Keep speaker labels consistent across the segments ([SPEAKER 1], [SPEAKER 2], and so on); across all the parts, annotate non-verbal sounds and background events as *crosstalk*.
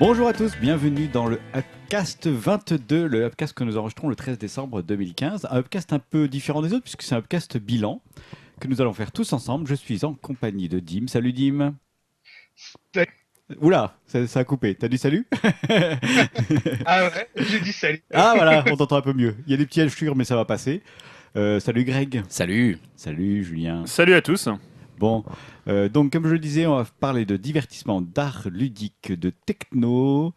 [SPEAKER 1] Bonjour à tous, bienvenue dans le Upcast 22, le Upcast que nous enregistrons le 13 décembre 2015. Un Upcast un peu différent des autres puisque c'est un Upcast bilan que nous allons faire tous ensemble. Je suis en compagnie de Dim. Salut Dim.
[SPEAKER 2] Salut.
[SPEAKER 1] Oula, ça, ça a coupé. T'as dit salut? *laughs*
[SPEAKER 2] Ah ouais, j'ai dit salut.
[SPEAKER 1] Ah voilà, on t'entend un peu mieux. Il y a des petits hachures mais ça va passer. Euh, salut Greg.
[SPEAKER 3] Salut.
[SPEAKER 1] Salut Julien.
[SPEAKER 4] Salut à tous.
[SPEAKER 1] Bon, euh, donc comme je le disais, on va parler de divertissement, d'art ludique, de techno,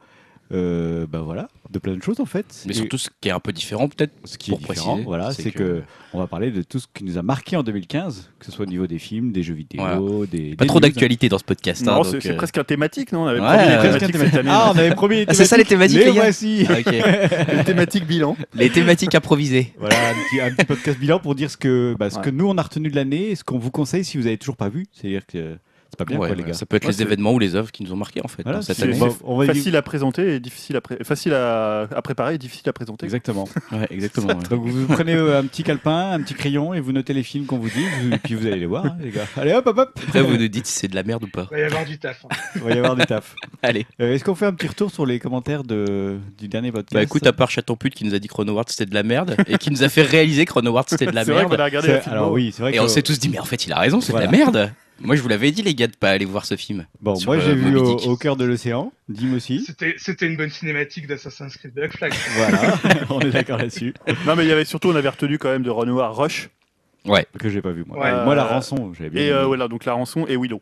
[SPEAKER 1] euh, ben voilà, de plein de choses en fait.
[SPEAKER 3] Mais
[SPEAKER 1] Et
[SPEAKER 3] surtout, ce qui est un peu différent, peut-être,
[SPEAKER 1] ce qui est
[SPEAKER 3] pour
[SPEAKER 1] différent,
[SPEAKER 3] préciser,
[SPEAKER 1] voilà,
[SPEAKER 3] c'est
[SPEAKER 1] c'est que...
[SPEAKER 3] que-
[SPEAKER 1] on va parler de tout ce qui nous a marqué en 2015, que ce soit au niveau des films, des jeux vidéo,
[SPEAKER 3] Voilà.
[SPEAKER 1] des
[SPEAKER 3] pas
[SPEAKER 1] des
[SPEAKER 3] trop
[SPEAKER 1] news.
[SPEAKER 3] d'actualité dans ce podcast. hein,
[SPEAKER 4] Non,
[SPEAKER 3] donc,
[SPEAKER 4] c'est
[SPEAKER 3] euh,
[SPEAKER 4] presque un thématique, non? On avait
[SPEAKER 3] Ouais,
[SPEAKER 4] promis les
[SPEAKER 3] ouais.
[SPEAKER 4] thématiques cette année.
[SPEAKER 1] Ah, on avait promis les
[SPEAKER 3] Ah, c'est ça, les thématiques,
[SPEAKER 1] Les voici. *laughs*
[SPEAKER 3] ok. *laughs*
[SPEAKER 4] les thématiques bilan.
[SPEAKER 3] Les thématiques improvisées.
[SPEAKER 1] Voilà, un petit, un petit podcast bilan pour dire ce que, bah, ce
[SPEAKER 4] Ouais.
[SPEAKER 1] que nous on a retenu de l'année et ce qu'on vous conseille si vous avez toujours pas vu. C'est-à-dire que pas bien
[SPEAKER 3] Ouais,
[SPEAKER 1] quoi les
[SPEAKER 3] ouais,
[SPEAKER 1] gars.
[SPEAKER 3] ça peut être
[SPEAKER 4] Ouais,
[SPEAKER 3] les événements ou les œuvres qui nous ont marqués, en fait,
[SPEAKER 1] Voilà,
[SPEAKER 3] dans cette
[SPEAKER 1] c'est-
[SPEAKER 3] année.
[SPEAKER 1] bon, on va y-
[SPEAKER 4] Facile à présenter et difficile à, pré- facile à, à préparer et difficile à présenter.
[SPEAKER 1] Exactement. *laughs*
[SPEAKER 3] Ouais, exactement. ouais.
[SPEAKER 1] Donc vous prenez euh, un petit calepin, un petit crayon et vous notez les films qu'on vous dit, vous- et puis vous allez les voir, hein, les gars. Allez hop hop hop,
[SPEAKER 3] Après, vous nous dites si c'est de la merde ou pas.
[SPEAKER 2] Il va y avoir du taf. hein.
[SPEAKER 1] il va y avoir du taf. *laughs*
[SPEAKER 3] Allez.
[SPEAKER 1] Euh, Est-ce qu'on fait un petit retour sur les commentaires de, du dernier podcast?
[SPEAKER 3] Bah écoute, à part Chaton Pute qui nous a dit Chrono Wars c'était de la merde et qui nous a fait réaliser que Chrono c'était de la *laughs*
[SPEAKER 4] C'est vrai qu'on
[SPEAKER 3] merde.
[SPEAKER 1] Alors oui, c'est vrai
[SPEAKER 3] Et on s'est tous dit, mais en fait, il a raison, c'est de la merde. Moi, je vous l'avais dit, les gars, de pas aller voir ce film.
[SPEAKER 1] bon, moi j'ai
[SPEAKER 3] euh,
[SPEAKER 1] vu
[SPEAKER 3] Moby
[SPEAKER 1] au, cœur de l'océan, Dim aussi.
[SPEAKER 2] C'était une bonne cinématique d'Assassin's Creed Black Flag. *laughs*
[SPEAKER 1] Voilà, on est d'accord là-dessus.
[SPEAKER 4] Non, mais il y avait surtout, on avait retenu quand même de Renoir Rush
[SPEAKER 3] Ouais.
[SPEAKER 1] Que j'ai pas vu moi.
[SPEAKER 2] Ouais.
[SPEAKER 1] Moi la rançon, j'avais bien.
[SPEAKER 4] et euh, voilà, donc la rançon et Willow.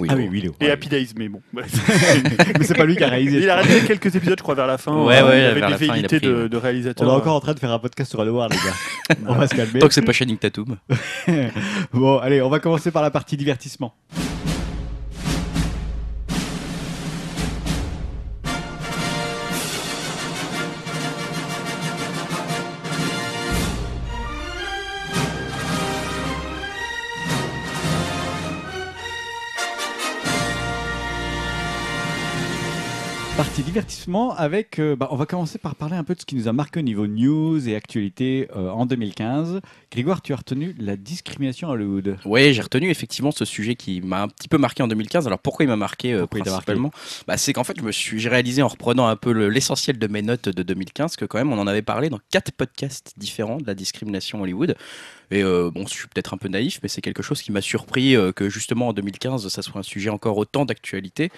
[SPEAKER 3] Oui,
[SPEAKER 1] Ah
[SPEAKER 3] bon.
[SPEAKER 1] oui, Willow.
[SPEAKER 4] Et
[SPEAKER 1] Ouais.
[SPEAKER 4] Happy Days, mais bon. *laughs*
[SPEAKER 1] Mais c'est pas lui qui a réalisé.
[SPEAKER 4] Il a réalisé quelques épisodes, je crois, vers la fin.
[SPEAKER 3] Ouais, ouais,
[SPEAKER 4] il y avait
[SPEAKER 3] vers
[SPEAKER 4] des velléités de, de
[SPEAKER 1] On
[SPEAKER 4] réalisateurs.
[SPEAKER 1] est encore en train de faire un podcast sur Halo War, les gars. on va se calmer.
[SPEAKER 3] Tant que c'est pas Shining Tatum. *laughs*
[SPEAKER 1] Bon, allez, on va commencer par la partie divertissement. Divertissement avec. euh, bah, on va commencer par parler un peu de ce qui nous a marqué au niveau news et actualité euh, en 2015. Grégoire, tu as retenu la discrimination à Hollywood.
[SPEAKER 3] Oui, j'ai retenu effectivement ce sujet qui m'a un petit peu marqué en 2015. Alors pourquoi il m'a marqué euh,
[SPEAKER 1] Pourquoi il t'a marqué
[SPEAKER 3] principalement? Bah, C'est qu'en fait, je me suis, j'ai réalisé en reprenant un peu le- l'essentiel de mes notes de 2015 que quand même on en avait parlé dans quatre podcasts différents de la discrimination à Hollywood. Et euh, bon, je suis peut-être un peu naïf, mais c'est quelque chose qui m'a surpris euh, que justement en 2015, ça soit un sujet encore autant d'actualité.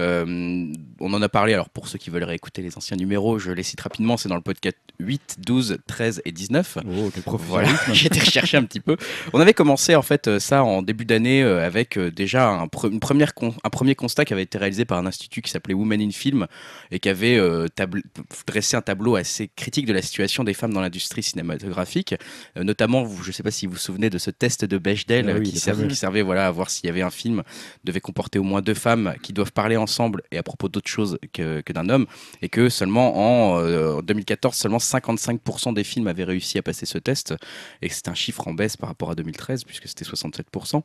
[SPEAKER 3] Euh, on en a parlé, alors pour ceux qui veulent réécouter les anciens numéros, je les cite rapidement, c'est dans le podcast 8, 12, 13 et 19.
[SPEAKER 1] Oh, quel
[SPEAKER 3] Voilà,
[SPEAKER 1] professionnalisme. *laughs*
[SPEAKER 3] j'ai été rechercher un petit peu. On avait commencé en fait euh, ça en début d'année euh, avec déjà un, pre- une première con- un premier constat qui avait été réalisé par un institut qui s'appelait Women in Film et qui avait euh, dressé un tableau assez critique de la situation des femmes dans l'industrie cinématographique. Euh, notamment, je ne sais pas si vous vous souvenez de ce test de Bechdel
[SPEAKER 1] Ah oui,
[SPEAKER 3] qui, servait,
[SPEAKER 1] fameux.
[SPEAKER 3] qui servait voilà, à voir s'il y avait un film devait comporter au moins deux femmes qui doivent parler et à propos d'autre chose que, d'un homme et que seulement en euh, 2014 seulement 55% des films avaient réussi à passer ce test et c'est un chiffre en baisse par rapport à 2013 puisque c'était 67%.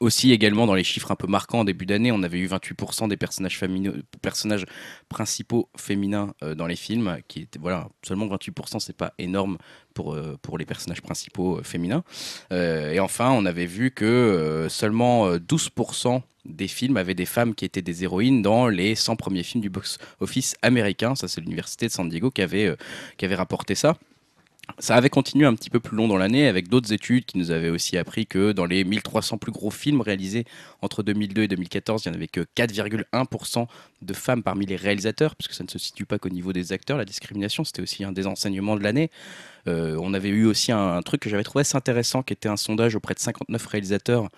[SPEAKER 3] Aussi également dans les chiffres un peu marquants en début d'année, on avait eu 28% des personnages, personnages principaux féminins euh, dans les films, qui étaient voilà seulement 28%, c'est pas énorme pour euh, pour les personnages principaux euh, féminins. Euh, et enfin, on avait vu que euh, seulement euh, 12% des films avaient des femmes qui étaient des héroïnes dans les 100 premiers films du box-office américain. Ça, c'est l'université de San Diego qui avait euh, qui avait rapporté ça. Ça avait continué un petit peu plus long dans l'année avec d'autres études qui nous avaient aussi appris que dans les 1300 plus gros films réalisés entre 2002 et 2014, il n'y en avait que 4,1% de femmes parmi les réalisateurs, puisque ça ne se situe pas qu'au niveau des acteurs, la discrimination, c'était aussi un des enseignements de l'année. Euh, on avait eu aussi un, truc que j'avais trouvé assez intéressant, qui était un sondage auprès de 59 réalisateurs,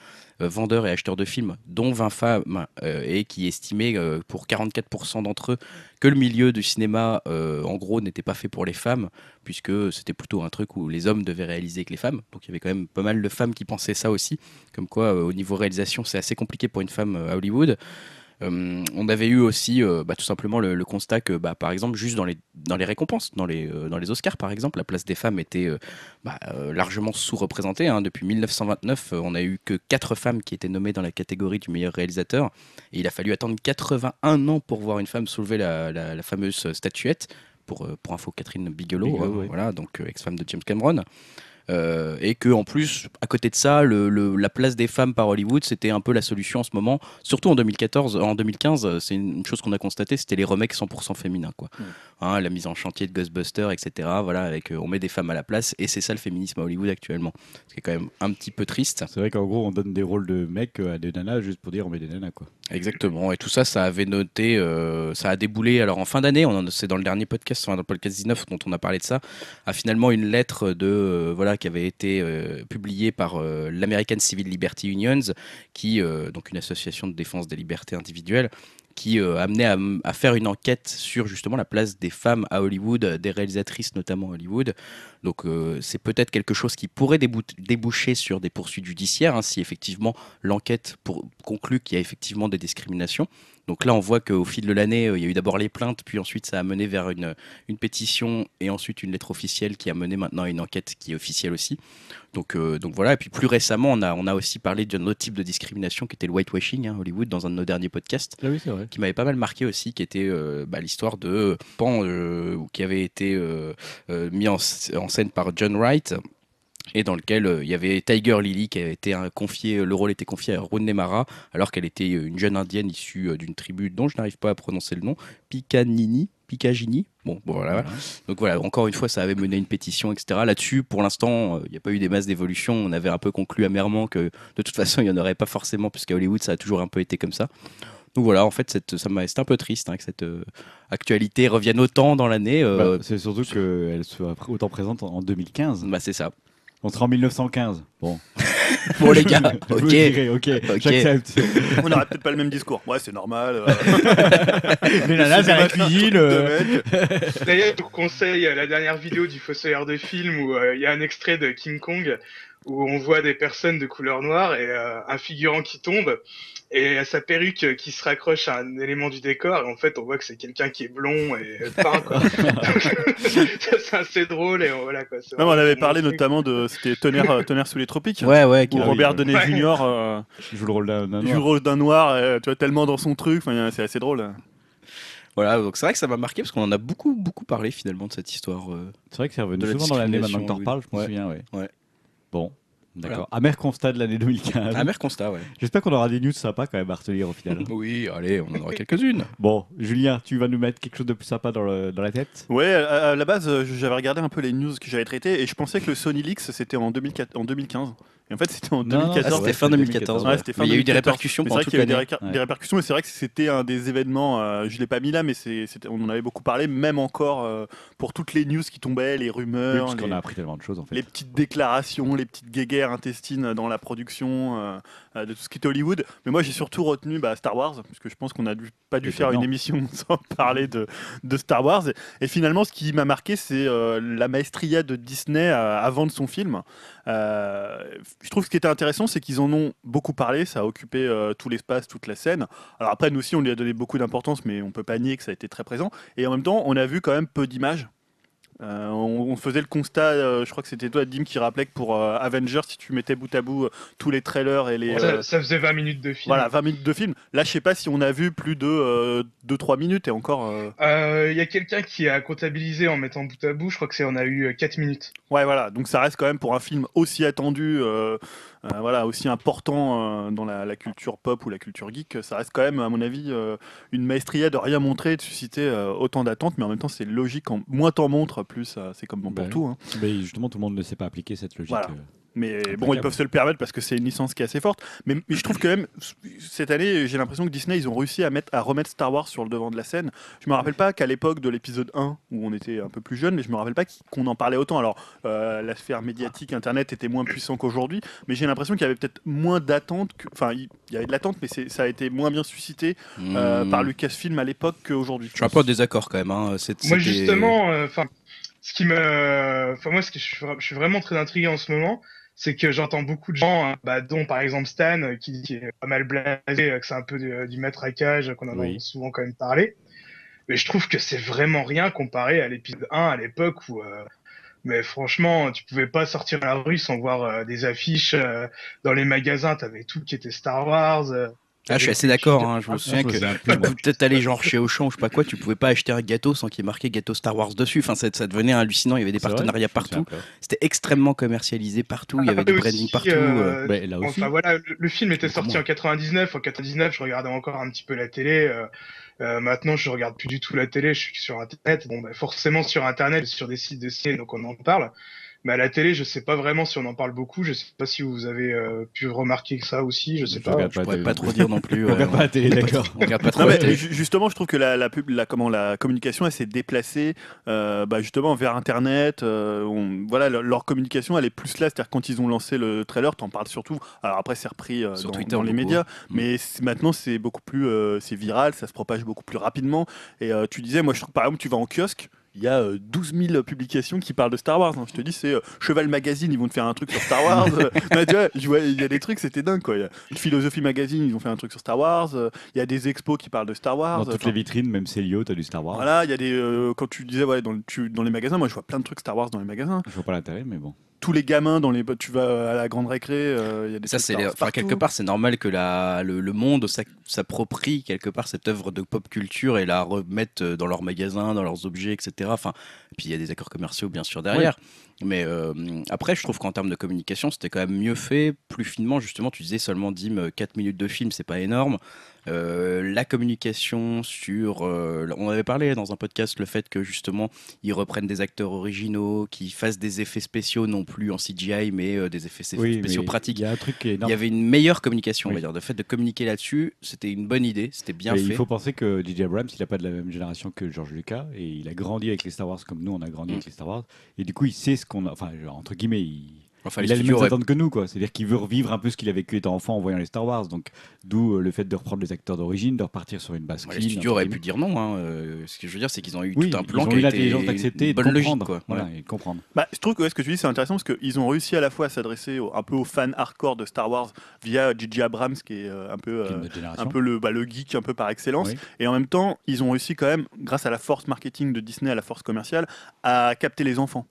[SPEAKER 3] euh, vendeurs et acheteurs de films, dont 20 femmes, euh, et qui estimait pour 44% d'entre eux que le milieu du cinéma, en gros, n'était pas fait pour les femmes, puisque c'était plutôt un truc où les hommes devaient réaliser que les femmes. Donc il y avait quand même pas mal de femmes qui pensaient ça aussi, comme quoi au niveau réalisation, c'est assez compliqué pour une femme à Hollywood. Euh, on avait eu aussi euh, bah, tout simplement le, le constat que, bah, par exemple, juste dans les, dans les récompenses, dans les, euh, dans les Oscars par exemple, la place des femmes était bah, largement sous-représentée. hein. Depuis 1929, euh, on a eu que 4 femmes qui étaient nommées dans la catégorie du meilleur réalisateur. Et il a fallu attendre 81 ans pour voir une femme soulever la, la- la fameuse statuette. Pour, pour info, Catherine Bigelow, voilà, donc ex-femme de James Cameron. Euh, et que en plus, à côté de ça, le, le- la place des femmes par Hollywood, c'était un peu la solution en ce moment. Surtout en 2014, en 2015, euh, c'est une chose qu'on a constaté, c'était les remakes 100% féminins, quoi. Hein, la mise en chantier de Ghostbusters, etc. Voilà, avec euh, on met des femmes à la place, et c'est ça le féminisme à Hollywood actuellement. Ce qui est quand même un petit peu triste.
[SPEAKER 1] C'est vrai qu'en gros, on donne des rôles de mecs à des nanas juste pour dire on met des nanas, quoi.
[SPEAKER 3] Exactement. Et tout ça, ça avait noté, euh, ça a déboulé. Alors en fin d'année, on en- c'est dans le dernier podcast, enfin, dans le podcast 19 dont on a parlé de ça, a finalement une lettre de euh, voilà qui avait été euh, publiée par euh, l'American Civil Liberty Unions, qui euh, donc une association de défense des libertés individuelles qui amenait à, faire une enquête sur justement la place des femmes à Hollywood, des réalisatrices notamment à Hollywood. Donc c'est peut-être quelque chose qui pourrait débou- déboucher sur des poursuites judiciaires hein, si effectivement l'enquête conclut qu'il y a effectivement des discriminations. Donc là, on voit qu'au fil de l'année, euh, il y a eu d'abord les plaintes, puis ensuite ça a mené vers une, une pétition et ensuite une lettre officielle qui a mené maintenant à une enquête qui est officielle aussi. Donc, euh, donc voilà, et puis plus récemment, on a, on a aussi parlé d'un autre type de discrimination qui était le whitewashing à Hollywood dans un de nos derniers podcasts
[SPEAKER 1] Ah oui, vrai.
[SPEAKER 3] qui m'avait pas mal marqué aussi, qui était euh, bah, l'histoire de Pan, euh, qui avait été mis en scène par John Wright. Et dans lequel euh, il y avait Tiger Lily qui avait été euh, confié, le rôle était confié à Rooney Mara, alors qu'elle était euh, une jeune indienne issue euh, d'une tribu dont je n'arrive pas à prononcer le nom, Picanini, Picagini. Bon, bon, voilà. Donc voilà, encore une fois, ça avait mené une pétition, etc. Là-dessus, pour l'instant, euh, il n'y a pas eu des masses d'évolution. On avait un peu conclu amèrement que de toute façon, il n'y en aurait pas forcément, puisqu'à Hollywood, ça a toujours un peu été comme ça. Donc voilà, en fait, cette, ça m'a, c'est un peu triste hein, que cette euh, actualité revienne autant dans l'année. euh,
[SPEAKER 1] Bah, c'est surtout qu'elle soit autant présente en en 2015.
[SPEAKER 3] bah, c'est ça.
[SPEAKER 1] On sera en 1915. Bon. *laughs*
[SPEAKER 3] Bon, les gars, *laughs*
[SPEAKER 1] Je
[SPEAKER 3] ok.
[SPEAKER 1] dirai, ok,
[SPEAKER 3] Ok.
[SPEAKER 1] j'accepte.
[SPEAKER 4] On n'aurait peut-être pas le même discours. Ouais, c'est normal. euh, *laughs*
[SPEAKER 1] Les nanas, c'est la
[SPEAKER 4] cinéma,
[SPEAKER 1] cuisine. euh,
[SPEAKER 4] mec.
[SPEAKER 2] D'ailleurs, je vous conseille euh, la dernière vidéo du Fossoyeur de film où euh, il y a un extrait de King Kong où on voit des personnes de couleur noire et euh, un figurant qui tombe et sa perruque qui se raccroche à un élément du décor et en fait on voit que c'est quelqu'un qui est blond et peint quoi. *laughs* C'est assez drôle et voilà quoi.
[SPEAKER 4] Non, on avait parlé
[SPEAKER 2] truc.
[SPEAKER 4] notamment de. C'était Tonnerre, euh, Tonnerre sous les tropiques.
[SPEAKER 3] Ouais, ouais.
[SPEAKER 4] Où Robert. Downey
[SPEAKER 2] Ouais.
[SPEAKER 4] Jr. euh,
[SPEAKER 1] joue le rôle d'un d'un
[SPEAKER 4] joue le
[SPEAKER 1] noir.
[SPEAKER 4] rôle d'un noir, euh, tu vois, tellement dans son truc. C'est assez drôle.
[SPEAKER 3] Voilà, donc c'est vrai que ça m'a marqué parce qu'on en a beaucoup, beaucoup parlé finalement de cette histoire. euh.
[SPEAKER 1] C'est vrai que c'est revenu souvent dans l'année maintenant que t'en reparles, je me souviens, ouais.
[SPEAKER 3] Ouais.
[SPEAKER 1] Bon, d'accord. Amer constat de l'année 2015.
[SPEAKER 3] Amer constat, ouais.
[SPEAKER 1] J'espère qu'on aura des news sympas quand même à retenir au final. *laughs*
[SPEAKER 3] Oui, allez, on en aura quelques-unes.
[SPEAKER 1] bon, Julien, tu vas nous mettre quelque chose de plus sympa dans, le- dans la tête?
[SPEAKER 4] Ouais, à, à la base, euh, j'avais regardé un peu les news que j'avais traitées et je pensais que le Sony Leaks c'était en, 2004 en 2015. Et en fait, c'était en
[SPEAKER 1] Non, non,
[SPEAKER 4] 2014.
[SPEAKER 3] Ah, c'était fin
[SPEAKER 1] c'était
[SPEAKER 3] 2014.
[SPEAKER 1] 2014,
[SPEAKER 3] ouais.
[SPEAKER 4] Ouais, c'était fin
[SPEAKER 3] Mais il y a eu des
[SPEAKER 4] 2014.
[SPEAKER 3] répercussions pendant
[SPEAKER 4] C'est
[SPEAKER 3] toute
[SPEAKER 4] vrai qu'il y a eu
[SPEAKER 3] l'année.
[SPEAKER 4] des, réca-
[SPEAKER 1] Ouais.
[SPEAKER 4] des répercussions, mais c'est vrai que c'était un des événements, euh, je l'ai pas mis là, mais c'est- c'était- on en avait beaucoup parlé, même encore euh, pour toutes les news qui tombaient, les
[SPEAKER 1] Oui,
[SPEAKER 4] rumeurs,
[SPEAKER 1] parce qu'on a appris tellement de choses en fait.
[SPEAKER 4] les petites déclarations, les petites guéguerres intestines dans la production euh, euh, de tout ce qui était Hollywood. Mais moi, j'ai surtout retenu bah, Star Wars, parce que je pense qu'on n'a pas dû faire une émission *laughs* sans parler de, de Star Wars. Et, et finalement, ce qui m'a marqué, c'est la maestria de Disney à vendre son film. Je trouve que ce qui était intéressant, c'est qu'ils en ont beaucoup parlé, ça a occupé euh, tout l'espace, toute la scène. Alors après, nous aussi, on lui a donné beaucoup d'importance, mais on peut pas nier que ça a été très présent. Et en même temps, on a vu quand même peu d'images. Euh, on, on faisait le constat, euh, je crois que c'était toi, Dim, qui rappelait que pour euh, Avengers, si tu mettais bout à bout tous les trailers et les.
[SPEAKER 2] ça, ça faisait 20 minutes de film.
[SPEAKER 4] voilà, 20 minutes de film. Là, je sais pas si on a vu plus de 2-3 minutes et encore.
[SPEAKER 2] Il y a quelqu'un qui a comptabilisé en mettant bout à bout, je crois que c'est on a eu 4 minutes.
[SPEAKER 4] Ouais, voilà. Donc ça reste quand même pour un film aussi attendu, euh, voilà, aussi important euh, dans la, la culture pop ou la culture geek. Ça reste quand même, à mon avis, euh, une maestria de rien montrer, de susciter autant d'attentes. Mais en même temps, c'est logique. En, moins t'en montres, plus c'est comme bon pour
[SPEAKER 1] Bah
[SPEAKER 4] tout. hein.
[SPEAKER 1] Mais justement, tout le monde ne sait pas appliquer cette logique.
[SPEAKER 4] Voilà. Mais
[SPEAKER 1] Impeccable.
[SPEAKER 4] bon, ils peuvent se le permettre parce que c'est une licence qui est assez forte. Mais, mais je trouve quand même, cette année, j'ai l'impression que Disney, ils ont réussi à, mettre, à remettre Star Wars sur le devant de la scène. Je me rappelle pas qu'à l'époque de l'épisode 1, où on était un peu plus jeune, mais je me rappelle pas qu'on en parlait autant. Alors, euh, la sphère médiatique, Internet était moins puissant qu'aujourd'hui, mais j'ai l'impression qu'il y avait peut-être moins d'attente. que- Enfin, il y avait de l'attente, mais ça a été moins bien suscité euh,
[SPEAKER 3] Hmm.
[SPEAKER 4] par Lucasfilm à l'époque qu'aujourd'hui.
[SPEAKER 3] Je suis un peu en désaccord quand même. Hein.
[SPEAKER 2] Moi justement, euh, enfin, ce qui me, enfin moi, ce que je suis vraiment très intrigué en ce moment, c'est que j'entends beaucoup de gens, hein, bah, dont par exemple Stan, euh, qui dit qu'il est pas mal blasé, euh, que c'est un peu du, du matraquage, qu'on en a
[SPEAKER 1] Oui.
[SPEAKER 2] souvent quand même parlé. Mais je trouve que c'est vraiment rien comparé à l'épisode 1 à l'époque où, euh, mais franchement, tu pouvais pas sortir à la rue sans voir euh, des affiches euh, dans les magasins. T'avais tout qui était Star Wars.
[SPEAKER 3] Ah, je suis assez d'accord. hein. Je me souviens que peut-être aller genre chez Auchan ou je sais pas quoi, tu pouvais pas acheter un gâteau sans qu'il y ait marqué gâteau Star Wars dessus. Enfin, ça, ça devenait hallucinant. Il y avait des
[SPEAKER 1] vrai
[SPEAKER 3] partenariats partout. C'était extrêmement commercialisé partout. Il y avait
[SPEAKER 2] Après
[SPEAKER 3] du
[SPEAKER 2] aussi,
[SPEAKER 3] branding partout.
[SPEAKER 2] euh,
[SPEAKER 3] euh.
[SPEAKER 1] Ouais, là aussi.
[SPEAKER 2] Enfin voilà, le, le film était sorti en 99. En 99, je regardais encore un petit peu la télé. euh, euh, maintenant, je regarde plus du tout la télé. Je suis sur Internet. Bon, bah, forcément sur Internet, sur des sites de ciné, donc on en parle. Mais à la télé, je sais pas vraiment si on en parle beaucoup. Je sais pas si vous avez euh, pu remarquer que ça aussi. Je sais
[SPEAKER 1] Je
[SPEAKER 2] pas.
[SPEAKER 3] Je pourrais pas trop dire non plus. *laughs*
[SPEAKER 1] On
[SPEAKER 3] ouais,
[SPEAKER 1] regarde pas la télé, d'accord.
[SPEAKER 3] On regarde pas trop
[SPEAKER 4] Non,
[SPEAKER 3] la
[SPEAKER 4] mais
[SPEAKER 3] télé.
[SPEAKER 4] ju- justement, je trouve que la, la, pub, la, comment, la communication, elle s'est déplacée euh, bah, justement vers Internet. euh, on- voilà, leur, leur communication, elle est plus là. C'est-à-dire quand ils ont lancé le trailer, t'en parles surtout. Alors après, c'est repris euh,
[SPEAKER 3] Sur
[SPEAKER 4] dans,
[SPEAKER 3] Twitter,
[SPEAKER 4] dans les médias,
[SPEAKER 3] Mm.
[SPEAKER 4] mais maintenant, c'est beaucoup plus, euh, c'est viral, ça se propage beaucoup plus rapidement. Et euh, tu disais, moi, je trouve par exemple, tu vas en kiosque. Il y a euh, 12 000 publications qui parlent de Star Wars. hein. Je te dis, c'est euh, Cheval Magazine, ils vont te faire un truc sur Star Wars. *laughs* Euh, tu vois, il y a des trucs, c'était dingue. Quoi. Il y a Philosophie Magazine, ils ont fait un truc sur Star Wars. Euh, Il y a des expos qui parlent de Star Wars.
[SPEAKER 1] Dans toutes
[SPEAKER 4] Enfin,
[SPEAKER 1] les vitrines, même Célio, t'as du Star Wars.
[SPEAKER 4] voilà, il y a des. euh, quand tu disais, ouais, dans, le- tu- dans les magasins, moi je vois plein de trucs Star Wars dans les magasins.
[SPEAKER 1] Je vois pas l'intérêt, mais bon.
[SPEAKER 4] Tous les gamins, dans les, tu vas à la grande récré, euh, il y a des
[SPEAKER 3] Ça, c'est enfin, quelque part, c'est normal que la, le, le monde s'approprie quelque part cette œuvre de pop culture et la remette euh, dans leurs magasins, dans leurs objets, etc. Enfin, et puis il y a des accords commerciaux bien sûr derrière. Mais euh, après, je trouve qu'en termes de communication, c'était quand même mieux fait, plus finement. Justement, tu disais seulement Dim, 4 minutes de film, c'est pas énorme. Euh, la communication sur. euh, on avait parlé dans un podcast le fait que justement ils reprennent des acteurs originaux, qu'ils fassent des effets spéciaux non plus en CGI, mais euh, des effets
[SPEAKER 1] Oui,
[SPEAKER 3] spéciaux pratiques.
[SPEAKER 1] Il y a un truc qui est
[SPEAKER 3] Il
[SPEAKER 1] énorme.
[SPEAKER 3] y avait une meilleure communication, on va dire. Le fait de communiquer là-dessus, c'était une bonne idée, c'était bien
[SPEAKER 1] Mais
[SPEAKER 3] fait.
[SPEAKER 1] Il faut penser que DJ Abrams, il n'a pas de la même génération que George Lucas et il a grandi avec les Star Wars comme nous on a grandi
[SPEAKER 3] Mm.
[SPEAKER 1] avec les Star Wars et du coup il sait ce qu'on a, enfin genre, entre guillemets, il,
[SPEAKER 3] Enfin,
[SPEAKER 1] il a les mêmes attentes que nous quoi. C'est-à-dire qu'il veut revivre un peu ce qu'il a vécu étant enfant en voyant les Star Wars. Donc d'où euh, le fait de reprendre les acteurs d'origine, de repartir sur une base
[SPEAKER 3] Ouais,
[SPEAKER 1] clean.
[SPEAKER 3] les studios auraient pu dire non. hein, euh, ce que je veux dire, c'est qu'ils ont eu
[SPEAKER 1] Oui,
[SPEAKER 3] tout un plan
[SPEAKER 1] ils ont
[SPEAKER 3] qui
[SPEAKER 1] eu
[SPEAKER 3] a
[SPEAKER 1] l'intelligence
[SPEAKER 3] été
[SPEAKER 1] d'accepter et
[SPEAKER 3] une
[SPEAKER 1] de
[SPEAKER 3] bonne logique.
[SPEAKER 1] comprendre.
[SPEAKER 3] Quoi.
[SPEAKER 1] Voilà,
[SPEAKER 3] Ouais.
[SPEAKER 1] et de comprendre.
[SPEAKER 4] Bah, je trouve que ouais, ce que tu dis, c'est intéressant parce qu'ils ont réussi à la fois à s'adresser au- un peu aux fans hardcore de Star Wars via J.J. Abrams, qui est euh, un peu. Euh, un le, bah, le geek un peu par excellence.
[SPEAKER 1] Oui.
[SPEAKER 4] Et en même temps, ils ont réussi quand même, grâce à la force marketing de Disney, à la force commerciale, à capter les enfants.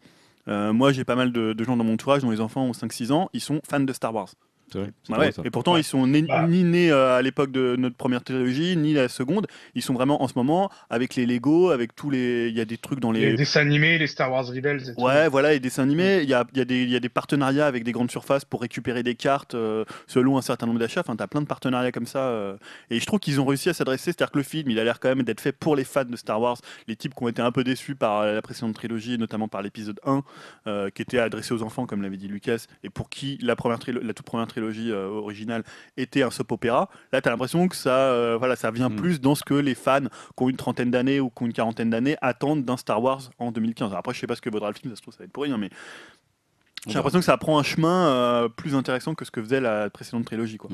[SPEAKER 4] Euh, moi, j'ai pas mal de, de gens dans mon entourage dont les enfants ont 5-6 ans, ils sont fans de Star Wars.
[SPEAKER 1] Vrai,
[SPEAKER 4] Bah ouais. Et pourtant,
[SPEAKER 2] Ouais.
[SPEAKER 4] ils sont
[SPEAKER 2] Bah.
[SPEAKER 4] ni nés euh, à l'époque de notre première trilogie, ni la seconde. Ils sont vraiment en ce moment avec les Lego, avec tous les. Il y a des trucs dans
[SPEAKER 2] Les
[SPEAKER 4] les.
[SPEAKER 2] dessins animés, les Star Wars Rebels. Et tout.
[SPEAKER 4] Ouais, voilà, et dessins animés. Il y a, il y, a des- il y a des partenariats avec des grandes surfaces pour récupérer des cartes euh, selon un certain nombre d'achats. Enfin, tu as plein de partenariats comme ça. euh. et je trouve qu'ils ont réussi à s'adresser. C'est-à-dire que le film, il a l'air quand même d'être fait pour les fans de Star Wars. Les types qui ont été un peu déçus par la précédente trilogie, notamment par l'épisode 1, euh, qui était adressé aux enfants, comme l'avait dit Lucas, et pour qui la, première la toute première trilogie euh, originale était un soap opéra. Là, tu as l'impression que ça, euh, voilà, ça vient
[SPEAKER 1] Mm.
[SPEAKER 4] plus dans ce que les fans qui ont une trentaine d'années ou qui ont une quarantaine d'années attendent d'un Star Wars en 2015. Alors après, je sais pas ce que vaudra le film, ça se trouve, ça va être pourri, hein, mais j'ai l'impression que ça prend un chemin euh, plus intéressant que ce que faisait la précédente trilogie. Quoi.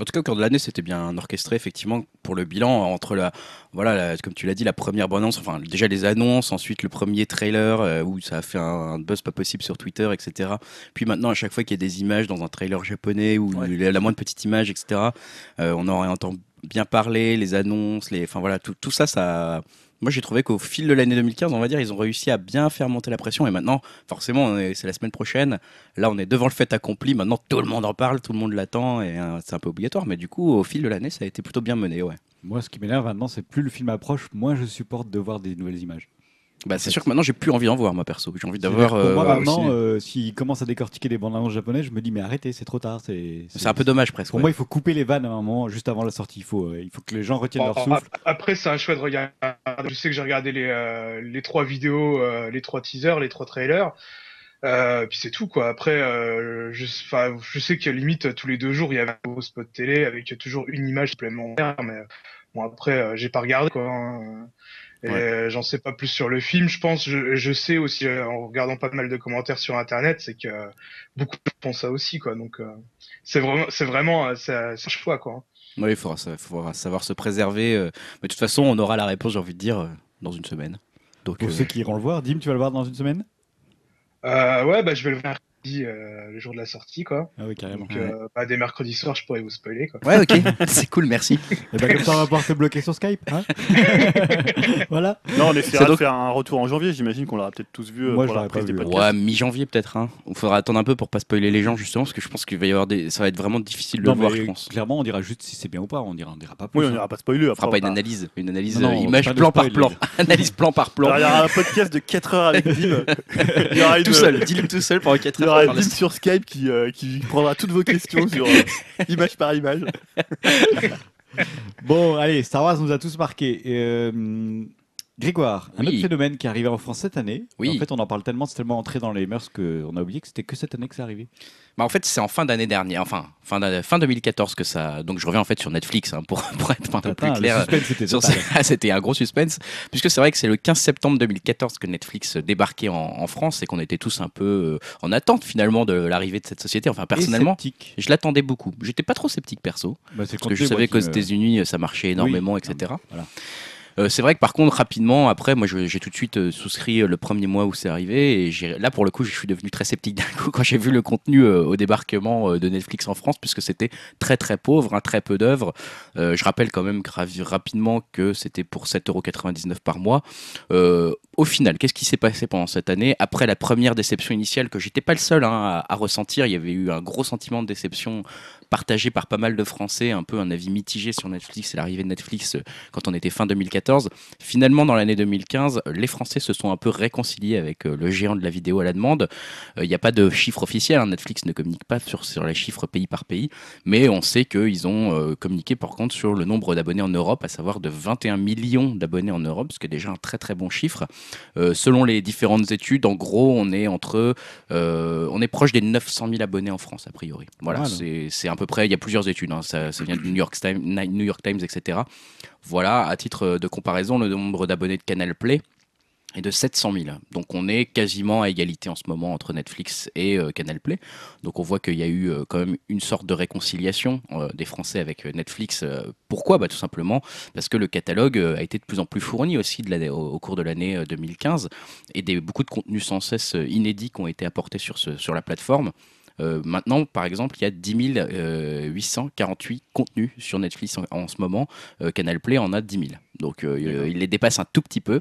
[SPEAKER 3] En tout cas, au cours de l'année, c'était bien orchestré, effectivement, pour le bilan, entre la, voilà, la- comme tu l'as dit, la première bande-annonce, enfin, déjà les annonces, ensuite le premier trailer, euh, où ça a fait un, un buzz pas possible sur Twitter, etc. Puis maintenant, à chaque fois qu'il y a des images dans un trailer japonais, ou
[SPEAKER 4] Ouais.
[SPEAKER 3] la, la moindre petite image, etc., euh, on en entend bien parler, les annonces, les, enfin voilà, tout, tout ça, ça. Moi, j'ai trouvé qu'au fil de l'année 2015, on va dire, ils ont réussi à bien faire monter la pression. Et maintenant, forcément, c'est la semaine prochaine. Là, on est devant le fait accompli. Maintenant, tout le monde en parle, tout le monde l'attend, et euh, c'est un peu obligatoire. Mais du coup, au fil de l'année, ça a été plutôt bien mené, ouais.
[SPEAKER 1] Moi, ce qui m'énerve maintenant, c'est plus le film approche, moins je supporte de voir des nouvelles images.
[SPEAKER 3] Bah, c'est sûr que maintenant, j'ai plus envie d'en voir, moi perso. J'ai envie d'avoir.
[SPEAKER 1] Pour moi,
[SPEAKER 3] euh,
[SPEAKER 1] maintenant, euh, s'il commence à décortiquer des bandes annonces japonaises, je me dis, mais arrêtez, c'est trop tard. C'est
[SPEAKER 3] c'est un peu dommage presque.
[SPEAKER 1] Pour
[SPEAKER 3] ouais.
[SPEAKER 1] moi, il faut couper les vannes à un moment, juste avant la sortie. Il faut, euh, il faut que les gens retiennent leur
[SPEAKER 2] Bon,
[SPEAKER 1] souffle.
[SPEAKER 2] ap- Après, c'est un choix de regard. Je sais que j'ai regardé les, euh, les trois vidéos, euh, les trois teasers, les trois trailers. Euh, puis c'est tout quoi. Après, euh, je, je sais que limite tous les deux jours il y avait un nouveau spot télé avec toujours une image supplémentaire. Mais bon après, euh, j'ai pas regardé quoi. hein.
[SPEAKER 3] Ouais.
[SPEAKER 2] euh, j'en sais pas plus sur le film. Je pense, je, je sais aussi euh, en regardant pas mal de commentaires sur internet, c'est que euh, beaucoup pensent ça aussi quoi. Donc euh, c'est vraiment, c'est vraiment, c'est un choix quoi.
[SPEAKER 3] Oui, il faudra, sa- faudra savoir se préserver. Mais de toute façon, on aura la réponse, j'ai envie de dire, dans une semaine. Donc,
[SPEAKER 1] Pour
[SPEAKER 3] euh,
[SPEAKER 1] ceux qui iront le voir, Dim, tu vas le voir dans une semaine?
[SPEAKER 2] Euh, ouais, bah je vais le voir euh, le jour de la sortie, quoi.
[SPEAKER 1] Ah oui, carrément.
[SPEAKER 2] Donc, euh, bah, dès mercredi soir, je pourrais vous spoiler, quoi.
[SPEAKER 3] Ouais, ok, *laughs* c'est cool, merci.
[SPEAKER 1] Et bah, comme ça, on va pouvoir te bloquer sur Skype. hein *laughs* voilà.
[SPEAKER 4] Non, on essaiera
[SPEAKER 3] donc-
[SPEAKER 4] de faire un retour en janvier. J'imagine qu'on l'aura peut-être tous vu euh,
[SPEAKER 1] Moi,
[SPEAKER 4] pour
[SPEAKER 1] je
[SPEAKER 4] la prise
[SPEAKER 1] pas
[SPEAKER 4] des podcasts.
[SPEAKER 3] Ouais, mi-janvier peut-être. Hein. Il faudra attendre un peu pour pas spoiler les gens justement, parce que je pense qu'il va y avoir des. Ça va être vraiment difficile de
[SPEAKER 1] Non,
[SPEAKER 3] le voir, je pense.
[SPEAKER 1] Clairement, on dira juste si c'est bien ou pas. On dira, on dira pas plus.
[SPEAKER 4] Oui, on
[SPEAKER 1] hein.
[SPEAKER 4] n'ira pas spoiler.
[SPEAKER 3] On fera pas une analyse, une analyse
[SPEAKER 1] Non, non,
[SPEAKER 3] image plan par plan, *laughs* analyse plan par plan.
[SPEAKER 4] Il y aura un podcast de 4 heures avec Dim. Il y aura une-
[SPEAKER 3] tout seul, dis-le tout seul pendant 4
[SPEAKER 4] Il y
[SPEAKER 3] heures.
[SPEAKER 4] Aura Dim sur Skype qui, euh, qui prendra toutes vos questions sur euh, *laughs* image par image.
[SPEAKER 1] Bon, allez, Star Wars nous a tous marqués. Euh, Grégoire, un
[SPEAKER 3] Oui.
[SPEAKER 1] autre phénomène qui est arrivé en France cette année.
[SPEAKER 3] Oui.
[SPEAKER 1] En fait, on en parle tellement, c'est tellement entré dans les mœurs qu'on a oublié que c'était que cette année que c'est arrivé.
[SPEAKER 3] Bah, en fait, c'est en fin d'année dernière, enfin fin, fin 2014 que ça. Donc je reviens en fait sur Netflix hein, pour, pour être un peu plus clair.
[SPEAKER 1] suspense, *laughs* c'était
[SPEAKER 3] un gros suspense, puisque c'est vrai que c'est le 15 septembre 2014 que Netflix débarquait en, en France et qu'on était tous un peu euh, en attente finalement de l'arrivée de cette société. Enfin, personnellement, je l'attendais beaucoup. J'étais pas trop sceptique perso,
[SPEAKER 1] Bah,
[SPEAKER 3] parce que je savais qu'aux
[SPEAKER 1] me-
[SPEAKER 3] États-Unis ça marchait énormément,
[SPEAKER 1] Oui.
[SPEAKER 3] etc.
[SPEAKER 1] Voilà.
[SPEAKER 3] Euh, c'est vrai que par contre, rapidement, après, moi, j'ai tout de suite euh, souscrit euh, le premier mois où c'est arrivé. Et là, pour le coup, je suis devenu très sceptique d'un coup *laughs* quand j'ai vu le contenu au débarquement de Netflix en France, puisque c'était très très pauvre, hein, très peu d'œuvres. Je rappelle quand même rapidement que c'était pour 7,99€ par mois. Au final, qu'est-ce qui s'est passé pendant cette année? Après la première déception initiale, que j'étais pas le seul hein, à ressentir, il y avait eu un gros sentiment de déception partagé par pas mal de Français, un peu un avis mitigé sur Netflix et l'arrivée de Netflix euh, quand on était fin 2014. Finalement, dans l'année 2015, les Français se sont un peu réconciliés avec euh, le géant de la vidéo à la demande. Euh, Il n'y a pas de chiffres officiels, hein, Netflix ne communique pas sur, sur les chiffres pays par pays, mais on sait qu'ils ont communiqué par contre sur le nombre d'abonnés en Europe, à savoir de 21 millions d'abonnés en Europe, ce qui est déjà un très très bon chiffre. Euh, selon les différentes études, en gros, on est entre, euh, on est proche des 900 000 abonnés en France a priori. Voilà,
[SPEAKER 1] Mal.
[SPEAKER 3] c'est c'est à peu près. Il y a plusieurs études, hein, ça, ça vient du New York Times, etc. Voilà, à titre de comparaison, le nombre d'abonnés de Canal Play est de 700 000. Donc on est quasiment à égalité en ce moment entre Netflix et euh, Canal Play. Donc on voit qu'il y a eu euh, quand même une sorte de réconciliation euh, des Français avec euh, Netflix. Euh, pourquoi? Bah, Tout simplement parce que le catalogue euh, a été de plus en plus fourni aussi au, cours de l'année euh, 2015 et des, beaucoup de contenus sans cesse euh, inédits qui ont été apportés sur la plateforme. Euh, maintenant, par exemple, il y a 10 euh, 848 contenus sur Netflix en, en ce moment. Euh, Canal Play en a 10 000. Donc euh, il les dépasse un tout petit peu.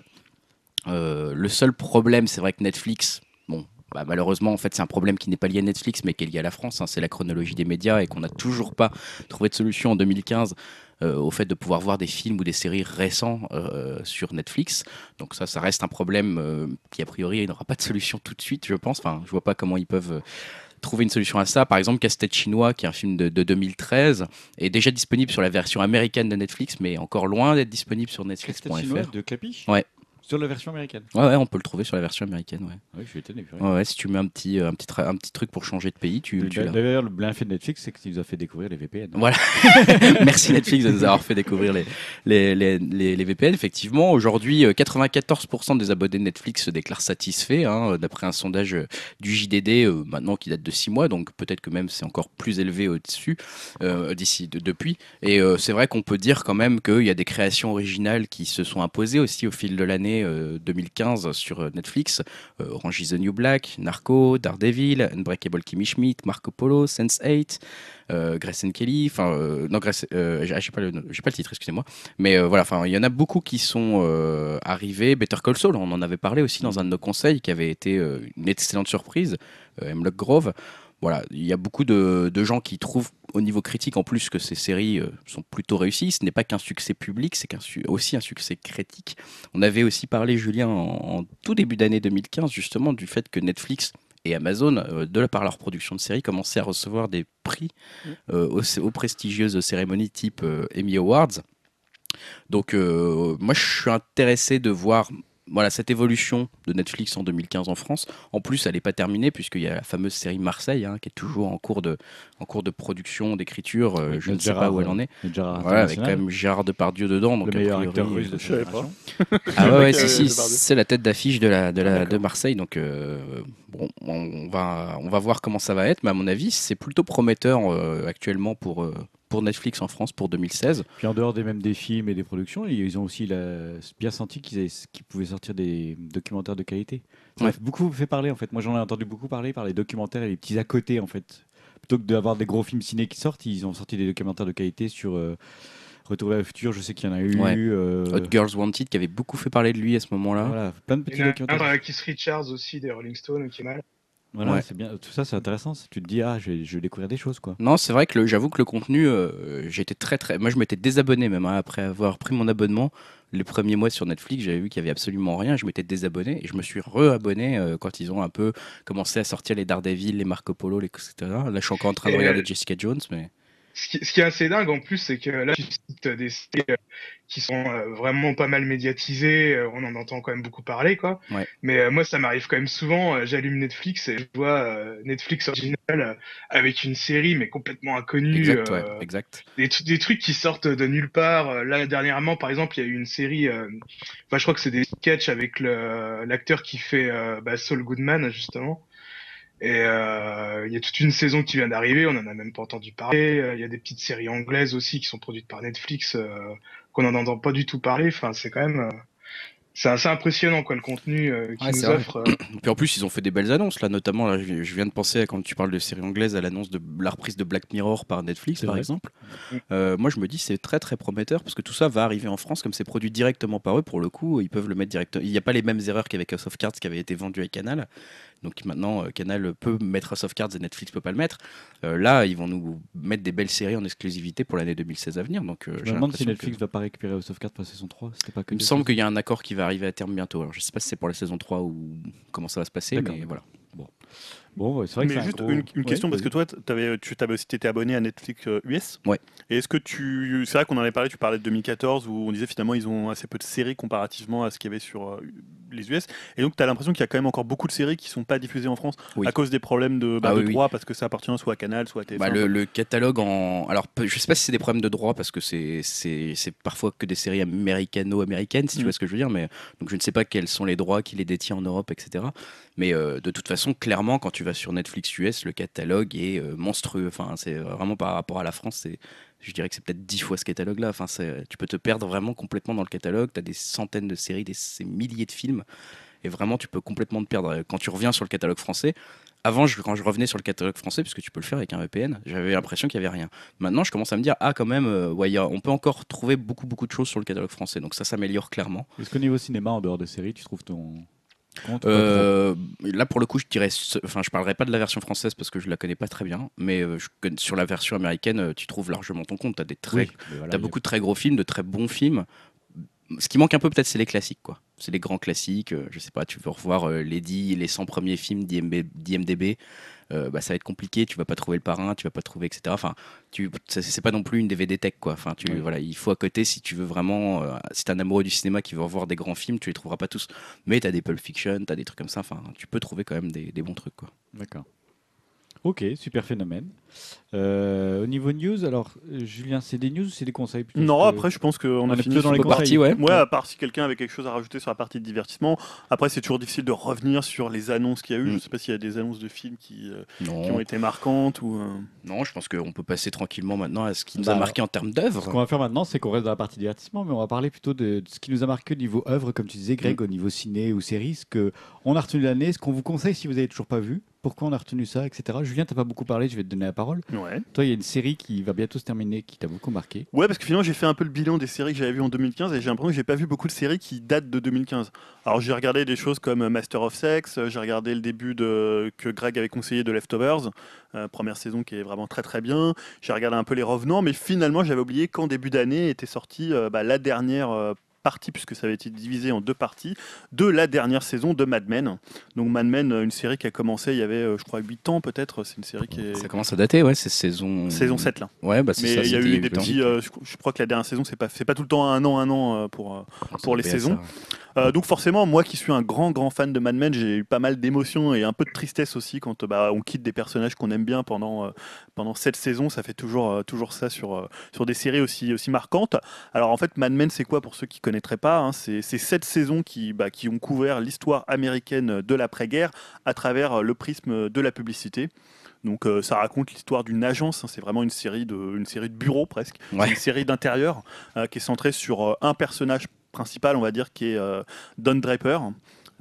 [SPEAKER 3] Euh, le seul problème, c'est vrai que Netflix, bon, bah, malheureusement, en fait, c'est un problème qui n'est pas lié à Netflix, mais qui est lié à la France. hein, c'est la chronologie des médias et qu'on n'a toujours pas trouvé de solution en 2015 euh, au fait de pouvoir voir des films ou des séries récents euh, sur Netflix. Donc ça, ça reste un problème euh, qui, a priori, n'aura pas de solution tout de suite, je pense. Enfin, je vois pas comment ils peuvent... trouver une solution à ça. Par exemple, Casse-tête chinois, qui est un film de, de 2013, est déjà disponible sur la version américaine de Netflix, mais encore loin d'être disponible sur Netflix.fr.
[SPEAKER 1] de Clapiche?
[SPEAKER 3] Ouais.
[SPEAKER 1] Sur la version américaine.
[SPEAKER 3] Ouais, ouais, on peut le trouver sur la version américaine. Ouais.
[SPEAKER 1] Oui, je suis étonné.
[SPEAKER 3] Ouais, ouais, si tu mets un petit, euh, un petit, un petit truc pour changer de pays, tu.
[SPEAKER 1] D'ailleurs, le bienfait de Netflix, c'est qu'il nous a fait découvrir les VPN.
[SPEAKER 3] Voilà. *laughs* Merci Netflix de nous avoir fait découvrir les, les, les, les- les VPN. Effectivement, aujourd'hui, euh, 94% des abonnés de Netflix se déclarent satisfaits, hein, d'après un sondage euh, du JDD, euh, maintenant qui date de 6 mois, donc peut-être que même c'est encore plus élevé au-dessus, euh, d'ici, de- depuis. Et euh, c'est vrai qu'on peut dire quand même qu'il y a des créations originales qui se sont imposées aussi au fil de l'année euh, 2015 sur euh, Netflix. Euh, Orange is the New Black, Narco, Daredevil, Unbreakable Kimmy Schmidt, Marco Polo, Sense8, euh, Grace and Kelly, enfin euh, non Grace, euh, j'ai j'ai pas pas le titre, excusez-moi, mais euh, voilà, il y en a beaucoup qui sont euh, arrivés. Better Call Saul, on en avait parlé aussi dans un de nos conseils, qui avait été euh, une excellente surprise. Euh, Hemlock Grove, voilà, il y a beaucoup de gens qui trouvent au niveau critique en plus que ces séries euh, sont plutôt réussies. Ce n'est pas qu'un succès public, c'est aussi un succès critique. On avait aussi parlé, Julien, en, en tout début d'année 2015, justement, du fait que Netflix et Amazon, euh, de la par leur production de séries, commençaient à recevoir des prix euh, aux, aux prestigieuses cérémonies type euh, Emmy Awards. Donc, moi, je suis intéressé de voir voilà, cette évolution de Netflix en 2015 en France. En plus, elle n'est pas terminée, puisqu'il y a la fameuse série Marseille, hein, qui est toujours en cours de, en cours de production, d'écriture. euh, je ne sais pas où elle
[SPEAKER 1] euh,
[SPEAKER 3] en est. Voilà, avec quand même Gérard Depardieu dedans. Donc
[SPEAKER 1] le
[SPEAKER 3] a
[SPEAKER 1] meilleur
[SPEAKER 3] priori,
[SPEAKER 1] acteur russe de
[SPEAKER 3] euh,
[SPEAKER 1] sa
[SPEAKER 4] je savais pas.
[SPEAKER 1] génération.
[SPEAKER 3] ah ouais, ouais,
[SPEAKER 4] Avec,
[SPEAKER 3] si,
[SPEAKER 4] euh,
[SPEAKER 3] si,
[SPEAKER 4] Depardieu.
[SPEAKER 3] c'est la tête d'affiche de la, de, la,
[SPEAKER 4] d'accord.
[SPEAKER 3] de Marseille. Donc, euh, bon, on va, on va voir comment ça va être. Mais à mon avis, c'est plutôt prometteur euh, actuellement pour, euh, pour Netflix en France pour 2016.
[SPEAKER 1] Puis en dehors des mêmes des films et des productions, ils ont aussi la- bien senti qu'ils pouvaient sortir des documentaires de qualité. Ça a
[SPEAKER 3] Ouais.
[SPEAKER 1] beaucoup fait parler en fait. Moi j'en ai entendu beaucoup parler par les documentaires et les petits à côté en fait. Plutôt que d'avoir des gros films ciné qui sortent, ils ont sorti des documentaires de qualité sur euh, Retour vers le futur. Je sais qu'il y en a eu.
[SPEAKER 3] Ouais.
[SPEAKER 1] euh,
[SPEAKER 3] Hot Girls Wanted qui avait beaucoup fait parler de lui à ce moment-là.
[SPEAKER 1] voilà, plein de
[SPEAKER 2] Il
[SPEAKER 1] petits documentaires.
[SPEAKER 2] Keith Richards aussi des Rolling Stones qui est mal.
[SPEAKER 1] Voilà,
[SPEAKER 3] Ouais.
[SPEAKER 1] c'est bien. Tout ça c'est intéressant. Tu te dis ah je vais, je vais découvrir des choses quoi.
[SPEAKER 3] Non, c'est vrai que j'avoue que le contenu, euh, j'étais très très. Moi, je m'étais désabonné même hein, après avoir pris mon abonnement. Les premiers mois sur Netflix, j'avais vu qu'il y avait absolument rien. Je m'étais désabonné et je me suis re-abonné euh, quand ils ont un peu commencé à sortir les Daredevil, les Marco Polo, les etc. Là, je suis encore en train de
[SPEAKER 2] Et,
[SPEAKER 3] regarder Jessica Jones, mais
[SPEAKER 2] Ce qui, ce qui est assez dingue en plus, c'est que là, tu cites des séries euh, qui sont euh, vraiment pas mal médiatisées, euh, on en entend quand même beaucoup parler, quoi.
[SPEAKER 3] Ouais.
[SPEAKER 2] Mais euh, moi, ça m'arrive quand même souvent, j'allume Netflix et je vois euh, Netflix original avec une série, mais complètement inconnue.
[SPEAKER 3] exact,
[SPEAKER 2] euh,
[SPEAKER 3] ouais, exact.
[SPEAKER 2] des, tru- des trucs qui sortent de nulle part. Là, dernièrement, par exemple, il y a eu une série, euh, enfin, je crois que c'est des sketchs avec l'acteur qui fait euh, bah, Saul Goodman, justement. Et euh, il y a toute une saison qui vient d'arriver, on en a même pas entendu parler. Euh, Il y a des petites séries anglaises aussi qui sont produites par Netflix, euh, qu'on en entend pas du tout parler. Enfin, c'est quand même, euh, c'est assez impressionnant quoi le contenu euh, qu'ils
[SPEAKER 3] Ouais,
[SPEAKER 2] nous offrent. euh. *clears throat*
[SPEAKER 3] Puis en plus, ils ont fait des belles annonces là, notamment. Là, je je viens de penser à, quand tu parles de séries anglaises à l'annonce de la reprise de Black Mirror par Netflix, par
[SPEAKER 1] vrai.
[SPEAKER 3] exemple.
[SPEAKER 2] Mm.
[SPEAKER 3] Euh, moi, je me dis c'est très très prometteur parce que tout ça va arriver en France comme c'est produit directement par eux. Pour le coup, ils peuvent le mettre directement. Il n'y a pas les mêmes erreurs qu'avec House of Cards qui avait été vendu à Canal. Donc maintenant, euh, Canal peut mettre House of Cards et Netflix peut pas le mettre. Euh, là, ils vont nous mettre des belles séries en exclusivité pour l'année 2016 à venir. Donc, euh,
[SPEAKER 1] Je me demande si Netflix
[SPEAKER 3] que-
[SPEAKER 1] va pas récupérer House of Cards pour la saison 3. C'était pas que
[SPEAKER 3] Il me semble qu'il y a un accord qui va arriver à terme bientôt. Alors, je sais pas si c'est pour la saison 3 ou comment ça va se passer, mais voilà.
[SPEAKER 1] Bon, ouais, c'est vrai que
[SPEAKER 4] Mais
[SPEAKER 1] c'est un
[SPEAKER 4] juste
[SPEAKER 1] gros-
[SPEAKER 4] une, une
[SPEAKER 1] Ouais,
[SPEAKER 4] question, parce que toi, t'avais, tu avais aussi été abonné à Netflix euh, US.
[SPEAKER 3] Ouais.
[SPEAKER 4] Et est-ce que tu. C'est vrai qu'on en avait parlé, tu parlais de 2014, où on disait finalement ils ont assez peu de séries comparativement à ce qu'il y avait sur euh, les US. Et donc tu as l'impression qu'il y a quand même encore beaucoup de séries qui sont pas diffusées en France
[SPEAKER 3] Oui.
[SPEAKER 4] à cause des problèmes de, bah,
[SPEAKER 3] Ah
[SPEAKER 4] de
[SPEAKER 3] oui, oui.
[SPEAKER 4] droit, parce que ça appartient soit à Canal, soit à TF1.
[SPEAKER 3] Bah, le, le catalogue en. Alors, je sais pas si c'est des problèmes de droit parce que c'est parfois que des séries américano-américaines, si tu
[SPEAKER 4] Mm.
[SPEAKER 3] vois ce que je veux dire. Mais donc, je ne sais pas quels sont les droits qui les détient en Europe, etc. Mais euh, de toute façon, clairement, quand tu vas sur Netflix US, le catalogue est euh, monstrueux. Enfin, c'est vraiment par rapport à la France. Je dirais que c'est peut-être dix fois ce catalogue-là. Enfin, tu peux te perdre vraiment complètement dans le catalogue. Tu as des centaines de séries, des, milliers de films. Et vraiment, tu peux complètement te perdre. Quand tu reviens sur le catalogue français, avant, quand je revenais sur le catalogue français, puisque tu peux le faire avec un VPN, j'avais l'impression qu'il n'y avait rien. Maintenant, je commence à me dire, ah, quand même, euh, ouais, on peut encore trouver beaucoup, beaucoup de choses sur le catalogue français. Donc ça s'améliore clairement.
[SPEAKER 1] Est-ce qu'au niveau cinéma, en dehors des séries, tu trouves ton
[SPEAKER 3] Euh, là, pour le coup, je dirais, enfin, je parlerai pas de la version française parce que je la connais pas très bien, mais euh, je sur la version américaine, euh, tu trouves largement ton compte. Tu as des très
[SPEAKER 1] Oui, mais voilà,
[SPEAKER 3] T'as
[SPEAKER 1] il y a-
[SPEAKER 3] beaucoup de très gros films, de très bons films. Ce qui manque un peu peut-être, c'est les classiques, quoi. C'est les grands classiques. euh, je sais pas, tu veux revoir les 10, les 100 premiers films d'IMDb, euh, bah, ça va être compliqué. Tu vas pas trouver le parrain, tu vas pas trouver, etc. Enfin, tu, c'est pas non plus une DVD tech, quoi. Enfin, tu,
[SPEAKER 1] Oui.
[SPEAKER 3] voilà, il faut à côté si tu veux vraiment, euh, si t'es un amoureux du cinéma qui veut revoir des grands films, tu les trouveras pas tous. Mais t'as des Pulp Fiction, t'as des trucs comme ça. Enfin, tu peux trouver quand même des, des bons trucs, quoi.
[SPEAKER 1] D'accord. Ok, super phénomène. Euh, au niveau news, alors euh, Julien, c'est des news ou c'est des conseils plutôt
[SPEAKER 4] Non, après, je pense qu'on
[SPEAKER 1] on
[SPEAKER 4] a fini
[SPEAKER 1] dans les
[SPEAKER 4] la
[SPEAKER 1] conseils.
[SPEAKER 3] partie, ouais.
[SPEAKER 4] Ouais, à part si quelqu'un avait quelque chose à rajouter sur la partie de divertissement. Après, c'est toujours difficile de revenir sur les annonces qu'il y a eu.
[SPEAKER 3] Mm.
[SPEAKER 4] Je sais pas s'il y a des annonces de films qui, euh, qui ont été marquantes ou. euh,
[SPEAKER 3] non, je pense qu'on peut passer tranquillement maintenant à ce qui nous
[SPEAKER 1] Bah,
[SPEAKER 3] a marqué en termes
[SPEAKER 1] Ce
[SPEAKER 3] d'œuvre.
[SPEAKER 1] qu'on va faire maintenant, c'est qu'on reste dans la partie divertissement, mais on va parler plutôt de, de ce qui nous a marqué au niveau œuvre, comme tu disais, Greg, au niveau ciné ou série, ce que on a retenu l'année, ce qu'on vous conseille si vous avez toujours pas vu, pourquoi on a retenu ça, etc. Julien, t'as pas beaucoup parlé, je vais te donner la parole.
[SPEAKER 4] Ouais.
[SPEAKER 1] Toi, il y a une série qui va bientôt se terminer, qui t'a beaucoup marqué.
[SPEAKER 4] Ouais, parce que finalement, j'ai fait un peu le bilan des séries que j'avais vues en 2015 et j'ai l'impression que j'ai pas vu beaucoup de séries qui datent de 2015. Alors, j'ai regardé des choses comme Master of Sex, euh, j'ai regardé le début de que Greg avait conseillé de Leftovers, euh, première saison qui est vraiment très très bien. J'ai regardé un peu les revenants, mais finalement, j'avais oublié qu'en début d'année était sortie euh, bah, la dernière. Partie puisque ça avait été divisé en deux parties de la dernière saison de Mad Men. Donc Mad Men, euh, une série qui a commencé il y avait euh, je crois 8 ans peut-être, c'est une série qui est
[SPEAKER 3] Ça commence à dater, ouais, c'est saison.
[SPEAKER 4] saison 7 là.
[SPEAKER 3] Ouais, bah
[SPEAKER 4] Mais
[SPEAKER 3] ça.
[SPEAKER 4] il y a eu des petits. euh, je, je crois que la dernière saison, c'est pas, pas tout le temps un an, un an pour. euh, pour les
[SPEAKER 3] Ça
[SPEAKER 4] saisons. Euh, donc forcément, moi qui suis un grand, grand fan de Mad Men, j'ai eu pas mal d'émotions et un peu de tristesse aussi quand euh, bah, on quitte des personnages qu'on aime bien pendant euh, pendant cette saison. Ça fait toujours euh, toujours ça sur sur des séries aussi aussi marquantes. Alors en fait, Mad Men, c'est quoi pour ceux qui connaîtraient pas hein, C'est c'est sept saisons qui bah, qui ont couvert l'histoire américaine de l'après-guerre à travers le prisme de la publicité. Donc euh, ça raconte l'histoire d'une agence, hein, c'est vraiment une série de une série de bureaux presque,
[SPEAKER 3] Ouais.
[SPEAKER 4] une série d'intérieur euh, qui est centrée sur euh, un personnage principal, on va dire, qui est euh, Don Draper.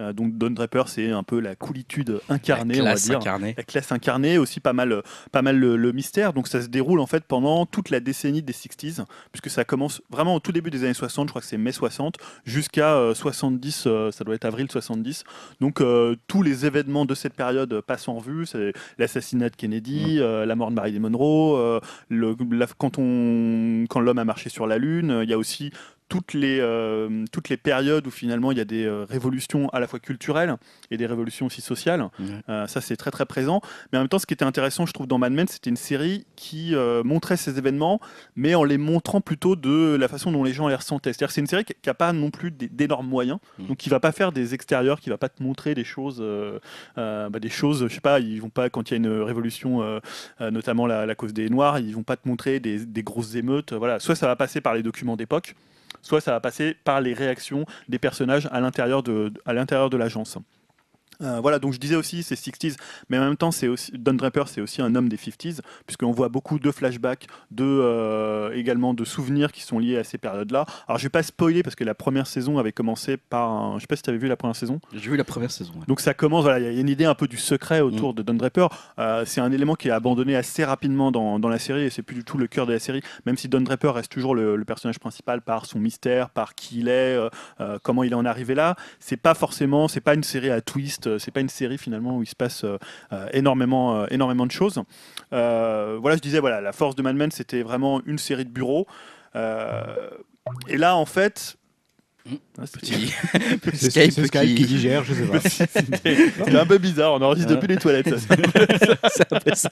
[SPEAKER 4] Euh, donc Don Draper, c'est un peu la coolitude incarnée,
[SPEAKER 3] La
[SPEAKER 4] on va
[SPEAKER 3] classe
[SPEAKER 4] dire.
[SPEAKER 3] incarnée.
[SPEAKER 4] La classe incarnée, aussi pas mal, pas mal le, le mystère. Donc ça se déroule en fait pendant toute la décennie des 60s, puisque ça commence vraiment au tout début des années 60, je crois que c'est mai 60, jusqu'à euh, 70, euh, ça doit être avril 70. Donc tous les événements de cette période passent en revue. C'est l'assassinat de Kennedy, euh, la mort de Marilyn Monroe, le, la- quand on, quand l'homme a marché sur la lune. Il y a aussi toutes les, euh, toutes les périodes où finalement il y a des euh, révolutions à la fois culturelles et des révolutions aussi sociales. Euh, ça, c'est très très présent. Mais en même temps, ce qui était intéressant, je trouve, dans Mad Men, c'était une série qui montrait ces événements, mais en les montrant plutôt de la façon dont les gens les ressentaient. C'est-à-dire que c'est une série qui n'a pas non plus d'énormes moyens,
[SPEAKER 3] Mm.
[SPEAKER 4] donc qui va pas faire des extérieurs, qui va pas te montrer des choses, bah, des choses, je sais pas, ils vont pas quand il y a une révolution, notamment la, la cause des Noirs, ils vont pas te montrer des, des grosses émeutes. Voilà, soit ça va passer par les documents d'époque, soit ça va passer par les réactions des personnages à l'intérieur de, de l'agence. Euh, voilà, donc je disais aussi c'est 60s, mais en même temps c'est aussi Don Draper c'est aussi un homme des 50s puisqu'on voit beaucoup de flashbacks, de euh, également de souvenirs qui sont liés à ces périodes-là. Alors je vais pas spoiler parce que la première saison avait commencé par, un... je sais pas si tu avais vu la première saison.
[SPEAKER 3] J'ai vu la première saison. ouais.
[SPEAKER 4] Donc ça commence, voilà, il y a une idée un peu du secret autour de Don Draper. Euh, c'est un élément qui est abandonné assez rapidement dans, dans la série et c'est plus du tout le cœur de la série, même si Don Draper reste toujours le, le personnage principal par son mystère, par qui il est, comment il en est arrivé là. C'est pas forcément, c'est pas une série à twist, c'est pas une série finalement où il se passe euh, euh, énormément, euh, énormément de choses. Euh, voilà, je disais, voilà, la force de Mad Men, c'était vraiment une série de bureaux. Euh, et là, en fait,
[SPEAKER 3] Mm.
[SPEAKER 4] Ah, c'est- *laughs*
[SPEAKER 3] Skype
[SPEAKER 1] Skype qui...
[SPEAKER 3] qui-
[SPEAKER 1] digère, je sais pas. *laughs*
[SPEAKER 4] c'est un peu bizarre, on enregistre depuis les toilettes. ça. *laughs*
[SPEAKER 3] C'est un peu ça.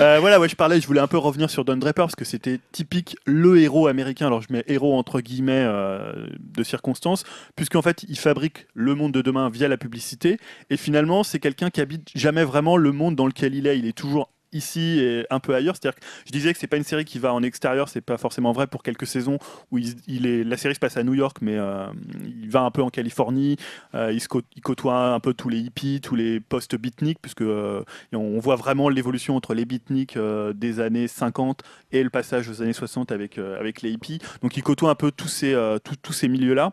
[SPEAKER 4] Euh, voilà, ouais, je parlais, je voulais un peu revenir sur Don Draper parce que c'était typique le héros américain. Alors je mets héros entre guillemets euh, de circonstance, puisqu'en fait il fabrique le monde de demain via la publicité. Et finalement, c'est quelqu'un qui habite jamais vraiment le monde dans lequel il est. Il est toujours ici et un peu ailleurs. C'est-à-dire que je disais que c'est pas une série qui va en extérieur, c'est pas forcément vrai pour quelques saisons où il, est, la série se passe à New York, mais euh, il va un peu en Californie. euh, il, côtoie un peu tous les hippies, tous les post-beatniks, puisque euh, on voit vraiment l'évolution entre les beatniks des années 50 et le passage aux années 60 avec, avec les hippies. Donc il côtoie un peu tous ces, tous ces milieux-là.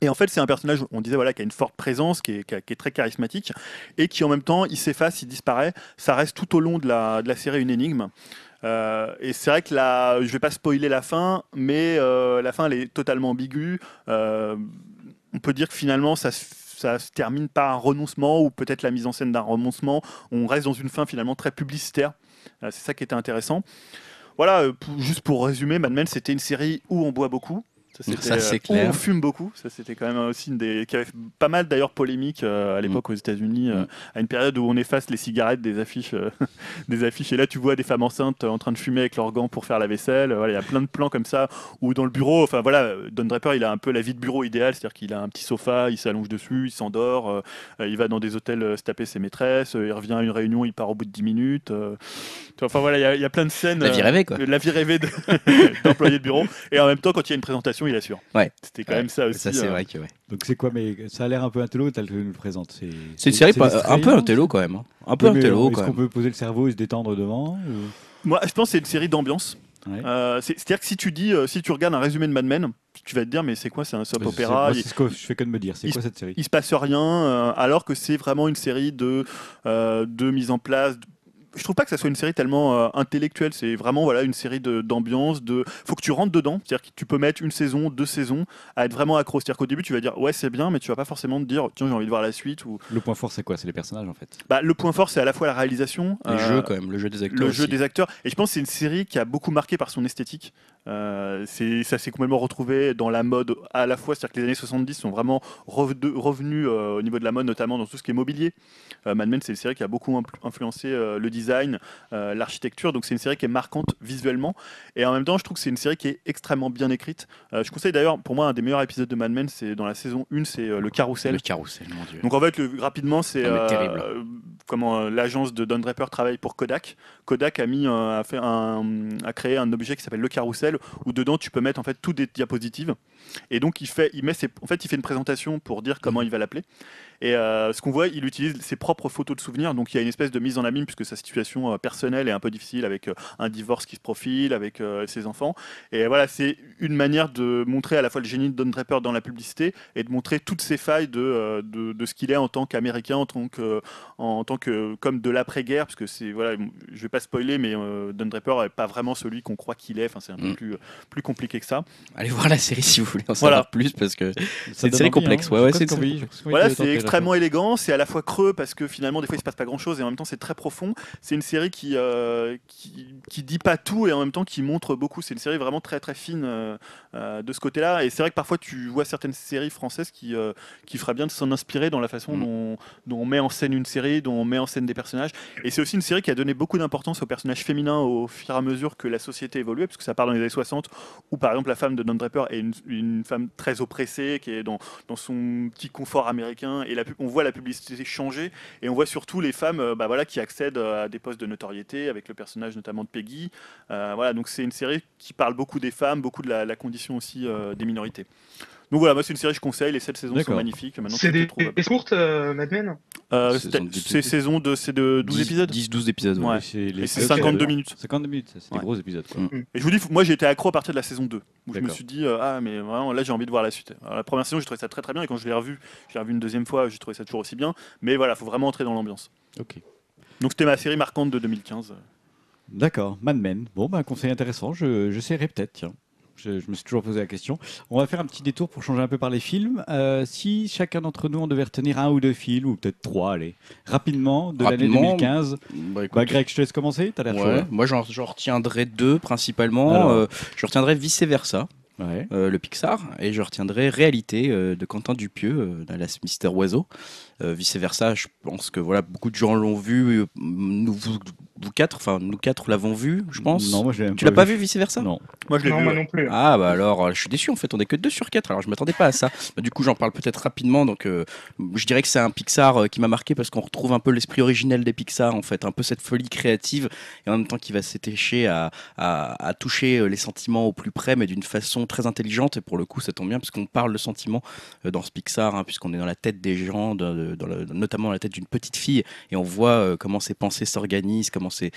[SPEAKER 4] Et en fait, c'est un personnage, on disait, voilà, qui a une forte présence, qui est, très charismatique, et qui en même temps, il s'efface, il disparaît. Ça reste tout au long de la, série une énigme. Euh, et c'est vrai que la, je vais pas spoiler la fin, mais euh, la fin, elle est totalement ambiguë. Euh, on peut dire que finalement, ça se ça se termine par un renoncement ou peut-être la mise en scène d'un renoncement. On reste dans une fin finalement très publicitaire. C'est ça qui était intéressant. Voilà, juste pour résumer, Mad Men, c'était une série où on boit beaucoup.
[SPEAKER 3] Ça, c'est
[SPEAKER 4] euh, où
[SPEAKER 3] clair.
[SPEAKER 4] on fume beaucoup. Ça, c'était quand même aussi une des. qui avait pas mal d'ailleurs polémique euh, à l'époque aux États-Unis, euh,
[SPEAKER 3] Mm.
[SPEAKER 4] à une période où on efface les cigarettes des affiches. euh, *laughs* des affiches. Et là, tu vois des femmes enceintes en train de fumer avec leurs gants pour faire la vaisselle. Voilà, il y a plein de plans comme ça. Ou dans le bureau, enfin voilà, Don Draper, il a un peu la vie de bureau idéale, c'est-à-dire qu'il a un petit sofa, il s'allonge dessus, il s'endort, il va dans des hôtels se taper ses maîtresses, il revient à une réunion, il part au bout de 10 minutes. Enfin voilà, il y a- il y, a plein de scènes.
[SPEAKER 3] La vie rêvée, quoi.
[SPEAKER 4] de La vie rêvée de- *laughs* d'employé de bureau. Et en même temps, quand il y a une présentation, il assure.
[SPEAKER 3] Ouais.
[SPEAKER 4] C'était quand
[SPEAKER 3] Ouais,
[SPEAKER 4] même ça aussi.
[SPEAKER 3] Ça, c'est
[SPEAKER 4] euh.
[SPEAKER 3] vrai que ouais.
[SPEAKER 1] Donc c'est quoi mais ça a l'air un peu intello tel que tu nous le présentes. C'est
[SPEAKER 3] C'est une série pas- un peu intello quand même. hein. Un peu
[SPEAKER 1] Oui, mais
[SPEAKER 3] intello
[SPEAKER 1] Est-ce
[SPEAKER 3] quand
[SPEAKER 1] qu'on
[SPEAKER 3] même.
[SPEAKER 1] peut poser le cerveau et se détendre devant ou-
[SPEAKER 4] Moi, je pense que c'est une série d'ambiance.
[SPEAKER 1] Ouais.
[SPEAKER 4] Euh, c'est- C'est-à-dire que si tu dis, euh, si tu regardes un résumé de Mad Men, tu vas te dire, mais c'est quoi C'est un soap
[SPEAKER 1] c'est-
[SPEAKER 4] opéra?
[SPEAKER 1] C'est ce que je fais que de me dire. C'est
[SPEAKER 4] il-
[SPEAKER 1] quoi cette série?
[SPEAKER 4] il se passe rien, euh, alors que c'est vraiment une série de, euh, de mise en place. Je trouve pas que ça soit une série tellement euh, intellectuelle. C'est vraiment voilà une série de- d'ambiance. De, faut que tu rentres dedans. C'est-à-dire que tu peux mettre une saison, deux saisons à être vraiment accro. C'est-à-dire qu'au début tu vas dire ouais c'est bien, mais tu vas pas forcément te dire tiens j'ai envie de voir la suite. Ou
[SPEAKER 1] Le point fort, c'est quoi? C'est les personnages en fait.
[SPEAKER 4] bah, le point fort c'est à la fois la réalisation,
[SPEAKER 3] Les
[SPEAKER 4] euh,
[SPEAKER 3] jeux quand même, le jeu des acteurs.
[SPEAKER 4] le jeu des acteurs. Et je pense que c'est une série qui a beaucoup marqué par son esthétique. Euh, ça s'est complètement retrouvé dans la mode à la fois, c'est-à-dire que les années 70 sont vraiment revenu- revenus euh, au niveau de la mode, notamment dans tout ce qui est mobilier. Euh, Mad Men, c'est une série qui a beaucoup influencé euh, le design, euh, l'architecture, donc c'est une série qui est marquante visuellement. Et en même temps, je trouve que c'est une série qui est extrêmement bien écrite. Je conseille d'ailleurs, pour moi, un des meilleurs épisodes de Mad Men, c'est dans la saison 1, c'est le carrousel.
[SPEAKER 3] Le carrousel, mon dieu.
[SPEAKER 4] Donc en fait, le- rapidement, c'est
[SPEAKER 3] Ah,
[SPEAKER 4] comment l'agence de Don Draper travaille pour Kodak. Kodak a mis a fait un, a créé un objet qui s'appelle le carrousel où dedans tu peux mettre en fait toutes des diapositives. Et donc il fait il met ses- en fait il fait une présentation pour dire comment il va l'appeler. Et euh, ce qu'on voit, il utilise ses propres photos de souvenirs, donc il y a une espèce de mise en abîme puisque sa situation euh, personnelle est un peu difficile avec euh, un divorce qui se profile, avec euh, ses enfants. Et voilà, c'est une manière de montrer à la fois le génie de Don Draper dans la publicité et de montrer toutes ses failles de, euh, de, de ce qu'il est en tant qu'Américain, en tant que, en tant que comme de l'après-guerre, parce que c'est voilà, je vais pas spoiler, mais euh, Don Draper n'est pas vraiment celui qu'on croit qu'il est. Enfin, c'est un peu
[SPEAKER 3] Mm.
[SPEAKER 4] plus plus compliqué que ça.
[SPEAKER 3] Allez voir la série si vous voulez en
[SPEAKER 4] Voilà.
[SPEAKER 3] savoir plus parce que C'est une série
[SPEAKER 1] envie,
[SPEAKER 3] complexe,
[SPEAKER 1] hein.
[SPEAKER 3] ouais, ouais, c'est une série
[SPEAKER 4] Voilà, c'est extrêmement élégant, c'est à la fois creux parce que finalement des fois il se passe pas grand chose et en même temps c'est très profond. C'est une série qui, euh, qui qui dit pas tout et en même temps qui montre beaucoup. C'est une série vraiment très très fine euh, euh, de ce côté-là. Et c'est vrai que parfois tu vois certaines séries françaises qui euh, qui feraient bien de s'en inspirer dans la façon
[SPEAKER 3] Mm.
[SPEAKER 4] dont, dont on met en scène une série, dont on met en scène des personnages. Et c'est aussi une série qui a donné beaucoup d'importance aux personnages féminins au fur et à mesure que la société évoluait, parce que ça part dans les années 60 où par exemple la femme de Don Draper est une, une femme très oppressée qui est dans dans son petit confort américain et on voit la publicité changer et on voit surtout les femmes euh, bah, qui accèdent à des postes de notoriété avec le personnage notamment de Peggy. Euh, voilà, donc c'est une série qui parle beaucoup des femmes, beaucoup de la, condition aussi euh, des minorités. Donc voilà, moi c'est une série que je conseille, les 7 saisons sont magnifiques.
[SPEAKER 2] C'est des, des courtes, euh, Mad Men
[SPEAKER 4] Euh, c'est-
[SPEAKER 3] de dix
[SPEAKER 4] c'est saison de, de 12 épisodes
[SPEAKER 3] 10-12 épisodes. ouais.
[SPEAKER 4] Ouais.
[SPEAKER 1] Et c'est les
[SPEAKER 4] et c'est
[SPEAKER 1] épisodes,
[SPEAKER 4] 52
[SPEAKER 1] euh,
[SPEAKER 4] minutes.
[SPEAKER 1] 52 minutes, c'est des gros épisodes. quoi.
[SPEAKER 3] Mm.
[SPEAKER 4] Et je vous dis, moi j'ai été accro à partir de la saison 2, où je me
[SPEAKER 1] D'accord.
[SPEAKER 4] suis dit, euh, ah mais vraiment là j'ai envie de voir la suite. Alors, la première saison j'ai trouvé ça très très bien, et quand je l'ai revu, je l'ai revu une deuxième fois, j'ai trouvé ça toujours aussi bien. Mais voilà, faut vraiment entrer dans l'ambiance.
[SPEAKER 1] Ok.
[SPEAKER 4] Donc c'était ma série marquante de 2015.
[SPEAKER 1] D'accord, Mad Men. Bon, bah, un conseil intéressant, je, j'essaierai peut-être, tiens. Je, je me suis toujours posé la question. On va faire un petit détour pour changer un peu par les films. Euh, si chacun d'entre nous, on devait retenir un ou deux films, ou peut-être trois, allez, rapidement, de l'année
[SPEAKER 3] Rapidement,
[SPEAKER 1] 2015.
[SPEAKER 3] Bah, écoute,
[SPEAKER 1] Bah, Greg, je te laisse commencer, t'as l'air
[SPEAKER 3] ouais,
[SPEAKER 1] hein
[SPEAKER 3] moi j'en retiendrai deux principalement.
[SPEAKER 1] Alors.
[SPEAKER 3] Euh, je retiendrai Vice Versa,
[SPEAKER 1] Ouais.
[SPEAKER 3] euh, le Pixar, et je retiendrai Réalité euh, de Quentin Dupieux, euh, d'Alias Mister Oiseau. Euh, vice versa, je pense que voilà, beaucoup de gens l'ont vu. euh, Nous, vous, vous quatre, enfin nous quatre l'avons vu, je pense.
[SPEAKER 1] Non, moi, je l'ai
[SPEAKER 3] tu l'as pas vu vice versa
[SPEAKER 1] Non.
[SPEAKER 4] Moi je l'ai
[SPEAKER 2] Non,
[SPEAKER 4] vu.
[SPEAKER 2] moi
[SPEAKER 4] ouais.
[SPEAKER 2] non plus.
[SPEAKER 3] Ah bah alors, euh, je suis déçu en fait, on est que 2 sur 4, alors je m'attendais pas à ça. Bah, du coup j'en parle peut-être rapidement, donc euh, je dirais que c'est un Pixar euh, qui m'a marqué parce qu'on retrouve un peu l'esprit originel des Pixar en fait, un peu cette folie créative et en même temps qui va s'étécher à, à, à toucher les sentiments au plus près mais d'une façon très intelligente et pour le coup ça tombe bien parce qu'on parle de sentiments euh, dans ce Pixar hein, puisqu'on est dans la tête des gens, de- de- notamment dans la tête d'une petite fille et on voit euh, comment ses pensées s'organisent, comment ses,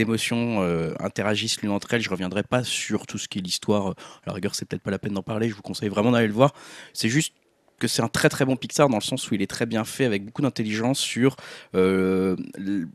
[SPEAKER 3] émotions euh, interagissent l'une entre elles. Je reviendrai pas sur tout ce qui est l'histoire. euh, À la rigueur, c'est peut-être pas la peine d'en parler. Je vous conseille vraiment d'aller le voir. C'est juste c'est un très très bon Pixar dans le sens où il est très bien fait avec beaucoup d'intelligence sur euh,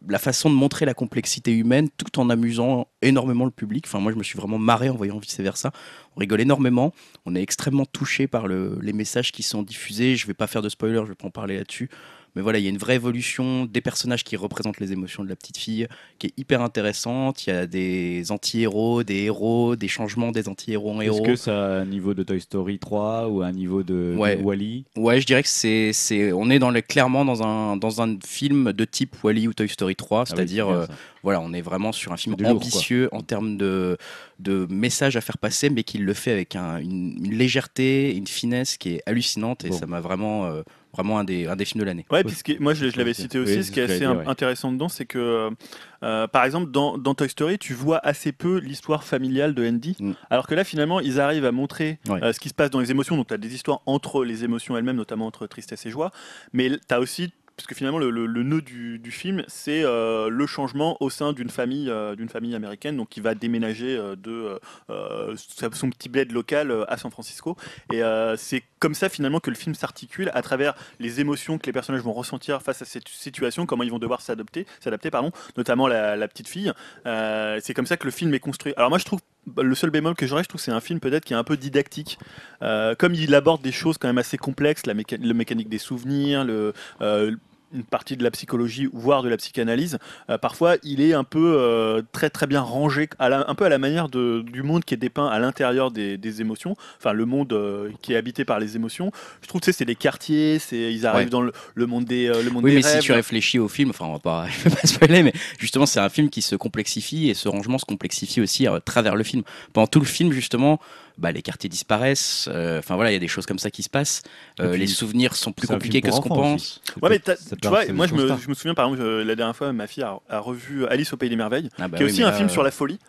[SPEAKER 3] la façon de montrer la complexité humaine tout en amusant énormément le public. Enfin moi je me suis vraiment marré en voyant vice versa. On rigole énormément. On est extrêmement touché par le- les messages qui sont diffusés. Je vais pas faire de spoiler, je vais pas en parler là-dessus. Mais voilà, il y a une vraie évolution des personnages qui représentent les émotions de la petite fille, qui est hyper intéressante. Il y a des anti-héros, des héros, des changements des anti-héros en
[SPEAKER 1] Est-ce
[SPEAKER 3] héros.
[SPEAKER 1] que ça a un niveau de Toy Story 3 ou un niveau de,
[SPEAKER 3] Ouais.
[SPEAKER 1] de Wally
[SPEAKER 3] Ouais, je dirais que c'est, c'est, on est dans le, clairement dans un, dans un film de type Wally ou Toy Story 3,
[SPEAKER 1] Ah oui,
[SPEAKER 3] c'est-à-dire,
[SPEAKER 1] c'est
[SPEAKER 3] euh, voilà, on est vraiment sur un film
[SPEAKER 1] C'est lourd,
[SPEAKER 3] ambitieux en termes de, de messages à faire passer, mais qui le fait avec un- une, une légèreté, une finesse qui est hallucinante, et
[SPEAKER 1] Bon.
[SPEAKER 3] ça m'a vraiment, euh, vraiment un des, un des films de l'année.
[SPEAKER 4] Ouais, puis ce qui est- moi je, je l'avais cité aussi,
[SPEAKER 1] Oui,
[SPEAKER 4] ce qui est assez
[SPEAKER 1] j'allais dire, ouais.
[SPEAKER 4] intéressant dedans, c'est que euh, par exemple dans, dans Toy Story, tu vois assez peu l'histoire familiale de Andy,
[SPEAKER 3] Mm.
[SPEAKER 4] alors que là finalement ils arrivent à montrer
[SPEAKER 3] Ouais.
[SPEAKER 4] euh, ce qui se passe dans les émotions, donc tu as des histoires entre les émotions elles-mêmes, notamment entre tristesse et joie, mais tu as aussi parce que finalement le, le- nœud du, du film c'est euh, le changement au sein d'une famille euh, d'une famille américaine donc qui va déménager euh, de son petit bled local à San Francisco et c'est comme ça finalement que le film s'articule à travers les émotions que les personnages vont ressentir face à cette situation, comment ils vont devoir s'adapter, s'adapter pardon, notamment la, la petite fille. C'est comme ça que le film est construit. Alors moi je trouve le seul bémol que j'aurais, je trouve c'est un film peut-être qui est un peu didactique, comme il aborde des choses quand même assez complexes, la méca- le mécanique des souvenirs, le une partie de la psychologie, voire de la psychanalyse, euh, parfois il est un peu euh, très très bien rangé, à la- un peu à la manière de- du monde qui est dépeint à l'intérieur des, des émotions, enfin le monde euh, qui est habité par les émotions. Je trouve que tu sais, c'est des quartiers, c'est ils arrivent
[SPEAKER 3] Ouais.
[SPEAKER 4] dans le, le monde des le monde
[SPEAKER 3] Oui,
[SPEAKER 4] des
[SPEAKER 3] mais
[SPEAKER 4] rêves.
[SPEAKER 3] si tu réfléchis au film, enfin, on va pas, *laughs* je vais pas spoiler, mais justement, c'est un film qui se complexifie et ce rangement se complexifie aussi à travers le film. Pendant tout le film, justement, bah, les quartiers disparaissent. euh, Enfin voilà, il y a des choses comme ça qui se passent. Euh,
[SPEAKER 1] puis,
[SPEAKER 3] les souvenirs sont plus compliqués que ce qu'on pense.
[SPEAKER 4] Ouais, mais tu vois, moi je me, je me souviens par exemple, euh, la dernière fois, ma fille a, a revu Alice au Pays des merveilles,
[SPEAKER 3] Ah bah
[SPEAKER 4] qui est
[SPEAKER 3] oui,
[SPEAKER 4] aussi un
[SPEAKER 3] là,
[SPEAKER 4] film sur la folie.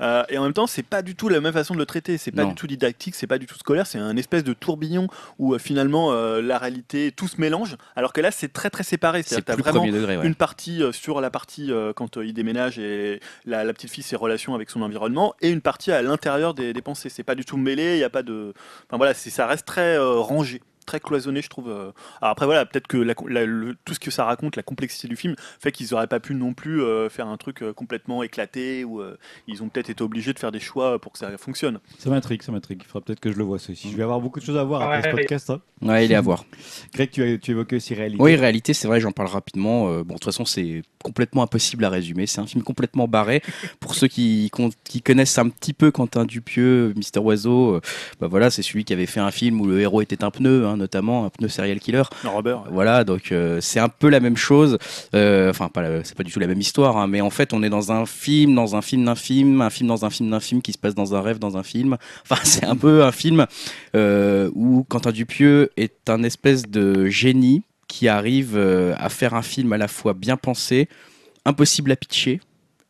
[SPEAKER 4] Euh, et en même temps, c'est pas du tout la même façon de le traiter. C'est pas
[SPEAKER 3] Non.
[SPEAKER 4] du tout didactique, c'est pas du tout scolaire. C'est un espèce de tourbillon où euh, finalement euh, la réalité tout se mélange. Alors que là, c'est très très séparé.
[SPEAKER 3] C'est
[SPEAKER 4] C'est-à-dire que
[SPEAKER 3] plus
[SPEAKER 4] t'as vraiment
[SPEAKER 3] degré. ouais.
[SPEAKER 4] une partie sur la partie quand il déménage et la, la petite fille ses relations avec son environnement et une partie à l'intérieur des, des pensées. C'est pas du tout mêlé. Il y a pas de. Enfin voilà, ça reste très rangé. Très cloisonné, je trouve. euh. Alors après, voilà, peut-être que la- la- le- tout ce que ça raconte, la complexité du film, fait qu'ils auraient pas pu non plus euh, faire un truc euh, complètement éclaté ou euh, ils ont peut-être été obligés de faire des choix pour que ça fonctionne.
[SPEAKER 1] Ça m'intrigue, ça m'intrigue. Il faudra peut-être que je le vois ceci. Je vais avoir beaucoup de choses à voir après
[SPEAKER 2] Ouais.
[SPEAKER 1] ce podcast. hein.
[SPEAKER 3] Ouais, il est à voir.
[SPEAKER 1] Greg, tu, as, tu évoquais aussi réalité.
[SPEAKER 3] Oui, réalité, c'est vrai, j'en parle rapidement. Euh, bon, de toute façon, c'est complètement impossible à résumer. C'est un film complètement barré. *laughs* Pour ceux qui, con- qui connaissent un petit peu Quentin Dupieux, Mister Oiseau, euh, bah voilà, c'est celui qui avait fait un film où le héros était un pneu, hein, notamment un pneu serial killer.
[SPEAKER 4] Non, Robert.
[SPEAKER 3] Voilà, donc euh, c'est un peu la même chose. Euh, Enfin, la- c'est pas du tout la même histoire, hein, mais en fait, on est dans un film, dans un film d'un film, un film dans un film d'un film qui se passe dans un rêve dans un film. Enfin, c'est un peu un film euh, où Quentin Dupieux est un espèce de génie qui arrive euh, à faire un film à la fois bien pensé, impossible à pitcher.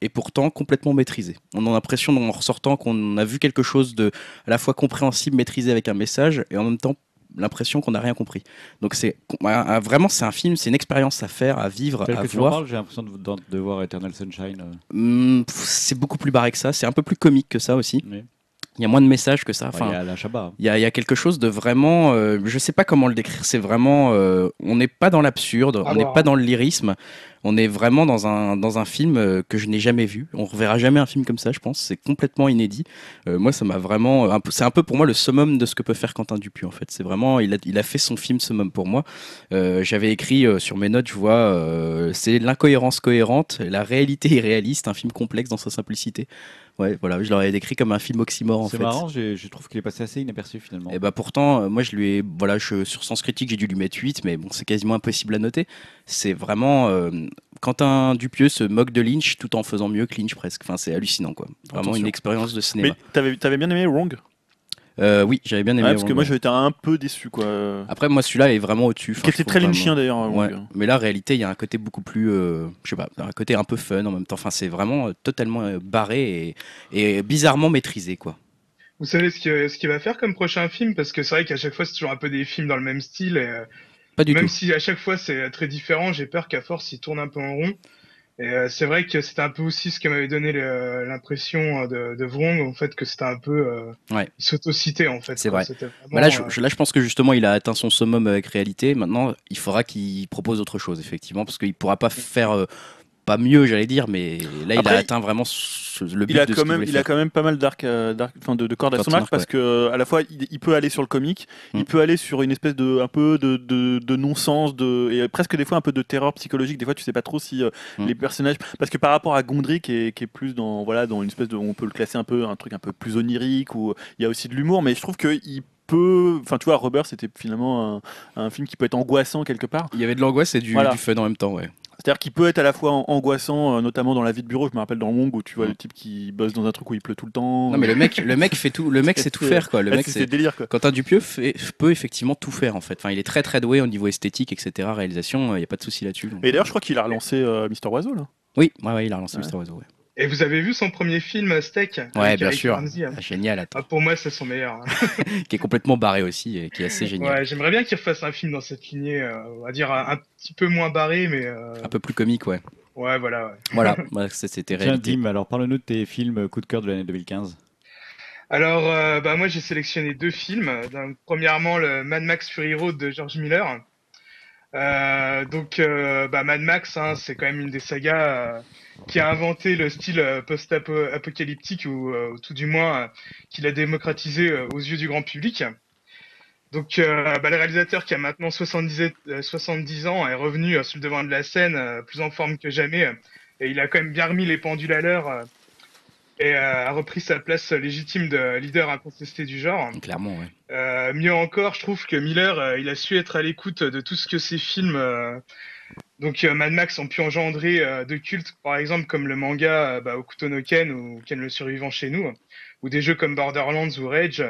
[SPEAKER 3] Et pourtant complètement maîtrisé. On a l'impression en ressortant qu'on a vu quelque chose de à la fois compréhensible, maîtrisé avec un message, et en même temps l'impression qu'on n'a rien compris. Donc c'est un- un- vraiment c'est un film, c'est une expérience à faire, à vivre,
[SPEAKER 1] Tel
[SPEAKER 3] à
[SPEAKER 1] que
[SPEAKER 3] voir.
[SPEAKER 1] j'ai l'impression de, de- de voir Eternal Sunshine. euh.
[SPEAKER 3] Hum, c'est beaucoup plus barré que ça, c'est un peu plus comique que ça aussi. Il y a moins de messages que ça.
[SPEAKER 1] Enfin, il y a la Shabba.
[SPEAKER 3] il y, a, il y a quelque chose de vraiment, euh, je sais pas comment le décrire. C'est vraiment, euh, on n'est pas dans l'absurde,
[SPEAKER 2] À
[SPEAKER 3] on n'est
[SPEAKER 2] voir,
[SPEAKER 3] pas
[SPEAKER 2] hein.
[SPEAKER 3] dans le lyrisme. On est vraiment dans un dans un film euh, que je n'ai jamais vu. On reverra jamais un film comme ça, je pense. C'est complètement inédit. Euh, moi, ça m'a vraiment, un peu- c'est un peu pour moi le summum de ce que peut faire Quentin Dupieux. En fait, c'est vraiment, il a il a fait son film summum pour moi. Euh, J'avais écrit euh, sur mes notes, je vois, euh, c'est l'incohérence cohérente, la réalité irréaliste, un film complexe dans sa simplicité. Ouais, voilà, je l'aurais décrit comme un film oxymore en
[SPEAKER 1] C'est
[SPEAKER 3] fait.
[SPEAKER 1] marrant, j'ai- je trouve qu'il est passé assez inaperçu finalement.
[SPEAKER 3] Et bah pourtant, euh, moi je lui ai, voilà, je, sur Sens Critique, j'ai dû lui mettre 8, mais bon, c'est quasiment impossible à noter. C'est vraiment, euh, Quentin Dupieux se moque de Lynch tout en faisant mieux que Lynch presque. Enfin, c'est hallucinant quoi. Vraiment
[SPEAKER 4] Attention.
[SPEAKER 3] une expérience de cinéma.
[SPEAKER 4] Mais t'avais avais bien aimé Wrong?
[SPEAKER 3] Euh, oui, j'avais bien aimé.
[SPEAKER 4] Ouais, Parce que moi j'étais un peu déçu quoi.
[SPEAKER 3] Après, moi celui-là est vraiment au-dessus. Enfin,
[SPEAKER 4] Qui était très lynchien d'ailleurs. Wrong.
[SPEAKER 3] Ouais, mais là, en réalité, il y a un côté beaucoup plus, euh, je sais pas, un côté un peu fun en même temps. Enfin, c'est vraiment euh, totalement euh, barré et, et bizarrement maîtrisé, quoi.
[SPEAKER 2] Vous savez ce qu'il ce qu'il va faire comme prochain film? Parce que c'est vrai qu'à chaque fois, c'est toujours un peu des films dans le même style. Et, euh,
[SPEAKER 3] Pas du
[SPEAKER 2] même
[SPEAKER 3] tout.
[SPEAKER 2] si à chaque fois, c'est très différent, j'ai peur qu'à force, il tourne un peu en rond. Et euh, c'est vrai que c'était un peu aussi ce qui m'avait donné l'impression de, de Vrong, en fait, que c'était un peu... Euh,
[SPEAKER 3] Ouais.
[SPEAKER 2] Il s'autocitait, en fait.
[SPEAKER 3] C'est vrai.
[SPEAKER 2] Vraiment,
[SPEAKER 3] Bah là, je,
[SPEAKER 2] euh,
[SPEAKER 3] je- là, je pense que justement, il a atteint son summum avec réalité. Maintenant, il faudra qu'il propose autre chose, effectivement, parce qu'il pourra pas faire euh, pas mieux, j'allais dire, mais là, il a atteint vraiment ce- le but
[SPEAKER 4] Il a
[SPEAKER 3] de
[SPEAKER 4] quand
[SPEAKER 3] qu'il
[SPEAKER 4] même, il a quand même pas mal d'arc, euh, de, de cordes à son
[SPEAKER 3] à son
[SPEAKER 4] arc
[SPEAKER 3] arc,
[SPEAKER 4] parce que euh, à la fois il, il peut aller sur le comique,
[SPEAKER 3] Mm.
[SPEAKER 4] il peut aller sur une espèce de un peu de, de, de non-sens, de et presque des fois un peu de terreur psychologique. Des fois tu sais pas trop si euh,
[SPEAKER 3] Mm.
[SPEAKER 4] les personnages, parce que par rapport à Gondry qui est, qui est plus dans voilà dans une espèce de, on peut le classer un peu un truc un peu plus onirique où il y a aussi de l'humour, mais je trouve que il peut, enfin tu vois, Rubber c'était finalement un, un film qui peut être angoissant quelque part.
[SPEAKER 3] Il y avait de l'angoisse et du,
[SPEAKER 4] Voilà.
[SPEAKER 3] du fun en même temps, ouais.
[SPEAKER 4] C'est-à-dire qu'il peut être à la fois an- angoissant, euh, notamment dans la vie de bureau. Je me rappelle dans Wong où tu vois
[SPEAKER 3] Mm.
[SPEAKER 4] le type qui bosse dans un truc où il pleut tout le temps.
[SPEAKER 3] Non, mais le mec, le mec fait tout, le mec *laughs* sait tout faire, quoi. Le
[SPEAKER 4] Ouais,
[SPEAKER 3] mec,
[SPEAKER 4] c'est délire quoi.
[SPEAKER 3] Quentin Dupieux fait- peut effectivement tout faire en fait. Enfin, il est très très doué au niveau esthétique, etc. Réalisation, il n'y a pas de souci là-dessus. donc,
[SPEAKER 4] Et d'ailleurs,
[SPEAKER 3] euh,
[SPEAKER 4] je crois qu'il a relancé euh, Mister Oiseau là.
[SPEAKER 3] Oui, ouais, ouais, il a relancé
[SPEAKER 4] Ouais.
[SPEAKER 3] Mr. Oiseau. Ouais,
[SPEAKER 2] Et vous avez vu son premier film, Steak
[SPEAKER 3] Ouais, bien
[SPEAKER 2] Eric
[SPEAKER 3] sûr.
[SPEAKER 2] Ramsey, hein
[SPEAKER 3] Ah, génial, attends.
[SPEAKER 2] Ah, Pour moi, c'est son meilleur. hein. *laughs*
[SPEAKER 3] qui est complètement barré aussi et qui est assez génial.
[SPEAKER 2] Ouais, j'aimerais bien qu'il refasse un film dans cette lignée, euh, on va dire un, un petit peu moins barré, mais euh,
[SPEAKER 3] Un peu plus comique, ouais.
[SPEAKER 2] ouais, voilà. ouais.
[SPEAKER 3] Voilà, *laughs* c'était
[SPEAKER 1] Tiens,
[SPEAKER 3] réalité.
[SPEAKER 1] Dim, alors parle-nous de tes films euh, coup de cœur de l'année 2015.
[SPEAKER 2] Alors, euh, bah, moi, j'ai sélectionné deux films. Donc, premièrement, le Mad Max Fury Road de George Miller. Euh, donc, euh, bah, Mad Max, hein, c'est quand même une des sagas euh, qui a inventé le style euh, post-apocalyptique, ou euh, tout du moins, euh, qu'il a démocratisé aux yeux du grand public. Donc, bah, le réalisateur qui a maintenant 70, euh, 70 ans est revenu sur le devant de la scène, plus en forme que jamais, et il a quand même bien remis les pendules à l'heure et a repris sa place légitime de leader incontesté du genre.
[SPEAKER 3] Clairement, ouais.
[SPEAKER 2] Euh, mieux encore, je trouve que Miller, il a su être à l'écoute de tout ce que ses films, donc euh, Mad Max, ont pu engendrer euh, de cultes, par exemple comme le manga euh, bah, Okuto no Ken ou Ken le survivant chez nous, ou des jeux comme Borderlands ou Rage,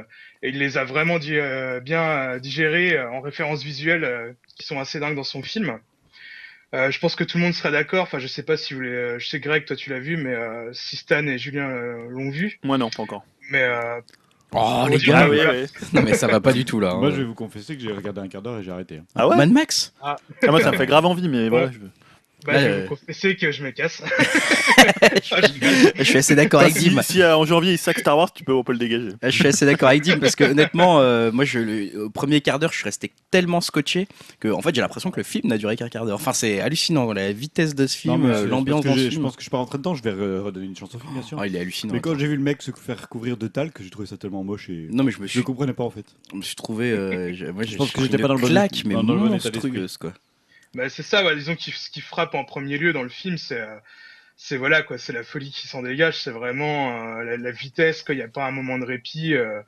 [SPEAKER 2] et il les a vraiment di- euh, bien euh, digérés euh, en références visuelles euh, qui sont assez dingues dans son film. Euh, je pense que tout le monde sera d'accord. Enfin, je sais pas si vous voulez. euh, Je sais Greg, toi tu l'as vu, mais euh, si Stan et Julien l'ont vu.
[SPEAKER 4] Moi non, pas encore.
[SPEAKER 2] Mais euh,
[SPEAKER 3] Oh,
[SPEAKER 2] on
[SPEAKER 3] les gars,
[SPEAKER 4] Ah oui,
[SPEAKER 2] voilà.
[SPEAKER 4] oui. *laughs*
[SPEAKER 3] non mais ça va pas du tout là. hein.
[SPEAKER 1] Moi, je vais vous confesser que j'ai regardé un quart d'heure et j'ai arrêté. hein.
[SPEAKER 4] Ah ouais?
[SPEAKER 3] Mad Max?
[SPEAKER 4] Ah, Moi ça me fait grave envie, mais voilà. je-
[SPEAKER 2] bah, je vais vous confesser que je me casse. *laughs* Ah, je.
[SPEAKER 3] Je suis assez d'accord avec Dim.
[SPEAKER 4] si, euh, en janvier il sac Star Wars, tu peux, on peut le dégager.
[SPEAKER 3] Je suis assez d'accord avec Dim parce que honnêtement, euh, moi, je, le- au premier quart d'heure, je suis resté tellement scotché que en fait, j'ai l'impression que le film n'a duré qu'un quart d'heure. Enfin, c'est hallucinant la vitesse de ce
[SPEAKER 1] Non,
[SPEAKER 3] film, euh, l'ambiance dans ce
[SPEAKER 1] Je pense que je suis pas rentré dedans, je vais re- redonner une chance au film, bien sûr.
[SPEAKER 3] Ah, il est hallucinant.
[SPEAKER 1] Mais quand j'ai vu le mec se faire couvrir de talc, j'ai trouvé ça tellement moche et.
[SPEAKER 3] Non, mais je me
[SPEAKER 1] Je
[SPEAKER 3] suis,
[SPEAKER 1] comprenais pas en fait.
[SPEAKER 3] je me suis trouvé. euh, *laughs* je- moi,
[SPEAKER 1] Je pense que j'étais pas dans le bon-
[SPEAKER 3] claque, mais
[SPEAKER 1] dans le bon état
[SPEAKER 3] monstrueuse quoi.
[SPEAKER 2] Bah, c'est ça, ouais, disons ce qui frappe en premier lieu dans le film, c'est euh, c'est voilà quoi, c'est la folie qui s'en dégage, c'est vraiment euh, la, la vitesse, qu'il n'y a pas un moment de répit. euh,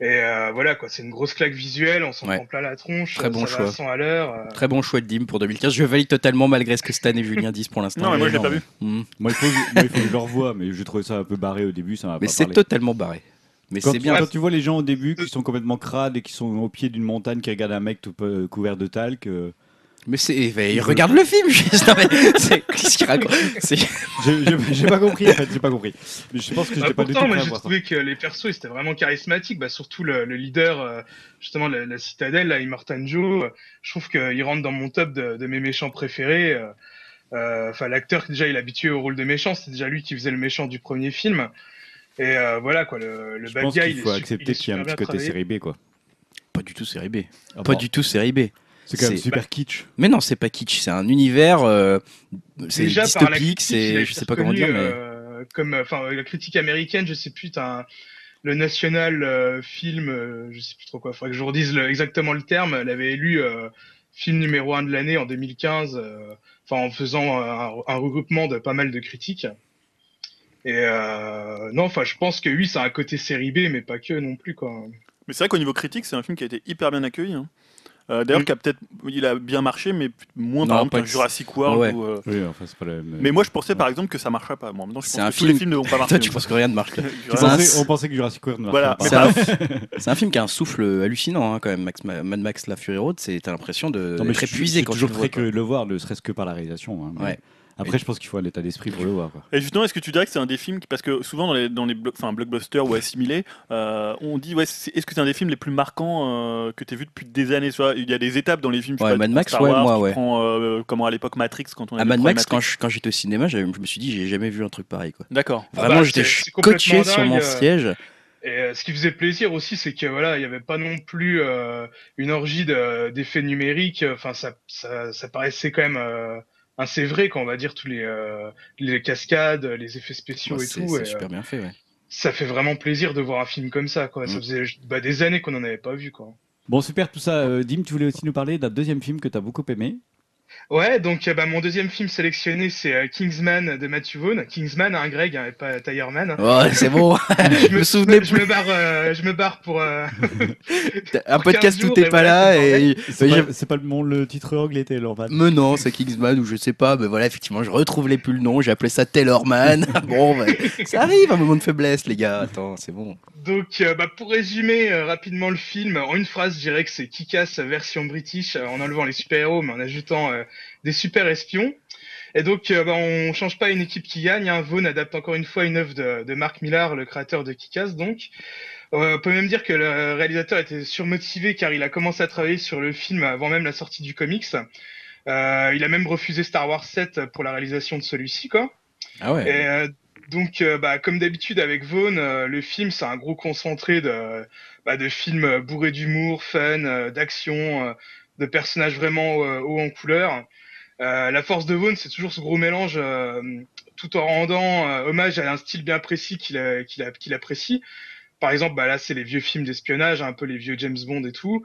[SPEAKER 2] et euh, voilà quoi, c'est une grosse claque visuelle, on s'en
[SPEAKER 3] Ouais.
[SPEAKER 2] prend plein la tronche,
[SPEAKER 3] Très bon
[SPEAKER 2] ça va à
[SPEAKER 3] choix.
[SPEAKER 2] 100 à l'heure. euh.
[SPEAKER 3] Très bon choix de Dim pour 2015. Je valide totalement malgré ce que Stan et Julien disent pour l'instant.
[SPEAKER 4] Non, mais moi je l'ai pas vu.
[SPEAKER 3] Hmm.
[SPEAKER 1] Moi, il faut, que- moi, il faut que je le revoie, mais j'ai trouvé ça un peu barré au début, ça m'a
[SPEAKER 3] Mais
[SPEAKER 1] pas
[SPEAKER 3] c'est
[SPEAKER 1] parlé.
[SPEAKER 3] totalement barré. Mais
[SPEAKER 1] Quand,
[SPEAKER 3] c'est bien.
[SPEAKER 1] quand tu vois les gens au début qui sont complètement crades et qui sont au pied d'une montagne qui regardent un mec tout couvert de talc, euh,
[SPEAKER 3] Mais c'est. mais regarde le film. juste. Non, mais *laughs* c'est- Qu'est-ce qu'il raconte?
[SPEAKER 1] J'ai pas compris en fait, j'ai pas compris. Mais je pense que
[SPEAKER 2] Bah,
[SPEAKER 1] j'étais pas du tout
[SPEAKER 2] pourtant, moi j'ai trouvé que les persos ils étaient vraiment charismatiques, bah, surtout le, le leader, euh, justement la, la citadelle, là, Immortan Joe. euh, je trouve qu'il rentre dans mon top de, de mes méchants préférés. euh, euh, Enfin, l'acteur déjà il est habitué au rôle de méchant, c'est déjà lui qui faisait le méchant du premier film. Et euh, voilà quoi, le, le
[SPEAKER 1] Je
[SPEAKER 2] bad
[SPEAKER 1] pense
[SPEAKER 2] guy.
[SPEAKER 1] qu'il
[SPEAKER 2] il
[SPEAKER 1] faut accepter
[SPEAKER 2] il est
[SPEAKER 1] qu'il y a un petit côté série B quoi.
[SPEAKER 3] Pas du tout série B.
[SPEAKER 1] Ah
[SPEAKER 3] Pas
[SPEAKER 1] bon,
[SPEAKER 3] du tout série B.
[SPEAKER 1] C'est quand même super kitsch.
[SPEAKER 3] Mais non, c'est pas kitsch. C'est un univers. euh, c'est
[SPEAKER 2] Déjà, par la
[SPEAKER 3] dystopique. C'est. Je sais pas comment dire, mais.
[SPEAKER 2] euh, comme, enfin, la critique américaine, je sais plus, t'as le National euh, Film, euh, je sais plus trop quoi, faudrait que je vous redise le- exactement le terme, elle avait élu euh, film numéro un de l'année en 2015, euh, enfin en faisant un, un regroupement de pas mal de critiques. Et euh, non, enfin, je pense que oui, ça a un côté série B, mais pas que non plus, quoi.
[SPEAKER 4] Mais c'est vrai qu'au niveau critique, c'est un film qui a été hyper bien accueilli. hein. Euh, D'ailleurs, qui a peut-être, il a bien marché, mais moins
[SPEAKER 3] Non,
[SPEAKER 4] par exemple qu'un
[SPEAKER 3] que-
[SPEAKER 4] Jurassic World.
[SPEAKER 3] Ouais.
[SPEAKER 4] ou, euh,
[SPEAKER 1] Oui, enfin pas même.
[SPEAKER 4] Mais moi, je pensais par exemple que ça marcherait pas. Moi, maintenant, je
[SPEAKER 3] C'est
[SPEAKER 4] pense
[SPEAKER 3] un
[SPEAKER 4] que tous les
[SPEAKER 3] film-
[SPEAKER 4] films ne vont pas *laughs* marcher.
[SPEAKER 3] Toi, tu penses que rien ne marche. *laughs* là.
[SPEAKER 1] on, pensait, que Jurassic World ne
[SPEAKER 4] Voilà.
[SPEAKER 1] marcherait
[SPEAKER 4] Mais
[SPEAKER 1] pas.
[SPEAKER 3] C'est un, *laughs* un film qui a un souffle hallucinant hein, quand même. Max, Mad Max La Fury Road, c'est t'as l'impression de
[SPEAKER 1] Non, mais
[SPEAKER 3] d'être
[SPEAKER 1] je suis-
[SPEAKER 3] épuisé
[SPEAKER 1] je suis
[SPEAKER 3] quand tu
[SPEAKER 1] toujours
[SPEAKER 3] le
[SPEAKER 1] très
[SPEAKER 3] vois. quoi.
[SPEAKER 1] curieux de le voir, ne serait-ce que par la réalisation. hein, mais
[SPEAKER 3] Ouais.
[SPEAKER 1] Après, je pense qu'il faut un état d'esprit pour le voir. Quoi.
[SPEAKER 4] Et justement, est-ce que tu dirais que c'est un des films qui, parce que souvent dans les, dans les block- enfin, blockbusters ou assimilés, euh, on dit ouais, est-ce que c'est un des films les plus marquants euh, que tu as vu depuis des années soit, Il y a des étapes dans les films. je sais
[SPEAKER 3] Ouais,
[SPEAKER 4] pas,
[SPEAKER 3] Mad Max,
[SPEAKER 4] Star
[SPEAKER 3] ouais,
[SPEAKER 4] Wars,
[SPEAKER 3] moi, ouais.
[SPEAKER 4] prends, euh, comment à l'époque Matrix quand on a
[SPEAKER 3] À
[SPEAKER 4] vu
[SPEAKER 3] Mad Max, quand
[SPEAKER 4] Matrix.
[SPEAKER 3] je- quand j'étais au cinéma, je, me suis dit, j'ai jamais vu un truc pareil. Quoi.
[SPEAKER 4] D'accord.
[SPEAKER 2] Ah
[SPEAKER 3] Vraiment,
[SPEAKER 2] bah,
[SPEAKER 3] j'étais scotché sur mon
[SPEAKER 2] euh,
[SPEAKER 3] siège.
[SPEAKER 2] Et euh, ce qui faisait plaisir aussi, c'est que voilà, il n'y avait pas non plus euh, une orgie de- d'effets numériques. Enfin, ça, ça, ça paraissait quand même assez vrai, quand on va dire tous les, euh, les cascades, les effets spéciaux
[SPEAKER 3] Ouais,
[SPEAKER 2] et
[SPEAKER 3] c'est
[SPEAKER 2] tout.
[SPEAKER 3] c'est
[SPEAKER 2] euh,
[SPEAKER 3] super bien fait. Ouais.
[SPEAKER 2] ça fait vraiment plaisir de voir un film comme ça. Quoi. Ça
[SPEAKER 3] Mm.
[SPEAKER 2] faisait bah, des années qu'on n'en avait pas vu. Quoi.
[SPEAKER 1] Bon, super tout ça. Euh, Dim, tu voulais aussi nous parler d'un deuxième film que tu as beaucoup aimé.
[SPEAKER 2] Ouais, donc euh, bah, mon deuxième film sélectionné, c'est euh, Kingsman de Matthew Vaughn. Kingsman, hein, Greg, hein, et pas Tireman.
[SPEAKER 3] Oh, c'est bon. *laughs* *laughs*
[SPEAKER 2] je,
[SPEAKER 3] me souvenais
[SPEAKER 2] je me barre, euh, je me barre pour. euh, *laughs*
[SPEAKER 3] un
[SPEAKER 2] pour
[SPEAKER 3] podcast
[SPEAKER 2] 15
[SPEAKER 3] où t'es pas là et.
[SPEAKER 1] C'est pas, le, mon- le titre anglais, était Lorvan.
[SPEAKER 3] Mais non, c'est Kingsman ou je sais pas, mais voilà, effectivement, je retrouvais plus le nom, j'ai appelé ça Taylorman. bon, bah, ça arrive, un moment de faiblesse, les gars, attends, c'est bon.
[SPEAKER 2] Donc, euh, bah, pour résumer euh, rapidement le film, en une phrase, je dirais que c'est Kick-Ass version british, euh, en enlevant les super-héros, mais en ajoutant des super-espions. Et donc, euh, bah, on change pas une équipe qui gagne. Hein. Vaughn adapte encore une fois une œuvre de, de Mark Millar, le créateur de Kick-Ass, donc. Euh, on peut même dire que le réalisateur était surmotivé car il a commencé à travailler sur le film avant même la sortie du comics. Euh, il a même refusé Star Wars 7 pour la réalisation de celui-ci, quoi.
[SPEAKER 3] Ah ouais.
[SPEAKER 2] Et euh, donc, bah, comme d'habitude avec Vaughn, le film c'est un gros concentré de, bah, de films bourrés d'humour, fun, d'action, de personnages vraiment euh, hauts en couleur. Euh, la force de Vaughn, c'est toujours ce gros mélange, euh, tout en rendant hommage à un style bien précis qu'il apprécie. Par exemple, bah là, c'est les vieux films d'espionnage, un peu les vieux James Bond et tout.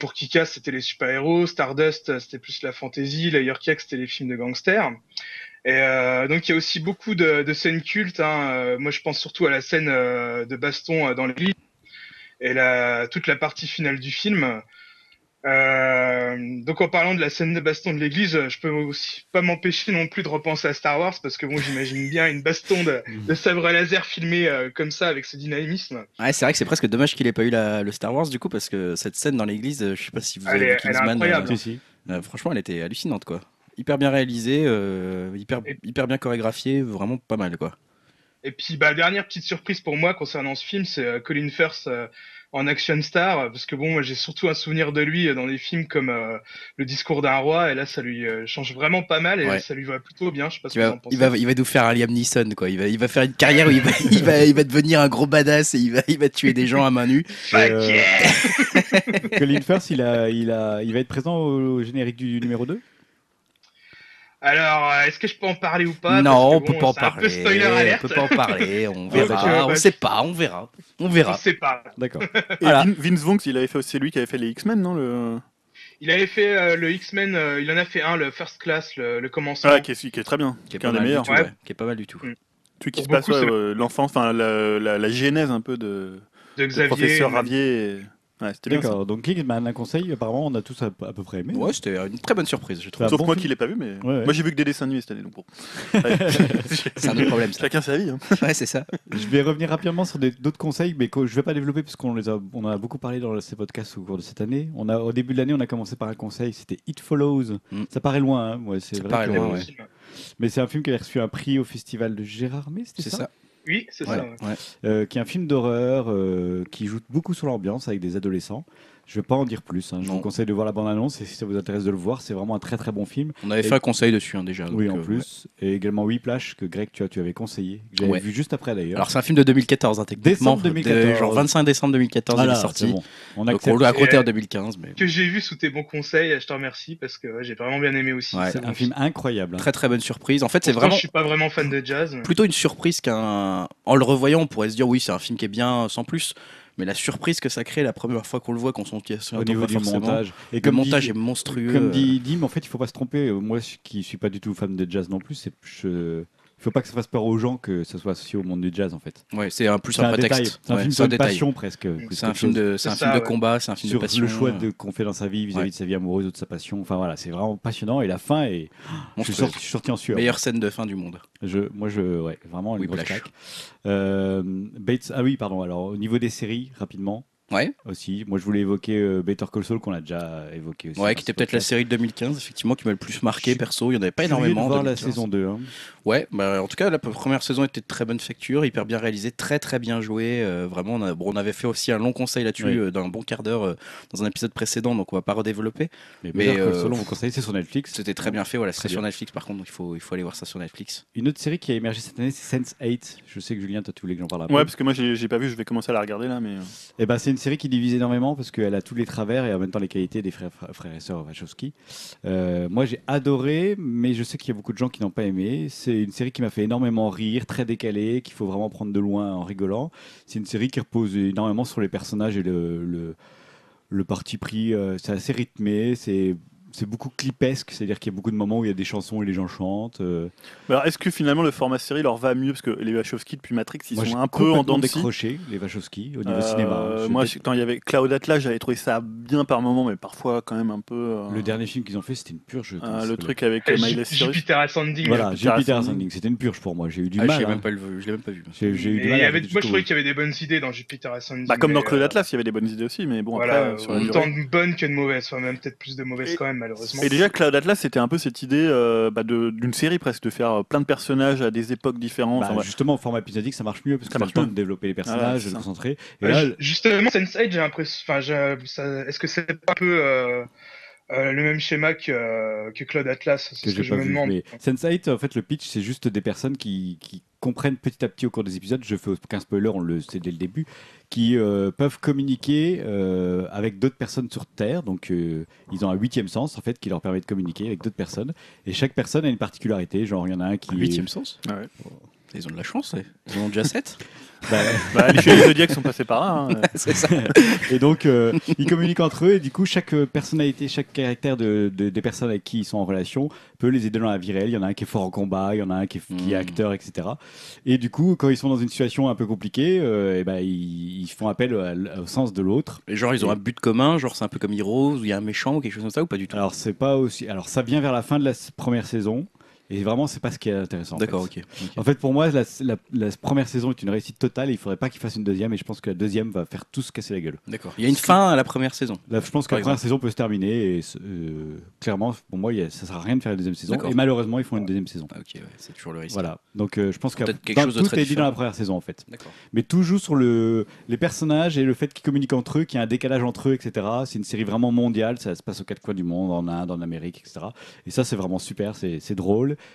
[SPEAKER 2] Pour Kikas, c'était les super-héros. Stardust, c'était plus la fantasy. Layer Cake, c'était les films de gangsters. Et donc, il y a aussi beaucoup de, scènes cultes. Hein. Moi, je pense surtout à la scène de baston dans l'église et toute la partie finale du film. Euh, donc, en parlant de la scène de baston de l'église, je peux aussi pas m'empêcher non plus de repenser à Star Wars parce que bon, j'imagine bien une baston de, de sabre laser filmé euh, comme ça avec ce dynamisme.
[SPEAKER 3] Ouais, c'est vrai que c'est presque dommage qu'il ait pas eu la- le Star Wars du coup, parce que cette scène dans l'église, euh, je sais pas si vous
[SPEAKER 2] Elle
[SPEAKER 3] avez
[SPEAKER 2] est-
[SPEAKER 3] vu
[SPEAKER 2] elle est incroyable.
[SPEAKER 3] Euh, franchement, elle était hallucinante quoi. hyper bien réalisé, euh, hyper,
[SPEAKER 2] Et-
[SPEAKER 3] hyper bien chorégraphié, vraiment pas mal quoi.
[SPEAKER 2] Et puis, bah, dernière petite surprise pour moi concernant ce film, c'est euh, Colin Firth euh, en action star, parce que bon, moi j'ai surtout un souvenir de lui euh, dans des films comme euh, Le discours d'un roi, et là ça lui euh, change vraiment pas mal, et
[SPEAKER 3] Ouais.
[SPEAKER 2] ça lui va plutôt bien, je sais pas ce
[SPEAKER 3] Il
[SPEAKER 2] que vous
[SPEAKER 3] va,
[SPEAKER 2] en pensez.
[SPEAKER 3] il, va, il va nous faire un Liam Neeson quoi. Il va, il va faire une carrière où il va, *laughs* il va, il va devenir un gros badass et il va, il va tuer des gens à main nue.
[SPEAKER 1] Euh,
[SPEAKER 2] yeah *laughs*
[SPEAKER 1] Colin Firth, il, a, il, a, il va être présent au générique du numéro 2
[SPEAKER 2] Alors, euh, est-ce que je peux en parler ou pas?
[SPEAKER 3] Non, on
[SPEAKER 2] que,
[SPEAKER 3] peut
[SPEAKER 2] bon,
[SPEAKER 3] pas en parler. On peut pas en parler. On
[SPEAKER 2] Donc, *laughs*
[SPEAKER 3] verra.
[SPEAKER 2] euh,
[SPEAKER 3] on
[SPEAKER 2] bah,
[SPEAKER 3] sait pas. On verra. On verra.
[SPEAKER 2] sais pas.
[SPEAKER 1] D'accord. *laughs*
[SPEAKER 4] Et
[SPEAKER 3] Voilà.
[SPEAKER 4] Vince Vaughn, il avait fait, c'est lui qui avait fait les X-Men, non le...
[SPEAKER 2] Il avait fait euh, le X-Men, euh, il en a fait un, le First Class, le, le commencement.
[SPEAKER 4] Ah, qui est, qui est très bien,
[SPEAKER 3] Qui
[SPEAKER 4] qui
[SPEAKER 3] est pas
[SPEAKER 4] un des meilleurs.
[SPEAKER 3] tout.
[SPEAKER 2] Ouais.
[SPEAKER 3] ouais. Qui est pas mal du tout.
[SPEAKER 4] Celui qui
[SPEAKER 2] Pour
[SPEAKER 4] se passe
[SPEAKER 2] beaucoup,
[SPEAKER 4] euh, l'enfance, enfin la, la, la genèse un peu de,
[SPEAKER 2] de
[SPEAKER 4] de
[SPEAKER 2] Xavier.
[SPEAKER 4] professeur. Ravier. et- Ouais, c'était bien.
[SPEAKER 1] D'accord. Donc Kingsman, un conseil, apparemment, on a tous à, à peu près aimé.
[SPEAKER 3] Ouais, c'était une très bonne surprise, je trouve.
[SPEAKER 4] Sauf
[SPEAKER 1] bon
[SPEAKER 4] moi
[SPEAKER 1] film.
[SPEAKER 4] qui l'ai pas vu, mais
[SPEAKER 1] Ouais, ouais.
[SPEAKER 4] moi j'ai vu que des dessins animés cette année, donc bon. *laughs* *laughs*
[SPEAKER 3] C'est un autre problème. Ça.
[SPEAKER 4] Chacun sa vie. Hein. *laughs*
[SPEAKER 3] Ouais, c'est ça.
[SPEAKER 1] Je vais revenir rapidement sur des- d'autres conseils, mais que je ne vais pas développer parce qu'on les a, on en a beaucoup parlé dans ces podcasts au cours de cette année. On a, au début de l'année, on a commencé par un conseil, c'était It Follows.
[SPEAKER 3] Mm.
[SPEAKER 1] Ça paraît loin, hein, ouais, c'est
[SPEAKER 3] Ça
[SPEAKER 1] vrai
[SPEAKER 3] paraît
[SPEAKER 1] que-
[SPEAKER 3] loin, ouais.
[SPEAKER 2] film.
[SPEAKER 1] mais c'est un film qui a reçu un prix au festival de Gérardmer, c'était
[SPEAKER 3] C'est
[SPEAKER 1] ça,
[SPEAKER 3] ça.
[SPEAKER 2] Oui, c'est
[SPEAKER 3] Ouais,
[SPEAKER 2] ça. ouais.
[SPEAKER 1] Euh, Qui est un film d'horreur euh, qui joue beaucoup sur l'ambiance avec des adolescents. Je ne vais pas en dire plus. hein. Je
[SPEAKER 3] Non.
[SPEAKER 1] vous conseille de voir la bande-annonce et si ça vous intéresse de le voir, c'est vraiment un très très bon film.
[SPEAKER 3] On avait
[SPEAKER 1] Et-
[SPEAKER 3] fait un conseil dessus hein, déjà.
[SPEAKER 1] oui,
[SPEAKER 3] donc,
[SPEAKER 1] en
[SPEAKER 3] euh,
[SPEAKER 1] plus. Et également Whiplash que Greg, tu, as, tu avais conseillé. que J'avais
[SPEAKER 3] Ouais.
[SPEAKER 1] vu juste après d'ailleurs.
[SPEAKER 3] Alors c'est un film de 2014, hein, techniquement.
[SPEAKER 1] Décembre
[SPEAKER 3] De-
[SPEAKER 1] 2014.
[SPEAKER 3] genre 25 décembre 2014, il
[SPEAKER 1] Voilà,
[SPEAKER 3] est sorti.
[SPEAKER 1] bon. On
[SPEAKER 3] Donc
[SPEAKER 1] accepte.
[SPEAKER 3] on l'a compté en 2015, mais
[SPEAKER 2] Que j'ai vu sous tes bons conseils, je te remercie parce que ouais, j'ai vraiment bien aimé aussi.
[SPEAKER 3] Ouais.
[SPEAKER 1] C'est un film incroyable. hein.
[SPEAKER 3] très très bonne surprise. En fait, c'est vraiment
[SPEAKER 2] Je suis pas vraiment fan de jazz. mais-
[SPEAKER 3] plutôt une surprise qu'un. En le revoyant, on pourrait se dire oui, c'est un film qui est bien sans plus. Mais la surprise que ça crée la première fois qu'on le voit, qu'on s'en tient
[SPEAKER 1] au niveau du montage. Et
[SPEAKER 3] Le montage
[SPEAKER 1] dit,
[SPEAKER 3] est monstrueux.
[SPEAKER 1] Comme dit Dim, en fait, il faut pas se tromper. Euh, Moi, qui suis pas du tout fan de jazz non plus, c'est je... il faut pas que ça fasse peur aux gens que ça soit associé au monde du jazz en fait.
[SPEAKER 3] Ouais, c'est un plus un prétexte.
[SPEAKER 1] C'est un
[SPEAKER 3] Ouais,
[SPEAKER 1] film sur
[SPEAKER 3] un
[SPEAKER 1] une
[SPEAKER 3] détail.
[SPEAKER 1] passion presque.
[SPEAKER 3] C'est un film de, c'est un film de combat, c'est un film
[SPEAKER 1] sur
[SPEAKER 3] de passion.
[SPEAKER 1] le choix de qu'on fait dans sa vie vis-à-vis
[SPEAKER 3] Ouais.
[SPEAKER 1] de sa vie amoureuse ou de sa passion. Enfin voilà, c'est vraiment passionnant et la fin est. Je suis, sorti, je suis sorti en sueur.
[SPEAKER 3] Meilleure scène de fin du monde.
[SPEAKER 1] Je, moi, je, ouais, vraiment une grosse claque. Euh, Bates, ah oui, pardon. Alors, au niveau des séries, rapidement
[SPEAKER 3] Ouais,
[SPEAKER 1] aussi. Moi, je voulais évoquer euh, Better Call Saul qu'on a déjà évoqué aussi.
[SPEAKER 3] ouais, qui était peut-être la série de 2015, effectivement, qui m'a le plus marqué perso. Il n'y en avait pas énormément.
[SPEAKER 1] de voir la
[SPEAKER 3] 2015.
[SPEAKER 1] saison 2. hein.
[SPEAKER 3] Ouais, bah, en tout cas, la première saison était de très bonne facture, hyper bien réalisée, très très bien jouée. euh, vraiment, on, a- bon, on avait fait aussi un long conseil là-dessus
[SPEAKER 1] Oui.
[SPEAKER 3] euh, d'un bon quart d'heure euh, dans un épisode précédent, donc on va pas redévelopper.
[SPEAKER 1] Mais,
[SPEAKER 3] Mais,
[SPEAKER 1] Better Call Saul, on vous conseille, c'est sur Netflix.
[SPEAKER 3] C'était très bien fait, voilà, c'est sur. Netflix par contre, donc il faut, il faut aller voir ça sur Netflix.
[SPEAKER 1] Une autre série qui a émergé cette année, c'est Sense8. Je sais que Julien, toi, tu voulais que j'en parle peu.
[SPEAKER 4] Ouais, parce que moi j'ai pas vu, je vais commencer à la regarder là, mais. euh,
[SPEAKER 1] Eh ben, c'est une série qui divise énormément parce qu'elle a tous les travers et en même temps les qualités des frères, frères et sœurs Wachowski. Euh, moi, j'ai adoré, mais je sais qu'il y a beaucoup de gens qui n'ont pas aimé. C'est une série qui m'a fait énormément rire, très décalée, qu'il faut vraiment prendre de loin en rigolant. C'est une série qui repose énormément sur les personnages et le, le, le parti pris. euh, c'est assez rythmé, c'est c'est beaucoup clipesque, c'est-à-dire qu'il y a beaucoup de moments où il y a des chansons et les gens chantent. euh.
[SPEAKER 4] Alors est-ce que finalement le format série leur va mieux? Parce que les Wachowski depuis Matrix ils
[SPEAKER 1] Moi, j'ai
[SPEAKER 4] sont un peu en
[SPEAKER 1] complètement
[SPEAKER 4] dents de scie.
[SPEAKER 1] décroché, les Wachowski, au niveau
[SPEAKER 4] Euh,
[SPEAKER 1] cinéma.
[SPEAKER 4] moi,
[SPEAKER 1] J'ai
[SPEAKER 4] quand il y avait Cloud Atlas, j'avais trouvé ça bien par moment, mais parfois quand même un peu. euh,
[SPEAKER 1] Le dernier film qu'ils ont fait, c'était une purge.
[SPEAKER 4] euh, le truc avec
[SPEAKER 2] Euh, Ju-
[SPEAKER 4] Miley Cyrus.
[SPEAKER 2] Jupiter Ascending.
[SPEAKER 1] Voilà,
[SPEAKER 4] Jupiter
[SPEAKER 1] Jupiter
[SPEAKER 4] Ascending.
[SPEAKER 1] Ascending, c'était une purge pour moi. J'ai eu du
[SPEAKER 3] Ah, je
[SPEAKER 1] mal.
[SPEAKER 3] l'ai
[SPEAKER 1] hein.
[SPEAKER 3] même pas le vu, je l'ai même pas vu.
[SPEAKER 1] J'ai j'ai eu
[SPEAKER 2] Mais
[SPEAKER 1] du
[SPEAKER 2] il
[SPEAKER 1] mal.
[SPEAKER 2] y
[SPEAKER 1] à
[SPEAKER 2] avait-
[SPEAKER 1] aller
[SPEAKER 2] moi, je
[SPEAKER 1] jusqu'au
[SPEAKER 2] trouvais
[SPEAKER 1] bout.
[SPEAKER 2] qu'il y avait des bonnes idées dans Jupiter Ascending.
[SPEAKER 4] Bah, comme dans
[SPEAKER 2] mais,
[SPEAKER 4] Cloud
[SPEAKER 2] euh,
[SPEAKER 4] Atlas, il y avait des bonnes idées aussi, mais bon
[SPEAKER 2] Voilà,
[SPEAKER 4] après sur la
[SPEAKER 2] autant
[SPEAKER 4] durée.
[SPEAKER 2] de bonnes que de mauvaises, enfin même peut-être plus de mauvaises
[SPEAKER 4] Et-
[SPEAKER 2] quand même malheureusement.
[SPEAKER 4] Et déjà Cloud Atlas, c'était un peu cette idée euh, bah, de- d'une série presque, de faire euh, plein de personnages à des époques différentes.
[SPEAKER 1] Bah,
[SPEAKER 4] Enfin, ouais.
[SPEAKER 1] Justement, au format épisodique, ça marche mieux parce que
[SPEAKER 4] Ça
[SPEAKER 1] le
[SPEAKER 4] mieux.
[SPEAKER 1] de développer les personnages, de se
[SPEAKER 4] ça.
[SPEAKER 1] concentrer. Et
[SPEAKER 2] Ouais,
[SPEAKER 1] là,
[SPEAKER 2] ju- justement, Sense8, j'ai l'impression. Est-ce que c'est pas un peu euh, euh, le même schéma que, euh, que Cloud Atlas? C'est
[SPEAKER 1] que
[SPEAKER 2] ce que
[SPEAKER 1] j'ai
[SPEAKER 2] je
[SPEAKER 1] pas
[SPEAKER 2] me
[SPEAKER 1] vu.
[SPEAKER 2] demande.
[SPEAKER 1] Mais Sense8, en fait, le pitch, c'est juste des personnes qui, qui comprennent petit à petit au cours des épisodes, je fais aucun spoiler, on le sait dès le début, qui euh, peuvent communiquer euh, avec d'autres personnes sur Terre. Donc, euh, ils ont un huitième sens, en fait, qui leur permet de communiquer avec d'autres personnes. Et chaque personne a une particularité. Genre, il y en a un qui.
[SPEAKER 3] Un huitième sens?
[SPEAKER 4] Ah ouais.
[SPEAKER 3] Ils ont de la chance, ils en ont déjà *laughs* 7.
[SPEAKER 1] Bah, *laughs*
[SPEAKER 4] Bah, les chevaliers sont passés par là. hein. *laughs*
[SPEAKER 3] c'est ça.
[SPEAKER 1] Et donc, euh, ils communiquent entre eux, et du coup, chaque euh, personnalité, chaque caractère de, de- des personnes avec qui ils sont en relation peut les aider dans la vie réelle. Il y en a un qui est fort en combat, il y en a un qui est, qui est
[SPEAKER 3] Mm.
[SPEAKER 1] acteur, etc. Et du coup, quand ils sont dans une situation un peu compliquée, euh, ben, ils, ils font appel au, au sens de l'autre.
[SPEAKER 3] Et genre, ils ont un but commun, genre c'est un peu comme Heroes, où il y a un méchant ou quelque chose comme ça, ou pas du tout?
[SPEAKER 1] Alors, c'est pas aussi. Alors, ça vient vers la fin de la première saison. Et vraiment, c'est pas ce qui est intéressant. en
[SPEAKER 3] D'accord, ok.
[SPEAKER 1] En fait, pour moi, la, la- la première saison est une réussite totale. Et il faudrait pas qu'il fasse une deuxième. Et je pense que la deuxième va faire tout se casser la gueule.
[SPEAKER 3] D'accord. Il y a une fin à la première saison.
[SPEAKER 1] Là, je pense que la première saison peut se terminer. Et euh, clairement, pour moi, a- ça sert à rien de faire une deuxième saison. Et malheureusement, ils font une deuxième saison.
[SPEAKER 3] Ah, ok, ouais, c'est toujours le risque.
[SPEAKER 1] Voilà. Donc, euh, je pense que
[SPEAKER 3] chose
[SPEAKER 1] tout est dit dans la première saison, en fait.
[SPEAKER 3] D'accord.
[SPEAKER 1] Mais tout joue sur le, les personnages et le fait qu'ils communiquent entre eux, qu'il y a un décalage entre eux, etc. C'est une série vraiment mondiale, ça se passe aux quatre coins du monde, en Inde, en Amérique, etc. Et ça, c'est vraiment super, c'est c'est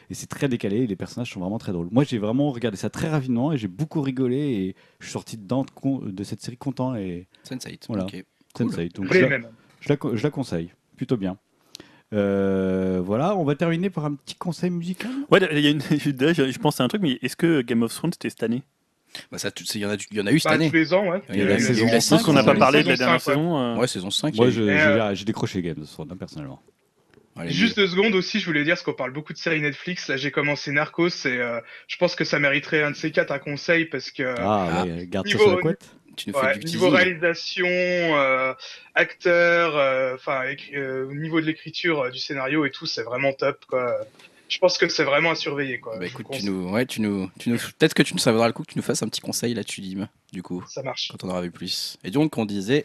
[SPEAKER 1] et c'est très décalé et les personnages sont vraiment très drôles. Moi, j'ai vraiment regardé ça très rapidement et j'ai beaucoup rigolé et je suis sorti dedans de, cette série content et
[SPEAKER 3] Sense8.
[SPEAKER 1] Voilà.
[SPEAKER 3] ok.
[SPEAKER 1] Sensei. Donc,
[SPEAKER 2] Oui,
[SPEAKER 1] je, la,
[SPEAKER 2] même.
[SPEAKER 1] je la co- je la conseille, plutôt bien. Euh, voilà, on va terminer par un petit conseil musical.
[SPEAKER 4] Ouais, il y a une, *laughs* je je pense à un truc, mais est-ce que Game of Thrones c'était cette année?
[SPEAKER 3] Bah, ça, il y, en a- il y en a eu cette
[SPEAKER 2] Bah,
[SPEAKER 3] année.
[SPEAKER 2] tous les ans, ouais.
[SPEAKER 3] Il y a
[SPEAKER 1] la saison
[SPEAKER 2] eu
[SPEAKER 1] la
[SPEAKER 4] Je pense qu'on n'a pas parlé de la dernière saison. euh.
[SPEAKER 3] Ouais, saison 5.
[SPEAKER 1] Moi,
[SPEAKER 3] il y a
[SPEAKER 1] je-
[SPEAKER 3] eu-
[SPEAKER 2] Et,
[SPEAKER 1] j'ai
[SPEAKER 2] euh,
[SPEAKER 1] j'ai décroché Game of Thrones, hein, personnellement.
[SPEAKER 3] Allez,
[SPEAKER 2] Juste deux secondes aussi, je voulais dire, parce qu'on parle beaucoup de séries Netflix. Là, j'ai commencé Narcos et euh, je pense que ça mériterait un de ces quatre un conseil parce que
[SPEAKER 1] Ah,
[SPEAKER 3] Ah.
[SPEAKER 1] ouais, garde ça
[SPEAKER 2] Niveau-
[SPEAKER 1] sur la couette.
[SPEAKER 3] tu nous fais
[SPEAKER 2] ouais,
[SPEAKER 3] du
[SPEAKER 2] niveau
[SPEAKER 3] teasing.
[SPEAKER 2] réalisation, euh, acteur, euh, enfin euh, au niveau de l'écriture, euh, du scénario et tout, c'est vraiment top. Quoi. Je pense que c'est vraiment à surveiller. Quoi.
[SPEAKER 3] Bah écoute, tu nous, ouais, tu nous, tu nous, peut-être que tu nous ça vaudra le coup que tu nous fasses un petit conseil là-dessus, Dim, du coup,
[SPEAKER 2] Ça marche.
[SPEAKER 3] quand on aura vu plus. Et donc, on disait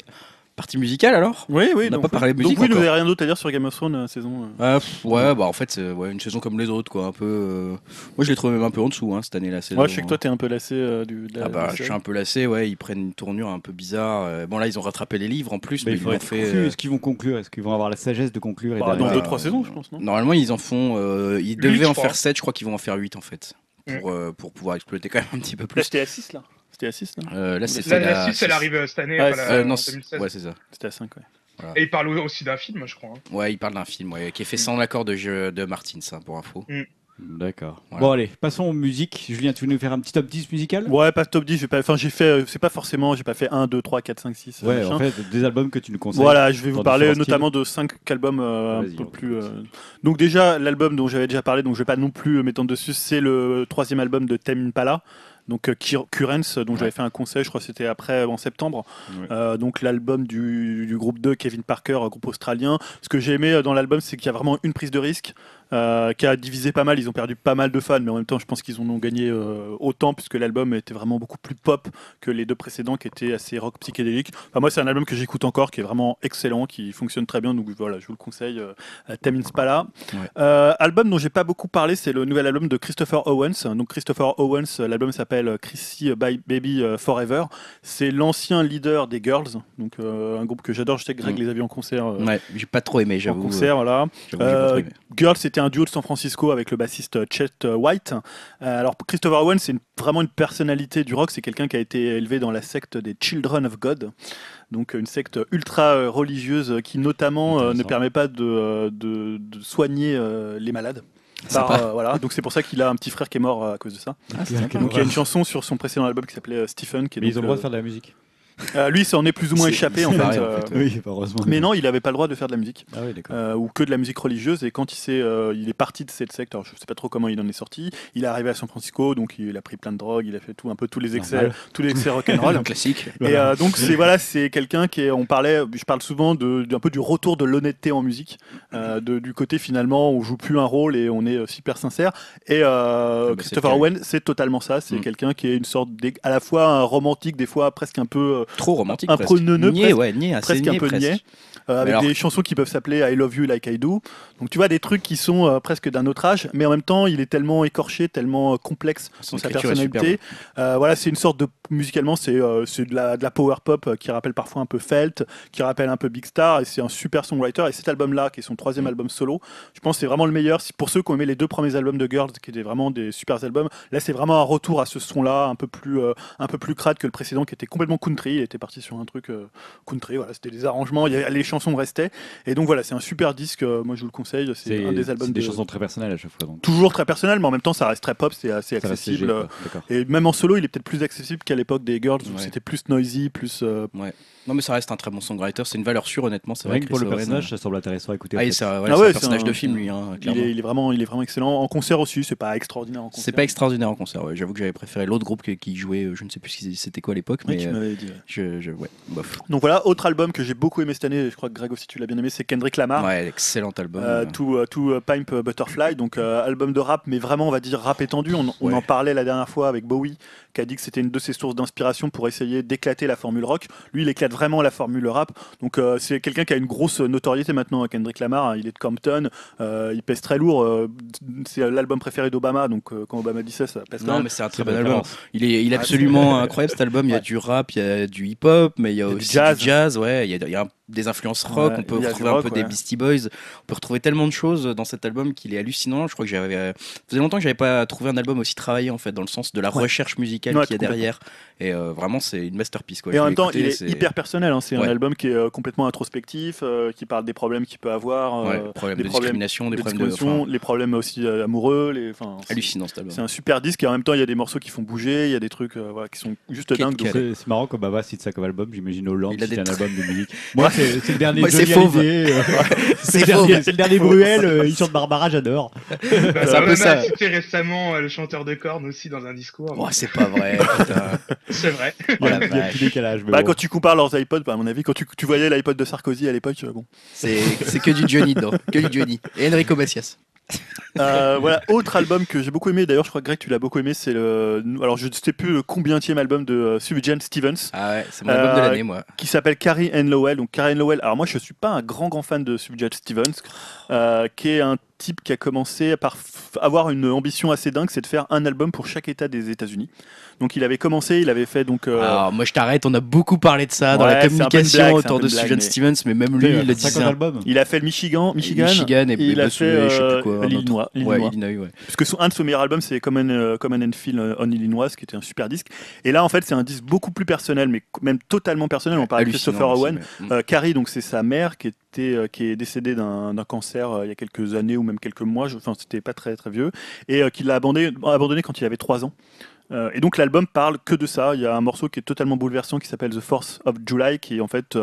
[SPEAKER 3] partie musicale alors?
[SPEAKER 4] Oui, oui.
[SPEAKER 3] On n'a
[SPEAKER 4] donc,
[SPEAKER 3] pas parlé
[SPEAKER 4] donc
[SPEAKER 3] musique
[SPEAKER 4] oui, vous n'avez rien d'autre à dire sur Game of Thrones euh, saison. euh.
[SPEAKER 3] Ah, pff, Ouais, bah en fait, c'est ouais, une saison comme les autres, quoi. Un peu. euh, Moi, je l'ai trouvé même un peu en dessous hein, cette année, la saison.
[SPEAKER 4] Ouais, je sais que toi t'es un peu lassé euh, du. de la-
[SPEAKER 3] Ah
[SPEAKER 4] de
[SPEAKER 3] bah, je suis un peu lassé, ouais, ils prennent une tournure un peu bizarre. euh, Bon là, ils ont rattrapé les livres en plus,
[SPEAKER 1] Mais
[SPEAKER 3] mais,
[SPEAKER 1] il
[SPEAKER 3] ils
[SPEAKER 1] être
[SPEAKER 3] fait.
[SPEAKER 1] Est-ce qu'ils vont conclure? Est-ce qu'ils vont avoir la sagesse de conclure et
[SPEAKER 4] Bah, dans
[SPEAKER 1] d'arriver
[SPEAKER 4] deux,
[SPEAKER 1] à-
[SPEAKER 4] trois saisons, je pense, non?
[SPEAKER 3] Normalement, ils en font. euh, ils devaient en faire 7, je crois qu'ils vont en faire 8 en fait. Pour, euh, pour pouvoir exploiter quand même un petit peu
[SPEAKER 4] Là,
[SPEAKER 3] plus.
[SPEAKER 4] c'était à 6 là. C'était à 6 là.
[SPEAKER 3] Euh, là, c'est
[SPEAKER 2] La,
[SPEAKER 3] la,
[SPEAKER 2] la suite, elle arrive euh, cette année,
[SPEAKER 4] Ouais,
[SPEAKER 2] enfin,
[SPEAKER 4] c'est-
[SPEAKER 2] la-
[SPEAKER 3] Euh, non,
[SPEAKER 2] en
[SPEAKER 3] c'est-
[SPEAKER 2] 2016.
[SPEAKER 3] ouais, c'est ça.
[SPEAKER 4] C'était à 5, ouais.
[SPEAKER 2] Et il parle aussi d'un film, je crois. hein.
[SPEAKER 3] Ouais, il parle d'un film ouais, qui est fait sans l'accord de, jeu- de Martins, hein, pour info.
[SPEAKER 1] D'accord.
[SPEAKER 3] Voilà.
[SPEAKER 1] Bon, allez, passons aux musiques. Julien, tu veux nous faire un petit top 10 musical?
[SPEAKER 4] Ouais, pas top 10, j'ai pas. Enfin, j'ai fait. euh, C'est pas forcément. J'ai pas fait 1, 2, 3, 4, 5, 6.
[SPEAKER 1] Ouais, en fait, des albums que tu nous conseilles.
[SPEAKER 4] Voilà, je vais vous parler notamment de 5 albums euh, un peu plus. euh, Donc déjà, l'album dont j'avais déjà parlé, donc je vais pas non plus euh, m'étendre dessus, c'est le troisième album de Tame Impala. Donc euh, Cur- Currents, dont j'avais fait un conseil, je crois que c'était après en septembre.
[SPEAKER 1] Ouais.
[SPEAKER 4] Euh, donc l'album du, du groupe 2, Kevin Parker, euh, groupe australien. Ce que j'ai aimé euh, dans l'album, c'est qu'il y a vraiment une prise de risque euh, qui a divisé pas mal. Ils ont perdu pas mal de fans, mais en même temps, je pense qu'ils en ont gagné euh, autant puisque l'album était vraiment beaucoup plus pop que les deux précédents qui étaient assez rock psychédélique. Enfin, moi, c'est un album que j'écoute encore, qui est vraiment excellent, qui fonctionne très bien. Donc voilà, je vous le conseille. Euh.
[SPEAKER 3] Ouais.
[SPEAKER 4] Euh, album dont j'ai pas beaucoup parlé, c'est le nouvel album de Christopher Owens. Donc Christopher Owens, l'album s'appelle Chrissy by Baby Forever. C'est l'ancien leader des Girls, donc un groupe que j'adore. Je sais que Greg
[SPEAKER 3] Mm.
[SPEAKER 4] les a vus en concert.
[SPEAKER 3] Ouais, j'ai pas trop aimé,
[SPEAKER 4] en
[SPEAKER 3] j'avoue.
[SPEAKER 4] concert, voilà. Girls, c'était un duo de San Francisco avec le bassiste Chet White. Euh, alors, Christopher Owens, c'est une- vraiment une personnalité du rock. C'est quelqu'un qui a été élevé dans la secte des Children of God. Donc, une secte ultra euh, religieuse qui, notamment, euh, ne permet pas de, euh, de- de soigner euh, les malades. Par, euh, voilà. Donc, c'est pour ça qu'il a un petit frère qui est mort euh, à cause de ça.
[SPEAKER 3] Ah, sympa.
[SPEAKER 4] Donc, il y a une chanson sur son précédent album qui s'appelait euh, Stephen. Qui est
[SPEAKER 1] Mais ils ont le droit de
[SPEAKER 4] euh,
[SPEAKER 1] faire de la musique.
[SPEAKER 4] Euh, lui, ça en est plus ou moins échappé, en fait.
[SPEAKER 3] pareil, en
[SPEAKER 4] euh,
[SPEAKER 3] fait,
[SPEAKER 1] Oui, heureusement.
[SPEAKER 4] Mais non, il n'avait pas le droit de faire de la musique.
[SPEAKER 1] Ah oui,
[SPEAKER 4] euh, ou que de la musique religieuse. Et quand il, s'est, euh, il est parti de cette secte, alors je sais pas trop comment il en est sorti, il est arrivé à San Francisco, donc il a pris plein de drogues, il a fait tout, un peu tous les excès,
[SPEAKER 1] Normal.
[SPEAKER 4] tous les excès *laughs* rock'n'roll.
[SPEAKER 3] Classique.
[SPEAKER 4] Et donc c'est voilà, c'est quelqu'un qui est, on parlait, je parle souvent de, d'un peu du retour de l'honnêteté en musique, de- du côté finalement on joue plus un rôle et on est super sincère. Et euh,
[SPEAKER 3] bah,
[SPEAKER 4] Christopher Owen, c'est totalement ça. C'est
[SPEAKER 3] Mm.
[SPEAKER 4] quelqu'un qui est une sorte à la fois un romantique, des fois presque un peu,
[SPEAKER 3] Trop romantique.
[SPEAKER 4] Un peu neuneux,
[SPEAKER 3] Niais,
[SPEAKER 4] presque.
[SPEAKER 3] ouais, assez
[SPEAKER 4] presque un peu
[SPEAKER 3] presque.
[SPEAKER 4] niais, euh, avec
[SPEAKER 3] alors-
[SPEAKER 4] des chansons qui peuvent s'appeler I Love You Like I Do. Donc tu vois des trucs qui sont euh, presque d'un autre âge, mais en même temps il est tellement écorché, tellement euh, complexe
[SPEAKER 3] Son
[SPEAKER 4] dans sa personnalité. Voilà, c'est une sorte de musicalement c'est de la, de la power pop qui rappelle parfois un peu Felt, qui rappelle un peu Big Star, et c'est un super songwriter. Et cet album-là, qui est son troisième
[SPEAKER 3] Mm.
[SPEAKER 4] album solo, je pense c'est vraiment le meilleur. Pour ceux qui ont aimé les deux premiers albums de Girls, qui étaient vraiment des super albums, là c'est vraiment un retour à ce son-là, un peu plus euh, un peu plus crade que le précédent, qui était complètement country. Il était parti sur un truc euh, country. Voilà, c'était des arrangements, il y a- les chansons restaient. Et donc voilà, c'est un super disque. euh, moi je vous le conseille. C'est un des albums
[SPEAKER 1] c'est des
[SPEAKER 4] de-
[SPEAKER 1] chansons très personnelles à chaque fois. Donc.
[SPEAKER 4] toujours très personnel, mais en même temps ça reste très pop, c'est assez
[SPEAKER 1] Ça
[SPEAKER 4] accessible.
[SPEAKER 1] léger,
[SPEAKER 4] euh, et même en solo, il est peut-être plus accessible qu'à l'époque des Girls où
[SPEAKER 3] Ouais.
[SPEAKER 4] c'était plus noisy, plus. euh,
[SPEAKER 3] Non, mais ça reste un très bon songwriter. C'est une valeur sûre, honnêtement. C'est vrai
[SPEAKER 1] que pour le personnage, ça semble intéressant à écouter.
[SPEAKER 3] Ah, un
[SPEAKER 4] Ah ouais,
[SPEAKER 3] c'est un personnage
[SPEAKER 4] un-
[SPEAKER 3] de film, lui. hein,
[SPEAKER 4] il, est, il est vraiment, il est vraiment excellent. En concert aussi, c'est pas extraordinaire en concert.
[SPEAKER 3] C'est pas extraordinaire en concert. ouais. J'avoue que j'avais préféré l'autre groupe qui, qui jouait, je ne sais plus c'était quoi à l'époque,
[SPEAKER 4] Oui,
[SPEAKER 3] mais
[SPEAKER 4] tu
[SPEAKER 3] euh,
[SPEAKER 4] m'avais dit.
[SPEAKER 3] Je, je, ouais, bof.
[SPEAKER 4] Donc voilà, autre album que j'ai beaucoup aimé cette année, je crois que Greg aussi tu l'as bien aimé, c'est Kendrick Lamar.
[SPEAKER 3] Ouais, excellent album.
[SPEAKER 4] Euh, to, euh, to, euh, Pimp Butterfly, donc euh, album de rap, mais vraiment on va dire rap étendu. On, on
[SPEAKER 3] Ouais.
[SPEAKER 4] en parlait la dernière fois avec Bowie, qui a dit que c'était une de ses sources d'inspiration pour essayer d'éclater la formule rock. Lui, il éclate vraiment la formule rap. Donc euh, c'est quelqu'un qui a une grosse notoriété maintenant, hein, Kendrick Lamar. hein. il est de Compton, euh, il pèse très lourd. euh, c'est l'album préféré d'Obama, donc euh, quand Obama dit ça, ça pèse
[SPEAKER 3] Non, mais c'est un
[SPEAKER 1] Très
[SPEAKER 3] bon album. Il est, il est
[SPEAKER 4] Ah,
[SPEAKER 3] absolument incroyable cet album. Il y a
[SPEAKER 4] Ouais.
[SPEAKER 3] du rap, il y a du hip-hop, mais il y a
[SPEAKER 4] Il y a du
[SPEAKER 3] aussi
[SPEAKER 4] jazz.
[SPEAKER 3] du jazz. Ouais, il y a, il y a des influences rock.
[SPEAKER 4] Ouais,
[SPEAKER 3] on peut retrouver
[SPEAKER 4] rock,
[SPEAKER 3] un peu des. Beastie Boys. On peut retrouver tellement de choses dans cet album qu'il est hallucinant. Je crois que j'avais, euh, ça faisait longtemps que j'avais pas trouvé un album aussi travaillé en fait, dans le sens de la
[SPEAKER 4] Ouais.
[SPEAKER 3] recherche musicale
[SPEAKER 4] Ouais,
[SPEAKER 3] qu'il y a derrière. Et euh, vraiment, c'est une masterpiece. Quoi.
[SPEAKER 4] Et
[SPEAKER 3] Je
[SPEAKER 4] en même temps,
[SPEAKER 3] écouté,
[SPEAKER 4] il est hyper personnel. hein. C'est un album qui est euh, complètement introspectif, euh, qui parle des problèmes qu'il peut avoir,
[SPEAKER 3] Ouais, problèmes
[SPEAKER 4] des
[SPEAKER 3] de
[SPEAKER 4] problèmes
[SPEAKER 3] discrimination, des
[SPEAKER 4] des
[SPEAKER 3] problèmes de. enfin,
[SPEAKER 4] les problèmes aussi euh, amoureux. Les, enfin,
[SPEAKER 3] hallucinant cet album.
[SPEAKER 4] C'est un super disque et en même temps il y a des morceaux qui font bouger, il y a des trucs euh, voilà, qui sont juste dingues.
[SPEAKER 1] C'est marrant comme Baba cite ça comme album. J'imagine Hollande c'est un *laughs* album de musique. C'est le dernier
[SPEAKER 3] Moi, c'est fauve.
[SPEAKER 1] Euh, *laughs* c'est le dernier- le Bruel. euh, Il chante Barbara, j'adore.
[SPEAKER 2] Bah,
[SPEAKER 3] C'est un peu
[SPEAKER 2] on
[SPEAKER 3] ça.
[SPEAKER 2] a cité récemment euh, le chanteur de cornes aussi dans un discours.
[SPEAKER 3] Oh, c'est pas vrai. *laughs* putain.
[SPEAKER 2] c'est vrai.
[SPEAKER 1] Il y a,
[SPEAKER 3] la
[SPEAKER 1] il y a un
[SPEAKER 3] vache.
[SPEAKER 1] petit décalage.
[SPEAKER 4] Bah,
[SPEAKER 1] bon.
[SPEAKER 4] Quand tu compares leurs iPods, bah, à mon avis, quand tu, tu voyais l'iPod de Sarkozy à l'époque, bon.
[SPEAKER 3] C'est c'est que du Johnny dedans. Que du Johnny. Et Enrico Macias.
[SPEAKER 4] Euh, voilà, autre album que j'ai beaucoup aimé, d'ailleurs je crois que Greg tu l'as beaucoup aimé, c'est le. Alors je ne sais plus le combienième album de euh, Subjan Stevens.
[SPEAKER 3] Ah ouais, c'est mon album de
[SPEAKER 4] Euh,
[SPEAKER 3] l'année, moi.
[SPEAKER 4] qui s'appelle Carrie Ann Lowell. Donc Carrie Ann Lowell, alors moi je suis pas un grand grand fan de Subject Stevens, euh, qui est un type qui a commencé par avoir une ambition assez dingue, c'est de faire un album pour chaque État des États-Unis. Donc il avait commencé, il avait fait donc. euh,
[SPEAKER 3] Alors, moi, je t'arrête. On a beaucoup parlé de ça dans la communication
[SPEAKER 4] blague,
[SPEAKER 3] autour de Suzanne
[SPEAKER 4] mais-
[SPEAKER 3] Stevens, mais même lui,
[SPEAKER 1] Il
[SPEAKER 3] il le
[SPEAKER 1] 50
[SPEAKER 3] disait.
[SPEAKER 1] albums.
[SPEAKER 4] il a fait le Michigan, Michigan,
[SPEAKER 3] Michigan et,
[SPEAKER 4] et il a fait
[SPEAKER 3] je sais
[SPEAKER 4] euh,
[SPEAKER 3] plus quoi. un autre.
[SPEAKER 4] l'Illinois.
[SPEAKER 3] Ouais,
[SPEAKER 4] l'Illinois.
[SPEAKER 3] Illinois, ouais.
[SPEAKER 4] Parce que son, un de ses meilleurs albums, c'est Common, euh, Common and Feel euh, on Illinois, qui était un super disque. Et là, en fait, c'est un disque beaucoup plus personnel, mais même totalement personnel. On parle de Christopher Owen.
[SPEAKER 3] mais- mm.
[SPEAKER 4] Euh, Carrie, donc c'est sa mère qui euh, qui est décédée d'un cancer euh, il y a quelques années ou même quelques mois. Enfin, c'était pas très très vieux et euh, qui l'a abandonné, abandonné quand il avait 3 ans. Et donc l'album parle que de ça. Il y a un morceau qui est totalement bouleversant qui s'appelle The Force of July, qui en fait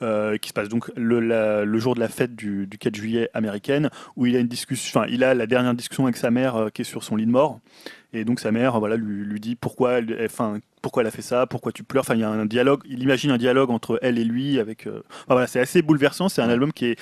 [SPEAKER 4] qui se passe donc le, le jour de la fête du, du 4 juillet américaine, où il a une discussion, enfin il a la dernière discussion avec sa mère qui est sur son lit de mort. Et donc sa mère, voilà, lui, lui dit pourquoi, elle, elle- enfin pourquoi elle a fait ça, pourquoi tu pleures. Enfin il y a un dialogue. Il imagine un dialogue entre elle et lui avec. euh, enfin, voilà, c'est assez bouleversant. C'est un album qui est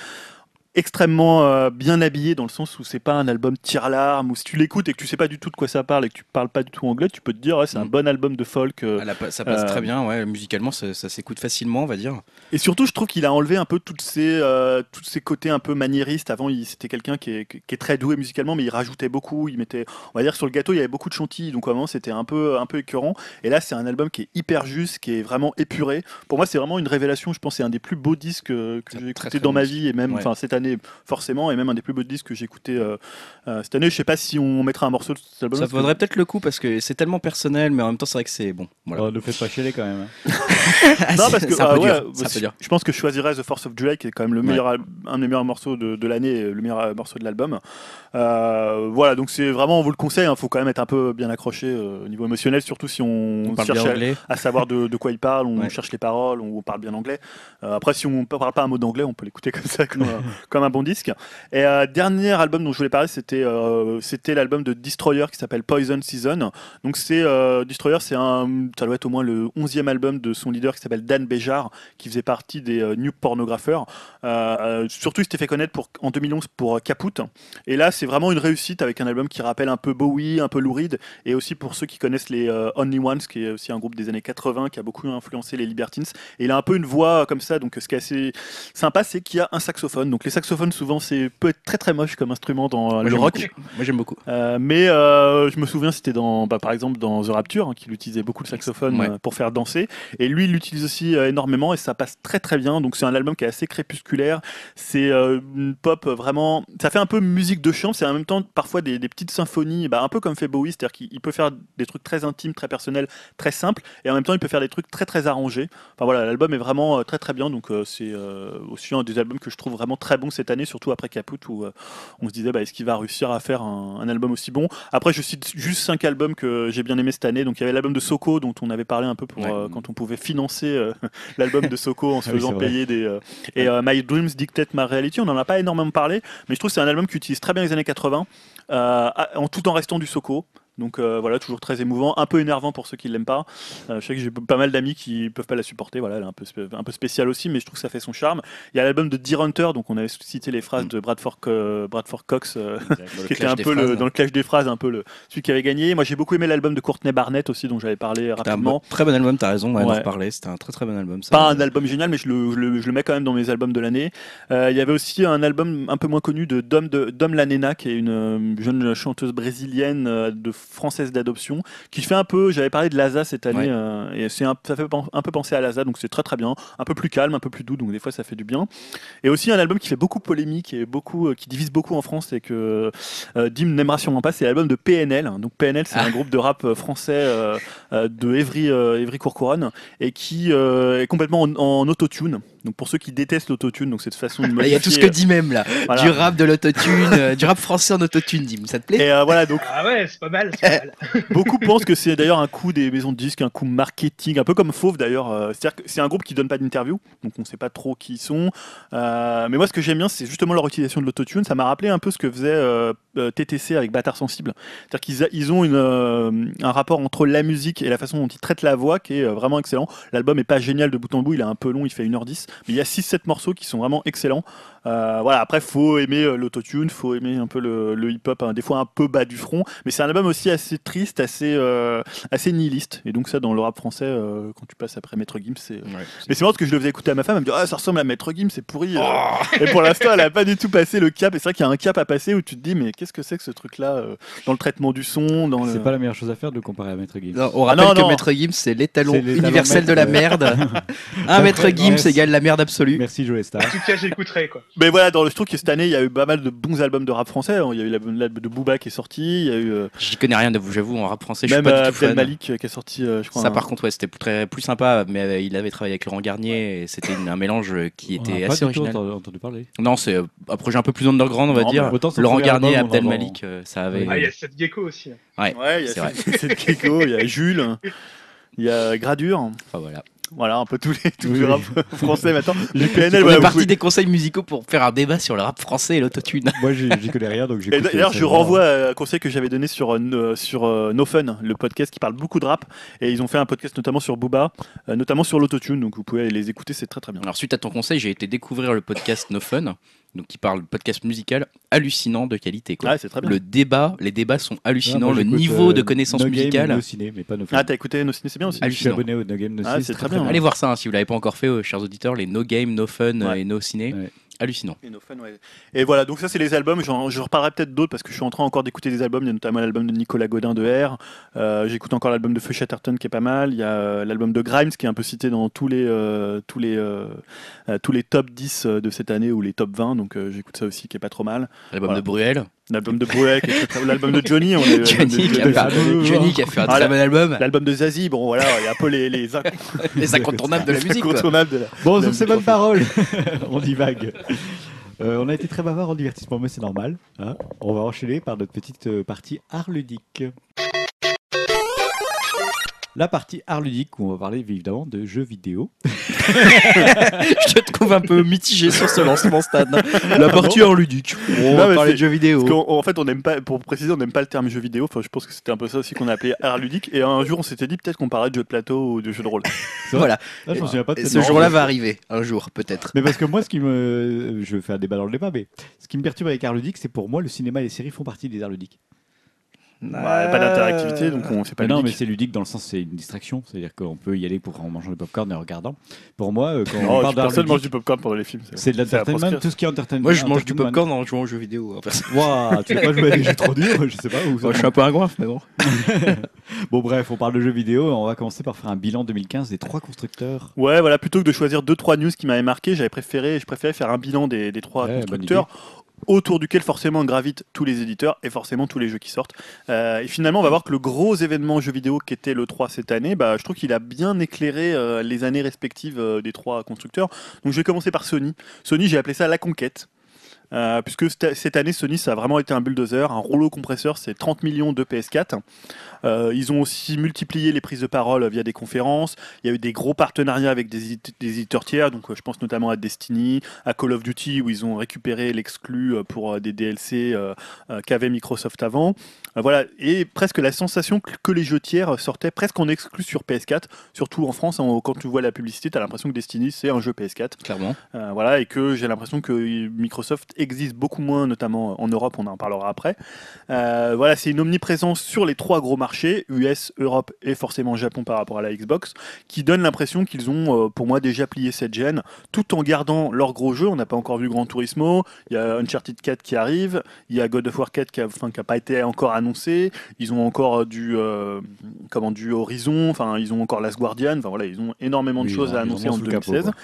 [SPEAKER 4] extrêmement euh, bien habillé dans le sens où c'est pas un album tire-larme où si tu l'écoutes et que tu sais pas du tout de quoi ça parle et que tu parles pas du tout anglais tu peux te dire ouais, c'est un
[SPEAKER 3] Mm.
[SPEAKER 4] bon album de folk euh,
[SPEAKER 3] Ah, pa- ça passe
[SPEAKER 4] euh,
[SPEAKER 3] très bien, ouais. Musicalement, ça, ça s'écoute facilement, on va dire.
[SPEAKER 4] et surtout je trouve qu'il a enlevé un peu toutes ces euh, tous ces côtés un peu maniéristes avant il- c'était quelqu'un qui est, qui est très doué musicalement mais il rajoutait beaucoup il mettait on va dire sur le gâteau il y avait beaucoup de chantilly donc moment c'était un peu un peu écœurant et là c'est un album qui est hyper juste qui est vraiment épuré pour moi c'est vraiment une révélation je pense c'est un des plus beaux disques euh, que j'ai écouté dans ma vie et même
[SPEAKER 3] Ouais.
[SPEAKER 4] enfin cette année forcément et même un des plus beaux disques que j'ai écouté euh, euh, cette année je sais pas si on mettra un morceau de cet album
[SPEAKER 3] Ça vaudrait peut-être le coup parce que c'est tellement personnel, mais en même temps, c'est vrai que c'est bon. Voilà.
[SPEAKER 1] Oh, ne faites pas chialer quand même. hein. *laughs*
[SPEAKER 4] Non, parce que ouais, je- pense que je choisirais The Force of July, qui est quand même le meilleur, un des meilleurs morceaux de, de l'année, et le meilleur euh, morceau de l'album. Euh, voilà, donc c'est vraiment, on vous le conseille, il faut quand même être un peu bien accroché euh, au niveau émotionnel, surtout si on,
[SPEAKER 3] On parle
[SPEAKER 4] cherche
[SPEAKER 3] bien
[SPEAKER 4] à,
[SPEAKER 3] anglais.
[SPEAKER 4] à savoir de, de quoi il parle, on *laughs*
[SPEAKER 3] Ouais.
[SPEAKER 4] cherche les paroles, on parle bien anglais. Euh, après, si on ne parle pas un mot d'anglais, on peut l'écouter *laughs* comme ça, comme un bon disque. Et euh, dernier album dont je voulais parler, c'était euh, c'était l'album de Destroyer qui s'appelle Poison Season. Donc c'est euh, Destroyer, c'est ça doit être au moins le 11e album de son leader qui s'appelle Dan Béjar, qui faisait partie des New Pornographers. Surtout, il s'était fait connaître pour, en 2011 pour Caput. Et là, c'est vraiment une réussite avec un album qui rappelle un peu Bowie, un peu Lou Reed, et aussi pour ceux qui connaissent les Only Ones, qui est aussi un groupe des années 80 qui a beaucoup influencé les Libertines. Et il a un peu une voix comme ça, donc ce qui est assez sympa, c'est qu'il y a un saxophone. Donc saxophones, souvent, c'est peut être très très moche comme instrument dans euh,
[SPEAKER 3] Moi,
[SPEAKER 4] le rock.
[SPEAKER 3] beaucoup. Moi, j'aime beaucoup.
[SPEAKER 4] Euh, mais euh, je me souviens, c'était dans, bah, par exemple dans The Rapture, hein, qu'il utilisait beaucoup le saxophone
[SPEAKER 3] Ouais.
[SPEAKER 4] pour faire danser. Et lui, il l'utilise aussi énormément et ça passe très très bien. Donc c'est un album qui est assez crépusculaire. C'est une pop vraiment. Ça fait un peu musique de chambre. C'est en même temps parfois des, des petites symphonies, bah, un peu comme fait Bowie, c'est-à-dire qu'il il peut faire des trucs très intimes, très personnels, très simples, et en même temps il peut faire des trucs très très arrangés. Enfin voilà, l'album est vraiment très très bien. Donc c'est aussi un des albums que je trouve vraiment très bon cette année, surtout après Caput où euh, on se disait bah, est-ce qu'il va réussir à faire un, un album aussi bon? Après je cite juste cinq albums que j'ai bien aimé cette année. Donc il y avait l'album de Soko dont on avait parlé un peu pour
[SPEAKER 3] Ouais.
[SPEAKER 4] euh, quand on pouvait financer euh, *laughs* l'album de Soko en *laughs* se
[SPEAKER 1] Ah oui,
[SPEAKER 4] faisant payer des et My Dreams Dictate My Reality. On n'en a pas énormément parlé mais je trouve que c'est un album qui utilise très bien les années 80 euh, en tout en restant du Soko Donc euh, voilà, toujours très émouvant, un peu énervant pour ceux qui l'aiment pas. Euh, je sais que j'ai pas mal d'amis qui peuvent pas la supporter. Voilà, elle est un peu, un peu spéciale aussi, mais je trouve que ça fait son charme. Il y a l'album de Deer Hunter, donc on avait cité les phrases
[SPEAKER 3] Mm.
[SPEAKER 4] de Bradford, Bradford Cox, euh, *laughs* qui était un peu le-
[SPEAKER 3] phrases.
[SPEAKER 4] dans le clash des phrases, un peu le, celui qui avait gagné. Moi j'ai beaucoup aimé l'album de Courtney Barnett aussi, dont j'avais parlé
[SPEAKER 3] un
[SPEAKER 4] rapidement.
[SPEAKER 3] bon- très bon album, t'as raison, on va en
[SPEAKER 4] Ouais.
[SPEAKER 3] reparler. C'était un très très bon album. Ça.
[SPEAKER 4] Pas un album génial, mais je le, je le- je le mets quand même dans mes albums de l'année. Il y avait aussi un album un peu moins connu de Dom, de, Dom Lanena, qui est une jeune chanteuse brésilienne de française d'adoption, qui fait un peu. J'avais parlé de Laza cette année,
[SPEAKER 3] Ouais.
[SPEAKER 4] euh, et c'est un, ça fait un peu penser à Laza, donc c'est très très bien. Un peu plus calme, un peu plus doux, donc des fois ça fait du bien. Et aussi un album qui fait beaucoup polémique et beaucoup, euh, qui divise beaucoup en France et que euh, Dim n'aimera sûrement pas, c'est l'album de PNL. Donc PNL, c'est
[SPEAKER 3] Ah.
[SPEAKER 4] un groupe de rap français de Evry, Evry Courcouronne et qui est complètement en, en autotune. Donc pour ceux qui détestent l'autotune, donc cette façon de
[SPEAKER 3] Il y
[SPEAKER 4] modifier.
[SPEAKER 3] a tout ce que dit même là.
[SPEAKER 4] Voilà.
[SPEAKER 3] Du rap, de l'autotune, euh, du rap français en autotune, Dim. Ça te plaît?
[SPEAKER 4] Et euh, voilà, donc
[SPEAKER 2] Ah ouais, c'est pas mal. c'est pas mal. *laughs*
[SPEAKER 4] beaucoup pensent que c'est d'ailleurs un coup des maisons de disques, un coup marketing, un peu comme Fauve d'ailleurs. Euh, C'est-à-dire que c'est un groupe qui donne pas d'interview, donc on sait pas trop qui ils sont. Euh, mais moi, ce que j'aime bien, c'est justement leur utilisation de l'autotune. Ça m'a rappelé un peu ce que faisait euh, euh, TTC avec Bâtard Sensible. C'est-à-dire qu'ils ils ont une, euh, un rapport entre la musique et la façon dont ils traitent la voix qui est euh, vraiment excellent. L'album est pas génial de bout en bout, il est un peu long, il fait 1h10, mais il y a 6-7 morceaux qui sont vraiment excellents. Euh, voilà, après, faut aimer euh, l'autotune, faut aimer un peu le, le hip-hop, hein, des fois un peu bas du front, mais c'est un album aussi assez triste, assez, euh, assez nihiliste. Et donc, ça, dans le rap français, euh, quand tu passes après Maître Gims, c'est.
[SPEAKER 3] Ouais.
[SPEAKER 4] Mais c'est marrant parce que je le faisais écouter à ma femme, elle me dit Ah, ça ressemble à Maître Gims, c'est pourri. euh. Et pour l'instant, elle a pas du tout passé le cap. Et c'est vrai qu'il y a un cap à passer où tu te dis Mais qu'est-ce que c'est que ce truc-là euh, Dans le traitement du son, dans le.
[SPEAKER 1] C'est pas la meilleure chose à faire de comparer à Maître Gims.
[SPEAKER 3] Non, on rappelle
[SPEAKER 4] non,
[SPEAKER 3] que
[SPEAKER 4] non.
[SPEAKER 3] Maître Gims, c'est l'étalon universel de la merde. *laughs* Un Maître Gims égale la merde absolue.
[SPEAKER 1] Merci Joey Star.
[SPEAKER 2] En tout cas, j'écouterai quoi.
[SPEAKER 4] Mais voilà, dans le, je trouve que cette année, il y a eu pas mal de bons albums de rap français. Il y a eu l'album de Booba qui est sorti, il y a eu euh,
[SPEAKER 3] J'y connais rien de vous, j'avoue, en rap français, je suis pas
[SPEAKER 4] euh,
[SPEAKER 3] du tout
[SPEAKER 4] Abdel
[SPEAKER 3] fan.
[SPEAKER 4] Malik euh, qui est sorti, je crois.
[SPEAKER 3] Ça,
[SPEAKER 4] un-
[SPEAKER 3] par contre, ouais, c'était plus, très, plus sympa, mais il avait travaillé avec Laurent Garnier et c'était un mélange qui était assez original.
[SPEAKER 1] entendu, entendu parler.
[SPEAKER 3] Non, c'est un projet un peu plus underground, on va dire. Laurent Garnier, Abdel. Malik, ça avait.
[SPEAKER 2] Ah, il y a cette gecko aussi.
[SPEAKER 3] Ouais,
[SPEAKER 4] Ouais, il y
[SPEAKER 3] c'est
[SPEAKER 4] a
[SPEAKER 3] vrai.
[SPEAKER 4] c'est Kiko, il y a Jules, il y a Gradure.
[SPEAKER 3] Enfin, voilà.
[SPEAKER 4] Voilà, un peu tous les, tous
[SPEAKER 1] Oui,
[SPEAKER 4] les
[SPEAKER 1] oui.
[SPEAKER 4] rap français maintenant. *laughs* J'ai PNL,
[SPEAKER 3] On
[SPEAKER 4] voilà,
[SPEAKER 3] est
[SPEAKER 4] vous
[SPEAKER 3] parti
[SPEAKER 4] pouvez-
[SPEAKER 3] des conseils musicaux pour faire un débat sur le rap français et l'autotune. *laughs*
[SPEAKER 1] Moi j'y connais rien donc
[SPEAKER 4] Et
[SPEAKER 1] j'écoute.
[SPEAKER 4] D'ailleurs,
[SPEAKER 1] euh,
[SPEAKER 4] je renvoie à un conseil que j'avais donné sur, euh, No- sur euh, No Fun, le podcast qui parle beaucoup de rap. Et ils ont fait un podcast notamment sur Booba, euh, notamment sur l'autotune. Donc vous pouvez aller les écouter, c'est très très bien.
[SPEAKER 3] Alors, suite à ton conseil, j'ai été découvrir le podcast No Fun, donc qui parle podcast musical hallucinant de qualité. Quoi.
[SPEAKER 4] Ouais, c'est très bien.
[SPEAKER 3] Le débat, les débats sont
[SPEAKER 1] Ah,
[SPEAKER 3] hallucinants,
[SPEAKER 1] moi,
[SPEAKER 3] le niveau
[SPEAKER 1] euh,
[SPEAKER 3] de connaissances
[SPEAKER 1] No Game et
[SPEAKER 3] musicales.
[SPEAKER 1] No Ciné, mais pas No Fun.
[SPEAKER 4] Ah, t'as écouté No Ciné, c'est bien aussi.
[SPEAKER 1] Je suis abonné au No Game No
[SPEAKER 4] Ah,
[SPEAKER 1] Ciné,
[SPEAKER 4] c'est très
[SPEAKER 1] très
[SPEAKER 4] bien.
[SPEAKER 3] Allez voir ça hein, si vous l'avez pas encore fait, euh, chers auditeurs, les No Game, No Fun euh,
[SPEAKER 4] Ouais.
[SPEAKER 3] et No Ciné.
[SPEAKER 1] Ouais.
[SPEAKER 3] Hallucinant.
[SPEAKER 4] Et, voilà, donc ça c'est les albums. Je reparlerai peut-être d'autres parce que je suis en train encore d'écouter des albums. Il y a notamment l'album de Nicolas Godin de R. Euh, J'écoute encore l'album de Feu Chatterton qui est pas mal. Il y a euh, l'album de Grimes qui est un peu cité dans tous les, euh, tous les, euh, tous les top 10 de cette année ou les top 20. Donc j'écoute ça aussi qui est pas trop mal.
[SPEAKER 3] L'album
[SPEAKER 4] Voilà.
[SPEAKER 3] de Bruel.
[SPEAKER 4] L'album de très- l'album de Johnny. On est, *laughs*
[SPEAKER 3] Johnny, qui a
[SPEAKER 4] de-
[SPEAKER 3] fait un-
[SPEAKER 4] de-
[SPEAKER 3] Johnny qui a fait un
[SPEAKER 4] Ah,
[SPEAKER 3] très
[SPEAKER 4] la-
[SPEAKER 3] bon album.
[SPEAKER 4] L'album de Zazie, bon voilà, il y a un peu les, les, inc- *laughs*
[SPEAKER 3] Les incontournables de la *laughs* musique. quoi.
[SPEAKER 4] incontournables de la-
[SPEAKER 1] Bon, sur ces bonnes paroles, on divague. Euh, on a été très bavard en divertissement, mais c'est normal. hein. on va enchaîner par notre petite euh, partie art ludique. La partie art ludique où on va parler évidemment de jeux vidéo. *laughs*
[SPEAKER 3] Je te trouve un peu mitigé sur ce lancement stade. La partie hors ludique. On
[SPEAKER 4] Non,
[SPEAKER 3] va parler de jeux vidéo.
[SPEAKER 4] Parce en fait, on n'aime pas, pour préciser, on n'aime pas le terme jeu vidéo. Enfin, je pense que c'était un peu ça aussi qu'on a appelé art ludique. Et un jour, on s'était dit peut-être qu'on parlait de jeux de plateau ou de jeux de rôle. *laughs*
[SPEAKER 3] Voilà.
[SPEAKER 1] Ah, je m'en souviens pas de
[SPEAKER 3] Et
[SPEAKER 1] cette
[SPEAKER 3] ce jour-là va arriver, un jour peut-être.
[SPEAKER 1] Mais parce que moi, ce qui me. Je fais un débat dans le débat, mais ce qui me perturbe avec art ludique, c'est pour moi, le cinéma et les séries font partie des arts ludiques.
[SPEAKER 4] Bah, pas d'interactivité, donc on fait pas
[SPEAKER 1] Mais non, mais c'est ludique dans le sens, c'est une distraction. C'est-à-dire qu'on peut y aller pour, en mangeant du popcorn et en regardant. Pour moi, euh, quand
[SPEAKER 4] Non,
[SPEAKER 1] on parle d'art
[SPEAKER 4] personne mange
[SPEAKER 1] ludique,
[SPEAKER 4] du popcorn pendant les films.
[SPEAKER 1] c'est de l'entertainment, tout ce qui est entertainment.
[SPEAKER 3] Moi je mange du popcorn en jouant aux jeux vidéo. hein.
[SPEAKER 1] Waouh, tu veux pas jouer à des jeux trop durs Je sais pas. Où
[SPEAKER 3] Moi, je suis un peu un mais bon. *laughs*
[SPEAKER 1] Bon, bref, on parle de jeux vidéo. On va commencer par faire un bilan 2015 des trois constructeurs.
[SPEAKER 4] Ouais, voilà, plutôt que de choisir deux trois news qui m'avaient marqué, j'avais préféré, je préférais faire un bilan des, des trois
[SPEAKER 1] Ouais,
[SPEAKER 4] constructeurs. Autour duquel forcément gravitent tous les éditeurs et forcément tous les jeux qui sortent. Euh, et finalement, on va voir que le gros événement jeu vidéo qui était le 3 cette année, bah, je trouve qu'il a bien éclairé euh, les années respectives euh, des trois constructeurs. Donc je vais commencer par Sony. Sony, j'ai appelé ça la conquête. puisque cette année, Sony, ça a vraiment été un bulldozer, un rouleau compresseur, c'est 30 millions de PS4. Euh, ils ont aussi multiplié les prises de parole via des conférences. Il y a eu des gros partenariats avec des, édit- des éditeurs tiers, donc euh, je pense notamment à Destiny, à Call of Duty, où ils ont récupéré l'exclu euh, pour des DLC qu'avait Microsoft avant. Voilà, et presque la sensation que les jeux tiers sortaient presque en exclu sur PS4, surtout en France. hein, quand tu vois la publicité, tu as l'impression que Destiny c'est un jeu PS4.
[SPEAKER 3] Clairement.
[SPEAKER 4] Euh, voilà, et que j'ai l'impression que Microsoft existe beaucoup moins, notamment en Europe, on en parlera après. Euh, voilà, c'est une omniprésence sur les trois gros marchés, US, Europe et forcément Japon par rapport à la Xbox, qui donne l'impression qu'ils ont, euh, pour moi, déjà plié cette gêne, tout en gardant leurs gros jeux. On n'a pas encore vu Gran Turismo, il y a Uncharted 4 qui arrive, il y a God of War 4 qui n'a enfin, pas été encore annoncé, ils ont encore du, euh, comment, du Horizon, enfin, ils ont encore Last Guardian, enfin voilà, ils ont énormément de
[SPEAKER 1] Oui,
[SPEAKER 4] choses à annoncer en
[SPEAKER 1] sous le capot,
[SPEAKER 4] 2016.
[SPEAKER 1] quoi.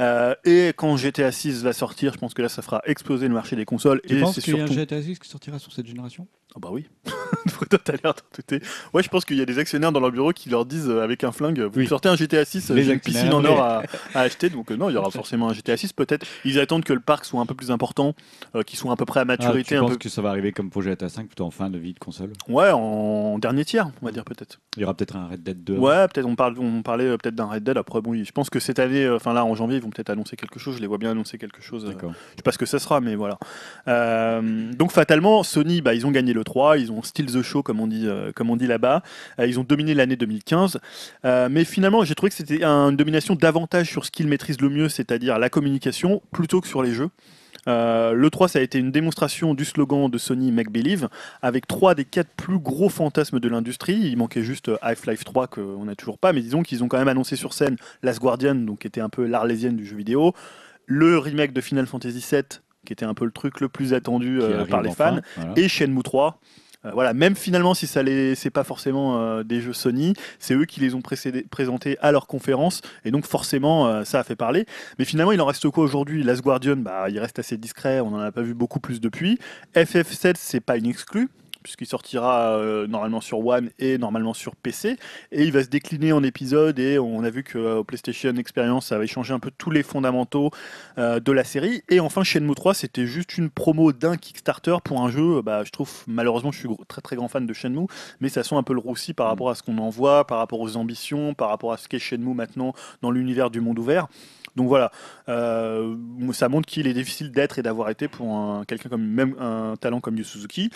[SPEAKER 4] Euh, et quand GTA 6 va sortir, je pense que là, ça fera exploser le marché des consoles.
[SPEAKER 1] Tu
[SPEAKER 4] et
[SPEAKER 1] penses qu'il y a un. GTA 6 qui sortira sur cette génération?
[SPEAKER 4] Ah bah oui. *laughs* Toi, t'as l'air d'en douter. Ouais, je pense qu'il y a des actionnaires dans leur bureau qui leur disent euh, avec un flingue Vous
[SPEAKER 1] Oui.
[SPEAKER 4] sortez un GTA 6,
[SPEAKER 1] Les
[SPEAKER 4] j'ai une piscine en
[SPEAKER 1] oui.
[SPEAKER 4] or à, à acheter. Donc, euh, non, il y aura forcément un GTA 6. Peut-être ils attendent que le parc soit un peu plus important, qu'ils soient à peu près à
[SPEAKER 1] Ah,
[SPEAKER 4] maturité.
[SPEAKER 1] Tu
[SPEAKER 4] un
[SPEAKER 1] penses
[SPEAKER 4] peu...
[SPEAKER 1] que ça va arriver comme pour GTA 5 plutôt en fin de vie de console?
[SPEAKER 4] Ouais, en dernier tiers, on va dire peut-être.
[SPEAKER 1] Il y aura peut-être un Red Dead 2
[SPEAKER 4] Ouais, peut-être on, parle, on parlait peut-être d'un Red Dead. Après, bon, je pense que cette année, enfin là en janvier, ils vont peut-être annoncer quelque chose. Je les vois bien annoncer quelque chose. euh. Je sais pas ce que ça sera, mais voilà. Euh, donc fatalement, Sony, bah, ils ont gagné le 3, ils ont steal the show, comme on dit, euh, comme on dit là-bas. Ils ont dominé l'année 2015. Euh, mais finalement, j'ai trouvé que c'était un- une domination davantage sur ce qu'ils maîtrisent le mieux, c'est-à-dire la communication, plutôt que sur les jeux. Euh, le 3, ça a été une démonstration du slogan de Sony Make Believe, avec trois des quatre plus gros fantasmes de l'industrie. Il manquait juste euh, Half-Life 3 qu'on n'a toujours pas, mais disons qu'ils ont quand même annoncé sur scène Last Guardian, donc qui était un peu l'arlésienne du jeu vidéo, le remake de Final Fantasy VII, qui était un peu le truc le plus attendu euh, par les
[SPEAKER 1] enfin,
[SPEAKER 4] fans,
[SPEAKER 1] voilà.
[SPEAKER 4] et Shenmue 3. Euh, voilà, même finalement, si ça les, c'est pas forcément euh, des jeux Sony, c'est eux qui les ont présentés à leur conférence, et donc forcément, euh, ça a fait parler. Mais finalement, il en reste quoi aujourd'hui? Last Guardian, bah, il reste assez discret, on n'en a pas vu beaucoup plus depuis. FF7, c'est pas une exclue, puisqu'il sortira euh, normalement sur One et normalement sur PC, et il va se décliner en épisodes, et on a vu que euh, PlayStation Experience, ça avait changé un peu tous les fondamentaux euh, de la série. Et enfin, Shenmue 3, c'était juste une promo d'un Kickstarter pour un jeu. Bah, je trouve, malheureusement, je suis gros- très très grand fan de Shenmue, mais ça sent un peu le roussi par rapport à ce qu'on en voit, par rapport aux ambitions, par rapport à ce qu'est Shenmue maintenant dans l'univers du monde ouvert. Donc voilà, euh, ça montre qu'il est difficile d'être et d'avoir été pour un- quelqu'un comme même un talent comme Yu Suzuki.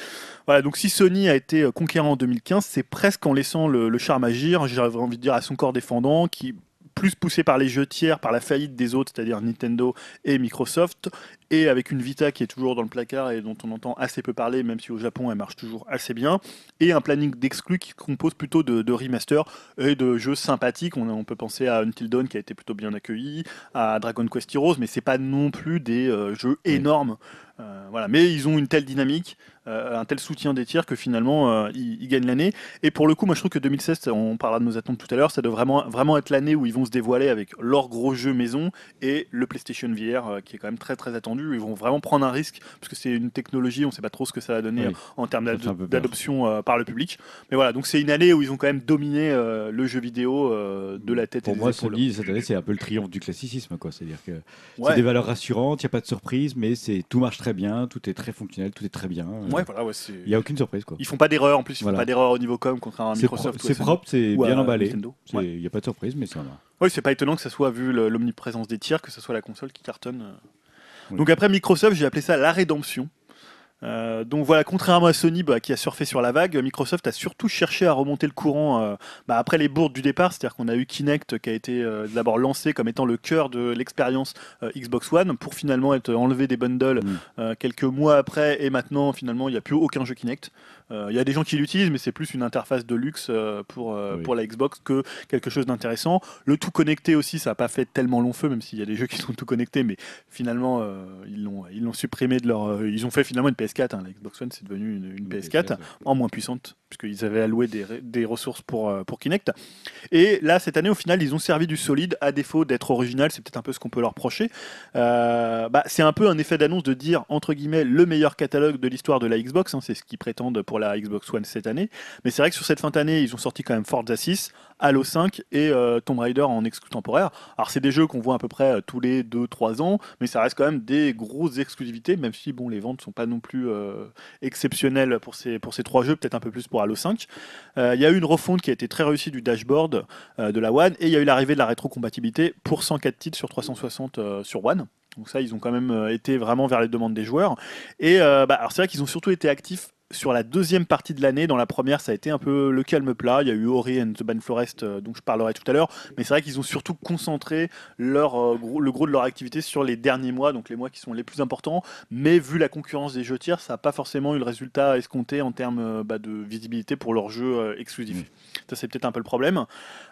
[SPEAKER 4] Voilà, donc si Sony a été euh, conquérant en 2015, c'est presque en laissant le, le charme agir, j'avais envie de dire à son corps défendant, qui plus poussé par les jeux tiers, par la faillite des autres, c'est-à-dire Nintendo et Microsoft, et avec une Vita qui est toujours dans le placard et dont on entend assez peu parler, même si au Japon elle marche toujours assez bien, et un planning d'exclus qui compose plutôt de, de remaster et de jeux sympathiques. On, on peut penser à Until Dawn qui a été plutôt bien accueilli, à Dragon Quest Heroes, mais c'est pas non plus des euh, jeux énormes. Euh, voilà, mais ils ont une telle dynamique, euh, un tel soutien des tiers que finalement euh, ils, ils gagnent l'année. Et pour le coup, moi je trouve que 2016, on parlera de nos attentes tout à l'heure, ça doit vraiment, vraiment être l'année où ils vont se dévoiler avec leur gros jeu maison et le PlayStation VR qui est quand même très très attendu. Ils vont vraiment prendre un risque parce que c'est une technologie, on sait pas trop ce que ça va donner
[SPEAKER 1] Oui.
[SPEAKER 4] en termes d'adoption euh, par le public. Mais voilà, donc c'est une année où ils ont quand même dominé euh, le jeu vidéo euh, de la tête
[SPEAKER 1] Pour
[SPEAKER 4] et
[SPEAKER 1] moi,
[SPEAKER 4] des épaules.
[SPEAKER 1] Sony, cette année, c'est un peu le triomphe du classicisme. quoi. C'est-à-dire que
[SPEAKER 4] Ouais.
[SPEAKER 1] c'est des valeurs rassurantes, il n'y a pas de surprise, mais c'est tout marche très bien, tout est très fonctionnel, tout est très bien. Euh,
[SPEAKER 4] voilà, ouais,
[SPEAKER 1] Il n'y a aucune surprise. quoi.
[SPEAKER 4] Ils font pas d'erreur en plus, ils font
[SPEAKER 1] Voilà.
[SPEAKER 4] pas d'erreur au niveau com contrairement à Microsoft.
[SPEAKER 1] c'est propre, c'est bien emballé. Il n'y a pas de surprise, mais ça va.
[SPEAKER 4] Oui, c'est pas étonnant que ça soit vu l'omniprésence des tirs, que ce soit la console qui cartonne. Donc après Microsoft, j'ai appelé ça la rédemption. Euh, donc voilà, contrairement à Sony bah, qui a surfé sur la vague, Microsoft a surtout cherché à remonter le courant euh, bah, après les bourdes du départ, c'est-à-dire qu'on a eu Kinect qui a été euh, d'abord lancé comme étant le cœur de l'expérience euh, Xbox One pour finalement être enlevé des bundles
[SPEAKER 1] Mm.
[SPEAKER 4] euh, quelques mois après et maintenant finalement il n'y a plus aucun jeu Kinect. Euh, Il y a des gens qui l'utilisent mais c'est plus une interface de luxe euh, pour, euh,
[SPEAKER 1] Oui.
[SPEAKER 4] pour la Xbox que quelque chose d'intéressant. Le tout connecté aussi, ça n'a pas fait tellement long feu, même s'il y a des jeux qui sont tout connectés, mais finalement, euh, ils l'ont supprimé de leur. euh, ils ont fait finalement une PS4. hein. La Xbox One, c'est devenu une, une
[SPEAKER 1] Une
[SPEAKER 4] PS4
[SPEAKER 1] ouais.
[SPEAKER 4] en moins puissante, puisqu'ils avaient alloué des, des ressources pour, euh, pour Kinect. Et là, cette année, au final, ils ont servi du solide, à défaut d'être original, c'est peut-être un peu ce qu'on peut leur reprocher. Euh, bah, c'est un peu un effet d'annonce de dire, entre guillemets, le meilleur catalogue de l'histoire de la Xbox, hein, c'est ce qu'ils prétendent pour la Xbox One cette année. Mais c'est vrai que sur cette fin d'année, ils ont sorti quand même Forza 6, Halo 5 et euh, Tomb Raider en exclu temporaire. Alors c'est des jeux qu'on voit à peu près euh, tous les 2-3 ans, mais ça reste quand même des grosses exclusivités, même si bon, les ventes sont pas non plus euh, exceptionnelles pour ces, pour ces trois jeux, peut-être un peu plus pour Halo 5. Il y a eu une refonte qui a été très réussie du dashboard de la One, et il y a eu l'arrivée de la rétrocompatibilité pour 104 titres sur 360 sur One. Donc ça, ils ont quand même été vraiment vers les demandes des joueurs. Et bah, c'est vrai qu'ils ont surtout été actifs sur la deuxième partie de l'année. Dans la première, ça a été un peu le calme plat. Il y a eu Ori and the Ban Forest, euh, dont je parlerai tout à l'heure. Mais c'est vrai qu'ils ont surtout concentré leur, euh, gros- le gros de leur activité sur les derniers mois, donc les mois qui sont les plus importants. Mais vu la concurrence des jeux tiers, ça n'a pas forcément eu le résultat escompté en termes euh, bah, de visibilité pour leurs jeux exclusifs.
[SPEAKER 3] Mm.
[SPEAKER 4] Ça, c'est peut-être un peu le problème.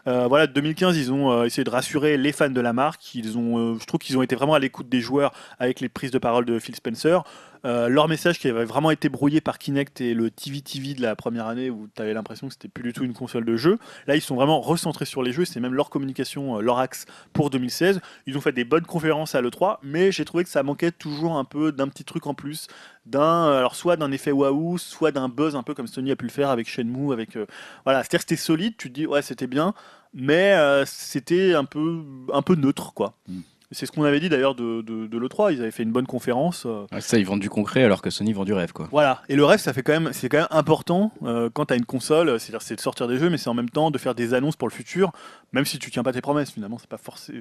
[SPEAKER 4] Voilà, 2015, ils ont essayé de rassurer les fans de la marque. Ils ont, je trouve qu'ils ont été vraiment à l'écoute des joueurs avec les prises de parole de Phil Spencer. Euh, leur message qui avait vraiment été brouillé par Kinect et le TV TV de la première année où tu avais l'impression que c'était plus du tout une console de jeu. Là, ils sont vraiment recentrés sur les jeux. C'est même leur communication, euh, leur axe pour 2016. Ils ont fait des bonnes conférences à l'E3, mais j'ai trouvé que ça manquait toujours un peu d'un petit truc en plus. D'un, euh, alors soit d'un effet waouh, soit d'un buzz un peu comme Sony a pu le faire avec Shenmue. Avec, voilà, c'est-à-dire c'était solide, tu te dis ouais, c'était bien, mais c'était un peu, un peu neutre quoi.
[SPEAKER 1] Mm.
[SPEAKER 4] C'est ce qu'on avait dit d'ailleurs de, de, de l'E3. Ils avaient fait une bonne conférence. euh,
[SPEAKER 3] Ouais, ça, ils vendent du concret alors que Sony vend du rêve, quoi.
[SPEAKER 4] voilà, et le rêve, ça fait quand même, c'est quand même important euh, quand tu as une console, c'est-à-dire c'est de sortir des jeux, mais c'est en même temps de faire des annonces pour le futur, même si tu tiens pas tes promesses. Finalement, c'est pas forcément.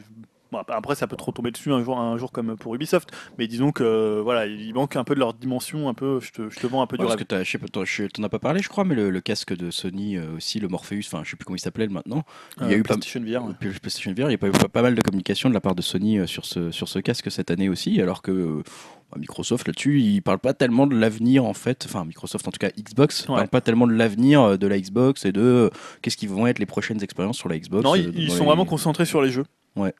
[SPEAKER 4] Bon, après, ça peut trop tomber dessus un jour, un jour comme pour Ubisoft, mais disons que euh, voilà, il manque un peu de leur dimension, un peu. Je te, je te vends un peu
[SPEAKER 3] Ouais,
[SPEAKER 4] du
[SPEAKER 3] parce
[SPEAKER 4] rêve.
[SPEAKER 3] que je- t'en as pas parlé, je crois, mais le, le casque de Sony euh, aussi, le Morpheus, enfin, je sais plus comment il s'appelait maintenant. Il y a
[SPEAKER 4] Euh,
[SPEAKER 3] eu pas,
[SPEAKER 4] PlayStation VR. ouais.
[SPEAKER 3] PlayStation VR, il y a pas eu pas, pas mal de communication de la part de Sony euh, sur ce, sur ce casque cette année aussi, alors que Microsoft là-dessus, il parle pas tellement de l'avenir en fait, enfin Microsoft en tout cas Xbox,
[SPEAKER 4] Ouais.
[SPEAKER 3] parle pas tellement de l'avenir de la Xbox et de euh, qu'est-ce qui vont être les prochaines expériences sur la Xbox.
[SPEAKER 4] Non, ils, ils sont
[SPEAKER 3] les-
[SPEAKER 4] vraiment concentrés sur les jeux.
[SPEAKER 3] Ouais.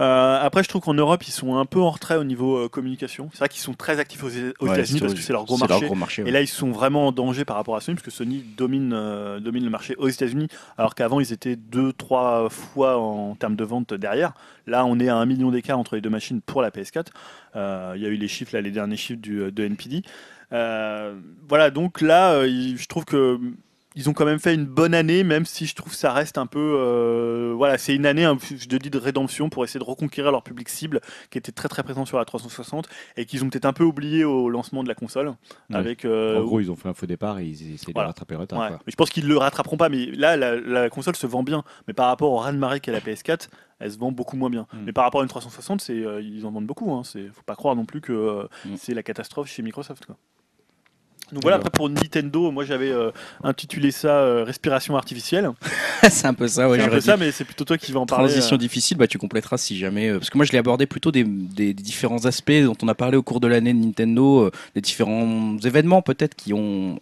[SPEAKER 4] Euh, après, je trouve qu'en Europe, ils sont un peu en retrait au niveau euh, communication. C'est vrai qu'ils sont très actifs aux, aux
[SPEAKER 3] Ouais,
[SPEAKER 4] États-Unis parce que c'est leur gros marché.
[SPEAKER 3] gros marché, ouais.
[SPEAKER 4] Et là, ils sont vraiment en danger par rapport à Sony, parce que Sony domine, euh, domine le marché aux États-Unis, alors qu'avant, ils étaient deux, trois fois en termes de vente derrière. Là, on est à un million d'écart entre les deux machines pour la PS4. Euh, Il y a eu les chiffres, là, les derniers chiffres du, de NPD. Voilà, donc là, je trouve que ils ont quand même fait une bonne année, même si je trouve que ça reste un peu. euh, voilà, c'est une année, peu, je te dis, de rédemption pour essayer de reconquérir leur public cible qui était très très présent sur la 360 et qu'ils ont peut-être un peu oublié au lancement de la console.
[SPEAKER 1] Ouais.
[SPEAKER 4] Avec, euh,
[SPEAKER 1] En gros, ils ont fait un faux départ et ils essaient
[SPEAKER 4] Voilà.
[SPEAKER 1] de rattraper le retard.
[SPEAKER 4] Ouais.
[SPEAKER 1] quoi.
[SPEAKER 4] Mais je pense qu'ils le rattraperont pas. Mais là, la, la console se vend bien. Mais par rapport au raz-de-marée qu'est la PS4, elle se vend beaucoup moins bien.
[SPEAKER 1] Mm.
[SPEAKER 4] Mais par rapport à une 360, c'est, euh, ils en vendent beaucoup. Hein. C'est, faut pas croire non plus que euh,
[SPEAKER 3] Mm.
[SPEAKER 4] c'est la catastrophe chez Microsoft. Quoi. Donc voilà, après pour Nintendo, moi j'avais euh, intitulé ça euh, respiration artificielle. *laughs*
[SPEAKER 3] c'est un peu ça, ouais,
[SPEAKER 4] c'est un peu ça, mais c'est plutôt toi qui vas en parler.
[SPEAKER 3] Transition
[SPEAKER 4] euh.
[SPEAKER 3] difficile, bah tu compléteras si jamais. parce que moi je l'ai abordé plutôt des, des- des différents aspects dont on a parlé au cours de l'année de Nintendo, des différents événements peut-être qui ont,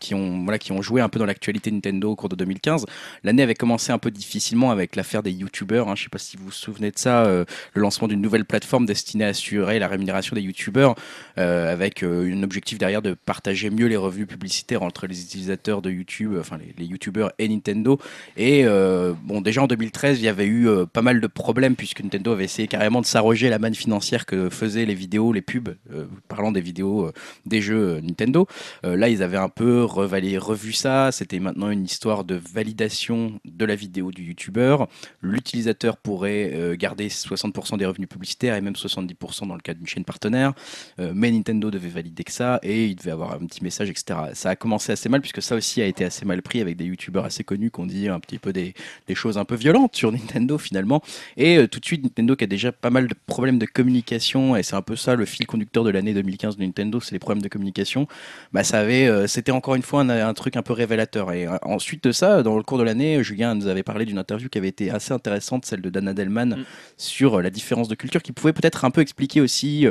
[SPEAKER 3] qui, ont, voilà, qui ont joué un peu dans l'actualité Nintendo au cours de 2015. L'année avait commencé un peu difficilement avec l'affaire des youtubeurs. Hein, je sais pas si vous vous souvenez de ça, le lancement d'une nouvelle plateforme destinée à assurer la rémunération des youtubeurs euh, avec un objectif derrière de partager mieux les revenus publicitaires entre les utilisateurs de YouTube, enfin les, youtubeurs et Nintendo. Et euh, bon, déjà en 2013, il y avait eu euh, pas mal de problèmes puisque Nintendo avait essayé carrément de s'arroger la manne financière que faisaient les vidéos, les pubs, euh, parlant des vidéos euh, des jeux euh, Nintendo. Euh, là, ils avaient un peu revalé, revu ça. C'était maintenant une histoire de validation de la vidéo du youtubeur. L'utilisateur pourrait euh, garder 60% des revenus publicitaires et même 70% dans le cas d'une chaîne partenaire. Euh, mais Nintendo devait valider que ça et il devait avoir un petit message, etc. Ça a commencé assez mal puisque ça aussi a été assez mal pris avec des youtubeurs assez connus qui ont dit un petit peu des, des choses un peu violentes sur Nintendo finalement. Et euh, tout de suite, Nintendo qui a déjà pas mal de problèmes de communication et c'est un peu ça le fil conducteur de l'année 2015 de Nintendo, c'est les problèmes de communication. Bah, ça avait, euh, c'était encore une fois un, un truc un peu révélateur. Et euh, ensuite de ça, dans le cours de l'année, Julien nous avait parlé d'une interview qui avait été assez intéressante, celle de Dana Delman,
[SPEAKER 4] Mm.
[SPEAKER 3] sur la différence de culture, qui pouvait peut-être un peu expliquer aussi.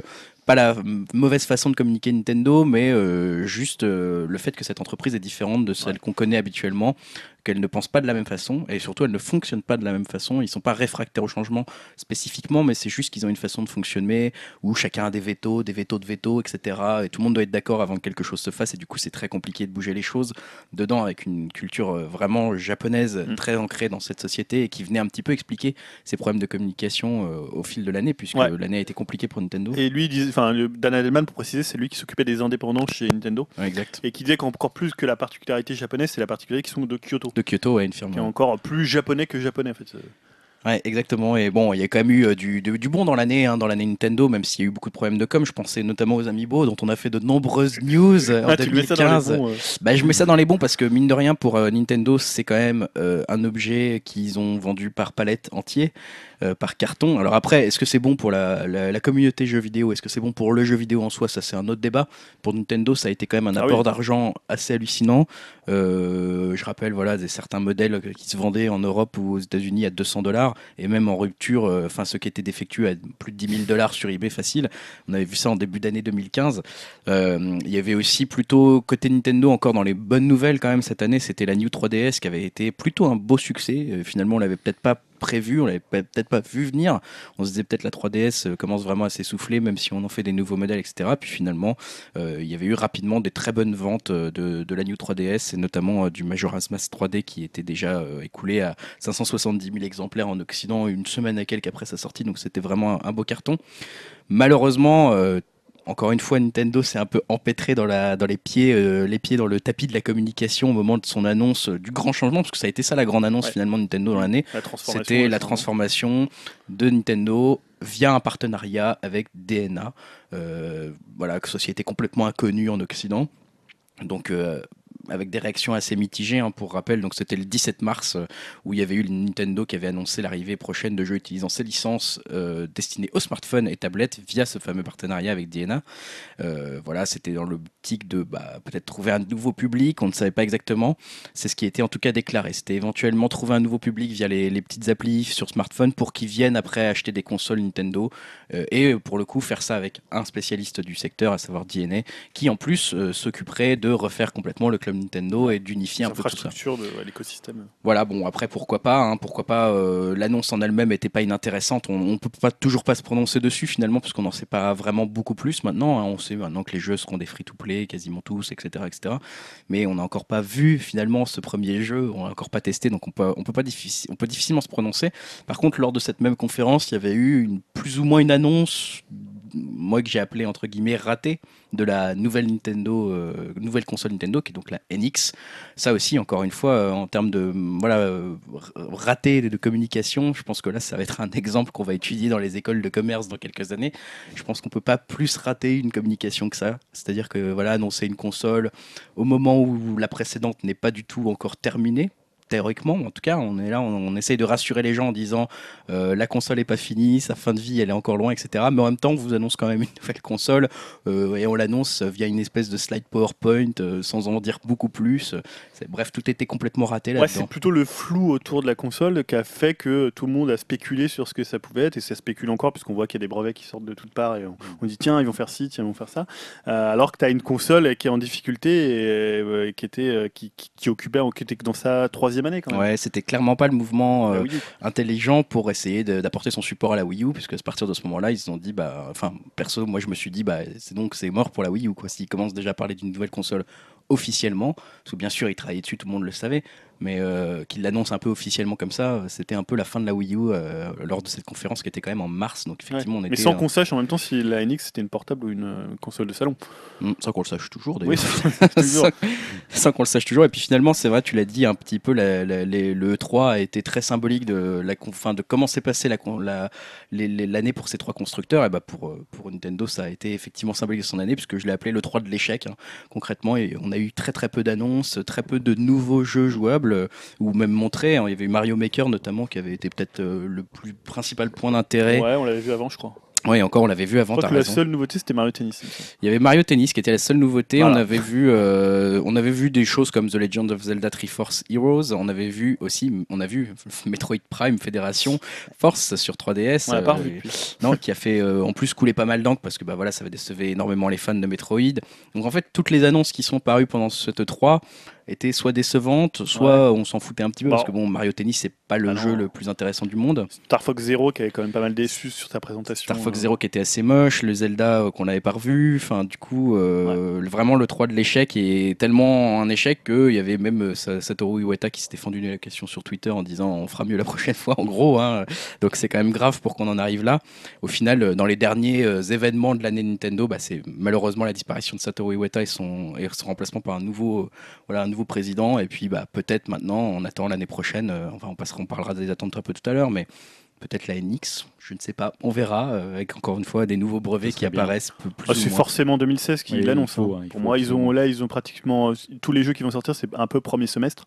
[SPEAKER 3] Pas la mauvaise façon de communiquer Nintendo, mais euh, juste euh, le fait que cette entreprise est différente de celle
[SPEAKER 4] Ouais.
[SPEAKER 3] qu'on connaît habituellement, qu'elles ne pensent pas de la même façon et surtout elles ne fonctionnent pas de la même façon. Ils sont pas réfractaires au changement spécifiquement, mais c'est juste qu'ils ont une façon de fonctionner où chacun a des vétos, des vétos de veto, etc. Et tout le monde doit être d'accord avant que quelque chose se fasse et du coup c'est très compliqué de bouger les choses dedans avec une culture euh, vraiment japonaise
[SPEAKER 4] Mm.
[SPEAKER 3] très ancrée dans cette société et qui venait un petit peu expliquer ces problèmes de communication euh, au fil de l'année puisque
[SPEAKER 4] Ouais.
[SPEAKER 3] l'année a été compliquée pour Nintendo.
[SPEAKER 4] Et lui, enfin, Dan Adelman, pour préciser, c'est lui qui s'occupait des indépendants chez Nintendo
[SPEAKER 3] Ouais, exact.
[SPEAKER 4] et qui disait qu'encore plus que la particularité japonaise, c'est la particularité qui sont de Kyoto,
[SPEAKER 3] De Kyoto, ouais, une firme.
[SPEAKER 4] qui est encore plus japonais que japonais en fait.
[SPEAKER 3] Ouais, exactement. Et bon, il y a quand même eu euh, du, du, du bon dans l'année, hein, dans l'année Nintendo, même s'il y a eu beaucoup de problèmes de com. Je pensais notamment aux Amiibo, dont on a fait de nombreuses news euh, en
[SPEAKER 4] Ah, tu mets ça dans les
[SPEAKER 3] 2015.
[SPEAKER 4] bons, euh,
[SPEAKER 3] Bah, je mets ça dans les bons parce que mine de rien, pour euh, Nintendo, c'est quand même euh, un objet qu'ils ont vendu par palette entier, euh, par carton. Alors après, est-ce que c'est bon pour la, la, la communauté jeux vidéo? Est-ce que c'est bon pour le jeu vidéo en soi? Ça, c'est un autre débat. Pour Nintendo, ça a été quand même un
[SPEAKER 4] Ah
[SPEAKER 3] apport
[SPEAKER 4] oui.
[SPEAKER 3] d'argent assez hallucinant. Euh, je rappelle, voilà, des certains modèles qui se vendaient en Europe ou aux États-Unis à 200 dollars et même en rupture, euh, enfin ceux qui étaient défectueux à plus de 10 000 dollars sur eBay facile. On avait vu ça en début d'année 2015. Euh, il y avait aussi plutôt côté Nintendo encore dans les bonnes nouvelles quand même cette année, c'était la New 3DS qui avait été plutôt un beau succès. Euh, finalement, on l'avait peut-être pas prévu, on l'avait peut-être pas vu venir. On se disait peut-être la 3DS euh, commence vraiment à s'essouffler, même si on en fait des nouveaux modèles, etc. Puis finalement, euh, il y avait eu rapidement des très bonnes ventes euh, de, de la New 3DS et notamment du Majora's Mask 3D qui était déjà écoulé à 570 000 exemplaires en Occident une semaine à quelques après sa sortie. Donc c'était vraiment un, beau carton. Malheureusement, encore une fois, Nintendo s'est un peu empêtré dans, la, dans les, pieds, euh, les pieds dans le tapis de la communication au moment de son annonce euh, du grand changement, parce que ça a été ça la grande annonce
[SPEAKER 4] Ouais.
[SPEAKER 3] finalement de Nintendo dans l'année.
[SPEAKER 4] la.
[SPEAKER 3] C'était la transformation de Nintendo via un partenariat avec DNA, euh, voilà, société complètement inconnue en Occident. Donc, avec des réactions assez mitigées, hein, pour rappel. Donc, c'était le 17 mars euh, où il y avait eu le Nintendo qui avait annoncé l'arrivée prochaine de jeux utilisant ses licences euh, destinées aux smartphones et tablettes via ce fameux partenariat avec DNA. Euh, voilà, c'était dans de bah, peut-être trouver un nouveau public, on ne savait pas exactement. C'est ce qui était en tout cas déclaré. C'était éventuellement trouver un nouveau public via les, les petites applis sur smartphone pour qu'ils viennent après acheter des consoles Nintendo euh, et pour le coup faire ça avec un spécialiste du secteur, à savoir DNA, qui en plus euh, s'occuperait de refaire complètement le club Nintendo et d'unifier un peu tout ça.
[SPEAKER 4] de ouais, l'écosystème.
[SPEAKER 3] Voilà, bon, après, pourquoi pas, hein, pourquoi pas, euh, l'annonce en elle-même n'était pas inintéressante, on, on peut pas toujours pas se prononcer dessus finalement, parce qu'on n'en sait pas vraiment beaucoup plus maintenant, hein. on sait maintenant que les jeux seront des free-to-play, quasiment tous, etc., etc., mais on n'a encore pas vu finalement ce premier jeu, on l'a encore pas testé, donc on peut, difficilement se prononcer. Par contre, lors de cette même conférence, il y avait eu plus ou moins une annonce, moi que j'ai appelé entre guillemets ratée, de la nouvelle Nintendo, euh, nouvelle console Nintendo, qui est donc la NX, ça aussi, encore une fois, euh, en termes de mm, voilà, euh, raté de, de communication, je pense que là, ça va être un *laughs* exemple qu'on va étudier dans les écoles de commerce dans quelques années. Je pense qu'on peut pas plus rater une communication que ça. C'est-à-dire que voilà, annoncer une console au moment où la précédente n'est pas du tout encore terminée. Théoriquement, en tout cas, on est là, on, on essaye de rassurer les gens en disant euh, la console n'est pas finie, sa fin de vie elle est encore loin, etc. Mais en même temps, on vous annonce quand même une nouvelle console euh, et on l'annonce via une espèce de slide PowerPoint euh, sans en dire beaucoup plus. Bref, tout était complètement raté
[SPEAKER 4] Ouais,
[SPEAKER 3] là-dedans.
[SPEAKER 4] c'est plutôt le flou autour de la console qui a fait que tout le monde a spéculé sur ce que ça pouvait être et ça spécule encore puisqu'on voit qu'il y a des brevets qui sortent de toutes parts et on, on dit tiens ils vont faire ci, tiens ils vont faire ça. Alors que tu as une console qui est en difficulté et, qui était qui, qui, qui occupait qui était dans sa troisième année quand même.
[SPEAKER 3] Ouais, c'était clairement pas le mouvement euh, intelligent pour essayer d'apporter son support à la Wii U, puisque à partir de ce moment-là, ils se sont dit, bah, enfin, perso, moi je me suis dit, bah, c'est donc c'est mort pour la Wii U, quoi. S'ils commencent déjà à parler d'une nouvelle console officiellement, parce que bien sûr ils travaillaient dessus, tout le monde le savait, mais euh, qu'ils l'annoncent un peu officiellement comme ça, c'était un peu la fin de la Wii U euh, lors de cette conférence qui était quand même en mars, donc effectivement on
[SPEAKER 4] Mais
[SPEAKER 3] était
[SPEAKER 4] sans
[SPEAKER 3] euh,
[SPEAKER 4] qu'on sache en même temps si la NX c'était une portable ou une euh, console de salon.
[SPEAKER 3] hmm, sans qu'on le sache toujours d'ailleurs. *laughs*
[SPEAKER 4] Oui, *laughs*
[SPEAKER 3] sans, sans qu'on le sache toujours. Et puis finalement, c'est vrai, tu l'as dit un petit peu, la- la- les- le E3 a été très symbolique de, la, enfin, de comment s'est passée l'année pour ces trois constructeurs. Et bah pour, pour Nintendo, ça a été effectivement symbolique de son année, puisque je l'ai appelé le 3 de l'échec, hein, concrètement. Et on a eu très très peu d'annonces, très peu de nouveaux jeux jouables, euh, ou même montrés. hein. Il y avait eu Mario Maker notamment, qui avait été peut-être euh, le plus principal point d'intérêt.
[SPEAKER 4] Ouais, on l'avait vu avant je crois.
[SPEAKER 3] Oui, encore, on l'avait vu
[SPEAKER 4] Je
[SPEAKER 3] avant,
[SPEAKER 4] crois
[SPEAKER 3] t'as
[SPEAKER 4] que la
[SPEAKER 3] raison.
[SPEAKER 4] seule nouveauté c'était Mario Tennis. il
[SPEAKER 3] y avait Mario Tennis qui était la seule nouveauté.
[SPEAKER 4] Voilà.
[SPEAKER 3] On avait vu, euh, on avait vu des choses comme The Legend of Zelda Triforce Heroes. On avait vu aussi, on a vu *laughs* Metroid Prime Fédération Force sur 3DS.
[SPEAKER 4] On l'a pas
[SPEAKER 3] euh,
[SPEAKER 4] revu
[SPEAKER 3] non, qui a fait euh, en plus couler pas mal d'encre parce que bah voilà, ça va décever énormément les fans de Metroid. Donc en fait, toutes les annonces qui sont parues pendant ce 3 été soit décevante, soit on s'en foutait un petit peu
[SPEAKER 4] Bon.
[SPEAKER 3] parce que bon, Mario Tennis c'est pas le
[SPEAKER 4] Ah
[SPEAKER 3] jeu le plus intéressant du monde.
[SPEAKER 4] Star Fox Zero qui avait quand même pas mal déçu sur sa présentation.
[SPEAKER 3] Star Fox
[SPEAKER 4] euh,
[SPEAKER 3] Zero qui était assez moche, le Zelda euh, qu'on n'avait pas revu. Enfin, du coup, euh, vraiment le 3 de l'échec est tellement un échec qu'il y avait même Sa- Satoru Iwata qui s'était fendu la question sur Twitter en disant on fera mieux la *laughs* prochaine fois, en gros. hein. Donc c'est quand même grave pour qu'on en arrive là. Au final, dans les derniers événements de l'année Nintendo, bah, c'est malheureusement la disparition de Satoru Iwata et son, et son remplacement par un nouveau, voilà, un nouveau président. Et puis bah, peut-être maintenant, on attend l'année prochaine. euh, enfin, on, passera, on parlera des attentes un peu tout à l'heure, mais peut-être la NX, je ne sais pas. On verra euh, avec encore une fois des nouveaux brevets qui
[SPEAKER 1] bien.
[SPEAKER 3] apparaissent plus, plus
[SPEAKER 4] Ah, c'est forcément 2016 qui
[SPEAKER 1] Oui,
[SPEAKER 4] l'annonce. hein.
[SPEAKER 1] hein,
[SPEAKER 4] Pour moi, ils ont là, ils ont pratiquement euh, tous les jeux qui vont sortir, c'est un peu premier semestre.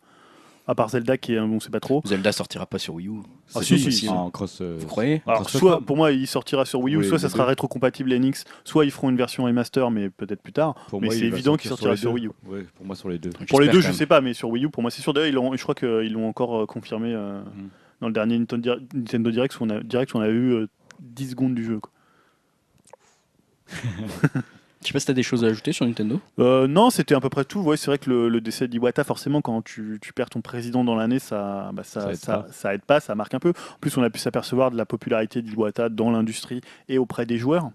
[SPEAKER 4] À part Zelda qui est, un- on sait pas trop.
[SPEAKER 3] Zelda sortira pas sur Wii U.
[SPEAKER 4] Ah,
[SPEAKER 1] C'est
[SPEAKER 4] si, si, si.
[SPEAKER 1] En cross. euh,
[SPEAKER 3] Vous croyez
[SPEAKER 1] en
[SPEAKER 4] Alors,
[SPEAKER 1] cross
[SPEAKER 4] soit pour moi, il sortira sur Wii U,
[SPEAKER 1] Oui,
[SPEAKER 4] soit ça sera rétrocompatible NX, soit ils feront une version remaster, mais peut-être plus tard.
[SPEAKER 1] Pour
[SPEAKER 4] mais
[SPEAKER 1] moi,
[SPEAKER 4] c'est évident qu'il
[SPEAKER 1] sortir
[SPEAKER 4] sortira sur Wii U.
[SPEAKER 1] Ouais, pour moi, sur les deux.
[SPEAKER 4] Pour les deux, je sais pas, mais sur Wii U, pour moi, c'est sûr. D'ailleurs, je crois qu'ils l'ont encore euh, confirmé euh,
[SPEAKER 1] Mm.
[SPEAKER 4] dans le dernier Nintendo Dir- Nintendo Direct, où on a, Direct, où on a eu euh, 10 secondes du jeu. quoi. *laughs*
[SPEAKER 3] Je sais pas si t'as des choses à ajouter sur Nintendo.
[SPEAKER 4] Euh, non, c'était à peu près tout. Ouais, c'est vrai que le, le décès d'Iwata, forcément, quand tu, tu perds ton président dans l'année, ça, bah, ça,
[SPEAKER 1] Ça aide
[SPEAKER 4] ça aide pas, ça marque un peu. En plus, on a pu s'apercevoir de la popularité d'Iwata dans l'industrie et auprès des joueurs.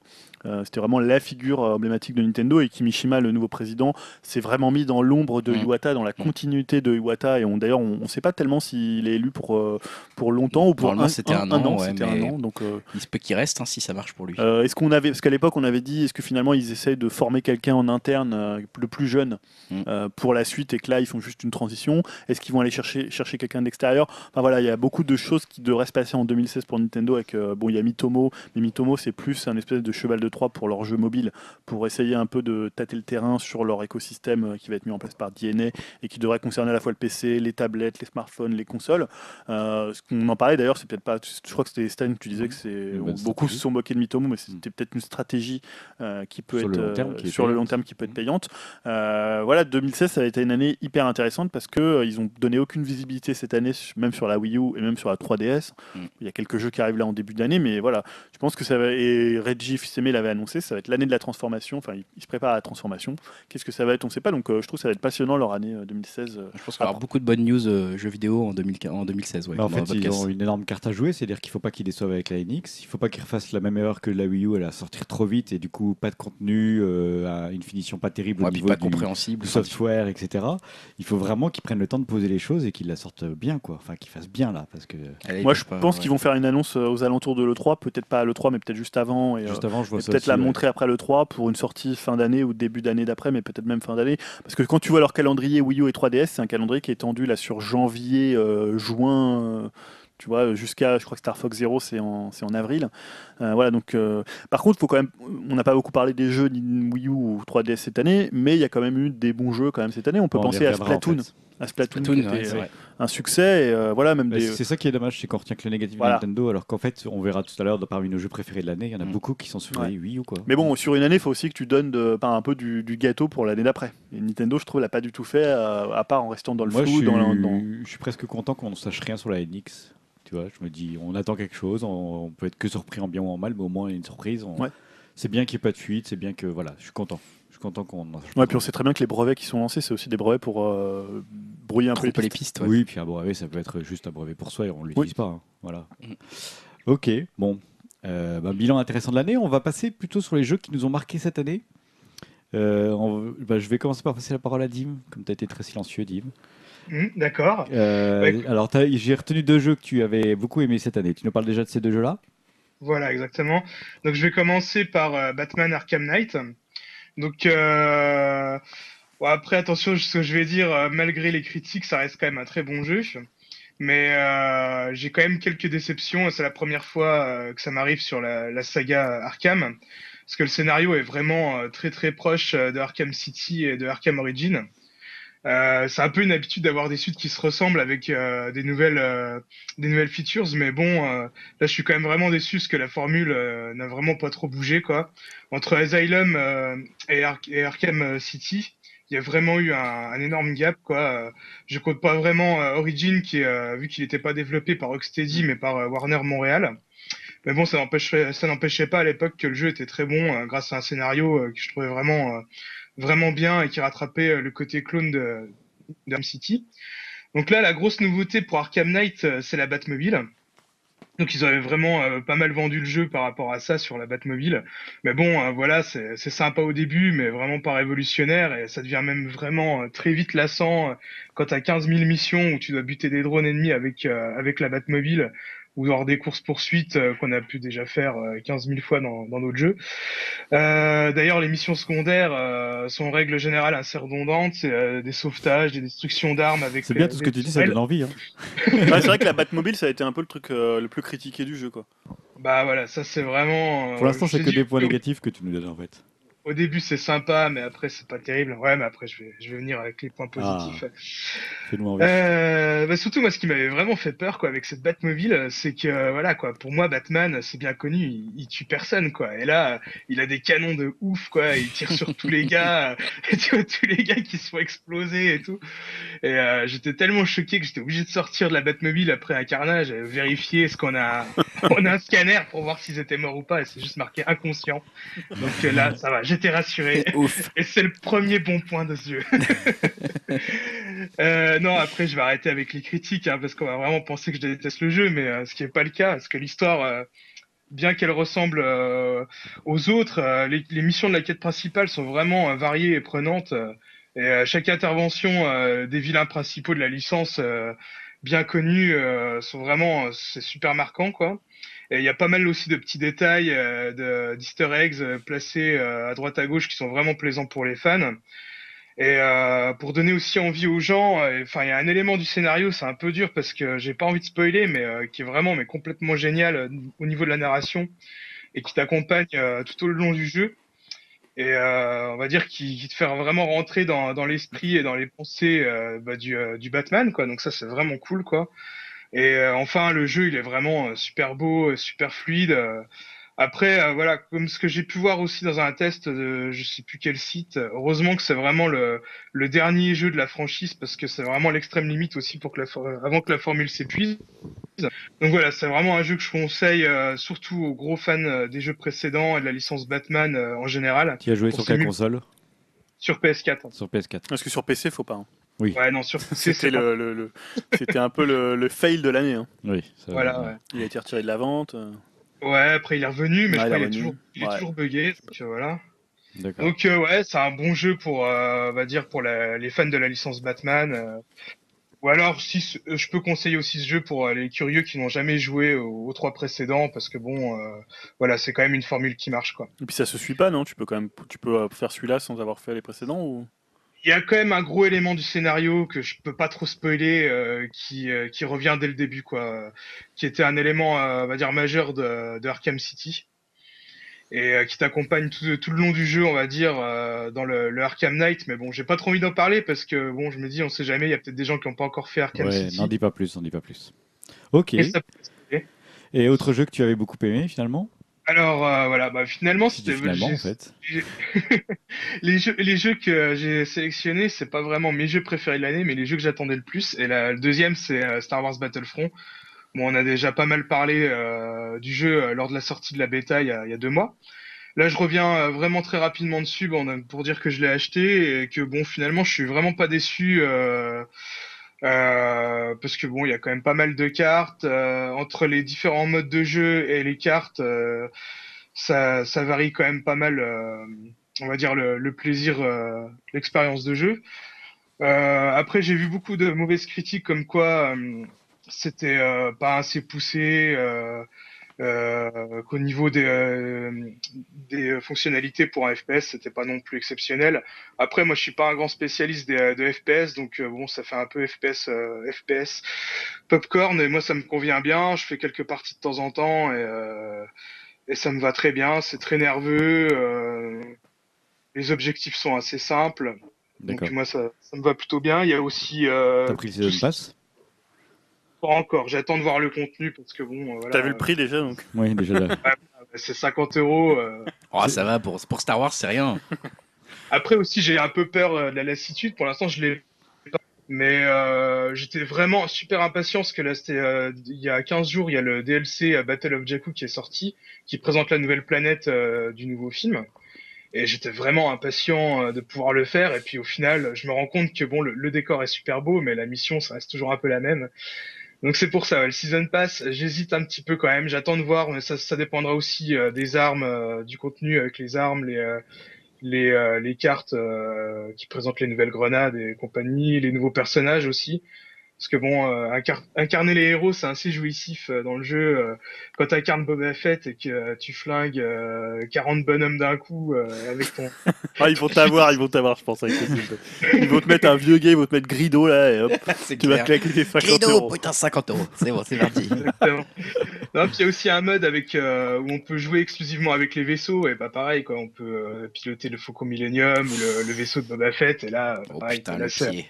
[SPEAKER 4] Euh, c'était vraiment la figure euh, emblématique de Nintendo et Kimishima, le nouveau président, s'est vraiment mis dans l'ombre de
[SPEAKER 3] Mm.
[SPEAKER 4] Iwata, dans la continuité de Iwata. Et on, d'ailleurs, on ne sait pas tellement s'il est élu pour, euh, pour longtemps ou pour un,
[SPEAKER 3] c'était un an, ouais,
[SPEAKER 4] c'était un an. Donc, euh,
[SPEAKER 3] Il se peut qu'il reste hein, si ça marche pour lui.
[SPEAKER 4] est-ce qu'on avait, parce qu'à l'époque on avait dit, est-ce que finalement ils essayent de former quelqu'un en interne, le plus jeune,
[SPEAKER 3] Mm.
[SPEAKER 4] pour la suite et que là ils font juste une transition? Est-ce qu'ils vont aller chercher chercher quelqu'un d'extérieur? Enfin voilà, il y a beaucoup de choses qui devraient se passer en 2016 pour Nintendo. Avec bon, il y a Mitomo, mais Mitomo c'est plus un espèce de cheval de Pour leur jeu mobile, pour essayer un peu de tâter le terrain sur leur écosystème euh, qui va être mis en place par DNA et qui devrait concerner à la fois le PC, les tablettes, les smartphones, les consoles. Euh, ce qu'on en parlait d'ailleurs, c'est peut-être pas. Je crois que c'était Stan, tu disais que c'est beaucoup se sont moqués de Mitomo, mais c'était peut-être une stratégie euh, qui peut
[SPEAKER 1] Sur
[SPEAKER 4] être
[SPEAKER 1] le long terme,
[SPEAKER 4] euh,
[SPEAKER 1] qui
[SPEAKER 4] sur le long
[SPEAKER 1] payante.
[SPEAKER 4] terme qui peut être payante. Euh, voilà, 2016, ça a été une année hyper intéressante parce que ils ont donné aucune visibilité cette année, même sur la Wii U et même sur la 3DS.
[SPEAKER 3] Mm.
[SPEAKER 4] Il y a quelques jeux qui arrivent là en début d'année, mais voilà, je pense que ça va. Et Reggie Fils-Aimé l'avait annoncé, ça va être l'année de la transformation. Enfin, il, il se prépare à la transformation. Qu'est-ce que ça va être? On ne sait pas. Donc, euh, je trouve que ça va être passionnant leur année euh, 2016. euh.
[SPEAKER 3] Je pense qu'il y avoir beaucoup de bonnes news euh, jeux vidéo en, 2015 en 2016. Ouais,
[SPEAKER 1] en fait, ils ont une énorme carte à jouer, c'est-à-dire qu'il faut pas qu'ils déçoivent avec la NX, il faut pas qu'ils refassent la même erreur que la Wii U, elle a sortir trop vite et du coup pas de contenu, euh, à une finition pas terrible
[SPEAKER 3] Ouais,
[SPEAKER 1] au niveau
[SPEAKER 3] pas
[SPEAKER 1] du,
[SPEAKER 3] compréhensible.
[SPEAKER 1] du software, etc. Il faut vraiment qu'ils prennent le temps de poser les choses et qu'ils la sortent bien, quoi. Enfin, qu'ils fassent bien là, parce que
[SPEAKER 3] Allez,
[SPEAKER 4] Moi,
[SPEAKER 3] ils
[SPEAKER 4] je
[SPEAKER 3] pas-
[SPEAKER 4] pense
[SPEAKER 3] ouais.
[SPEAKER 4] qu'ils vont faire une annonce euh, aux alentours de l'E3, peut-être pas à l'E3, mais peut-être juste avant. Et, euh,
[SPEAKER 1] juste avant, je vois
[SPEAKER 4] Et
[SPEAKER 1] ça.
[SPEAKER 4] Peut-être la
[SPEAKER 1] ouais.
[SPEAKER 4] montrer après le 3 pour une sortie fin d'année ou début d'année d'après, mais peut-être même fin d'année. Parce que quand tu vois leur calendrier Wii U et 3DS, c'est un calendrier qui est tendu là sur janvier, euh, juin. euh, tu vois, jusqu'à, je crois que Star Fox Zero, c'est en, c'est en avril. Euh, voilà, donc, euh, par contre, faut quand même, on n'a pas beaucoup parlé des jeux ni Wii U ou 3DS cette année, mais il y a quand même eu des bons jeux quand même cette année. On peut
[SPEAKER 1] on
[SPEAKER 4] penser à
[SPEAKER 1] en
[SPEAKER 4] Splatoon,
[SPEAKER 1] fait.
[SPEAKER 4] à Splatoon,
[SPEAKER 3] Splatoon,
[SPEAKER 4] qui
[SPEAKER 3] ouais,
[SPEAKER 4] était
[SPEAKER 3] c'est
[SPEAKER 4] euh, un succès. Et, euh, voilà, même
[SPEAKER 1] Bah,
[SPEAKER 4] des.
[SPEAKER 1] C'est ça qui est dommage, c'est qu'on retient que le négatif
[SPEAKER 4] Voilà.
[SPEAKER 1] de Nintendo, alors qu'en fait, on verra tout à l'heure, parmi nos jeux préférés de l'année, il y en a
[SPEAKER 3] Mm.
[SPEAKER 1] beaucoup qui sont sur
[SPEAKER 4] Ouais.
[SPEAKER 1] les Wii U, quoi.
[SPEAKER 4] Mais bon, sur une année, il faut aussi que tu donnes de, pas un peu du, du gâteau pour l'année d'après. Et Nintendo, je trouve, l'a pas du tout fait, à part en restant dans le
[SPEAKER 1] Moi, je
[SPEAKER 4] flou.
[SPEAKER 1] suis,
[SPEAKER 4] Dans le- dans-
[SPEAKER 1] je suis presque content qu'on ne sache rien sur la NX. Tu vois, je me dis, on attend quelque chose, on, on peut être que surpris en bien ou en mal, mais au moins il y a une surprise. on-
[SPEAKER 4] Ouais.
[SPEAKER 1] C'est bien qu'il n'y ait pas de fuite, c'est bien que voilà, je suis content. Je suis content qu'on.
[SPEAKER 4] Ouais, puis on sait très bien que les brevets qui sont lancés, c'est aussi des brevets pour euh, brouiller un peu les pistes.
[SPEAKER 3] pistes. ouais.
[SPEAKER 1] Oui, puis un brevet, ça peut être juste un brevet pour soi et on ne l'utilise pas. hein. Voilà. Ok, bon. Euh, bah, bilan intéressant de l'année. On va passer plutôt sur les jeux qui nous ont marqué cette année. Euh, on- bah, je vais commencer par passer la parole à Dim, comme tu as été très silencieux, Dim.
[SPEAKER 2] Hmm, D'accord.
[SPEAKER 1] Euh. Alors, j'ai retenu deux jeux que tu avais beaucoup aimé cette année. Tu nous parles déjà de ces deux jeux-là?
[SPEAKER 2] Voilà, exactement. Donc je vais commencer par euh, Batman Arkham Knight. Donc euh, bon, après attention, ce que je vais dire, malgré les critiques, ça reste quand même un très bon jeu. Mais j'ai quand même quelques déceptions. C'est la première fois que ça m'arrive sur la, la saga Arkham, parce que le scénario est vraiment très très proche de Arkham City et de Arkham Origin. Euh, c'est un peu une habitude d'avoir des suites qui se ressemblent avec euh, des nouvelles euh, des nouvelles features, mais bon. euh, Là, je suis quand même vraiment déçu parce que la formule euh, n'a vraiment pas trop bougé, quoi. Entre Asylum euh, et, Ar- et Arkham City, il y a vraiment eu un, énorme gap, quoi. Je compte pas vraiment Origin, qui vu qu'il n'était pas développé par Rocksteady, mais par Warner Montréal. Mais bon, ça n'empêchait pas à l'époque que le jeu était très bon, grâce à un scénario que je trouvais vraiment, vraiment bien et qui rattrapait euh, le côté clone de, d'Arkham City. Donc là, la grosse nouveauté pour Arkham Knight, c'est la Batmobile. Donc ils avaient vraiment euh, pas mal vendu le jeu par rapport à ça sur la Batmobile. Mais bon, euh, voilà, c'est sympa au début, mais vraiment pas révolutionnaire. Et ça devient même vraiment euh, très vite lassant quand t'as 15 000 missions où tu dois buter des drones ennemis avec, avec la Batmobile ou lors des courses poursuites euh, qu'on a pu déjà faire 15 euh, 000 fois dans, dans d'autres jeux. Euh, d'ailleurs, les missions secondaires sont en règle générale assez redondantes, c'est des sauvetages, des destructions d'armes avec.
[SPEAKER 1] C'est bien tout ce que tu dis, ça donne envie. Hein. *laughs*
[SPEAKER 4] c'est vrai que la Batmobile, ça a été un peu le truc le plus critiqué du jeu, quoi.
[SPEAKER 2] Bah voilà, ça c'est vraiment.
[SPEAKER 1] Pour l'instant, c'est que des points négatifs que tu nous donnes en fait
[SPEAKER 2] au début c'est sympa, mais après c'est pas terrible. Ouais, mais après je vais, je vais venir avec les points ah. positifs. euh, bah, surtout moi, ce qui m'avait vraiment fait peur, quoi, avec cette Batmobile, c'est que voilà, quoi, pour moi Batman, c'est bien connu, il, tue personne, quoi. Et là, il a des canons de ouf, quoi. Il tire sur tous les gars, et *laughs* *laughs* tu vois, tous les gars qui se font exploser et tout. Et euh, j'étais tellement choqué que j'étais obligé de sortir de la Batmobile après un carnage, et vérifier ce qu'on a, *laughs* on a un scanner pour voir s'ils étaient morts ou pas, et c'est juste marqué inconscient. Donc là, ça va j'étais rassuré. *laughs* Et c'est le premier bon point de ce jeu. *laughs* euh, non, après, je vais arrêter avec les critiques, hein, parce qu'on va vraiment penser que je déteste le jeu, mais euh, ce qui n'est pas le cas, parce que l'histoire, euh, bien qu'elle ressemble aux autres, les, les, missions de la quête principale sont vraiment variées et prenantes. et chaque intervention des vilains principaux de la licence, bien connus, sont vraiment, c'est super marquant, quoi. Il y a pas mal aussi de petits détails, euh, d'easter eggs euh, placés euh, à droite à gauche qui sont vraiment plaisants pour les fans. Et euh, pour donner aussi envie aux gens, enfin il y a un élément du scénario, c'est un peu dur parce que j'ai pas envie de spoiler, mais qui est vraiment mais complètement génial au niveau de la narration et qui t'accompagne tout au long du jeu. Et on va dire qui, qui, te fait vraiment rentrer dans, dans l'esprit et dans les pensées bah, du, du Batman, quoi. Donc ça c'est vraiment cool, quoi. Et euh, enfin, le jeu, il est vraiment euh, super beau, euh, super fluide. Après, voilà, comme ce que j'ai pu voir aussi dans un test de je sais plus quel site, heureusement que c'est vraiment le, le, dernier jeu de la franchise parce que c'est vraiment l'extrême limite aussi pour que la, avant que la formule s'épuise. Donc voilà, c'est vraiment un jeu que je conseille surtout aux gros fans des jeux précédents et de la licence Batman en général.
[SPEAKER 1] Tu as joué sur quelle console?
[SPEAKER 2] Sur PS4.
[SPEAKER 1] Sur PS4.
[SPEAKER 4] Parce que sur PC, faut pas. Hein.
[SPEAKER 1] Oui.
[SPEAKER 2] Ouais, non,
[SPEAKER 4] c'était le, le, c'était un peu le, fail de l'année. Hein.
[SPEAKER 1] Oui.
[SPEAKER 2] voilà.
[SPEAKER 4] Il a été retiré de la vente. Euh.
[SPEAKER 2] Ouais, après il est revenu, mais je crois qu'il est toujours, il est toujours bugué. Donc, euh, voilà. Donc euh, ouais, c'est un bon jeu pour, on va dire, pour les fans de la licence Batman. Ou alors, si je peux conseiller aussi ce jeu pour les curieux qui n'ont jamais joué aux, trois précédents, parce que bon, voilà, c'est quand même une formule qui marche, quoi.
[SPEAKER 4] Et puis ça se suit pas, non? Tu peux quand même, tu peux faire celui-là sans avoir fait les précédents ou?
[SPEAKER 2] Il y a quand même un gros élément du scénario que je peux pas trop spoiler euh, qui, euh, qui revient dès le début quoi. Qui était un élément euh, on va dire majeur de, de Arkham City. Et qui t'accompagne tout, tout, le long du jeu on va dire dans le, le, Arkham Knight. Mais bon j'ai pas trop envie d'en parler parce que bon je me dis on sait jamais il y a peut-être des gens qui ont pas encore fait Arkham ouais, City.
[SPEAKER 1] n'en dis pas plus n'en dis pas plus. Ok. Et, et autre jeu que tu avais beaucoup aimé finalement?
[SPEAKER 2] Alors euh, voilà, bah, finalement, c'était
[SPEAKER 1] finalement en fait. *laughs*
[SPEAKER 2] les jeux, les jeux que j'ai sélectionnés, c'est pas vraiment mes jeux préférés de l'année, mais les jeux que j'attendais le plus. Et la, le deuxième, c'est euh, Star Wars Battlefront. Bon, on a déjà pas mal parlé euh, du jeu lors de la sortie de la bêta il y a, il y a deux mois. Là, je reviens vraiment très rapidement dessus bon, pour dire que je l'ai acheté et que bon, finalement, je suis vraiment pas déçu. Euh, euh, parce que bon, il y a quand même pas mal de cartes euh, entre les différents modes de jeu et les cartes. Euh, ça, ça, varie quand même pas mal. on va dire le, le plaisir, l'expérience de jeu. après, j'ai vu beaucoup de mauvaises critiques comme quoi c'était pas assez poussé. Euh, qu'au niveau des, euh, des fonctionnalités pour un FPS, c'était pas non plus exceptionnel. Après, moi, je suis pas un grand spécialiste des, de FPS, donc euh, bon, ça fait un peu FPS, FPS popcorn, et moi, ça me convient bien. Je fais quelques parties de temps en temps, et, et ça me va très bien. C'est très nerveux. les objectifs sont assez simples. Donc moi, ça, ça, me va plutôt bien. Il y a aussi...
[SPEAKER 1] T'as pris le Season Pass?
[SPEAKER 2] Pas encore. J'attends de voir le contenu parce que bon.
[SPEAKER 4] Voilà, T'as vu le prix déjà donc
[SPEAKER 1] Oui, déjà.
[SPEAKER 2] c'est 50 euros. Euh.
[SPEAKER 3] Oh, ça va, pour, pour Star Wars, c'est rien.
[SPEAKER 2] Après aussi, j'ai un peu peur euh, de la lassitude. Pour l'instant, je l'ai. Mais euh, j'étais vraiment super impatient parce que là, c'était euh, il y a 15 jours, il y a le DLC Battle of Jakku qui est sorti, qui présente la nouvelle planète du nouveau film. Et j'étais vraiment impatient euh, de pouvoir le faire. Et puis au final, je me rends compte que bon, le, décor est super beau, mais la mission, ça reste toujours un peu la même. Donc c'est pour ça, le Season Pass, j'hésite un petit peu quand même. J'attends de voir, mais ça, ça dépendra aussi euh, des armes, euh, du contenu avec les armes, les, les, les cartes qui présentent les nouvelles grenades et compagnie, les nouveaux personnages aussi. Parce que bon, euh, incarner les héros, c'est assez jouissif euh, dans le jeu. Euh, quand tu incarnes Boba Fett et que tu flingues 40 bonhommes d'un coup avec ton... *laughs*
[SPEAKER 4] ah, ils vont t'avoir, ils vont t'avoir, je pense. Avec ils vont te mettre un vieux gars, ils vont te mettre Grido là, et hop, *laughs* tu vas claquer tes 50
[SPEAKER 3] Grido,
[SPEAKER 4] euros.
[SPEAKER 3] putain, 50 euros. C'est bon, c'est parti.
[SPEAKER 2] Non, puis il y a aussi un mode avec où on peut jouer exclusivement avec les vaisseaux et pas bah, pareil quoi, on peut piloter le Faucon Millennium ou le, vaisseau de Boba Fett et là,
[SPEAKER 3] oh,
[SPEAKER 2] pareil,
[SPEAKER 3] putain, le pied.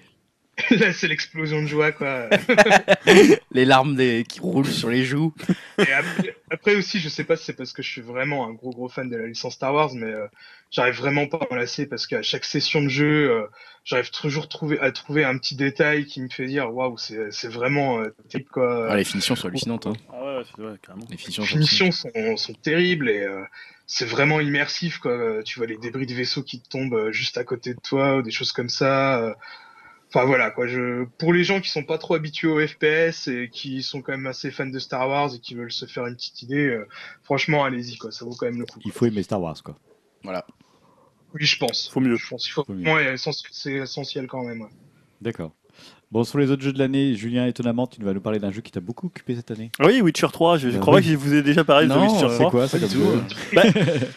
[SPEAKER 3] *laughs*
[SPEAKER 2] Là, c'est l'explosion de joie, quoi. *laughs*
[SPEAKER 3] les larmes des... qui roulent sur les joues.
[SPEAKER 2] Et après, aussi, je sais pas si c'est parce que je suis vraiment un gros gros fan de la licence Star Wars, mais euh, j'arrive vraiment pas à me lasser parce qu'à chaque session de jeu, euh, j'arrive toujours trouver, à trouver un petit détail qui me fait dire waouh, c'est vraiment euh, terrible, quoi.
[SPEAKER 3] Ah, les finitions sont hallucinantes. Hein.
[SPEAKER 4] Ah ouais, c'est vrai, carrément.
[SPEAKER 3] Les finitions,
[SPEAKER 2] finitions sont, sont, terribles et c'est vraiment immersif, quoi. Tu vois les débris de vaisseau qui tombent juste à côté de toi ou des choses comme ça. Enfin voilà quoi, je pour les gens qui sont pas trop habitués au FPS et qui sont quand même assez fans de Star Wars et qui veulent se faire une petite idée, euh, franchement allez-y quoi, ça vaut quand même le coup.
[SPEAKER 1] Il faut aimer Star Wars quoi.
[SPEAKER 3] Voilà.
[SPEAKER 2] Oui, je pense.
[SPEAKER 4] Faut mieux.
[SPEAKER 2] Je pense faut... Ouais, c'est essentiel quand même.
[SPEAKER 1] D'accord. Bon, sur les autres jeux de l'année, Julien, étonnamment, tu vas nous parler d'un jeu qui t'a beaucoup occupé cette année.
[SPEAKER 4] Oui, Witcher 3. Je, crois que je vous ai déjà parlé de Witcher 3.
[SPEAKER 1] C'est quoi ça
[SPEAKER 4] bah,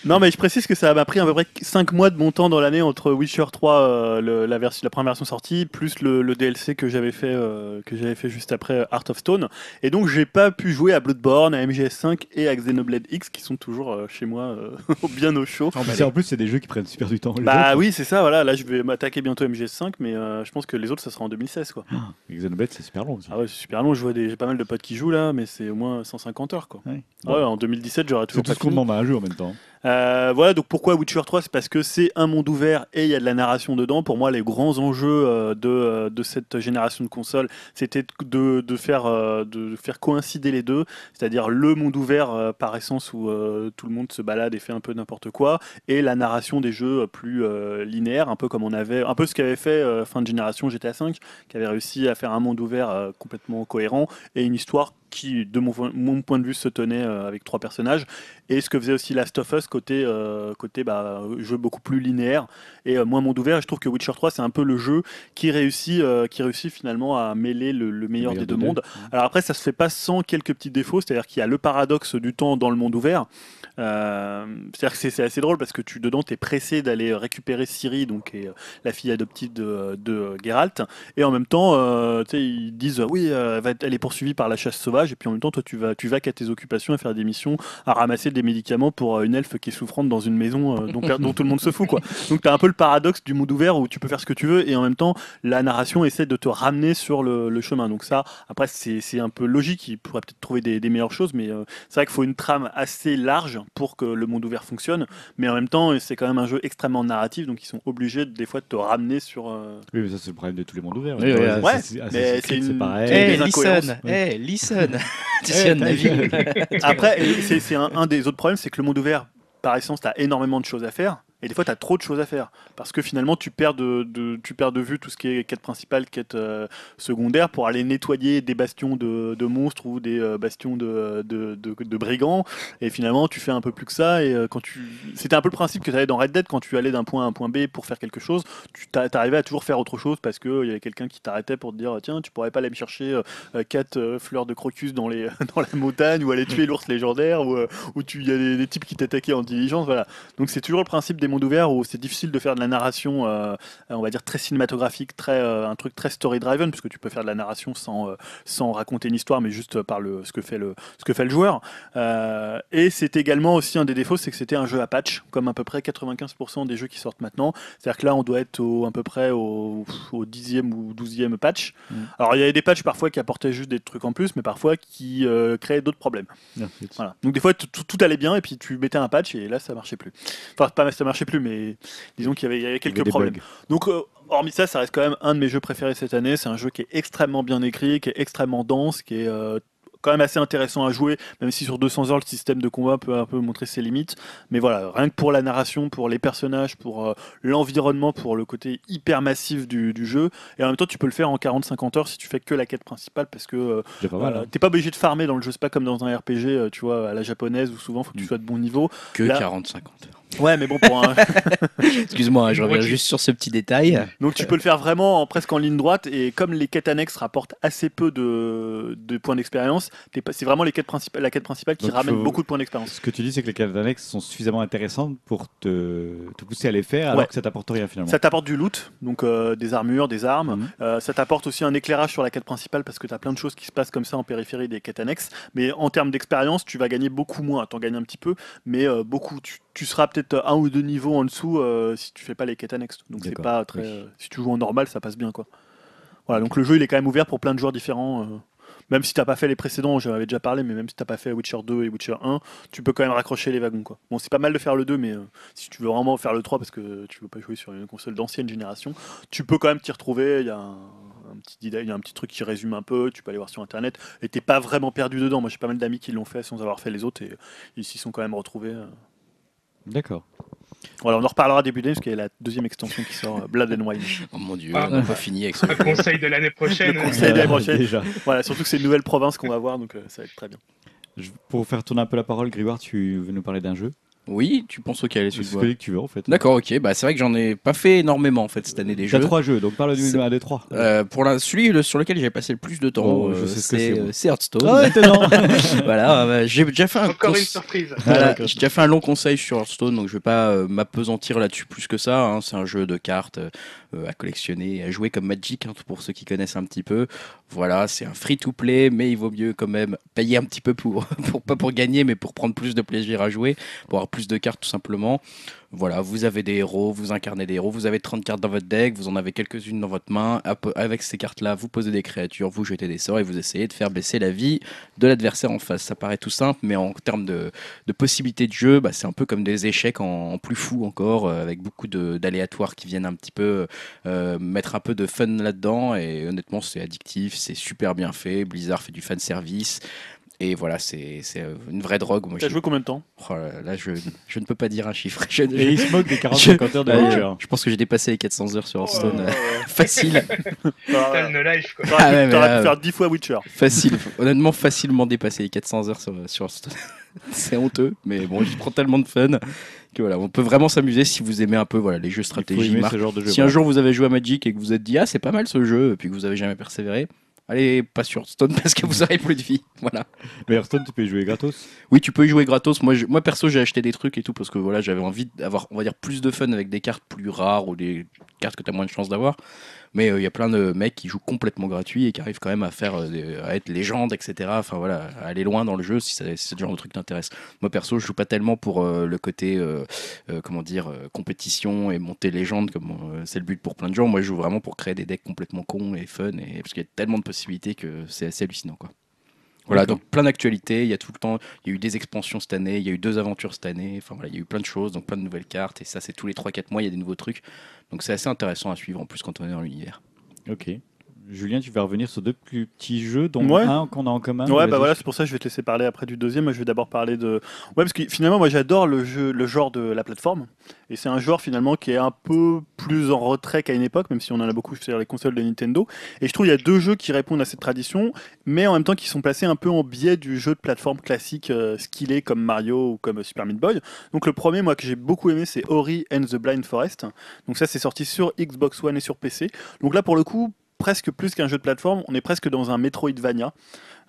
[SPEAKER 4] Non, mais je précise que ça m'a pris à peu près 5 mois de mon temps dans l'année entre Witcher 3, euh, la, version, la première version sortie, plus le, DLC que j'avais fait, euh, que j'avais fait juste après euh, Heart of Stone. Et donc, j'ai pas pu jouer à Bloodborne, à MGS5 et à Xenoblade X qui sont toujours chez moi *laughs* bien au chaud.
[SPEAKER 1] En plus, c'est des jeux qui prennent super du temps.
[SPEAKER 4] Bah oui, c'est ça. Voilà, là, je vais m'attaquer bientôt à MGS5, mais je pense que les autres, ça sera en 2016. Quoi. *gasps*
[SPEAKER 1] Ah, Xenoblade c'est super long aussi.
[SPEAKER 4] Ah ouais, c'est super long. Je vois des... j'ai pas mal de potes qui jouent là, mais c'est au moins 150 heures quoi. Ouais, en 2017, j'aurais toujours
[SPEAKER 1] C'est tout ce qu'on demande à un jeu en même temps.
[SPEAKER 4] Euh, voilà, donc pourquoi Witcher 3 C'est parce que c'est un monde ouvert et il y a de la narration dedans. Pour moi, les grands enjeux euh, de, euh, de cette génération de consoles, c'était de, de, faire, de faire coïncider les deux, c'est-à-dire le monde ouvert par essence où tout le monde se balade et fait un peu n'importe quoi, et la narration des jeux plus linéaires, un peu comme on avait, un peu ce qu'avait fait fin de génération GTA V, qui avait réussi à faire un monde ouvert complètement cohérent et une histoire qui, de mon, point de vue, se tenait euh, avec trois personnages. Et ce que faisait aussi Last of Us, côté, euh, côté bah, jeu beaucoup plus linéaire et euh, moins monde ouvert. je trouve que Witcher 3, c'est un peu le jeu qui réussit, qui réussit finalement à mêler le, meilleur des deux mondes. Alors après, ça se fait pas sans quelques petits défauts, c'est-à-dire qu'il y a le paradoxe du temps dans le monde ouvert. c'est-à-dire que c'est assez drôle parce que tu dedans, tu es pressé d'aller récupérer Ciri, donc la fille adoptive de, de Geralt, et en même temps, ils disent oui, elle est poursuivie par la chasse sauvage et puis en même temps, toi, tu vas, tu vas qu'à tes occupations à faire des missions, à ramasser des médicaments pour euh, une elfe qui est souffrante dans une maison euh, dont, dont, tout le monde se fout, quoi. *laughs* Donc, tu as un peu le paradoxe du monde ouvert où tu peux faire ce que tu veux et en même temps, la narration essaie de te ramener sur le, chemin. Donc, ça, après, c'est un peu logique. Il pourrait peut-être trouver des, meilleures choses, mais euh, c'est vrai qu'il faut une trame assez large pour que le monde ouvert fonctionne. Mais en même temps, c'est quand même un jeu extrêmement narratif, donc ils sont obligés des fois de te ramener sur.
[SPEAKER 1] Oui, mais ça, c'est le problème de tous les mondes ouverts.
[SPEAKER 4] Oui, ouais, mais c'est une...
[SPEAKER 3] pareil. Hey, listen, hey, listen. *laughs* *laughs*
[SPEAKER 4] Après, c'est un, des autres problèmes, c'est que le monde ouvert, par essence, tu as énormément de choses à faire. Et des fois, tu as trop de choses à faire. Parce que finalement, tu perds de, tu perds de vue tout ce qui est quête principale, quête euh, secondaire, pour aller nettoyer des bastions de, monstres ou des euh, bastions de, de, brigands. Et finalement, tu fais un peu plus que ça. Et euh, quand tu... C'était un peu le principe que tu avais dans Red Dead, quand tu allais d'un point A à un point B pour faire quelque chose, tu arrivais à toujours faire autre chose parce qu'il y avait quelqu'un qui t'arrêtait pour te dire tiens, tu pourrais pas aller me chercher quatre fleurs de crocus dans, les, *laughs* dans la montagne ou aller tuer *laughs* l'ours légendaire ou, ou il y a des, des types qui t'attaquaient en diligence. Voilà. Donc c'est toujours le principe des monde ouvert où c'est difficile de faire de la narration, euh, on va dire très cinématographique, très euh, un truc très story driven, puisque tu peux faire de la narration sans euh, sans raconter une histoire, mais juste par le ce que fait le ce que fait le joueur. et c'est également aussi un des défauts, c'est que c'était un jeu à patch, comme à peu près 95% des jeux qui sortent maintenant. C'est-à-dire que là, on doit être au, à peu près au, au 10e ou 12e patch. Mm. Alors il y avait des patchs parfois qui apportaient juste des trucs en plus, mais parfois qui créaient d'autres problèmes. Voilà. Donc des fois tout, allait bien et puis tu mettais un patch et là ça marchait plus. Enfin pas ça marchait plus, mais disons qu'il y avait, quelques problèmes. Donc, euh, hormis ça, ça reste quand même un de mes jeux préférés cette année. C'est un jeu qui est extrêmement bien écrit, qui est extrêmement dense, qui est euh, quand même assez intéressant à jouer, même si sur 200 heures le système de combat peut un peu montrer ses limites. Mais voilà, rien que pour la narration, pour les personnages, pour euh, l'environnement, pour le côté hyper massif du, du jeu, et en même temps tu peux le faire en 40-50 heures si tu fais que la quête principale, parce que euh,
[SPEAKER 1] pas hein.
[SPEAKER 4] t'es pas obligé de farmer dans le jeu, c'est pas comme dans un RPG, euh, tu vois, à la japonaise où souvent faut que tu
[SPEAKER 1] Mm.
[SPEAKER 4] sois de bon niveau.
[SPEAKER 3] Que
[SPEAKER 4] Là-
[SPEAKER 3] 40-50 heures.
[SPEAKER 4] Ouais, mais bon, pour un, *laughs*
[SPEAKER 3] Excuse-moi, je reviens juste sur ce petit détail.
[SPEAKER 4] Donc tu peux le faire vraiment en, presque en ligne droite et comme les quêtes annexes rapportent assez peu de, de points d'expérience, pas- c'est vraiment les quêtes principales, la quête principale qui
[SPEAKER 1] Donc,
[SPEAKER 4] ramène
[SPEAKER 1] faut-
[SPEAKER 4] beaucoup de points d'expérience.
[SPEAKER 1] Ce que tu dis, c'est que les cartes annexes sont suffisamment intéressantes pour te, te pousser à les faire, alors
[SPEAKER 4] Ouais.
[SPEAKER 1] que ça t'apporte rien finalement.
[SPEAKER 4] Ça t'apporte du loot, donc euh, des armures, des armes.
[SPEAKER 1] Mhm.
[SPEAKER 4] Euh, ça t'apporte aussi un éclairage sur la quête principale parce que tu as plein de choses qui se passent comme ça en périphérie des quêtes annexes. Mais en termes d'expérience, tu vas gagner beaucoup moins. T'en gagnes un petit peu, mais euh, beaucoup. Tu, tu seras peut-être un ou deux niveaux en dessous euh, si tu fais pas les quêtes annexes. Donc c'est pas très.
[SPEAKER 1] oui.
[SPEAKER 4] euh, si tu joues en normal, ça passe bien quoi. Voilà, donc le jeu il est quand même ouvert pour plein de joueurs différents. euh, même si t'as pas fait les précédents, j'en avais déjà parlé, mais même si t'as pas fait Witcher 2 et Witcher 1, tu peux quand même raccrocher les wagons. Quoi. Bon, c'est pas mal de faire le 2, mais euh, si tu veux vraiment faire le 3 parce que tu veux pas jouer sur une console d'ancienne génération, tu peux quand même t'y retrouver. Il y a un, un petit, il y a un petit truc qui résume un peu, tu peux aller voir sur internet, et t'es pas vraiment perdu dedans. Moi j'ai pas mal d'amis qui l'ont fait sans avoir fait les autres, et ils s'y sont quand même retrouvés.
[SPEAKER 1] D'accord.
[SPEAKER 4] Voilà, on en reparlera début d'année parce qu'il y a la deuxième extension qui sort, euh, Blood and Wine. *laughs*
[SPEAKER 3] Oh mon dieu,
[SPEAKER 2] Ah.
[SPEAKER 3] on n'a pas fini avec ça.
[SPEAKER 2] Un conseil de l'année prochaine.
[SPEAKER 4] Le conseil de l'année *laughs* prochaine.
[SPEAKER 1] Déjà.
[SPEAKER 4] Voilà, surtout que c'est une nouvelle province qu'on va voir, donc euh, ça va être très bien.
[SPEAKER 1] Je- Pour faire tourner un peu la parole, Grégoire, tu veux nous parler d'un jeu?
[SPEAKER 3] Oui, tu penses auquel
[SPEAKER 1] C'est celui que tu veux en fait.
[SPEAKER 3] D'accord, ok. Bah, c'est vrai que j'en ai pas fait énormément en fait cette année des
[SPEAKER 1] T'as
[SPEAKER 3] jeux.
[SPEAKER 1] trois jeux, donc parle du un des trois.
[SPEAKER 3] Euh, pour la, celui le- sur lequel j'ai passé le plus de temps,
[SPEAKER 1] Oh,
[SPEAKER 3] euh, c'est euh, c'est Hearthstone.
[SPEAKER 1] Oh, étonnant *laughs*
[SPEAKER 3] voilà, bah, j'ai déjà fait un
[SPEAKER 2] Encore
[SPEAKER 3] cons-
[SPEAKER 2] une surprise.
[SPEAKER 3] Voilà,
[SPEAKER 1] D'accord.
[SPEAKER 3] j'ai déjà fait un long conseil sur Hearthstone, donc je vais pas euh, m'apesantir là-dessus plus que ça. hein. C'est un jeu de cartes euh, à collectionner, et à jouer comme Magic, hein, pour ceux qui connaissent un petit peu. Voilà, c'est un free-to-play, mais il vaut mieux quand même payer un petit peu pour, *laughs* pour pas pour gagner, mais pour prendre plus de plaisir à jouer, pour avoir plus de cartes tout simplement. Voilà, vous avez des héros, vous incarnez des héros, vous avez 30 cartes dans votre deck, vous en avez quelques-unes dans votre main. Avec ces cartes-là, vous posez des créatures, vous jetez des sorts et vous essayez de faire baisser la vie de l'adversaire en face. Ça paraît tout simple, mais en termes de, possibilités de jeu, bah, c'est un peu comme des échecs en, plus fou encore, euh, avec beaucoup d'aléatoires qui viennent un petit peu euh, mettre un peu de fun là-dedans. Et honnêtement, c'est addictif, c'est super bien fait. Blizzard fait du fan service. Et voilà, c'est c'est, euh, une vraie drogue.
[SPEAKER 4] T'as
[SPEAKER 3] j'ai-
[SPEAKER 4] joué combien de temps?
[SPEAKER 3] Oh là, là, je, je ne peux pas dire un chiffre. *laughs* Je,
[SPEAKER 1] Et il se moque des
[SPEAKER 3] je-
[SPEAKER 1] 40-50 heures de
[SPEAKER 3] Ouais,
[SPEAKER 1] Witcher.
[SPEAKER 3] je pense que j'ai dépassé les 400 heures sur Hearthstone.
[SPEAKER 4] Ouais,
[SPEAKER 3] euh,
[SPEAKER 4] ouais, ouais. *laughs*
[SPEAKER 3] facile.
[SPEAKER 4] T'aurais
[SPEAKER 3] Ah
[SPEAKER 4] pu-
[SPEAKER 3] ouais, là,
[SPEAKER 4] pu faire 10 fois Witcher.
[SPEAKER 3] facile. Honnêtement, facilement dépassé les 400 heures sur, sur Hearthstone. *laughs* C'est honteux, mais bon, je prends tellement de fun que voilà, on peut vraiment s'amuser si vous aimez un peu voilà les jeux
[SPEAKER 1] Il faut
[SPEAKER 3] stratégie.
[SPEAKER 1] aimer
[SPEAKER 3] marque.
[SPEAKER 1] ce genre de jeu.
[SPEAKER 3] Si un jour vous avez joué à Magic et que vous vous êtes dit ah c'est pas mal ce jeu, et puis que vous avez jamais persévéré, allez pas sur Hearthstone *laughs* parce que vous aurez plus de vie. Voilà.
[SPEAKER 1] Mais Hearthstone, tu peux y jouer gratos.
[SPEAKER 3] Oui, tu peux y jouer gratos. Moi, je- moi perso, j'ai acheté des trucs et tout parce que voilà, j'avais envie d'avoir, on va dire, plus de fun avec des cartes plus rares ou des cartes que tu as moins de chances d'avoir. Mais euh, il y a plein de mecs qui jouent complètement gratuit et qui arrivent quand même à faire, euh, à être légende, etc. Enfin voilà, à aller loin dans le jeu si, ça- si le genre de truc t'intéresse. Moi perso, je joue pas tellement pour euh, le côté, euh, euh, comment dire, euh, compétition et monter légende comme euh, c'est le but pour plein de gens. Moi, je joue vraiment pour créer des decks complètement cons et fun et parce qu'il y a tellement de possibilités que c'est assez hallucinant quoi. Voilà, donc plein d'actualités, il y a tout le temps, il y a eu des expansions cette année, il y a eu deux aventures cette année, enfin voilà, il y a eu plein de choses, donc plein de nouvelles cartes, et ça c'est tous les 3-4 mois, il y a des nouveaux trucs, donc c'est assez intéressant à suivre en plus quand on est dans l'univers.
[SPEAKER 1] Ok. Julien, tu vas revenir sur deux plus petits jeux, dont
[SPEAKER 4] Ouais.
[SPEAKER 1] un qu'on a en commun.
[SPEAKER 4] Ouais, bah voilà, c'est pour ça que je vais te laisser parler après du deuxième. Moi, je vais d'abord parler de. Ouais, parce que finalement, moi, j'adore le jeu, le genre de la plateforme. Et c'est un genre finalement qui est un peu plus en retrait qu'à une époque, même si on en a beaucoup sur les consoles de Nintendo. Et je trouve qu'il y a deux jeux qui répondent à cette tradition, mais en même temps qui sont placés un peu en biais du jeu de plateforme classique euh, skillé comme Mario ou comme Super Meat Boy. Donc le premier, moi, que j'ai beaucoup aimé, c'est Ori and the Blind Forest. Donc ça, c'est sorti sur Xbox One et sur PC. Donc là, pour le coup, presque plus qu'un jeu de plateforme, on est presque dans un Metroidvania.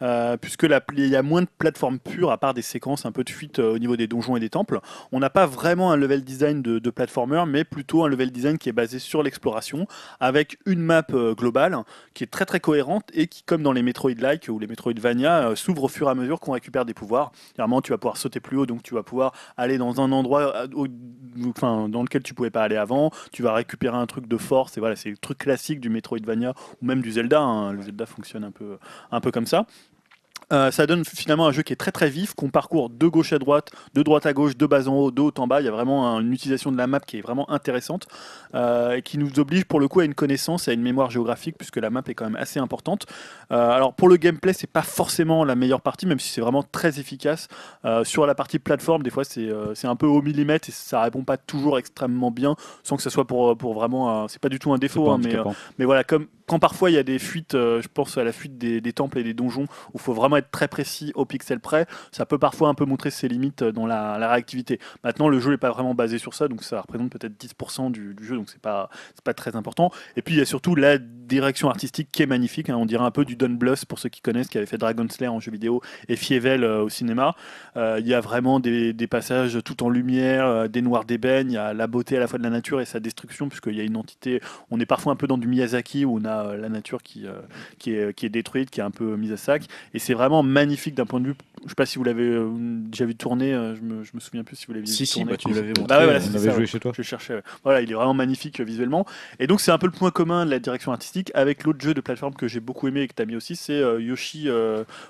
[SPEAKER 4] Euh, puisque il y a moins de plateformes pures à part des séquences un peu de fuite euh, au niveau des donjons et des temples. On n'a pas vraiment un level design de, de platformer, mais plutôt un level design qui est basé sur l'exploration, avec une map euh, globale qui est très très cohérente et qui, comme dans les Metroid-like ou les Metroidvania, euh, s'ouvre au fur et à mesure qu'on récupère des pouvoirs. Clairement, tu vas pouvoir sauter plus haut, donc tu vas pouvoir aller dans un endroit dans lequel tu pouvais pas aller avant. Tu vas récupérer un truc de force, et voilà, c'est le truc classique du Metroidvania ou même du Zelda. hein. Le Zelda fonctionne un peu, un peu comme ça. Euh, ça donne finalement un jeu qui est très très vif, qu'on parcourt de gauche à droite, de droite à gauche, de bas en haut, de haut en bas. Il y a vraiment un- une utilisation de la map qui est vraiment intéressante euh, et qui nous oblige pour le coup à une connaissance et à une mémoire géographique puisque la map est quand même assez importante. Euh, alors pour le gameplay, c'est pas forcément la meilleure partie, même si c'est vraiment très efficace. Sur la partie plateforme, des fois c'est un peu au millimètre et ça répond pas toujours extrêmement bien, sans que ça soit pour, pour vraiment. C'est pas du tout un défaut, hein, mais mais voilà, comme quand parfois il y a des fuites, euh, je pense à la fuite des, temples et des donjons, où il faut vraiment être très précis au pixel près, ça peut parfois un peu montrer ses limites euh, dans la, réactivité. Maintenant, le jeu n'est pas vraiment basé sur ça, donc ça représente peut-être 10% du, jeu, donc c'est pas, pas très important. Et puis il y a surtout la direction artistique qui est magnifique, hein, on dirait un peu du Don Bluth pour ceux qui connaissent, qui avait fait Dragon Slayer en jeu vidéo et Fievel euh, au cinéma. Il y a vraiment des, passages tout en lumière, des noirs d'ébène, il y a la beauté à la fois de la nature et sa destruction, puisqu'il y a une entité on est parfois un peu dans du Miyazaki où on a euh, la nature qui, euh, qui, est, qui est détruite, qui est un peu mise à sac. Et c'est vraiment magnifique d'un point de vue. Je sais pas si vous l'avez euh, déjà vu tourner, euh, je, me, je me souviens plus si vous l'avez vu
[SPEAKER 3] Si, si,
[SPEAKER 4] tourner.
[SPEAKER 3] bah, tu l'avais montré.
[SPEAKER 4] Bah ouais, voilà,
[SPEAKER 1] on avait
[SPEAKER 4] ça,
[SPEAKER 1] joué
[SPEAKER 4] ouais.
[SPEAKER 1] chez toi.
[SPEAKER 4] Je cherchais. ouais. Voilà, il est vraiment magnifique euh, visuellement. Et donc, c'est un peu le point commun de la direction artistique avec l'autre jeu de plateforme que j'ai beaucoup aimé et que tu as mis aussi, c'est Yoshi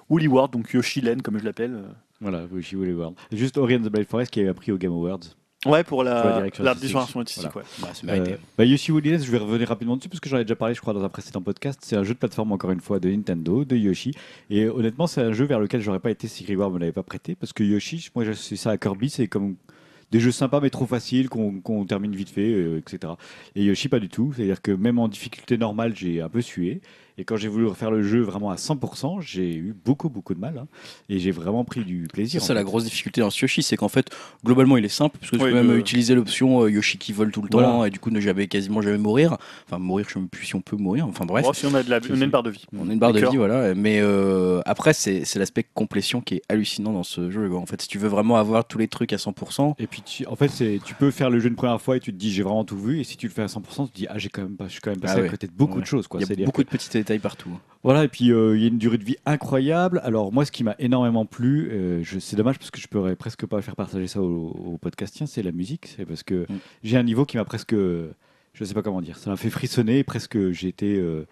[SPEAKER 4] Woolly World, donc Yoshi Len, comme je l'appelle.
[SPEAKER 1] Voilà, Yoshi Woolly World. Juste Ori and the Blind Forest qui avait appris au Game Awards.
[SPEAKER 4] Ouais, pour
[SPEAKER 1] la
[SPEAKER 4] la,
[SPEAKER 1] direction
[SPEAKER 4] la
[SPEAKER 1] artistique.
[SPEAKER 4] ouais.
[SPEAKER 3] Bah, c'est mérité.
[SPEAKER 1] Euh, bah, Yoshi Woolly je vais revenir rapidement dessus parce que j'en ai déjà parlé, je crois, dans un précédent podcast. C'est un jeu de plateforme, encore une fois, de Nintendo, de Yoshi. Et honnêtement, c'est un jeu vers lequel j'aurais pas été si Grégoire me l'avait pas prêté. Parce que Yoshi, moi, c'est ça à Kirby, c'est comme des jeux sympas mais trop faciles qu'on qu'on termine vite fait, euh, etc. Et Yoshi, pas du tout. C'est-à-dire que même en difficulté normale, j'ai un peu sué. Et quand j'ai voulu refaire le jeu vraiment à 100%, j'ai eu beaucoup, beaucoup de mal. hein. Et j'ai vraiment pris du plaisir.
[SPEAKER 3] C'est
[SPEAKER 1] en
[SPEAKER 3] ça la grosse difficulté dans ce Yoshi, c'est qu'en fait, globalement, il est simple, parce que tu
[SPEAKER 4] Oui,
[SPEAKER 3] peux même
[SPEAKER 4] le-
[SPEAKER 3] utiliser l'option euh, Yoshi qui vole tout le temps, et du coup ne jamais, quasiment jamais mourir. Enfin, mourir, je ne sais même plus si on peut mourir, enfin bref.
[SPEAKER 4] Bon, si on a, de la, on a une barre de vie.
[SPEAKER 3] On a une barre de
[SPEAKER 4] D'accord.
[SPEAKER 3] vie, voilà. Mais euh, après, c'est c'est l'aspect complétion qui est hallucinant dans ce jeu. quoi. En fait, si tu veux vraiment avoir tous les trucs à 100%,
[SPEAKER 1] Et puis, tu- en fait, c'est- tu peux faire le jeu une première fois et tu te dis j'ai vraiment tout vu. Et si tu le fais à 100%, tu te dis ah j'ai quand même pas, je suis quand même passé
[SPEAKER 3] Ah
[SPEAKER 1] à
[SPEAKER 3] ouais.
[SPEAKER 1] côté de beaucoup
[SPEAKER 3] Ouais.
[SPEAKER 1] de choses. Quoi.
[SPEAKER 3] il y a
[SPEAKER 1] C'est-à-dire
[SPEAKER 3] beaucoup
[SPEAKER 1] que-
[SPEAKER 3] de petits détails partout.
[SPEAKER 1] Voilà. Et puis euh, il y a une durée de vie incroyable. Alors moi, ce qui m'a énormément plu, euh, je- c'est dommage parce que je pourrais presque pas faire partager ça au, au podcastien, c'est la musique. C'est parce que
[SPEAKER 3] Mm.
[SPEAKER 1] j'ai un niveau qui m'a presque, je sais pas comment dire, ça m'a fait frissonner. Presque, j'ai été euh,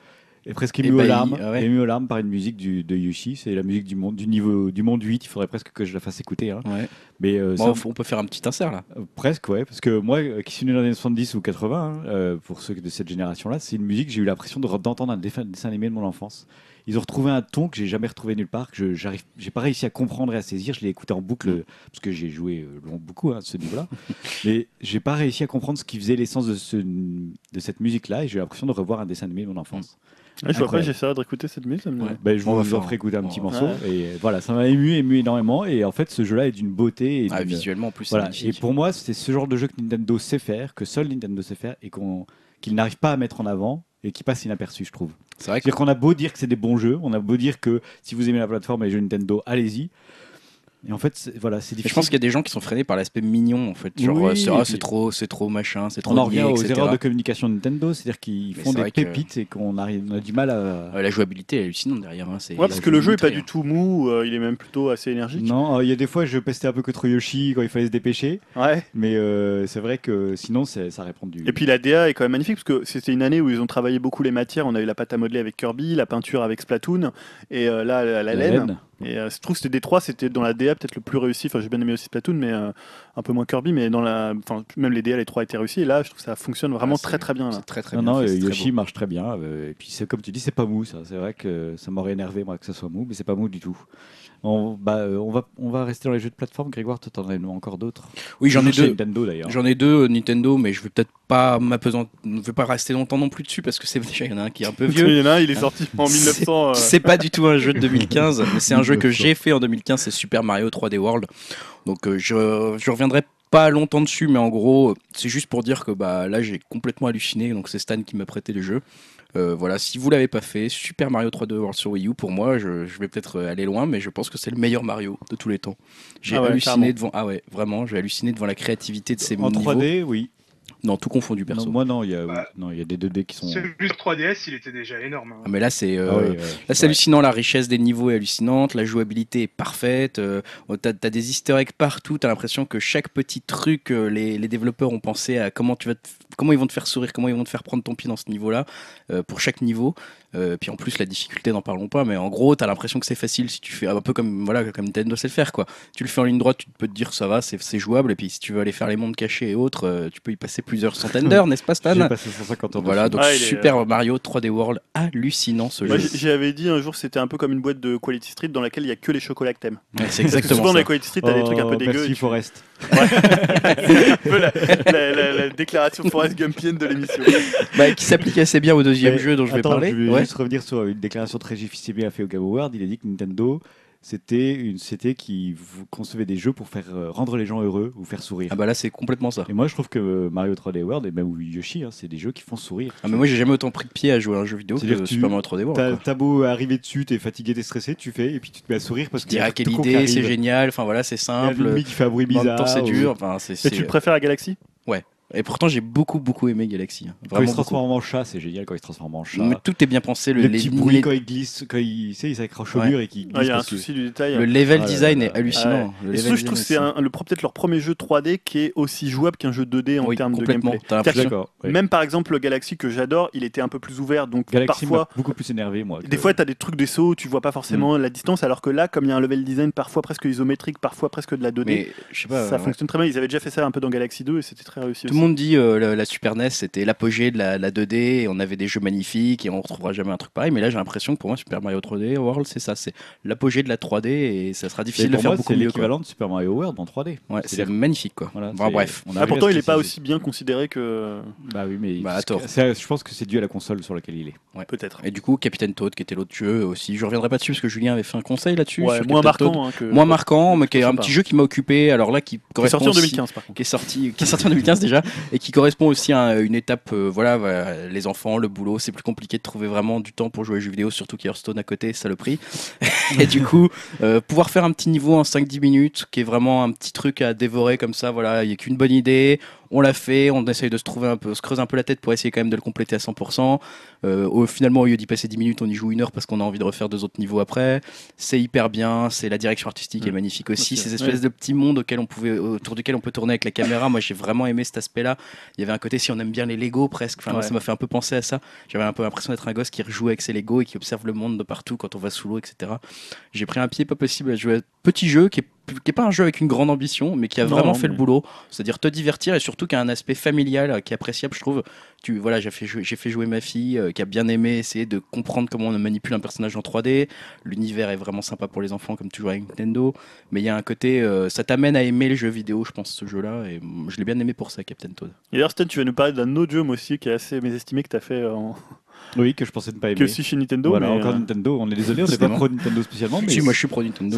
[SPEAKER 1] et presque ému aux
[SPEAKER 3] Ébahi,
[SPEAKER 1] larmes,
[SPEAKER 3] ah ouais.
[SPEAKER 1] ému aux larmes par une musique du, de Yoshi. C'est la musique du monde, du niveau du monde 8. Il faudrait presque que je la fasse écouter. hein.
[SPEAKER 3] Ouais.
[SPEAKER 1] Mais euh,
[SPEAKER 3] Bon,
[SPEAKER 1] ça-
[SPEAKER 3] on peut faire un petit insert là.
[SPEAKER 1] euh, Presque, ouais, parce que moi, euh, qui suis né dans les années 70 ou 80, hein, pour ceux de cette génération-là, c'est une musique, j'ai eu l'impression de re- d'entendre un dessin animé de mon enfance. Ils ont retrouvé un ton que j'ai jamais retrouvé nulle part, que je j'ai pas réussi à comprendre et à saisir. Je l'ai écouté en boucle, euh, parce que j'ai joué long- beaucoup hein, à ce niveau-là, *laughs* mais j'ai pas réussi à comprendre ce qui faisait l'essence de, ce, de cette musique-là, et j'ai eu l'impression de revoir un dessin animé de mon enfance.
[SPEAKER 4] Ouais, je vois pas, j'essaierai de réécouter cette musique. ça me-
[SPEAKER 3] Ouais.
[SPEAKER 1] Ben, je vous
[SPEAKER 3] faire
[SPEAKER 1] en ferai écouter un petit morceau,
[SPEAKER 4] Ouais.
[SPEAKER 1] et euh, voilà, ça m'a ému, ému énormément, et en fait, ce jeu-là est d'une beauté et
[SPEAKER 3] Ah, visuellement en plus,
[SPEAKER 1] Voilà. Et pour moi, c'est ce genre de jeu que Nintendo sait faire, que seul Nintendo sait faire, et qu'on qu'il n'arrive pas à mettre en avant et qui passe inaperçu, je trouve.
[SPEAKER 3] C'est vrai
[SPEAKER 1] qu'on a beau dire que c'est des bons jeux, on a beau dire que si vous aimez la plateforme et les jeux Nintendo, allez-y. Et en fait, c'est- voilà, c'est
[SPEAKER 3] Mais
[SPEAKER 1] difficile.
[SPEAKER 3] je pense qu'il y a des gens qui sont freinés par l'aspect mignon en fait. Genre,
[SPEAKER 1] Oui,
[SPEAKER 3] c'est ah,
[SPEAKER 1] puis-
[SPEAKER 3] trop, c'est trop machin, c'est trop
[SPEAKER 1] on en revient aux
[SPEAKER 3] etc.
[SPEAKER 1] erreurs de communication de Nintendo, c'est-à-dire qu'ils font des
[SPEAKER 3] que-
[SPEAKER 1] pépites et qu'on arrive- on a du mal à.
[SPEAKER 3] La jouabilité est hallucinante derrière. hein, c'est-
[SPEAKER 4] Ouais, parce que le jeu est pas du tout mou, euh, il est même plutôt assez énergique.
[SPEAKER 1] Non, euh, il y a des fois, je pestais un peu contre Yoshi quand il fallait se dépêcher,
[SPEAKER 4] Ouais.
[SPEAKER 1] mais euh, c'est vrai que sinon, ça répond du.
[SPEAKER 4] Et puis la DA est quand même magnifique parce que c'était une année où ils ont travaillé beaucoup les matières. On a eu la pâte à modeler avec Kirby, la peinture avec Splatoon et euh, là la, la laine. Et euh, je trouve que c'était des trois, c'était dans la DA peut-être le plus réussi. Enfin, j'ai bien aimé aussi Splatoon, mais euh, un peu moins Kirby. Mais dans la, enfin même les DA, les trois étaient réussis. Et là, je trouve que ça fonctionne vraiment
[SPEAKER 3] Ah,
[SPEAKER 4] très très bien.
[SPEAKER 3] C'est très très
[SPEAKER 1] non,
[SPEAKER 3] bien.
[SPEAKER 1] non,
[SPEAKER 3] fait, c'est très
[SPEAKER 1] Yoshi marche très bien. euh, et puis, c'est comme tu dis, c'est pas mou, ça. C'est vrai que ça m'aurait énervé, moi, que ça soit mou, mais c'est pas mou du tout. On, bah, euh, on, va, on va rester dans les jeux de plateforme. Grégoire, toi, t'en as encore d'autres?
[SPEAKER 3] Oui, j'en ai deux.
[SPEAKER 1] Nintendo, d'ailleurs.
[SPEAKER 3] J'en ai deux Nintendo, mais je vais peut-être pas je vais pas rester longtemps non plus dessus parce que c'est *laughs* déjà il y en a un qui est un peu *laughs* vieux.
[SPEAKER 4] Il y en a un, il est sorti *laughs* en 1900. euh,
[SPEAKER 3] C'est pas du tout un jeu de 2015, mais c'est un jeu que
[SPEAKER 1] 1900.
[SPEAKER 3] j'ai fait en 2015, c'est Super Mario 3D World. Donc euh, je, je reviendrai pas longtemps dessus, mais en gros, c'est juste pour dire que bah là j'ai complètement halluciné. Donc c'est Stan qui m'a prêté le jeu. Euh, voilà, si vous l'avez pas fait, Super Mario 3D World sur Wii U, pour moi, je, je vais peut-être euh, aller loin, mais je pense que c'est le meilleur Mario de tous les temps. J'ai
[SPEAKER 4] Ah ouais,
[SPEAKER 3] halluciné
[SPEAKER 4] carrément.
[SPEAKER 3] devant, ah ouais, vraiment, j'ai halluciné devant la créativité de ces
[SPEAKER 1] En
[SPEAKER 3] niveaux.
[SPEAKER 1] 3D, oui.
[SPEAKER 3] Non, tout confondu perso.
[SPEAKER 1] Non, moi, non, il y, a,
[SPEAKER 2] Bah,
[SPEAKER 1] non, il y a des 2D qui sont.
[SPEAKER 2] Celui sur 3DS, il était déjà énorme. hein.
[SPEAKER 3] Ah, mais là c'est euh,
[SPEAKER 1] Ah oui, ouais,
[SPEAKER 3] Là, c'est
[SPEAKER 1] ouais.
[SPEAKER 3] hallucinant, la richesse des niveaux est hallucinante, la jouabilité est parfaite, euh, oh, t'as as des easter eggs partout, t'as l'impression que chaque petit truc, euh, les, les développeurs ont pensé à comment, tu vas te comment ils vont te faire sourire, comment ils vont te faire prendre ton pied dans ce niveau-là, euh, pour chaque niveau. Euh, puis en plus, la difficulté, n'en parlons pas, mais en gros, tu as l'impression que c'est facile si tu fais un peu comme, voilà, comme Nintendo sait le faire. Quoi. Tu le fais en ligne droite, tu peux te dire que ça va, c'est jouable. Et puis si tu veux aller faire les mondes cachés et autres, euh, tu peux y passer plusieurs centaines d'heures, *laughs* n'est-ce pas, Stan
[SPEAKER 1] passé 150 ans.
[SPEAKER 3] Voilà, donc
[SPEAKER 4] Ah, est,
[SPEAKER 3] Super Mario 3D World, hallucinant ce
[SPEAKER 4] Moi,
[SPEAKER 3] jeu.
[SPEAKER 4] j'avais dit un jour, c'était un peu comme une boîte de Quality Street dans laquelle il y a que les chocolats que t'aimes.
[SPEAKER 3] Ouais, c'est
[SPEAKER 4] Parce que
[SPEAKER 3] exactement
[SPEAKER 4] souvent dans les Quality Street, t'as des trucs un peu dégueux.
[SPEAKER 1] Oh, Merci
[SPEAKER 4] et tu-
[SPEAKER 1] Forest.
[SPEAKER 4] C'est *laughs* un peu la, la- la- la déclaration Forrest Gumpienne de l'émission.
[SPEAKER 3] Bah, qui s'applique assez bien au deuxième
[SPEAKER 1] Mais
[SPEAKER 3] jeu dont je vais
[SPEAKER 1] attends,
[SPEAKER 3] parler.
[SPEAKER 1] Je vais
[SPEAKER 3] Ouais.
[SPEAKER 1] Juste revenir sur une déclaration très difficile a fait au Game Award. Il a dit que Nintendo, c'était une société qui vous concevait des jeux pour faire euh, rendre les gens heureux ou faire sourire.
[SPEAKER 3] Ah bah là, c'est complètement ça.
[SPEAKER 1] Et moi, je trouve que euh, Mario 3D World et même Yoshi, hein, c'est des jeux qui font sourire.
[SPEAKER 3] Ah, mais moi, j'ai jamais autant pris de pied à jouer à un jeu vidéo que
[SPEAKER 1] que tu-
[SPEAKER 3] Super Mario 3D World.
[SPEAKER 1] T'as beau arriver dessus, t'es fatigué, t'es stressé, tu fais, et puis tu te mets à sourire parce que. a
[SPEAKER 3] quelle idée, c'est génial. Enfin voilà, c'est
[SPEAKER 1] Il y a
[SPEAKER 3] simple.
[SPEAKER 1] qui fait un bruit
[SPEAKER 3] En même
[SPEAKER 1] bizarre.
[SPEAKER 3] temps, c'est
[SPEAKER 1] ou-
[SPEAKER 3] dur. Enfin, c'est,
[SPEAKER 4] Et tu le préfères à Galaxy?
[SPEAKER 3] Et pourtant, j'ai beaucoup, beaucoup aimé Galaxy. hein.
[SPEAKER 1] Quand il se
[SPEAKER 3] beaucoup.
[SPEAKER 1] transforme en chat, c'est génial quand il se transforme en chat.
[SPEAKER 3] Mais tout est bien pensé. Le,
[SPEAKER 1] le
[SPEAKER 3] les-
[SPEAKER 1] petit bruit
[SPEAKER 3] les-
[SPEAKER 1] quand il glisse, quand il, tu sais, il s'accroche au
[SPEAKER 3] Ouais.
[SPEAKER 1] mur et qu'il glisse.
[SPEAKER 4] Ah, Il y a un souci du détail.
[SPEAKER 3] le level
[SPEAKER 1] Ah là
[SPEAKER 3] design
[SPEAKER 1] là
[SPEAKER 3] est hallucinant.
[SPEAKER 4] Et surtout, je trouve que c'est le- peut-être leur premier jeu 3D qui est aussi jouable qu'un jeu 2D en
[SPEAKER 3] Oui,
[SPEAKER 4] termes de gameplay.
[SPEAKER 1] Ouais.
[SPEAKER 4] Même par exemple, le Galaxy que j'adore, il était un peu plus ouvert. Donc
[SPEAKER 1] Galaxy
[SPEAKER 4] parfois,
[SPEAKER 1] m'a beaucoup plus énervé, moi.
[SPEAKER 4] Des fois, tu as des trucs des sauts, tu vois pas forcément la distance, alors que là, comme il y a un level design parfois presque isométrique, parfois presque de la 2D,
[SPEAKER 3] Mais je sais pas.
[SPEAKER 4] ça
[SPEAKER 3] ouais.
[SPEAKER 4] fonctionne très bien. Ils avaient déjà fait ça un peu dans Galaxy 2 et c'était très réussi.
[SPEAKER 3] Monde dit euh, la, la Super NES c'était l'apogée de la, la 2D et on avait des jeux magnifiques et on retrouvera jamais un truc pareil. Mais là j'ai l'impression que pour moi Super Mario 3D World c'est ça, c'est l'apogée de la 3D et ça sera difficile de faire
[SPEAKER 1] moi,
[SPEAKER 3] beaucoup
[SPEAKER 1] c'est
[SPEAKER 3] mieux. quoi.
[SPEAKER 1] l'équivalent de Super Mario World en 3D.
[SPEAKER 3] Ouais, c'est magnifique quoi.
[SPEAKER 1] Voilà,
[SPEAKER 3] Bon,
[SPEAKER 1] c'est-
[SPEAKER 3] bref.
[SPEAKER 1] on
[SPEAKER 4] Ah, pourtant, il est pas aussi bien considéré que.
[SPEAKER 1] Bah oui, mais
[SPEAKER 3] Bah, à tort.
[SPEAKER 1] c'est- je pense que c'est dû à la console sur laquelle il est.
[SPEAKER 4] Peut-être.
[SPEAKER 3] Et du coup Captain Toad qui était l'autre jeu aussi, je reviendrai pas dessus parce que Julien avait fait un conseil là-dessus.
[SPEAKER 4] Ouais, moins marquant. hein, que...
[SPEAKER 3] Moins marquant, mais qui est un petit jeu qui m'a occupé. Alors là, qui
[SPEAKER 4] Qui est
[SPEAKER 3] correspond
[SPEAKER 4] sorti en
[SPEAKER 3] aussi-
[SPEAKER 4] 2015 par contre.
[SPEAKER 3] qui est sorti, qui est sorti en 2015 déjà, et qui correspond aussi à une étape, euh, voilà, voilà, les enfants, le boulot, c'est plus compliqué de trouver vraiment du temps pour jouer aux jeux vidéo, surtout qu'il y a Hearthstone à côté, saloperie. *laughs* et du *laughs* coup, euh, pouvoir faire un petit niveau en 5-10 minutes, qui est vraiment un petit truc à dévorer comme ça, voilà, il n'y a qu'une bonne idée, on l'a fait, on essaye de se trouver un peu, se creuser un peu la tête pour essayer quand même de le compléter à 100%. Euh, au- finalement, au lieu d'y passer 10 minutes, on y joue une heure parce qu'on a envie de refaire deux autres niveaux après. C'est hyper bien, c'est la direction artistique est
[SPEAKER 1] Mm.
[SPEAKER 3] magnifique aussi,
[SPEAKER 4] Ok.
[SPEAKER 3] ces espèces de petits mondes auxquels on pouvait, autour duquel on peut tourner avec la caméra. Moi, j'ai vraiment aimé cet aspect-là. Il y avait un côté, si on aime bien les Lego presque, enfin, moi,
[SPEAKER 4] Ouais.
[SPEAKER 3] ça m'a fait un peu penser à ça. J'avais un peu l'impression d'être un gosse qui rejoue avec ses Lego et qui observe le monde de partout quand on va sous l'eau, etc. J'ai pris un pied pas possible à jouer à petit jeu qui est, qui est pas un jeu avec une grande ambition, mais qui a
[SPEAKER 4] Non,
[SPEAKER 3] vraiment
[SPEAKER 4] non,
[SPEAKER 3] fait
[SPEAKER 4] mais-
[SPEAKER 3] le boulot. C'est-à-dire te divertir et surtout qui a un aspect familial euh, qui est appréciable, je trouve. Tu, voilà, j'ai fait, jouer- j'ai fait jouer ma fille euh, qui a bien aimé essayer de comprendre comment on manipule un personnage en 3D. L'univers est vraiment sympa pour les enfants, comme toujours avec Nintendo. Mais il y a un côté, euh, ça t'amène à aimer les jeux vidéo, je pense, ce jeu-là. Et je l'ai bien aimé pour ça, Captain Toad.
[SPEAKER 4] Et d'ailleurs, Stan, tu vas nous parler d'un autre jeu, moi aussi, qui est assez mésestimé que tu as fait en...
[SPEAKER 1] Oui, que je pensais ne pas aimer.
[SPEAKER 4] que aussi chez Nintendo.
[SPEAKER 1] voilà,
[SPEAKER 4] mais,
[SPEAKER 1] encore
[SPEAKER 4] euh,
[SPEAKER 1] Nintendo. On est désolé, on n'est pas pro Nintendo spécialement. Mais
[SPEAKER 3] si, moi je suis pro Nintendo.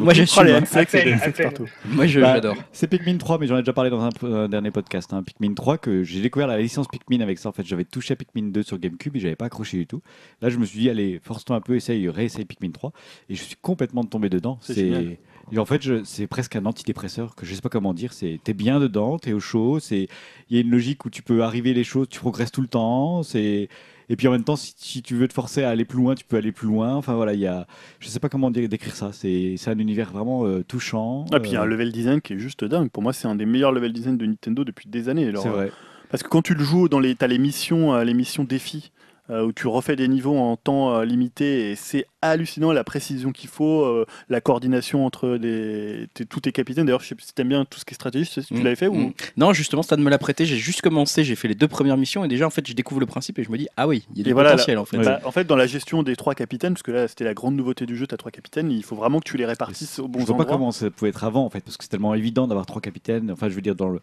[SPEAKER 3] moi. j'assume.
[SPEAKER 4] les
[SPEAKER 3] hein.
[SPEAKER 2] appel.
[SPEAKER 4] partout.
[SPEAKER 3] Moi je-
[SPEAKER 1] Bah,
[SPEAKER 3] j'adore.
[SPEAKER 1] C'est Pikmin 3, mais j'en ai déjà parlé dans un, un dernier podcast. Hein. Pikmin 3, que j'ai découvert la licence Pikmin avec ça. En fait, j'avais touché à Pikmin 2 sur GameCube et j'avais pas accroché du tout. Là, je me suis dit, allez, force-toi un peu, essaye, réessaye Pikmin 3. Et je suis complètement tombé dedans.
[SPEAKER 4] C'est.
[SPEAKER 1] Et en fait, je- c'est presque un antidépresseur que je sais pas comment dire. C'est t'es bien dedans, t'es au chaud. C'est il y a une logique où tu peux arriver les choses, tu progresses tout le temps. C'est et puis en même temps, si, si tu veux te forcer à aller plus loin, tu peux aller plus loin. Enfin voilà, il y a, je sais pas comment dire, décrire ça. C'est un univers vraiment euh, touchant.
[SPEAKER 4] Ah, puis il y a un
[SPEAKER 1] Euh,
[SPEAKER 4] level design qui est juste dingue. Pour moi, c'est un des meilleurs level design de Nintendo depuis des années.
[SPEAKER 1] C'est
[SPEAKER 4] euh,
[SPEAKER 1] vrai.
[SPEAKER 4] Parce que quand tu le joues dans les, t'as les missions, euh, les missions défis, euh, où tu refais des niveaux en temps euh, limité, et c'est hallucinant la précision qu'il faut, euh, la coordination entre les, tes- tous tes capitaines. D'ailleurs, je sais pas si t'aimes bien tout ce qui est stratégie, tu sais si tu
[SPEAKER 3] Mm,
[SPEAKER 4] l'avais fait ou?
[SPEAKER 3] Mm. Non, justement, Stan me l'a prêté. J'ai juste commencé, j'ai fait les deux premières missions et déjà, en fait, je découvre le principe et je me dis, ah oui, il y a du
[SPEAKER 4] Et voilà,
[SPEAKER 3] potentiel en fait.
[SPEAKER 4] Bah, en fait, dans la gestion des trois capitaines, parce que là, c'était la grande nouveauté du jeu, t'as trois capitaines, il faut vraiment que tu les répartisses au bon
[SPEAKER 1] je vois pas
[SPEAKER 4] endroit.
[SPEAKER 1] comment ça pouvait être avant en fait, parce que c'est tellement évident d'avoir trois capitaines. Enfin, je veux dire, dans le,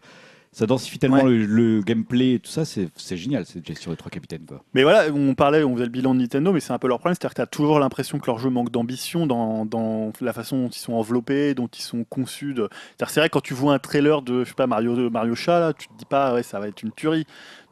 [SPEAKER 1] ça densifie tellement
[SPEAKER 4] Ouais.
[SPEAKER 1] le, le gameplay et tout ça, c'est génial cette gestion des trois capitaines. Quoi.
[SPEAKER 4] Mais voilà, on parlait, on faisait le bilan de Nintendo, mais c'est un peu leur problème, c'est-à-dire que tu as toujours l'impression que leur jeu manque d'ambition dans, dans la façon dont ils sont enveloppés, dont ils sont conçus. de- c'est vrai, quand tu vois un trailer de, je sais pas, Mario, Mario Chat, là, tu te dis pas, ouais, ça va être une tuerie.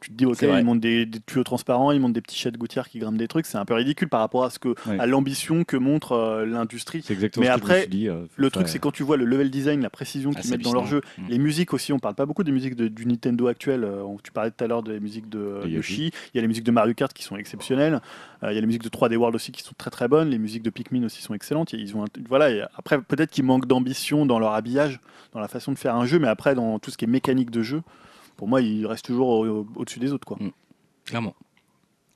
[SPEAKER 4] Tu te dis, ok, ils montent des, des tuyaux transparents, ils montent des petits chats de gouttière qui grimpent des trucs, c'est un peu ridicule par rapport à, ce que,
[SPEAKER 1] Ouais.
[SPEAKER 4] à l'ambition que montre euh, l'industrie. Mais
[SPEAKER 1] ce
[SPEAKER 4] après,
[SPEAKER 1] dit. euh,
[SPEAKER 4] Le truc, c'est quand tu vois le level design, la précision
[SPEAKER 3] Ah,
[SPEAKER 4] qu'ils mettent dans leur jeu.
[SPEAKER 3] Mm.
[SPEAKER 4] les musiques aussi, on parle pas beaucoup des musiques de- du Nintendo actuel. euh, tu parlais tout à l'heure des musiques de
[SPEAKER 1] De Yoshi.
[SPEAKER 4] Il y a les musiques de Mario Kart qui sont exceptionnelles. Euh, il y a les musiques de 3D World aussi qui sont très très bonnes. Les musiques de Pikmin aussi sont excellentes. Ils ont un- voilà. et après, peut-être qu'ils manquent d'ambition dans leur habillage, dans la façon de faire un jeu, mais après, dans tout ce qui est mécanique de jeu, pour moi, ils restent toujours au- au- au-dessus des autres. Quoi.
[SPEAKER 3] Clairement.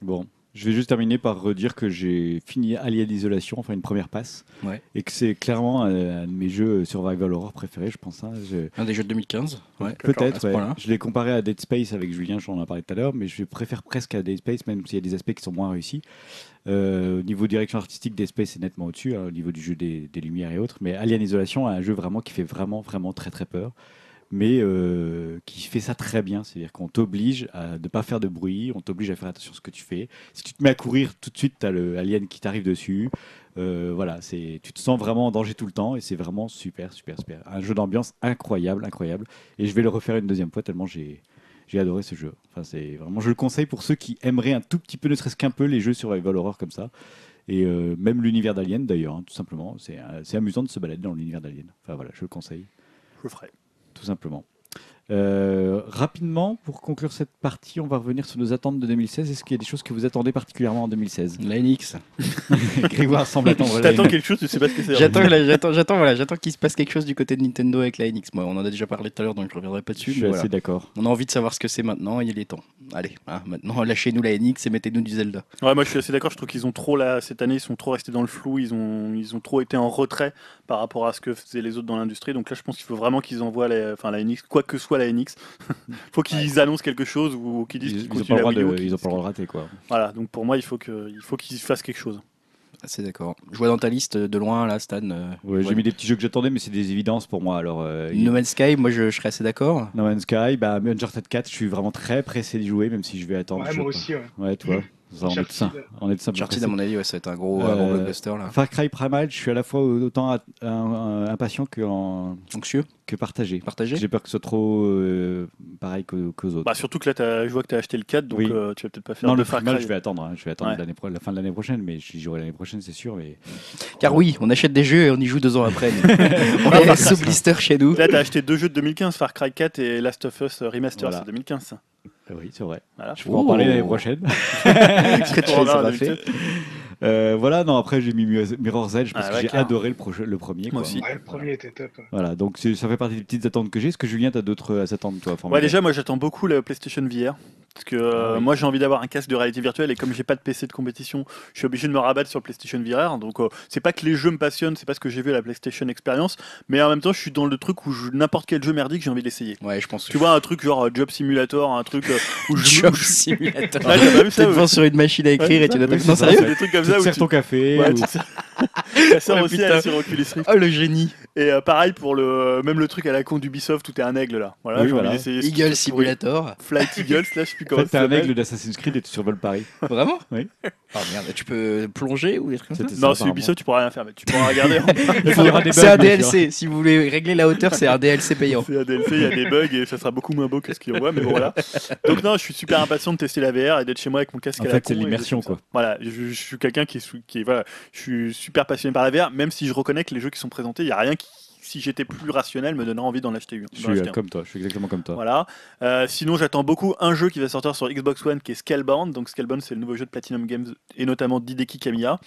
[SPEAKER 1] Bon, Je vais juste terminer par redire que j'ai fini Alien Isolation, enfin une première passe,
[SPEAKER 3] Ouais.
[SPEAKER 1] et que c'est clairement un, un de mes jeux survival horror préférés, je pense. hein. Je-
[SPEAKER 3] Un des jeux de 2015. Ouais. à
[SPEAKER 1] Peut-être,
[SPEAKER 3] ce
[SPEAKER 1] ouais.
[SPEAKER 3] point-là.
[SPEAKER 1] Je l'ai comparé à Dead Space avec Julien, j'en ai parlé tout à l'heure, mais je préfère presque à Dead Space, même s'il y a des aspects qui sont moins réussis. Euh, au niveau direction artistique, Dead Space est nettement au-dessus, hein, au niveau du jeu des, des lumières et autres. Mais Alien Isolation est un jeu vraiment qui fait vraiment, vraiment très, très peur. Mais euh, qui fait ça très bien, c'est-à-dire qu'on t'oblige à ne pas faire de bruit, on t'oblige à faire attention à ce que tu fais. Si tu te mets à courir, tout de suite, tu as le alien qui t'arrive dessus. Euh, voilà, c'est, tu te sens vraiment en danger tout le temps et c'est vraiment super, super, super. Un jeu d'ambiance incroyable, incroyable. Et je vais le refaire une deuxième fois tellement j'ai, adoré ce jeu. Enfin, c'est vraiment, je le conseille pour ceux qui aimeraient un tout petit peu, ne serait-ce qu'un peu, les jeux survival horror comme ça. Et euh, même l'univers d'Alien d'ailleurs, hein, tout simplement. C'est, c'est amusant de se balader dans l'univers d'Alien. Enfin voilà, je le conseille,
[SPEAKER 4] Je le ferai.
[SPEAKER 1] Tout simplement. Euh, rapidement, pour conclure cette partie, on va revenir sur nos attentes de 2016. Est-ce qu'il y a des choses que vous attendez particulièrement en 2016
[SPEAKER 3] La NX. *laughs*
[SPEAKER 1] Grégoire semble attendre.
[SPEAKER 4] T'attends quelque chose, tu sais pas ce que c'est.
[SPEAKER 3] J'attends, là, j'attends, j'attends, voilà, j'attends qu'il se passe quelque chose du côté de Nintendo avec la NX. Moi, on en a déjà parlé tout à l'heure, donc je reviendrai pas
[SPEAKER 1] Je
[SPEAKER 3] dessus.
[SPEAKER 1] suis
[SPEAKER 3] mais
[SPEAKER 1] assez
[SPEAKER 3] voilà.
[SPEAKER 1] d'accord.
[SPEAKER 3] On a envie de savoir ce que c'est maintenant, il est temps. Allez, hein, maintenant, lâchez-nous la NX et mettez-nous du Zelda.
[SPEAKER 4] Ouais, moi je suis assez d'accord. Je trouve qu'ils ont trop là cette année, ils sont trop restés dans le flou. Ils ont, ils ont trop été en retrait par rapport à ce que faisaient les autres dans l'industrie. Donc là, je pense qu'il faut vraiment qu'ils envoient les, enfin la NX, quoi que soit la NX. *laughs* faut qu'ils annoncent quelque chose ou qu'ils disent
[SPEAKER 1] Ils
[SPEAKER 4] qu'ils
[SPEAKER 1] n'ont pas,
[SPEAKER 4] continuent
[SPEAKER 1] le
[SPEAKER 4] la
[SPEAKER 1] droit
[SPEAKER 4] Wii U,
[SPEAKER 1] de,
[SPEAKER 4] qu'ils
[SPEAKER 1] ils ont pas le droit de rater quoi.
[SPEAKER 4] Voilà. Donc pour moi, il faut que, il faut qu'ils fassent quelque chose.
[SPEAKER 3] C'est d'accord. Je vois dans ta liste de loin, là, Stan. euh,
[SPEAKER 1] Ouais, J'ai mis des petits jeux que j'attendais, mais c'est des évidences pour moi. Alors, euh,
[SPEAKER 3] No Man's Sky, moi, je, je serais assez d'accord.
[SPEAKER 1] No Man's Sky, bah, Uncharted 4, je suis vraiment très pressé d'y jouer, même si je vais attendre.
[SPEAKER 2] Ouais, moi
[SPEAKER 1] pas.
[SPEAKER 2] aussi, ouais.
[SPEAKER 1] Ouais, toi? *laughs* Ça, on, est de ça.
[SPEAKER 2] Uncharted.
[SPEAKER 1] on est de ça.
[SPEAKER 3] Uncharted,
[SPEAKER 1] pressé.
[SPEAKER 3] à mon avis, ouais, ça va être un gros, un gros
[SPEAKER 1] Euh,
[SPEAKER 3] blockbuster, là.
[SPEAKER 1] Far Cry Primal, je suis à la fois autant impatient que, en-
[SPEAKER 3] Anxieux,
[SPEAKER 1] que partagé.
[SPEAKER 3] partagé
[SPEAKER 1] J'ai peur que ce soit trop euh, pareil qu'aux qu'aux autres.
[SPEAKER 4] Bah, surtout que là, je vois que tu as acheté le 4, donc
[SPEAKER 1] Oui.
[SPEAKER 4] euh, tu vas peut-être pas faire
[SPEAKER 1] non, le
[SPEAKER 4] Far
[SPEAKER 1] Primal,
[SPEAKER 4] Cry.
[SPEAKER 1] je vais attendre. hein. Je vais attendre
[SPEAKER 4] Ouais.
[SPEAKER 1] l'année pro- la fin de l'année prochaine, mais j'y jouerai l'année prochaine, c'est sûr. Mais...
[SPEAKER 3] Car oui, on achète des jeux et on y joue deux ans après. *laughs* *laughs* on est sous blister chez nous.
[SPEAKER 4] Là, t'as acheté deux jeux de 2015, Far Cry 4 et Last of Us Remaster,
[SPEAKER 1] Voilà.
[SPEAKER 4] c'est 2015.
[SPEAKER 1] Euh, oui, c'est vrai.
[SPEAKER 4] Voilà.
[SPEAKER 1] Je pourrais en parler
[SPEAKER 3] Oh.
[SPEAKER 1] l'année prochaine. *laughs* *laughs*
[SPEAKER 3] Très
[SPEAKER 4] Pour
[SPEAKER 3] ça va
[SPEAKER 4] 2017.
[SPEAKER 3] fait.
[SPEAKER 1] Euh, voilà, non, après j'ai mis Mir- Mirror's Edge parce
[SPEAKER 4] Ah,
[SPEAKER 1] que j'ai adoré le, proche- le premier.
[SPEAKER 4] Moi
[SPEAKER 1] quoi.
[SPEAKER 4] aussi.
[SPEAKER 2] Ouais, le premier était top.
[SPEAKER 1] Voilà, donc ça fait partie des petites attentes que j'ai. Est-ce que Julien, t'as d'autres euh, attentes, toi
[SPEAKER 4] Ouais, déjà, moi j'attends beaucoup la PlayStation VR. Parce que euh,
[SPEAKER 1] Ah oui.
[SPEAKER 4] moi j'ai envie d'avoir un casque de réalité virtuelle et comme j'ai pas de PC de compétition, je suis obligé de me rabattre sur PlayStation VR. Donc euh, c'est pas que les jeux me passionnent, c'est pas ce que j'ai vu à la PlayStation Experience, mais en même temps je suis dans le truc où je- n'importe quel jeu merdique j'ai envie d'essayer.
[SPEAKER 3] Ouais, je pense que
[SPEAKER 4] Tu vois un truc genre euh, Job Simulator, un truc où je *laughs*
[SPEAKER 3] Job Simulator.
[SPEAKER 4] Ah, t'as pas vu ça ouais.
[SPEAKER 3] sur une machine à écrire
[SPEAKER 4] Ouais,
[SPEAKER 3] et tu
[SPEAKER 1] Oui, c'est
[SPEAKER 3] sérieux
[SPEAKER 4] Des trucs comme
[SPEAKER 1] Tu
[SPEAKER 4] ça
[SPEAKER 1] te
[SPEAKER 4] où
[SPEAKER 1] sers
[SPEAKER 4] tu...
[SPEAKER 1] ton café.
[SPEAKER 4] Ouais,
[SPEAKER 1] ou-
[SPEAKER 4] tu *laughs* ça
[SPEAKER 3] Ouais,
[SPEAKER 4] aussi
[SPEAKER 3] putain.
[SPEAKER 4] sur Oculus Rift.
[SPEAKER 3] Oh le génie
[SPEAKER 4] Et euh, pareil pour le même le truc à la con d'Ubisoft où t'es un aigle là. Voilà,
[SPEAKER 1] Oui, voilà.
[SPEAKER 3] Eagle. Simulator.
[SPEAKER 4] Flight *laughs* Eagles, là je sais plus
[SPEAKER 1] En
[SPEAKER 4] comment
[SPEAKER 1] fait,
[SPEAKER 4] ça
[SPEAKER 1] t'es un aigle d'Assassin's Creed et tu survoles Paris.
[SPEAKER 3] Vraiment
[SPEAKER 1] Oui.
[SPEAKER 3] Oh merde, tu peux plonger ou des trucs comme ça
[SPEAKER 4] Non, c'est
[SPEAKER 1] apparemment.
[SPEAKER 4] Ubisoft, tu pourras rien faire, mais tu pourras regarder. *laughs*
[SPEAKER 3] C'est un. DLC. Si vous voulez régler la hauteur, c'est un DLC payant.
[SPEAKER 4] C'est un DLC, il y a des bugs et ça sera beaucoup moins beau que ce qu'on voit, mais bon voilà. Donc non, je suis super impatient de tester la VR et d'être chez moi avec mon casque
[SPEAKER 1] En
[SPEAKER 4] à la
[SPEAKER 1] fait, c'est l'immersion,
[SPEAKER 4] ça. Voilà, je, je suis quelqu'un qui est, qui est- voilà, je suis super passionné par la VR, même si je reconnais que les jeux qui sont présentés, il y a rien qui, si j'étais plus rationnel, me donnerait envie d'en acheter une.
[SPEAKER 1] Je suis comme toi, je suis exactement comme toi.
[SPEAKER 4] Voilà. Euh, sinon, j'attends beaucoup un jeu qui va sortir sur Xbox One qui est Scalebound. Donc, Scalebound, c'est le nouveau jeu de Platinum Games et notamment d'Hideki Kamiya.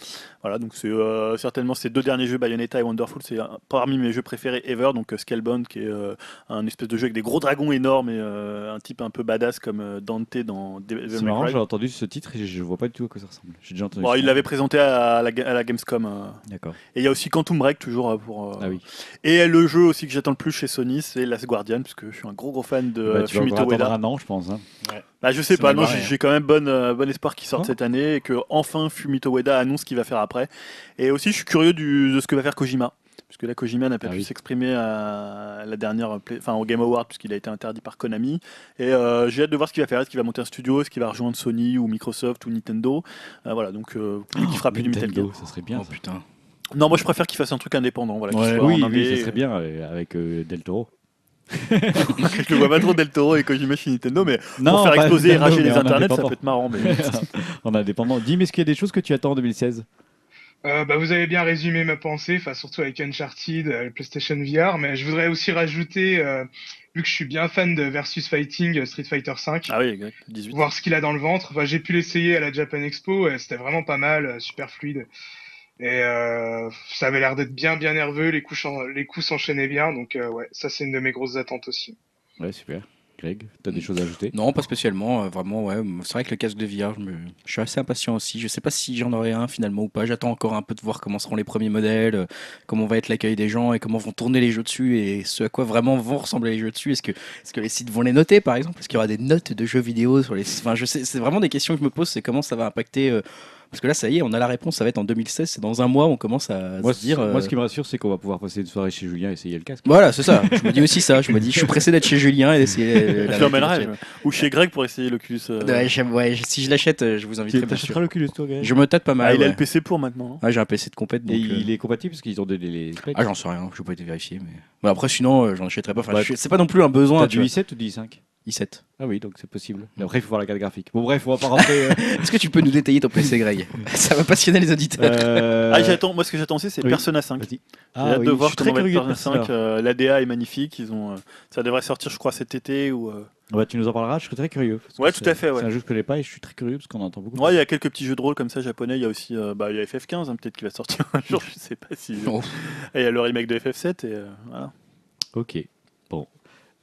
[SPEAKER 4] Voilà, donc c'est euh, certainement ces deux derniers jeux, Bayonetta et Wonderful, c'est parmi mes jeux préférés ever. Donc, euh, Scalebound, qui est euh, un espèce de jeu avec des gros dragons énormes et un type un peu badass comme Dante dans Devil
[SPEAKER 1] C'est marrant, j'ai entendu ce titre et je vois pas du tout à quoi ça ressemble. J'ai déjà entendu.
[SPEAKER 4] Bon, il l'avait présenté à la, à la Gamescom.
[SPEAKER 1] D'accord.
[SPEAKER 4] Et il y a aussi Quantum Break, toujours pour.
[SPEAKER 1] Ah oui.
[SPEAKER 4] Et le jeu aussi que j'attends le plus chez Sony, c'est Last Guardian, parce que je suis un gros gros fan de
[SPEAKER 1] Bah, tu vas
[SPEAKER 4] Fumito Ueda.
[SPEAKER 1] un an, je pense. hein.
[SPEAKER 4] Bah, je sais pas, non, j'ai
[SPEAKER 3] hein.
[SPEAKER 4] j'ai quand même bon, euh, bon espoir qu'il sorte
[SPEAKER 1] Oh.
[SPEAKER 4] cette année et que enfin Fumito Ueda annonce ce qu'il va faire après. Et aussi, je suis curieux du- de ce que va faire Kojima. Puisque là, Kojima n'a pas
[SPEAKER 1] Ah
[SPEAKER 4] pu
[SPEAKER 1] oui.
[SPEAKER 4] s'exprimer à la dernière, enfin au Game Award, puisqu'il a été interdit par Konami. Et euh, j'ai hâte de voir ce qu'il va faire. Est-ce qu'il va monter un studio? Est-ce qu'il va rejoindre Sony ou Microsoft ou Nintendo? Euh, Voilà, donc euh, qui fera plus du Metal Gear.
[SPEAKER 1] Ça serait bien.
[SPEAKER 3] Oh
[SPEAKER 1] ça.
[SPEAKER 3] putain.
[SPEAKER 4] Non, moi je préfère qu'il fasse un truc indépendant. Voilà, qu'il
[SPEAKER 3] Ouais.
[SPEAKER 4] soit
[SPEAKER 1] Oui,
[SPEAKER 4] en
[SPEAKER 1] oui,
[SPEAKER 4] indé.
[SPEAKER 1] ça serait bien euh, avec euh, Del Toro. *laughs*
[SPEAKER 4] je le vois pas trop Del Toro et Kojima chez Nintendo, mais pour
[SPEAKER 1] Non,
[SPEAKER 4] faire
[SPEAKER 1] pas
[SPEAKER 4] exploser et rager les internets, ça peut être marrant. Mais... *laughs*
[SPEAKER 1] en indépendant. Dis, mais est-ce qu'il y a des choses que tu attends en 2016
[SPEAKER 2] Euh, bah, vous avez bien résumé ma pensée, enfin surtout avec Uncharted, euh, PlayStation VR, mais je voudrais aussi rajouter, euh, vu que je suis bien fan de Versus Fighting Street Fighter V,
[SPEAKER 4] ah oui, exact, 18.
[SPEAKER 2] voir ce qu'il a dans le ventre. Enfin, j'ai pu l'essayer à la Japan Expo, c'était vraiment pas mal, super fluide. Et euh, ça avait l'air d'être bien bien nerveux, les coups, les coups s'enchaînaient bien, donc euh, ouais, ça c'est une de mes grosses attentes aussi.
[SPEAKER 1] Ouais, super. Greg, tu as des choses à ajouter?
[SPEAKER 3] Non, pas spécialement. euh, vraiment, ouais. C'est vrai que le casque de VR, je, me- je suis assez impatient aussi. Je sais pas si j'en aurai un finalement ou pas. J'attends encore un peu de voir comment seront les premiers modèles, comment va être l'accueil des gens et comment vont tourner les jeux dessus et ce à quoi vraiment vont ressembler les jeux dessus. Est-ce que, est-ce que les sites vont les noter par exemple? Est-ce qu'il y aura des notes de jeux vidéo sur les Enfin, je sais, c'est vraiment des questions que je me pose. C'est comment ça va impacter. Euh, Parce que là, ça y est, on a la réponse. Ça va être en 2016. C'est dans un mois. On commence à
[SPEAKER 1] moi,
[SPEAKER 3] se dire.
[SPEAKER 1] moi,
[SPEAKER 3] euh,
[SPEAKER 1] ce qui me rassure, c'est qu'on va pouvoir passer une soirée chez Julien et essayer le casque.
[SPEAKER 3] Voilà, c'est ça. Je me dis aussi ça. Je me dis, je suis pressé d'être chez Julien et d'essayer. euh,
[SPEAKER 4] Je l'emmènerai. Ou chez Greg pour essayer l'Oculus. euh.
[SPEAKER 3] Ouais, si je l'achète, euh, je vous inviterai
[SPEAKER 1] Tu achèteras l'Oculus, toi, Greg
[SPEAKER 3] Je me tâte pas mal.
[SPEAKER 4] Ah, il a le PC pour maintenant.
[SPEAKER 3] Ouais, j'ai un PC de compète. Donc,
[SPEAKER 1] Et
[SPEAKER 3] euh,
[SPEAKER 1] il est compatible parce qu'ils ont donné les specs.
[SPEAKER 3] Ah, j'en sais rien, je n'ai pas été vérifié. Mais... Bon, après, sinon, euh, j'en achèterai pas. Enfin,
[SPEAKER 1] Ouais.
[SPEAKER 3] je suis- C'est pas non plus un besoin.
[SPEAKER 1] T'as
[SPEAKER 3] tu
[SPEAKER 1] du
[SPEAKER 3] vois.
[SPEAKER 1] i7 ou du i5
[SPEAKER 3] i7.
[SPEAKER 1] Ah oui, donc c'est possible. Mais après, il faut voir la carte graphique. Bon, bref, on va pas rentrer. euh, *laughs*
[SPEAKER 3] Est-ce que tu peux nous détailler ton PC, Greg? *laughs* Ça va passionner les auditeurs.
[SPEAKER 1] euh,
[SPEAKER 4] Ah, j'attends. Moi, ce que j'attends aussi, c'est
[SPEAKER 1] oui.
[SPEAKER 4] Persona 5.
[SPEAKER 1] Vas-y.
[SPEAKER 4] J'ai
[SPEAKER 1] Ah
[SPEAKER 4] hâte
[SPEAKER 1] oui,
[SPEAKER 4] de
[SPEAKER 1] je
[SPEAKER 4] voir
[SPEAKER 1] suis
[SPEAKER 4] comment
[SPEAKER 1] très
[SPEAKER 4] va Persona
[SPEAKER 1] Persona.
[SPEAKER 4] 5. euh, L'ADA est magnifique. Ils ont, euh, ça devrait sortir, je crois, cet été ou. euh,
[SPEAKER 1] Ouais, tu nous en parleras, je serais très curieux.
[SPEAKER 4] Ouais, tout
[SPEAKER 1] c'est-
[SPEAKER 4] à fait, ouais.
[SPEAKER 1] C'est un jeu que je connais pas et je suis très curieux parce qu'on en entend beaucoup.
[SPEAKER 4] Ouais, il y a quelques petits jeux de rôle comme ça japonais. Il y a aussi, euh, bah, il y a FF15, hein, peut-être qu'il va sortir un jour. *laughs* Je sais pas si.
[SPEAKER 3] Oh.
[SPEAKER 4] Et il y a le remake de FF7 et euh, voilà.
[SPEAKER 1] Ok.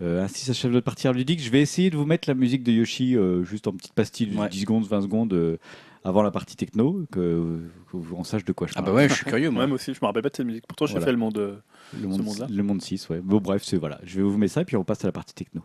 [SPEAKER 1] Euh, ainsi s'achève notre partie ludique. Je vais essayer de vous mettre la musique de Yoshi euh, juste en petite pastille de
[SPEAKER 3] Ouais.
[SPEAKER 1] 10 secondes, 20 secondes euh, avant la partie techno, que, que on sache de quoi je
[SPEAKER 3] Ah,
[SPEAKER 1] parle.
[SPEAKER 3] bah ouais, je suis curieux, moi.
[SPEAKER 4] Moi aussi, je me rappelle pas de cette musique. Pourtant, j'ai
[SPEAKER 1] Voilà.
[SPEAKER 4] fait le monde. euh,
[SPEAKER 1] le, monde,
[SPEAKER 4] monde-là.
[SPEAKER 1] le monde 6, ouais. Bon, bref, c'est voilà. Je vais vous mettre ça et puis on passe à la partie techno.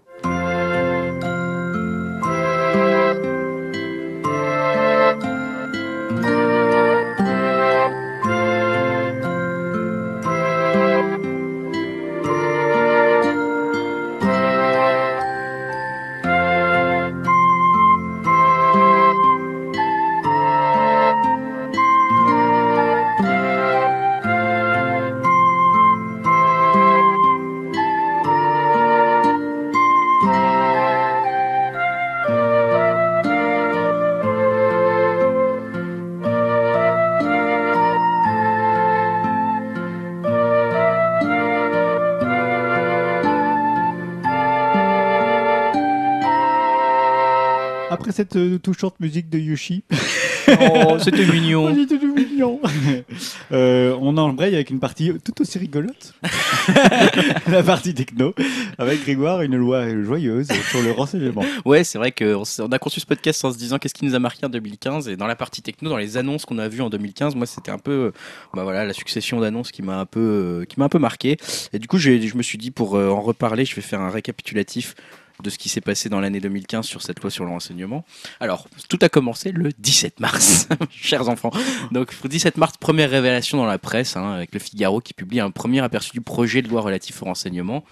[SPEAKER 1] Cette euh, touchante musique de Yoshi, *laughs*
[SPEAKER 3] Oh, c'était mignon. *laughs*
[SPEAKER 1] Oh, c'était mignon. *laughs* Euh, on embraye avec une partie tout aussi rigolote. la partie techno, avec Grégoire, une loi joyeuse sur le renseignement.
[SPEAKER 3] Ouais, c'est vrai qu'on a conçu ce podcast en se disant qu'est-ce qui nous a marqué en 2015 et dans la partie techno, dans les annonces qu'on a vues en 2015, moi c'était un peu, bah voilà, la succession d'annonces qui m'a un peu, euh, qui m'a un peu marqué. Et du coup, je me suis dit pour euh, en reparler, je vais faire un récapitulatif de ce qui s'est passé dans l'année 2015 sur cette loi sur le renseignement. Alors, tout a commencé le 17 mars, *laughs* chers enfants. Donc, le 17 mars, première révélation dans la presse, hein, avec le Figaro qui publie un premier aperçu du projet de loi relatif au renseignement.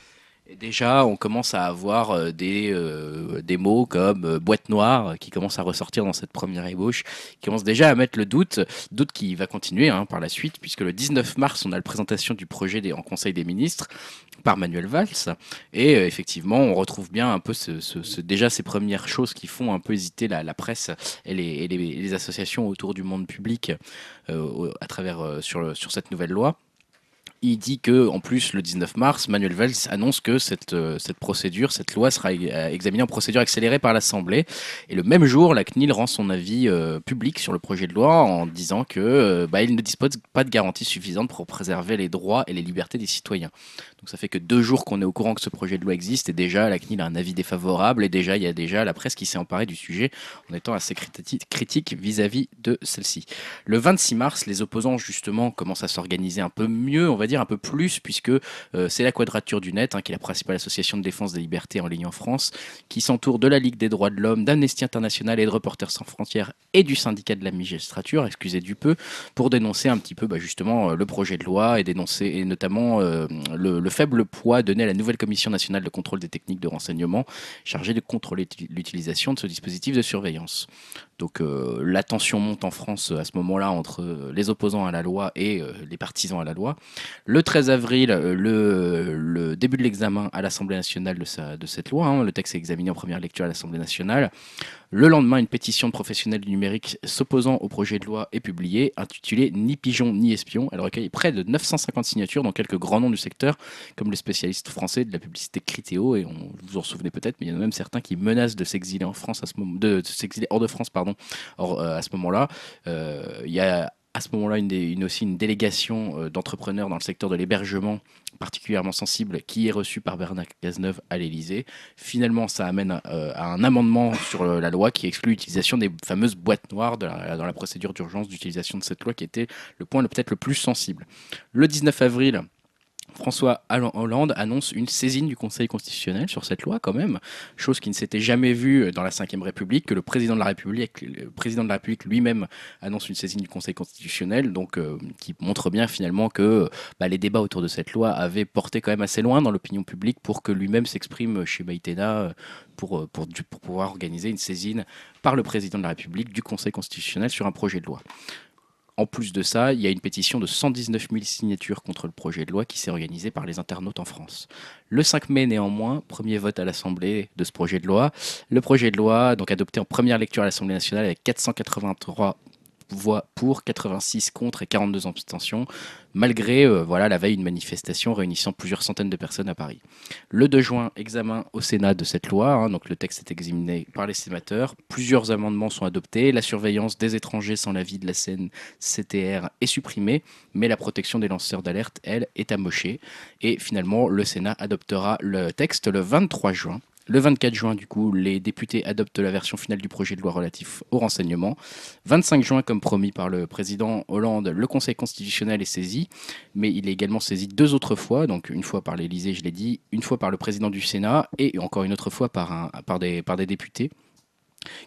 [SPEAKER 3] Déjà, on commence à avoir euh, des, euh, des mots comme euh, boîte noire qui commencent à ressortir dans cette première ébauche, qui commencent déjà à mettre le doute, doute qui va continuer hein, par la suite, puisque le 19 mars, on a la présentation du projet en Conseil des ministres par Manuel Valls. Et effectivement, on retrouve bien un peu déjà ces premières choses qui font un peu hésiter la, presse et, les, associations autour du monde public à travers sur cette nouvelle loi. Il dit que, en plus, le 19 mars, Manuel Valls annonce que cette, euh, procédure, cette loi sera euh, examinée en procédure accélérée par l'Assemblée. Et le même jour, la CNIL rend son avis euh, public sur le projet de loi en disant que bah, ne dispose pas de garanties suffisantes pour préserver les droits et les libertés des citoyens. Donc ça fait que deux jours qu'on est au courant que ce projet de loi existe et déjà la CNIL a un avis défavorable et déjà il y a déjà la presse qui s'est emparée du sujet en étant assez criti- critique vis-à-vis de celle-ci. Le 26 mars, les opposants justement commencent à s'organiser un peu mieux, on va dire un peu plus, puisque euh, c'est la Quadrature du Net, hein, qui est la principale association de défense des libertés en ligne en France, qui s'entoure de la Ligue des droits de l'homme, d'Amnesty International et de Reporters sans frontières et du syndicat de la magistrature, excusez du peu, pour dénoncer un petit peu bah, justement euh, le projet de loi et dénoncer et notamment euh, le, le faible poids donné à la nouvelle Commission nationale de contrôle des techniques de renseignement chargée de contrôler l'utilisation de ce dispositif de surveillance. Donc euh, la tension monte en France euh, à ce moment-là entre euh, les opposants à la loi et les partisans à la loi. Le 13 avril, le, début de l'examen à l'Assemblée nationale de cette loi. hein. Le texte est examiné en première lecture à l'Assemblée nationale. Le lendemain, une pétition de professionnels du numérique s'opposant au projet de loi est publiée, intitulée Ni pigeon ni espion. Elle recueille près de 950 signatures, dont quelques grands noms du secteur, comme le spécialiste français de la publicité Critéo, et on, vous en souvenez peut-être, mais il y en a même certains qui menacent de s'exiler en France à ce moment, hors de France, pardon, euh, à ce moment-là. Euh, Il y a à ce moment-là une, aussi une délégation euh, d'entrepreneurs dans le secteur de l'hébergement particulièrement sensible qui est reçue par Bernard Cazeneuve à l'Élysée. Finalement, ça amène euh, à un amendement sur euh, la loi qui exclut l'utilisation des fameuses boîtes noires dans la procédure d'urgence d'utilisation de cette loi qui était le point peut-être le plus sensible. Le 19 avril, François Hollande annonce une saisine du Conseil constitutionnel sur cette loi quand même, chose qui ne s'était jamais vue dans la Ve République, que le président de la République, lui-même annonce une saisine du Conseil constitutionnel, donc euh, qui montre bien finalement que bah, les débats autour de cette loi avaient porté quand même assez loin dans l'opinion publique pour que lui-même s'exprime chez Maïtena euh, euh, pour pouvoir organiser une saisine par le président de la République du Conseil constitutionnel sur un projet de loi. En plus de ça, il y a une pétition de 119 000 signatures contre le projet de loi qui s'est organisée par les internautes en France. Le 5 mai, néanmoins, premier vote à l'Assemblée de ce projet de loi. Le projet de loi, donc adopté en première lecture à l'Assemblée nationale avec 483 voix pour, 86 contre et 42 abstentions, malgré euh, voilà, la veille une manifestation réunissant plusieurs centaines de personnes à Paris. Le 2 juin, examen au Sénat de cette loi, hein, donc le texte est examiné par les sénateurs, plusieurs amendements sont adoptés, la surveillance des étrangers sans l'avis de la CNCTR est supprimée, mais la protection des lanceurs d'alerte, elle, est amochée, et finalement le Sénat adoptera le texte le 23 juin. Le 24 juin, du coup, les députés adoptent la version finale du projet de loi relatif au renseignement. 25 juin, comme promis par le président Hollande, le Conseil constitutionnel est saisi, mais il est également saisi deux autres fois, donc une fois par l'Élysée, je l'ai dit, une fois par le président du Sénat et encore une autre fois par, un, par, des, députés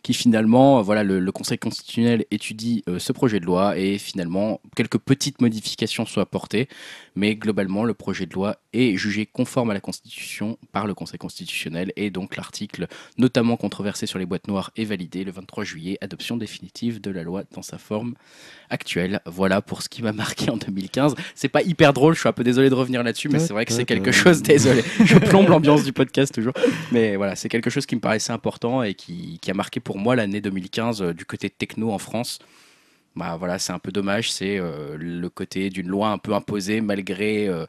[SPEAKER 3] qui finalement, euh, voilà, le, le Conseil constitutionnel étudie euh, ce projet de loi et finalement quelques petites modifications sont apportées, mais globalement le projet de loi est jugé conforme à la Constitution par le Conseil constitutionnel et donc l'article notamment controversé sur les boîtes noires est validé le 23 juillet, adoption définitive de la loi dans sa forme actuelle. Voilà pour ce qui m'a *laughs* marqué en 2015. C'est pas hyper drôle, je suis un peu désolé de revenir là-dessus, mais c'est vrai que c'est quelque chose, désolé, je plombe *laughs* l'ambiance du podcast toujours, mais voilà, c'est quelque chose qui me paraissait important et qui, qui a marqué pour moi l'année 2015 euh, du côté techno en France. Bah voilà, c'est un peu dommage, c'est euh, le côté d'une loi un peu imposée malgré euh,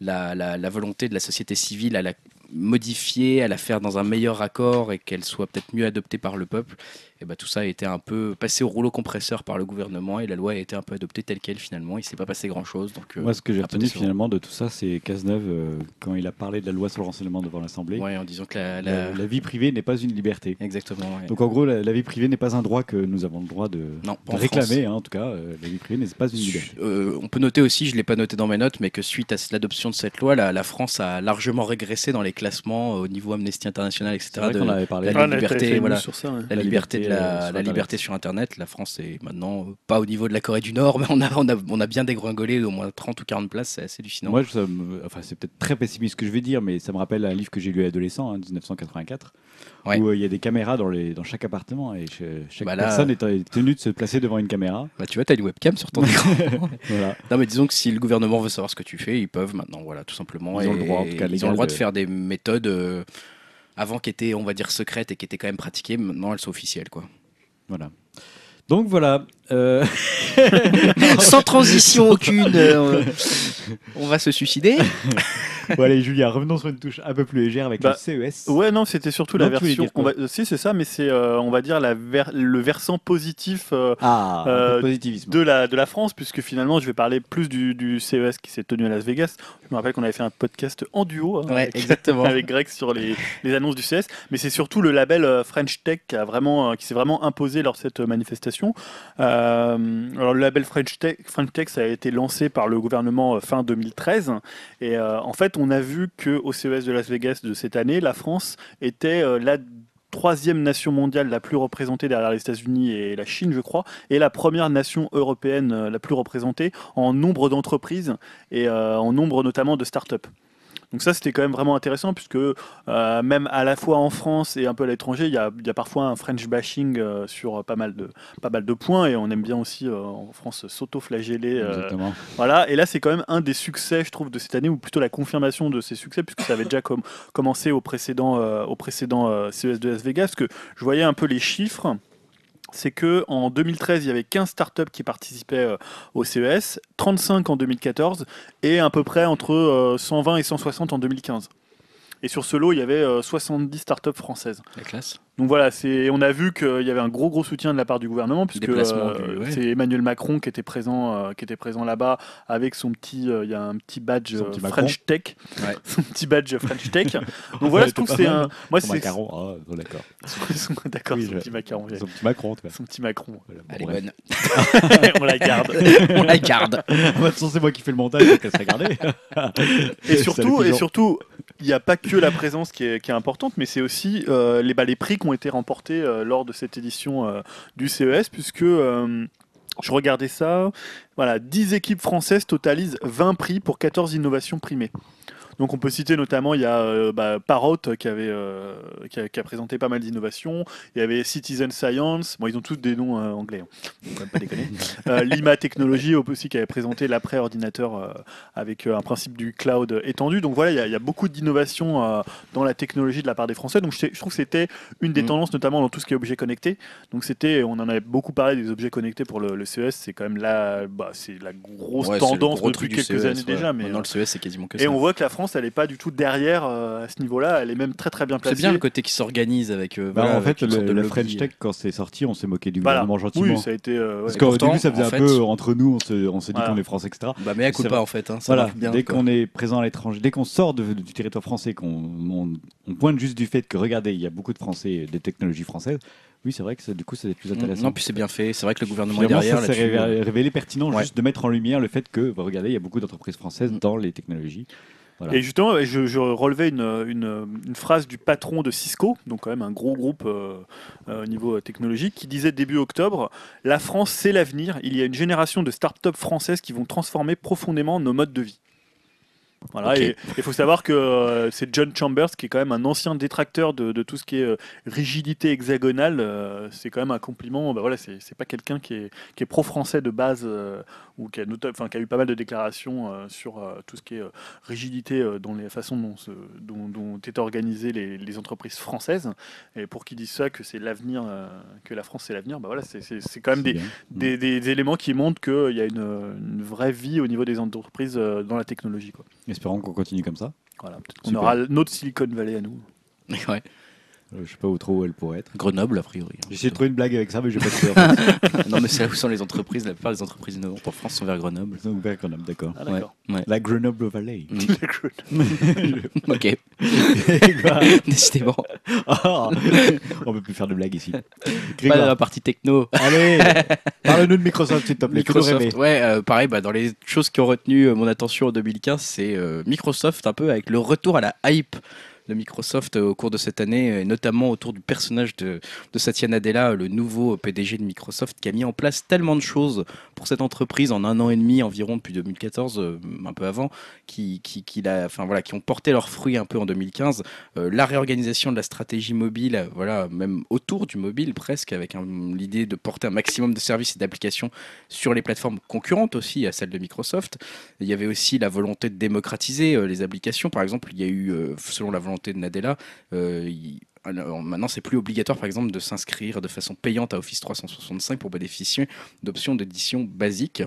[SPEAKER 3] la volonté de la société civile à la modifier, à la faire dans un meilleur accord et qu'elle soit peut-être mieux adoptée par le peuple. Et bah tout ça a été un peu passé au rouleau compresseur par le gouvernement et la loi a été un peu adoptée telle qu'elle finalement. Il s'est pas passé grand-chose. Donc, euh,
[SPEAKER 1] Moi, ce que j'ai retenu finalement de tout ça, c'est Cazeneuve, euh, quand il a parlé de la loi sur le renseignement devant l'Assemblée,
[SPEAKER 3] ouais, en disant que la,
[SPEAKER 1] la,
[SPEAKER 3] la-
[SPEAKER 1] la vie privée n'est pas une liberté.
[SPEAKER 3] exactement. ouais.
[SPEAKER 1] Donc en gros, la, la vie privée n'est pas un droit que nous avons le droit de,
[SPEAKER 3] non,
[SPEAKER 1] de
[SPEAKER 3] pas en
[SPEAKER 1] réclamer, hein, en tout cas. euh, la vie privée n'est pas une liberté.
[SPEAKER 3] Euh, on peut noter aussi, je ne l'ai pas noté dans mes notes, mais que suite à l'adoption de cette loi, la, la France a largement régressé dans les classements au niveau Amnesty International, etc.
[SPEAKER 1] C'est vrai
[SPEAKER 3] de-
[SPEAKER 1] avait parlé.
[SPEAKER 3] la
[SPEAKER 4] Ah,
[SPEAKER 3] liberté, voilà.
[SPEAKER 4] sur ça, ouais.
[SPEAKER 3] la,
[SPEAKER 1] La
[SPEAKER 3] liberté, de
[SPEAKER 1] liberté,
[SPEAKER 3] la,
[SPEAKER 1] euh,
[SPEAKER 3] la liberté sur Internet. La France est maintenant euh, pas au niveau de la Corée du Nord, *laughs* mais on a, on a, on a bien dégringolé d'au moins 30 ou 40 places, c'est assez hallucinant.
[SPEAKER 1] Moi, me- enfin, c'est peut-être très pessimiste ce que je vais dire, mais ça me rappelle un livre que j'ai lu adolescent, hein, 1984,
[SPEAKER 3] Ouais.
[SPEAKER 1] où euh, il y a des caméras dans, les, dans chaque appartement et chaque
[SPEAKER 3] Bah là,
[SPEAKER 1] personne est tenue de se placer devant une caméra.
[SPEAKER 3] Bah, tu vois, tu as une webcam sur ton écran. *laughs*
[SPEAKER 1] Voilà.
[SPEAKER 3] Non, mais disons que si le gouvernement veut savoir ce que tu fais, ils peuvent maintenant, voilà, tout simplement.
[SPEAKER 1] Ils ont le droit, en tout cas,
[SPEAKER 3] Ils ont le droit de
[SPEAKER 1] de-
[SPEAKER 3] faire des méthodes euh, avant qui étaient, on va dire, secrètes et qui étaient quand même pratiquées. Maintenant, elles sont officielles, quoi.
[SPEAKER 1] voilà. Donc voilà. euh, *laughs*
[SPEAKER 3] Sans transition aucune, euh, on va se suicider. *laughs* *laughs*
[SPEAKER 1] bon, allez, Julia, revenons sur une touche un peu plus légère avec
[SPEAKER 4] Bah,
[SPEAKER 1] le CES.
[SPEAKER 4] Ouais, non, c'était surtout la
[SPEAKER 1] Non,
[SPEAKER 4] version. On va... Si, c'est ça, mais c'est, euh, on va dire, la ver- le versant positif euh,
[SPEAKER 1] Ah,
[SPEAKER 4] Euh,
[SPEAKER 1] positivisme.
[SPEAKER 4] de, la, de la France, puisque finalement, je vais parler plus du, du CES qui s'est tenu à Las Vegas. Je me rappelle qu'on avait fait un podcast en duo hein,
[SPEAKER 3] Ouais,
[SPEAKER 4] avec,
[SPEAKER 3] exactement. *laughs*
[SPEAKER 4] avec Greg sur les, les annonces du CES, mais c'est surtout le label euh, French Tech qui, a vraiment, qui s'est vraiment imposé lors de cette manifestation. Alors, le label French Tech, French Tech, ça a été lancé par le gouvernement fin 2013, et en fait, on a vu que au CES de Las Vegas de cette année, la France était euh, la troisième nation mondiale la plus représentée derrière les États-Unis et la Chine, je crois, et la première nation européenne euh, la plus représentée en nombre d'entreprises et euh, en nombre notamment de start-up. Donc ça, c'était quand même vraiment intéressant puisque euh, même à la fois en France et un peu à l'étranger, il y a, il y a parfois un French bashing euh, sur pas mal, de, pas mal de points et on aime bien aussi euh, en France s'auto-flageller. euh, voilà, et là c'est quand même un des succès, je trouve, de cette année, ou plutôt la confirmation de ces succès, puisque ça avait déjà com- commencé au précédent, euh, au précédent euh, CES de Las Vegas, que je voyais un peu les chiffres. C'est que en 2013, il y avait 15 startups qui participaient euh, au CES, 35 en 2014 et à peu près entre euh, 120 et 160 en 2015. Et sur ce lot, il y avait euh, 70 startups françaises.
[SPEAKER 3] La classe.
[SPEAKER 4] Donc voilà, c'est, on a vu qu'il y avait un gros gros soutien de la part du gouvernement, puisque euh,
[SPEAKER 3] ouais.
[SPEAKER 4] c'est Emmanuel Macron qui était présent, euh, qui était présent là-bas avec son petit, euh, il y a un petit badge
[SPEAKER 1] Son
[SPEAKER 4] euh,
[SPEAKER 1] petit Macron.
[SPEAKER 4] French Tech,
[SPEAKER 3] Ouais. *laughs*
[SPEAKER 4] son petit badge French Tech. *laughs* Donc voilà, je trouve que c'est un, moi
[SPEAKER 1] Son
[SPEAKER 4] c'est,
[SPEAKER 1] macaron, ah, d'accord. *laughs*
[SPEAKER 4] son- d'accord,
[SPEAKER 1] Oui,
[SPEAKER 4] son
[SPEAKER 1] je-
[SPEAKER 4] petit macaron.
[SPEAKER 1] Son petit Macron, tu vois.
[SPEAKER 4] son petit Macron.
[SPEAKER 1] Voilà, bon,
[SPEAKER 3] Elle est bonne.
[SPEAKER 4] on la garde.
[SPEAKER 3] On la garde.
[SPEAKER 1] De toute façon, c'est moi qui fais le montage, donc elle sera gardée.
[SPEAKER 4] Et surtout, et surtout, il n'y a pas que la présence qui est, importante, mais c'est aussi euh, les, bah, les prix qui ont été remportés euh, lors de cette édition euh, du CES, puisque je regardais ça, voilà, 10 équipes françaises totalisent 20 prix pour 14 innovations primées. Donc on peut citer notamment, il y a euh, bah, Parrot qui, avait, euh, qui, a, qui a présenté pas mal d'innovations, il y avait Citizen Science, bon ils ont tous des noms euh, anglais, hein. même pas déconner. *laughs* Euh, Lima Technologies aussi qui avait présenté l'après-ordinateur euh, avec un principe du cloud étendu. Donc voilà, il y a- il y, a beaucoup d'innovations dans la technologie de la part des Français. Donc je, je trouve que c'était une des
[SPEAKER 3] Mm.
[SPEAKER 4] tendances, notamment dans tout ce qui est objets connectés. Donc c'était, on en avait beaucoup parlé des objets connectés pour le, le CES. C'est quand même la, bah, c'est la grosse
[SPEAKER 3] Ouais,
[SPEAKER 4] tendance
[SPEAKER 3] gros
[SPEAKER 4] depuis quelques
[SPEAKER 3] CES,
[SPEAKER 4] années
[SPEAKER 3] ouais.
[SPEAKER 4] déjà. Mais
[SPEAKER 3] Maintenant, le CES, c'est quasiment que
[SPEAKER 4] et
[SPEAKER 3] ça.
[SPEAKER 4] on voit que la France, elle n'est pas du tout derrière euh, à ce niveau-là. Elle est même très très bien placée.
[SPEAKER 3] C'est bien le côté qui s'organise avec. euh,
[SPEAKER 1] Bah,
[SPEAKER 3] voilà,
[SPEAKER 1] en fait,
[SPEAKER 3] avec
[SPEAKER 1] le,
[SPEAKER 3] de
[SPEAKER 1] le. French Tech, quand c'est sorti, on s'est moqué du
[SPEAKER 4] Voilà.
[SPEAKER 1] gouvernement gentiment.
[SPEAKER 4] Oui, ça a été. euh, ouais.
[SPEAKER 1] Parce qu'au début, ça faisait
[SPEAKER 3] en
[SPEAKER 1] un
[SPEAKER 3] fait-
[SPEAKER 1] peu entre nous, on se, on s'est dit qu'on est français, etc.
[SPEAKER 3] Bah, mais à coup pas en fait. hein, ça
[SPEAKER 1] Voilà,
[SPEAKER 3] marche bien,
[SPEAKER 1] dès
[SPEAKER 3] quoi.
[SPEAKER 1] qu'on est présent à l'étranger, dès qu'on sort de- du territoire français, qu'on on, on pointe juste du fait que, regardez, il y a beaucoup de Français, des technologies françaises, oui, c'est vrai que ça, du coup, c'est plus intéressant.
[SPEAKER 3] Non, puis c'est bien fait. C'est vrai que le gouvernement est
[SPEAKER 1] Finalement,
[SPEAKER 3] derrière
[SPEAKER 1] ça s'est
[SPEAKER 3] là-dessus.
[SPEAKER 1] révélé, révélé pertinent
[SPEAKER 3] Ouais.
[SPEAKER 1] juste de mettre en lumière le fait que, bah, regardez, il y a beaucoup d'entreprises françaises
[SPEAKER 3] Mm.
[SPEAKER 1] dans les technologies. Voilà.
[SPEAKER 4] Et justement, ouais, je, je relevais une, une- une phrase du patron de Cisco, donc quand même un gros groupe euh, euh, au niveau technologique, qui disait début octobre La France, c'est l'avenir. Il y a une génération de start-up françaises qui vont transformer profondément nos modes de vie. Voilà, et il faut savoir que euh, c'est John Chambers qui est quand même un ancien détracteur de, de tout ce qui est euh, rigidité hexagonale. euh, c'est quand même un compliment. Bah voilà, c'est pas quelqu'un qui est, qui est pro-français de base euh, ou qui a, nota- enfin, qui a eu pas mal de déclarations euh, sur euh, tout ce qui est euh, rigidité euh, dans les façons dont, se- dont, dont étaient organisées les, les entreprises françaises. Et pour qu'ils disent ça, que c'est l'avenir, euh, que la France c'est l'avenir, bah voilà, c'est- c'est c'est quand même
[SPEAKER 1] C'est
[SPEAKER 4] des,
[SPEAKER 1] bien.
[SPEAKER 4] des, des éléments qui montrent qu'il y a une, une vraie vie au niveau des entreprises euh, dans la technologie. Quoi.
[SPEAKER 1] Espérons qu'on continue comme ça.
[SPEAKER 4] Voilà, peut-être qu'on
[SPEAKER 1] Super.
[SPEAKER 4] aura notre Silicon Valley à nous. *laughs*
[SPEAKER 3] Ouais.
[SPEAKER 1] Je sais pas où trop où elle pourrait être.
[SPEAKER 3] Grenoble, a priori. hein,
[SPEAKER 1] J'ai essayé de trouver une blague avec ça, mais j'ai pas trouvé. *laughs*
[SPEAKER 3] non, mais c'est là où sont les entreprises. La plupart des entreprises innovantes en France sont vers Grenoble.
[SPEAKER 1] Donc, vers Grenoble, d'accord.
[SPEAKER 4] Ah.
[SPEAKER 3] Ouais.
[SPEAKER 1] La Grenoble Valley.
[SPEAKER 3] Mm. *laughs* ok, *laughs* décidément.
[SPEAKER 1] Ah, on peut plus faire de blagues ici.
[SPEAKER 3] Pas dans la partie techno.
[SPEAKER 1] Allez, parle-nous de Microsoft, s'il te plaît.
[SPEAKER 3] Microsoft, ouais, euh, pareil, bah, dans les choses qui ont retenu euh, mon attention en 2015, c'est euh, Microsoft, un peu avec le retour à la hype de Microsoft euh, au cours de cette année, et notamment autour du personnage de, Satya Nadella, le nouveau PDG de Microsoft, qui a mis en place tellement de choses pour cette entreprise en un an et demi environ depuis 2014, euh, un peu avant, qui, ont porté leurs fruits un peu en 2015. Euh, la réorganisation de la stratégie mobile, voilà, même autour du mobile presque, avec l'idée de porter un maximum de services et d'applications sur les plateformes concurrentes aussi à celles de Microsoft. Il y avait aussi la volonté de démocratiser les applications. Par exemple, il y a eu, selon la volonté de Nadella, euh, maintenant, c'est plus obligatoire, par exemple, de s'inscrire de façon payante à Office 365 pour bénéficier d'options d'édition basiques.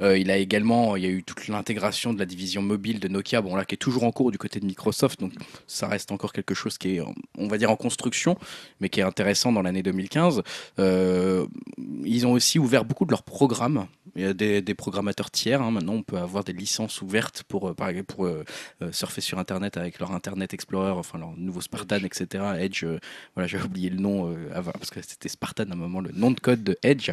[SPEAKER 3] Euh, il a également, il y a eu toute l'intégration de la division mobile de Nokia, bon là qui est toujours en cours du côté de Microsoft, donc ça reste encore quelque chose qui est, on va dire, en construction, mais qui est intéressant dans l'année 2015. Euh, ils ont aussi ouvert beaucoup de leurs programmes. Il y a des, des programmateurs tiers. hein. Maintenant, on peut avoir des licences ouvertes pour, euh, par exemple, pour euh, surfer sur Internet avec leur Internet Explorer, enfin leur nouveau Spartan, etc. Edge, voilà, j'ai oublié le nom avant, parce que c'était Spartan à un moment, le nom de code de Edge.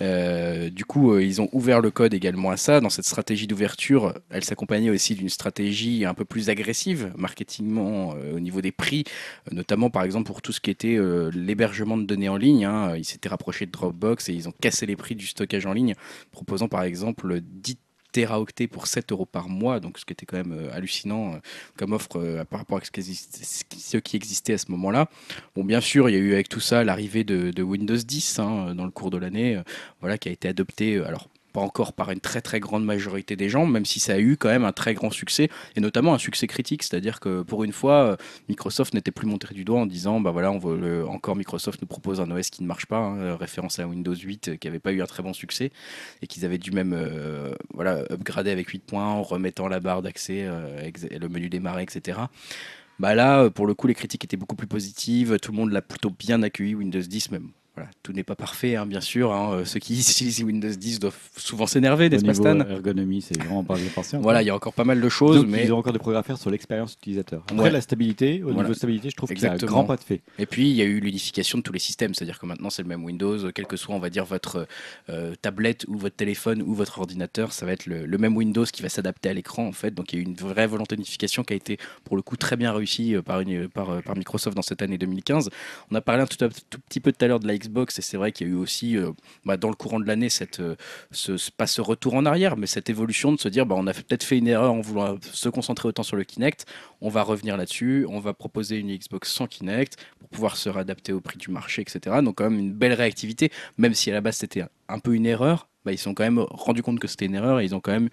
[SPEAKER 3] Du coup, ils ont ouvert le code également à ça. Dans cette stratégie d'ouverture, elle s'accompagnait aussi d'une stratégie un peu plus agressive, marketingment, euh, au niveau des prix, euh, notamment par exemple pour tout ce qui était euh, l'hébergement de données en ligne. hein. Ils s'étaient rapprochés de Dropbox et ils ont cassé les prix du stockage en ligne, proposant par exemple 10 téraoctets pour 7 euros par mois, donc ce qui était quand même hallucinant comme offre par rapport à ce qui, existait, à ce moment-là. Bon, bien sûr, il y a eu avec tout ça l'arrivée de, Windows 10 hein, dans le cours de l'année, voilà, qui a été adopté. alors, encore par une très très grande majorité des gens, même si ça a eu quand même un très grand succès, et notamment un succès critique, c'est-à-dire que pour une fois, euh, Microsoft n'était plus montré du doigt en disant, bah voilà, on veut encore Microsoft nous propose un OS qui ne marche pas, hein, euh, référence à Windows 8 euh, qui n'avait pas eu un très bon succès, et qu'ils avaient dû même voilà, upgrader avec 8 points en remettant la barre d'accès, euh, le menu démarrer, etc. Bah là, pour le coup, les critiques étaient beaucoup plus positives. Tout le monde l'a plutôt bien accueilli, Windows 10 même. Voilà, tout n'est pas parfait, hein, bien sûr. hein. Euh, Ceux qui *laughs* utilisent Windows 10 doivent souvent s'énerver, n'est-ce pas, Stan?
[SPEAKER 1] ergonomie, c'est vraiment pas bien pensé.
[SPEAKER 3] Voilà, il y a encore pas mal de choses,
[SPEAKER 1] Donc,
[SPEAKER 3] mais
[SPEAKER 1] ils ont encore des progrès à faire sur l'expérience utilisateur. Après,
[SPEAKER 3] Ouais.
[SPEAKER 1] la stabilité, au
[SPEAKER 3] Voilà.
[SPEAKER 1] niveau stabilité, je trouve qu'il y a un grand pas de fait.
[SPEAKER 3] Et puis, il y a eu l'unification de tous les systèmes, c'est-à-dire que maintenant, c'est le même Windows, quel que soit, on va dire, votre euh, tablette ou votre téléphone ou votre ordinateur, ça va être le, le même Windows qui va s'adapter à l'écran, en fait. Donc, il y a eu une vraie volonté d'unification qui a été, pour le coup, très bien réussie euh, par, une- par, euh, par Microsoft dans cette année 2015. On a parlé un tout, un tout petit peu tout à l'heure de la Xbox, et c'est vrai qu'il y a eu aussi, euh, bah, dans le courant de l'année, cette, euh, ce, pas ce retour en arrière, mais cette évolution de se dire, bah, on a peut-être fait une erreur en voulant se concentrer autant sur le Kinect, on va revenir là-dessus, on va proposer une Xbox sans Kinect pour pouvoir se réadapter au prix du marché, etc. Donc quand même une belle réactivité, même si à la base c'était un- peu une erreur, bah, ils se sont quand même rendu compte que c'était une erreur et ils ont quand même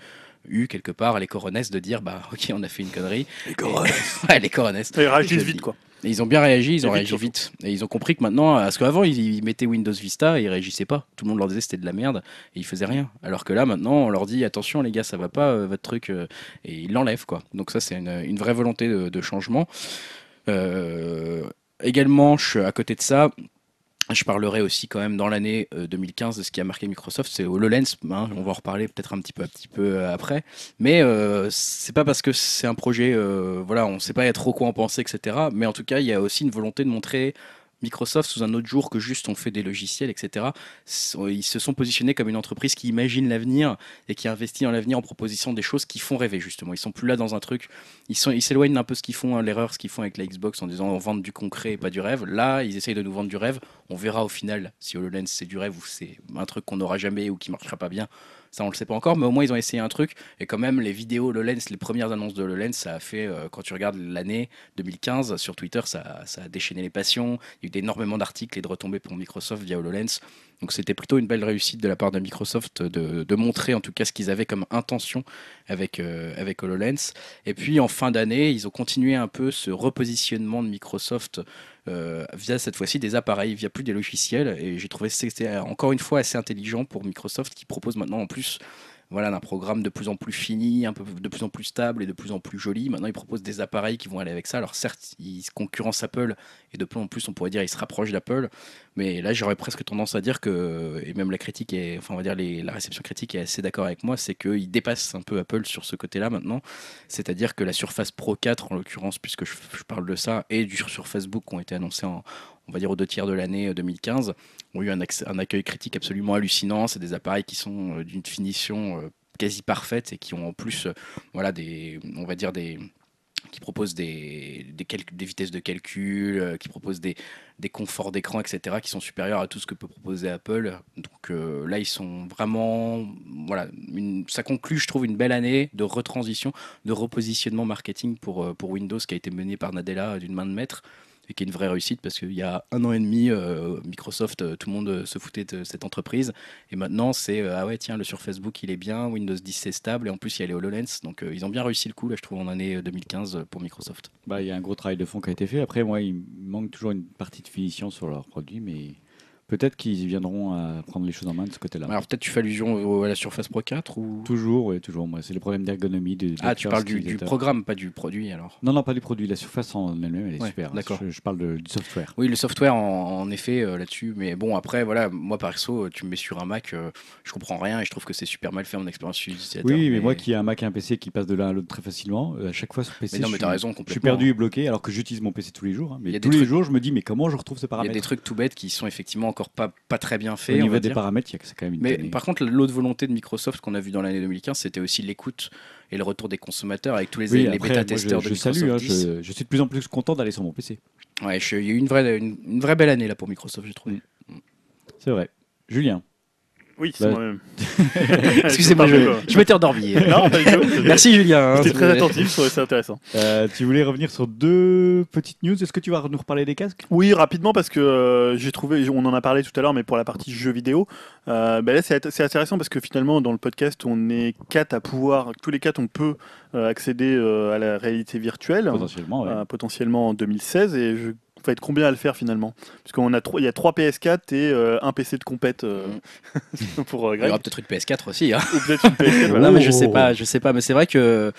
[SPEAKER 3] eu quelque part les coronesses de dire bah *laughs* ok on a fait une connerie. Les coronesses *laughs* Ouais, les coronesses.
[SPEAKER 4] Réagissent vite, quoi.
[SPEAKER 3] Et ils ont bien réagi, ils ont
[SPEAKER 4] vite,
[SPEAKER 3] réagi vite. Et ils ont compris que maintenant, parce qu'avant, ils, mettaient Windows Vista et ils réagissaient pas. Tout le monde leur disait que c'était de la merde et ils faisaient rien. Alors que là, maintenant, on leur dit attention, les gars, ça va pas, euh, votre truc. euh, et ils l'enlèvent, quoi. Donc, ça, c'est une, une vraie volonté de, de changement. Euh, également, je, à côté de ça, je parlerai aussi quand même dans l'année euh, 2015 de ce qui a marqué Microsoft, c'est HoloLens. hein, on va en reparler peut-être un petit peu, un petit peu euh, après. Mais euh, c'est pas parce que c'est un projet, euh, voilà, on sait pas trop quoi en penser, etc. Mais en tout cas, il y a aussi une volonté de montrer Microsoft sous un autre jour que juste on fait des logiciels, etc. S- Ils se sont positionnés comme une entreprise qui imagine l'avenir et qui investit dans l'avenir en proposition des choses qui font rêver justement. Ils sont plus là dans un truc, ils s'éloignent d'un peu ce qu'ils font, hein, l'erreur, ce qu'ils font avec la Xbox en disant on vend du concret et pas du rêve. Là, ils essayent de nous vendre du rêve. On verra au final si HoloLens c'est du rêve ou c'est un truc qu'on n'aura jamais ou qui marchera pas bien. Ça, on le sait pas encore, mais au moins ils ont essayé un truc. Et quand même, les vidéos HoloLens, les premières annonces de HoloLens, ça a fait, euh, quand tu regardes l'année 2015 sur Twitter, ça, a déchaîné les passions. Il y a eu énormément d'articles et de retombées pour Microsoft via HoloLens. Donc c'était plutôt une belle réussite de la part de Microsoft de, montrer en tout cas ce qu'ils avaient comme intention avec, euh, avec HoloLens. Et puis en fin d'année, ils ont continué un peu ce repositionnement de Microsoft via cette fois-ci des appareils, via plus des logiciels. Et j'ai trouvé que c'était encore une fois assez intelligent pour Microsoft qui propose maintenant en plus voilà, un programme de plus en plus fini, un peu de plus en plus stable et de plus en plus joli. Maintenant, ils proposent des appareils qui vont aller avec ça. Alors certes, ils concurrencent Apple et de plus en plus, on pourrait dire, ils se rapprochent d'Apple. Mais là, j'aurais presque tendance à dire que, et même la critique est, enfin, on va dire la réception critique est assez d'accord avec moi, c'est qu'ils dépassent un peu Apple sur ce côté-là maintenant. C'est-à-dire que la Surface Pro 4, en l'occurrence, puisque je, je parle de ça, et du Surface Book qui ont été annoncés en, on va dire aux deux tiers de l'année euh, 2015, ont eu un, un accueil critique absolument hallucinant. C'est des appareils qui sont euh, d'une finition euh, quasi parfaite et qui ont en plus, euh, voilà, des, on va dire des qui proposent des, des, vitesses de calcul, euh, qui proposent des, des conforts d'écran, etc., qui sont supérieurs à tout ce que peut proposer Apple. Donc euh, là, ils sont vraiment. Voilà, ça conclut, je trouve, une belle année de retransition, de repositionnement marketing pour, euh, Windows qui a été mené par Nadella euh, d'une main de maître et qui est une vraie réussite parce qu'il y a un an et demi, euh, Microsoft, euh, tout le monde euh, se foutait de cette entreprise. Et maintenant, c'est ah ouais, tiens, le sur Facebook, il est bien, Windows 10 c'est stable, et en plus, il y a les HoloLens. Donc, ils ont bien réussi le coup, là, je trouve, en année euh, 2015 pour Microsoft.
[SPEAKER 1] Bah, il y a un gros travail de fond qui a été fait. Après, moi, il manque toujours une partie de finition sur leurs produits, mais peut-être qu'ils viendront à prendre les choses en main de ce côté-là.
[SPEAKER 3] Alors, peut-être tu fais allusion au- à la Surface Pro 4 ou?
[SPEAKER 1] Toujours, oui, toujours. Moi, c'est le problème d'ergonomie. de-
[SPEAKER 3] Ah, tu parles du, programme, pas du produit alors.
[SPEAKER 1] Non, non, pas du produit. La surface en elle-même, elle est
[SPEAKER 3] Ouais,
[SPEAKER 1] super. hein.
[SPEAKER 3] d'accord.
[SPEAKER 1] Je, je parle de- du software.
[SPEAKER 3] Oui, le software en, en effet euh, là-dessus, mais bon après voilà, moi perso, tu me mets sur un Mac, euh, je comprends rien et je trouve que c'est super mal fait mon expérience utilisateur.
[SPEAKER 1] Oui, mais, moi qui ai un Mac et un PC qui passent de l'un à l'autre très facilement, euh, à chaque fois sur PC,
[SPEAKER 3] Mais non,
[SPEAKER 1] je,
[SPEAKER 3] mais
[SPEAKER 1] suis,
[SPEAKER 3] t'as raison
[SPEAKER 1] je suis perdu et bloqué alors que j'utilise mon PC tous les jours. hein.
[SPEAKER 3] Il y
[SPEAKER 1] mais
[SPEAKER 3] a des
[SPEAKER 1] tous les
[SPEAKER 3] trucs-
[SPEAKER 1] jours, je me dis, mais comment je retrouve ce
[SPEAKER 3] Il y a
[SPEAKER 1] paramètre?
[SPEAKER 3] des trucs tout bêtes qui sont effectivement encore pas, pas très bien
[SPEAKER 1] Au
[SPEAKER 3] faits. on
[SPEAKER 1] niveau des
[SPEAKER 3] dire.
[SPEAKER 1] paramètres, il y a que c'est quand même une
[SPEAKER 3] Mais
[SPEAKER 1] tannée.
[SPEAKER 3] par contre, l'autre volonté de Microsoft qu'on a vu dans l'année 2015, c'était aussi l'écoute et le retour des consommateurs avec tous les,
[SPEAKER 1] Oui,
[SPEAKER 3] les bêta-testeurs
[SPEAKER 1] je,
[SPEAKER 3] de
[SPEAKER 1] je salue,
[SPEAKER 3] Microsoft
[SPEAKER 1] hein,
[SPEAKER 3] 10.
[SPEAKER 1] je, je suis de plus en plus content d'aller sur mon PC.
[SPEAKER 3] Ouais, il y a eu une vraie, une, une vraie belle année là pour Microsoft, j'ai trouvé.
[SPEAKER 1] Mm. C'est vrai. Julien,
[SPEAKER 4] Oui, c'est
[SPEAKER 1] Bah,
[SPEAKER 4] moi-même. *laughs*
[SPEAKER 3] Excusez-moi, je, je m'étais endormi.
[SPEAKER 4] Non, pas du tout. *laughs*
[SPEAKER 3] Merci Julien. hein.
[SPEAKER 4] J'étais très attentif, ça intéressant.
[SPEAKER 1] Euh, tu voulais revenir sur deux petites news. Est-ce que tu vas nous reparler des casques?
[SPEAKER 4] Oui, rapidement, parce que euh, j'ai trouvé, on en a parlé tout à l'heure, mais pour la partie jeux vidéo, euh, ben c'est c'est intéressant parce que finalement, dans le podcast, on est quatre à pouvoir, tous les quatre, on peut accéder à la réalité virtuelle,
[SPEAKER 1] Potentiellement, ouais.
[SPEAKER 4] potentiellement en 2016, et je va être combien à le faire finalement? Parce qu'on a trois- il y a trois PS4 et euh, un PC de compète euh, *laughs* pour euh,
[SPEAKER 3] Il y aura peut-être une PS4 aussi. Hein.
[SPEAKER 4] Ou peut-être une PS4. voilà. *laughs*
[SPEAKER 3] Non, mais je
[SPEAKER 1] Oh.
[SPEAKER 3] sais pas, je sais pas, mais c'est vrai que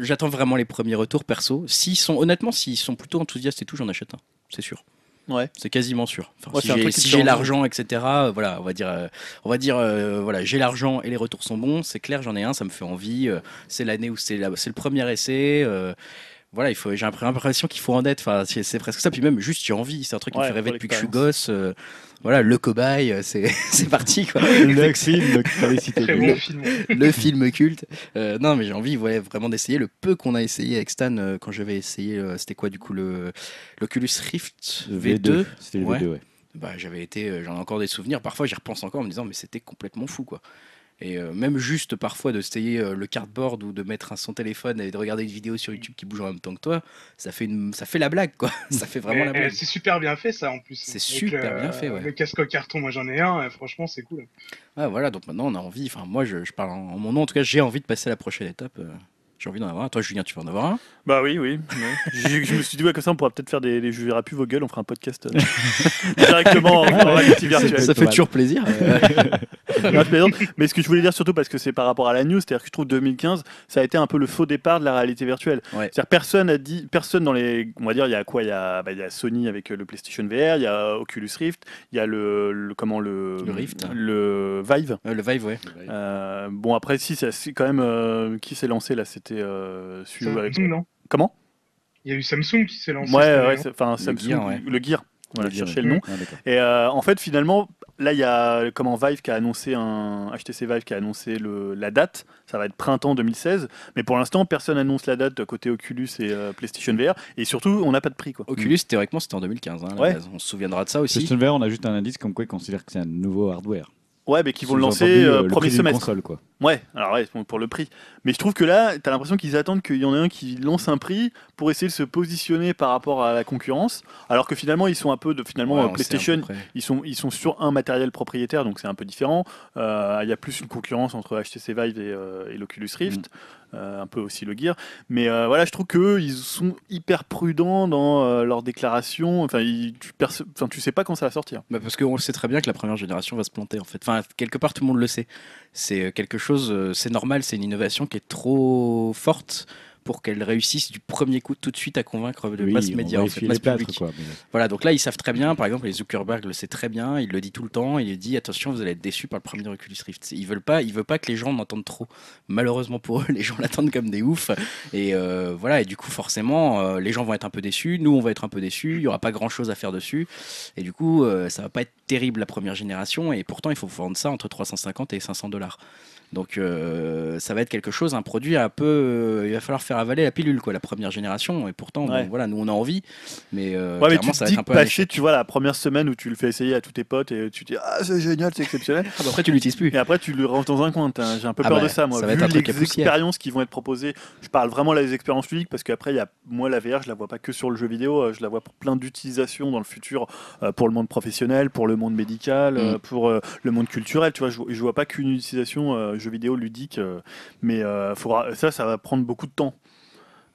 [SPEAKER 3] j'attends vraiment les premiers retours perso. S'ils sont honnêtement, s'ils sont plutôt enthousiastes et tout, j'en achète un, c'est sûr.
[SPEAKER 4] Ouais.
[SPEAKER 3] C'est quasiment sûr. Enfin,
[SPEAKER 4] Ouais,
[SPEAKER 3] si j'ai si l'argent, etc. euh, voilà, on va dire, euh, on va dire, euh, voilà, j'ai l'argent et les retours sont bons. C'est clair, j'en ai un, ça me fait envie. euh, c'est l'année où c'est la- c'est le premier essai. Voilà, il faut, j'ai l'impression qu'il faut en être. Enfin, c'est c'est presque ça. Puis même, juste, j'ai envie. C'est un truc qui
[SPEAKER 4] Ouais,
[SPEAKER 3] me fait rêver depuis que je suis gosse. euh, voilà, le cobaye, euh, c'est *laughs* c'est parti quoi.
[SPEAKER 1] Le *laughs* film
[SPEAKER 2] bon film.
[SPEAKER 3] le film culte. Euh, non, mais j'ai envie ouais, vraiment d'essayer le peu qu'on a essayé avec Stan euh, quand j'avais essayé. euh, C'était quoi du coup le l'Oculus Rift V2,
[SPEAKER 1] C'était le
[SPEAKER 3] Ouais.
[SPEAKER 1] V2, ouais.
[SPEAKER 3] bah, J'avais été, euh, j'en ai encore des souvenirs. Parfois, j'y repense encore en me disant, mais c'était complètement fou quoi. Et euh, même juste parfois de essayer euh, le cardboard ou de mettre un son téléphone et de regarder une vidéo sur YouTube qui bouge en même temps que toi, ça fait, une, ça fait la blague quoi. *laughs* ça fait vraiment
[SPEAKER 2] Mais,
[SPEAKER 3] la
[SPEAKER 2] euh,
[SPEAKER 3] blague.
[SPEAKER 2] C'est super bien fait ça en plus.
[SPEAKER 3] C'est super
[SPEAKER 2] le-
[SPEAKER 3] bien fait, ouais.
[SPEAKER 2] Le casque en carton, moi j'en ai un, et franchement c'est cool.
[SPEAKER 3] Ah, voilà, donc maintenant on a envie, enfin moi je, je parle en, en mon nom, en tout cas j'ai envie de passer à la prochaine étape. euh, j'ai envie d'en avoir un. Toi Julien, tu vas en avoir un
[SPEAKER 4] Bah oui, oui. *laughs* je me suis dit, ouais, comme ça, on pourra peut-être faire des. les- Je verrai plus vos gueules, on fera un podcast euh, *laughs* directement en, en réalité virtuelle.
[SPEAKER 3] Ça fait toujours plaisir. *laughs*
[SPEAKER 4] Mais ce que je voulais dire surtout, parce que c'est par rapport à la news, c'est-à-dire que je trouve 2015, ça a été un peu le faux départ de la réalité virtuelle.
[SPEAKER 3] Ouais.
[SPEAKER 4] C'est-à-dire personne a dit, personne dans les, on va dire, il y a quoi Il y a, bah, il y a Sony avec euh, le PlayStation VR, il y a Oculus Rift, il y a le, le- comment le,
[SPEAKER 3] Le Rift.
[SPEAKER 4] le Vive.
[SPEAKER 3] euh, le Vive, ouais.
[SPEAKER 4] Euh, bon après si, c'est quand même qui s'est lancé là, c'était euh, celui avec-
[SPEAKER 2] non
[SPEAKER 4] comment
[SPEAKER 2] Il y a eu Samsung qui s'est lancé.
[SPEAKER 4] Ouais, ouais, enfin
[SPEAKER 3] Le
[SPEAKER 4] Samsung,
[SPEAKER 3] Gear, ouais.
[SPEAKER 4] le Gear. Voilà,
[SPEAKER 1] Le
[SPEAKER 4] je
[SPEAKER 2] ouais.
[SPEAKER 4] nom.
[SPEAKER 1] Ah.
[SPEAKER 4] Et euh, en fait, finalement, là, il y a comment Vive qui a annoncé un HTC Vive qui a annoncé le, la date. Ça va être printemps 2016. Mais pour l'instant, personne n'annonce la date côté Oculus et euh, PlayStation VR. Et surtout, on n'a pas de prix, quoi.
[SPEAKER 3] Oculus, théoriquement, c'était en 2015. hein,
[SPEAKER 4] Ouais.
[SPEAKER 3] On se souviendra de ça aussi.
[SPEAKER 1] PlayStation VR, on a juste un indice comme quoi ils considèrent que c'est un nouveau hardware.
[SPEAKER 4] Ouais, mais qui vont le lancer
[SPEAKER 1] euh,
[SPEAKER 4] euh,
[SPEAKER 1] le
[SPEAKER 4] premier semestre.
[SPEAKER 1] console, quoi.
[SPEAKER 4] Ouais, alors ouais, pour- le prix. Mais je trouve que là, tu as l'impression qu'ils attendent qu'il y en ait un qui lance un prix pour essayer de se positionner par rapport à la concurrence. Alors que finalement, ils sont un peu de finalement
[SPEAKER 3] Ouais,
[SPEAKER 4] PlayStation. Ils sont, ils sont sur un matériel propriétaire, donc c'est un peu différent. Euh, Il y a plus une concurrence entre HTC Vive et, euh, et l'Oculus Rift, euh, un peu aussi le Gear. Mais euh, voilà, je trouve qu'eux, ils sont hyper prudents dans euh, leurs déclarations. Enfin, tu, enfin, sais pas quand ça va sortir.
[SPEAKER 3] Bah, parce qu'on sait très bien que la première génération va se planter en fait. Enfin, quelque part tout le monde le sait. C'est euh, quelque chose, euh, c'est normal, c'est une innovation qui est trop forte pour qu'elle réussisse du premier coup tout de suite à convaincre le
[SPEAKER 1] Oui,
[SPEAKER 3] mass
[SPEAKER 1] on
[SPEAKER 3] média, en fait,
[SPEAKER 1] quoi. mais-
[SPEAKER 3] Voilà, donc là ils savent très bien, par exemple les Zuckerberg le sait très bien, il le dit tout le temps, il dit attention vous allez être déçus par le premier Oculus Rift. Ils veulent pas, veulent pas que les gens n'entendent trop. Malheureusement pour eux, *laughs* les gens l'attendent comme des oufs et euh, voilà et du coup forcément euh, les gens vont être un peu déçus, nous on va être un peu déçus, il y aura pas grand chose à faire dessus et du coup euh, ça va pas être terrible la première génération et pourtant il faut vendre ça entre 350 et 500 dollars. Donc euh, ça va être quelque chose, un produit un peu. euh, il va falloir faire avaler la pilule, quoi, la première génération. Et pourtant, bon, voilà, nous on a envie, mais, euh,
[SPEAKER 4] ouais, mais
[SPEAKER 3] clairement,
[SPEAKER 4] tu
[SPEAKER 3] ça va
[SPEAKER 4] dis
[SPEAKER 3] être un
[SPEAKER 4] que
[SPEAKER 3] peu un
[SPEAKER 4] passer, tu vois, la première semaine où tu le fais essayer à tous tes potes et tu te dis ah c'est génial, c'est exceptionnel.
[SPEAKER 3] Ah bah après, tu l'utilises plus.
[SPEAKER 4] Et après, tu le ranges dans un coin. J'ai un peu
[SPEAKER 3] Ah
[SPEAKER 4] peur
[SPEAKER 3] bah,
[SPEAKER 4] de ça, moi.
[SPEAKER 3] ça va
[SPEAKER 4] Vu
[SPEAKER 3] être
[SPEAKER 4] les expériences qui vont être proposées, je parle vraiment là des expériences ludiques parce qu'après, il y a moi la VR, je la vois pas que sur le jeu vidéo, euh, je la vois pour plein d'utilisations dans le futur pour le monde professionnel, pour le monde médical,
[SPEAKER 3] Mm.
[SPEAKER 4] pour le monde culturel. Tu vois, je, je vois pas qu'une utilisation euh, jeu vidéo ludique, euh, mais euh, faudra, ça, ça va prendre beaucoup de temps.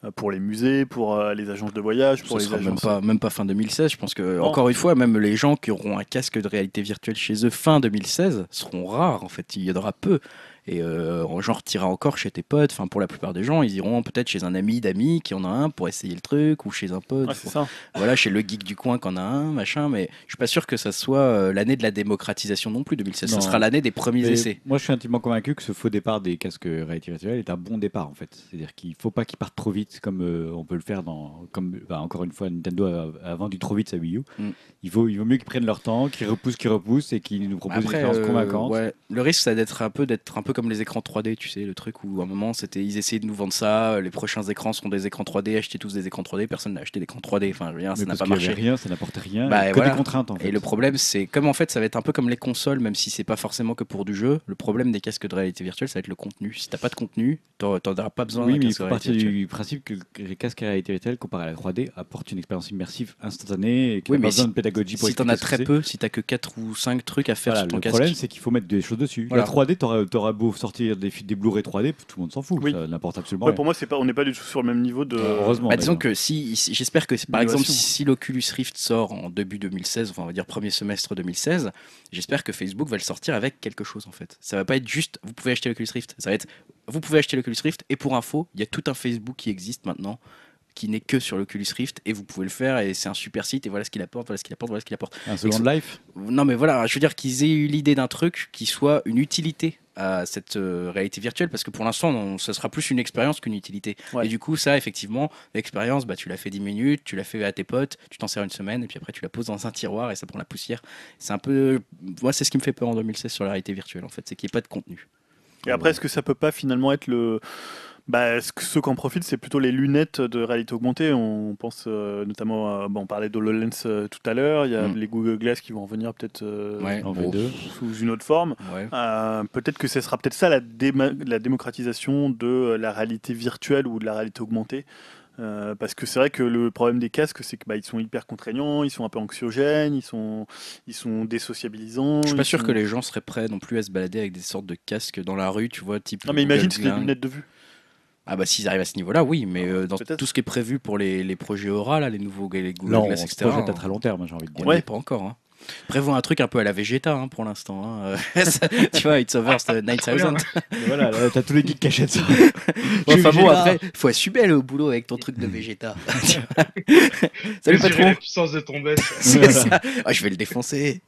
[SPEAKER 4] euh, Pour les musées, pour les agences de voyage, pour
[SPEAKER 3] Ce
[SPEAKER 4] les
[SPEAKER 3] sera même pas, même pas fin 2016. Je pense que,
[SPEAKER 4] Non.
[SPEAKER 3] encore une fois, même les gens qui auront un casque de réalité virtuelle chez eux fin 2016 seront rares. En fait, il y en aura peu. Et euh, j'en retirerai encore chez tes potes. Enfin, pour la plupart des gens, ils iront peut-être chez un ami d'amis qui en a un pour essayer le truc, ou chez un pote.
[SPEAKER 4] Ouais, c'est ça.
[SPEAKER 3] voilà, chez le geek du coin qui en a un, machin. Mais je suis pas sûr que ça soit euh, l'année de la démocratisation non plus, 2016.
[SPEAKER 1] Non.
[SPEAKER 3] Ce sera l'année des premiers essais.
[SPEAKER 1] Moi, je suis intimement convaincu que ce faux départ des casques réalité virtuelle est un bon départ en fait. C'est-à-dire qu'il faut pas qu'ils partent trop vite comme euh, on peut le faire dans, comme bah, encore une fois Nintendo a, a vendu trop vite sa Wii U.
[SPEAKER 3] Mm.
[SPEAKER 1] Il vaut, il vaut mieux qu'ils prennent leur temps, qu'ils repoussent, qu'ils repoussent et qu'ils nous proposent
[SPEAKER 3] Après,
[SPEAKER 1] une expérience
[SPEAKER 3] euh,
[SPEAKER 1] convaincante.
[SPEAKER 3] ouais, le risque, c'est d'être un peu, d'être un peu peu comme les écrans 3D, tu sais, le truc où à un moment c'était ils essayaient de nous vendre ça, les prochains écrans seront des écrans 3D, achetez tous des écrans 3D, personne n'a acheté d'écran 3D, enfin je veux dire, ça n'a pas marché.
[SPEAKER 1] rien, ça n'apportait rien.
[SPEAKER 3] Bah,
[SPEAKER 1] que
[SPEAKER 3] voilà.
[SPEAKER 1] des contraintes en fait.
[SPEAKER 3] Et le problème, c'est comme en fait, ça va être un peu comme les consoles, même si c'est pas forcément que pour du jeu. Le problème des casques de réalité virtuelle, ça va être le contenu. Si t'as pas de contenu, t'en auras pas besoin.
[SPEAKER 1] Oui, mais il
[SPEAKER 3] casque
[SPEAKER 1] faut
[SPEAKER 3] de
[SPEAKER 1] partir du principe que les casques à réalité virtuelle comparé à la 3D apportent une expérience immersive instantanée et qu'il
[SPEAKER 3] Oui, mais
[SPEAKER 1] pas besoin
[SPEAKER 3] si-
[SPEAKER 1] de pédagogie pour
[SPEAKER 3] Si t'en as très
[SPEAKER 1] c'est.
[SPEAKER 3] peu, si t'as que 4 ou 5 trucs à faire sur ton
[SPEAKER 1] le
[SPEAKER 3] casque.
[SPEAKER 1] problème, c'est qu'il faut mettre des choses dessus. La 3D, t'auras auras beau sortir des, des Blu-ray 3D, tout le monde s'en fout.
[SPEAKER 4] Oui.
[SPEAKER 1] Ça n'importe absolument
[SPEAKER 4] Ouais,
[SPEAKER 1] rien.
[SPEAKER 4] pour moi, c'est pas, on n'est pas du tout sur le même niveau de.
[SPEAKER 1] Euh, heureusement.
[SPEAKER 3] Bah, disons que si, si- j'espère que par exemple si l'Oculus Rift sort en début 2016, enfin on va dire premier semestre 2016, j'espère que Facebook va le sortir avec quelque chose en fait. Ça va pas être juste vous pouvez acheter l'Oculus Rift, ça va être vous pouvez acheter l'Oculus Rift et pour info, il y a tout un Facebook qui existe maintenant qui n'est que sur l'Oculus Rift et vous pouvez le faire et c'est un super site et voilà ce qu'il apporte, voilà ce qu'il apporte, voilà ce qu'il apporte.
[SPEAKER 1] Un Second Life
[SPEAKER 3] Non mais voilà, je veux dire qu'ils aient eu l'idée d'un truc qui soit une utilité à cette euh, réalité virtuelle parce que pour l'instant ce sera plus une expérience qu'une utilité
[SPEAKER 4] Ouais.
[SPEAKER 3] et du coup ça effectivement l'expérience bah, tu l'as fait 10 minutes tu l'as fait à tes potes tu t'en sers une semaine et puis après tu la poses dans un tiroir et ça prend la poussière c'est un peu moi c'est ce qui me fait peur en 2016 sur la réalité virtuelle en fait c'est qu'il n'y ait pas de contenu
[SPEAKER 4] Et après, est-ce que ça peut pas finalement être le. Bah, ceux qui en profitent, c'est plutôt les lunettes de réalité augmentée. On pense euh, notamment, à, bon, on parlait d'HoloLens euh, tout à l'heure. Il y a
[SPEAKER 3] Mm.
[SPEAKER 4] les Google Glass qui vont revenir peut-être euh,
[SPEAKER 3] Ouais.
[SPEAKER 1] en
[SPEAKER 3] Bon.
[SPEAKER 1] V2.
[SPEAKER 4] sous une autre forme.
[SPEAKER 3] ouais
[SPEAKER 4] Euh, peut-être que ce sera peut-être ça la, déma- la démocratisation de euh, la réalité virtuelle ou de la réalité augmentée. Euh, parce que c'est vrai que le problème des casques, c'est que bah, ils sont hyper contraignants, ils sont un peu anxiogènes, ils sont, ils sont désociabilisants.
[SPEAKER 3] je suis pas sûr
[SPEAKER 4] sont-
[SPEAKER 3] que les gens seraient prêts non plus à se balader avec des sortes de casques dans la rue tu vois type
[SPEAKER 4] Non mais
[SPEAKER 3] Google
[SPEAKER 4] imagine c'est des
[SPEAKER 3] Glass.
[SPEAKER 4] lunettes de vue.
[SPEAKER 3] Ah bah s'ils arrivent à ce niveau-là, oui, mais euh, dans tout ce qui est prévu pour les, les projets Aura, là, les nouveaux les Google
[SPEAKER 1] on
[SPEAKER 3] Glass,
[SPEAKER 1] se
[SPEAKER 3] etc.
[SPEAKER 1] projette à
[SPEAKER 3] on-
[SPEAKER 1] très long terme, j'ai envie de dire.
[SPEAKER 3] on est pas encore. Hein. Prévoit un truc un peu à la Vegeta hein, pour l'instant. hein. *laughs* Ça, tu vois, It's over the 9000.
[SPEAKER 1] Mais voilà, là, t'as tous les geeks qui achètent ça.
[SPEAKER 3] enfin bon, après, faut assumer le boulot avec ton truc de Vegeta. *laughs* Salut patron
[SPEAKER 2] la puissance de ton boss. *laughs*
[SPEAKER 3] C'est ça. Ah, je vais le défoncer.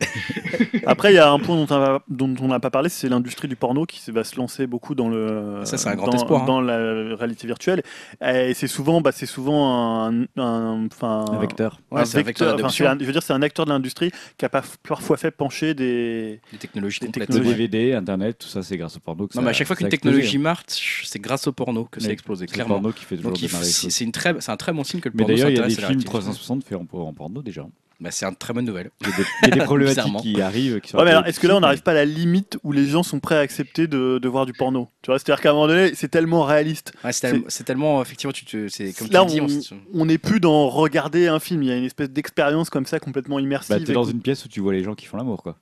[SPEAKER 4] Après, il y a un point dont on n'a pas parlé, c'est l'industrie du porno qui va se lancer beaucoup dans le
[SPEAKER 3] Ça, c'est un grand
[SPEAKER 4] dans,
[SPEAKER 3] espoir, hein.
[SPEAKER 4] dans la réalité virtuelle. Et c'est souvent, bah, c'est souvent un, un- enfin,
[SPEAKER 1] Un vecteur.
[SPEAKER 3] Ouais,
[SPEAKER 4] un
[SPEAKER 3] c'est un vecteur
[SPEAKER 4] enfin, je veux dire, c'est un acteur de l'industrie qui a pas parfois fait pencher des.
[SPEAKER 3] Des technologies
[SPEAKER 4] Des technologies.
[SPEAKER 1] DVD, Internet, tout ça, c'est grâce au porno que
[SPEAKER 3] Non,
[SPEAKER 1] ça
[SPEAKER 3] mais à chaque fois qu'une
[SPEAKER 1] a
[SPEAKER 3] technologie
[SPEAKER 1] hein.
[SPEAKER 3] marche, c'est grâce au porno que ça a
[SPEAKER 1] Mais
[SPEAKER 3] explosé,
[SPEAKER 1] C'est porno qui fait toujours
[SPEAKER 3] Donc il faut-
[SPEAKER 1] démarrer les
[SPEAKER 3] c'est
[SPEAKER 1] choses.
[SPEAKER 3] c'est une très, c'est un très bon signe que le
[SPEAKER 1] Mais
[SPEAKER 3] porno
[SPEAKER 1] d'ailleurs, il y a des
[SPEAKER 3] s'intéresse à la
[SPEAKER 1] films
[SPEAKER 3] réalité virtuelle.
[SPEAKER 1] 360 faits en, en porno déjà.
[SPEAKER 3] Bah, c'est une très bonne nouvelle.
[SPEAKER 1] Il y a des, il y a des *laughs* problématiques qui arrivent. Qui sont
[SPEAKER 4] Ouais,
[SPEAKER 1] un
[SPEAKER 4] mais
[SPEAKER 1] peu
[SPEAKER 4] alors, est-ce que là, on n'arrive pas à la limite où les gens sont prêts à accepter de, de voir du porno? Tu vois, c'est-à-dire qu'à un moment donné, c'est tellement réaliste.
[SPEAKER 3] Ouais, c'est tellement, c'est tellement, effectivement, tu te, c'est comme
[SPEAKER 4] Là,
[SPEAKER 3] tu dis,
[SPEAKER 4] on- n'est plus dans regarder un film. Il y a une espèce d'expérience comme ça complètement
[SPEAKER 1] Bah,
[SPEAKER 4] immersive.
[SPEAKER 1] t'es dans une pièce où tu vois les gens qui font l'amour, quoi.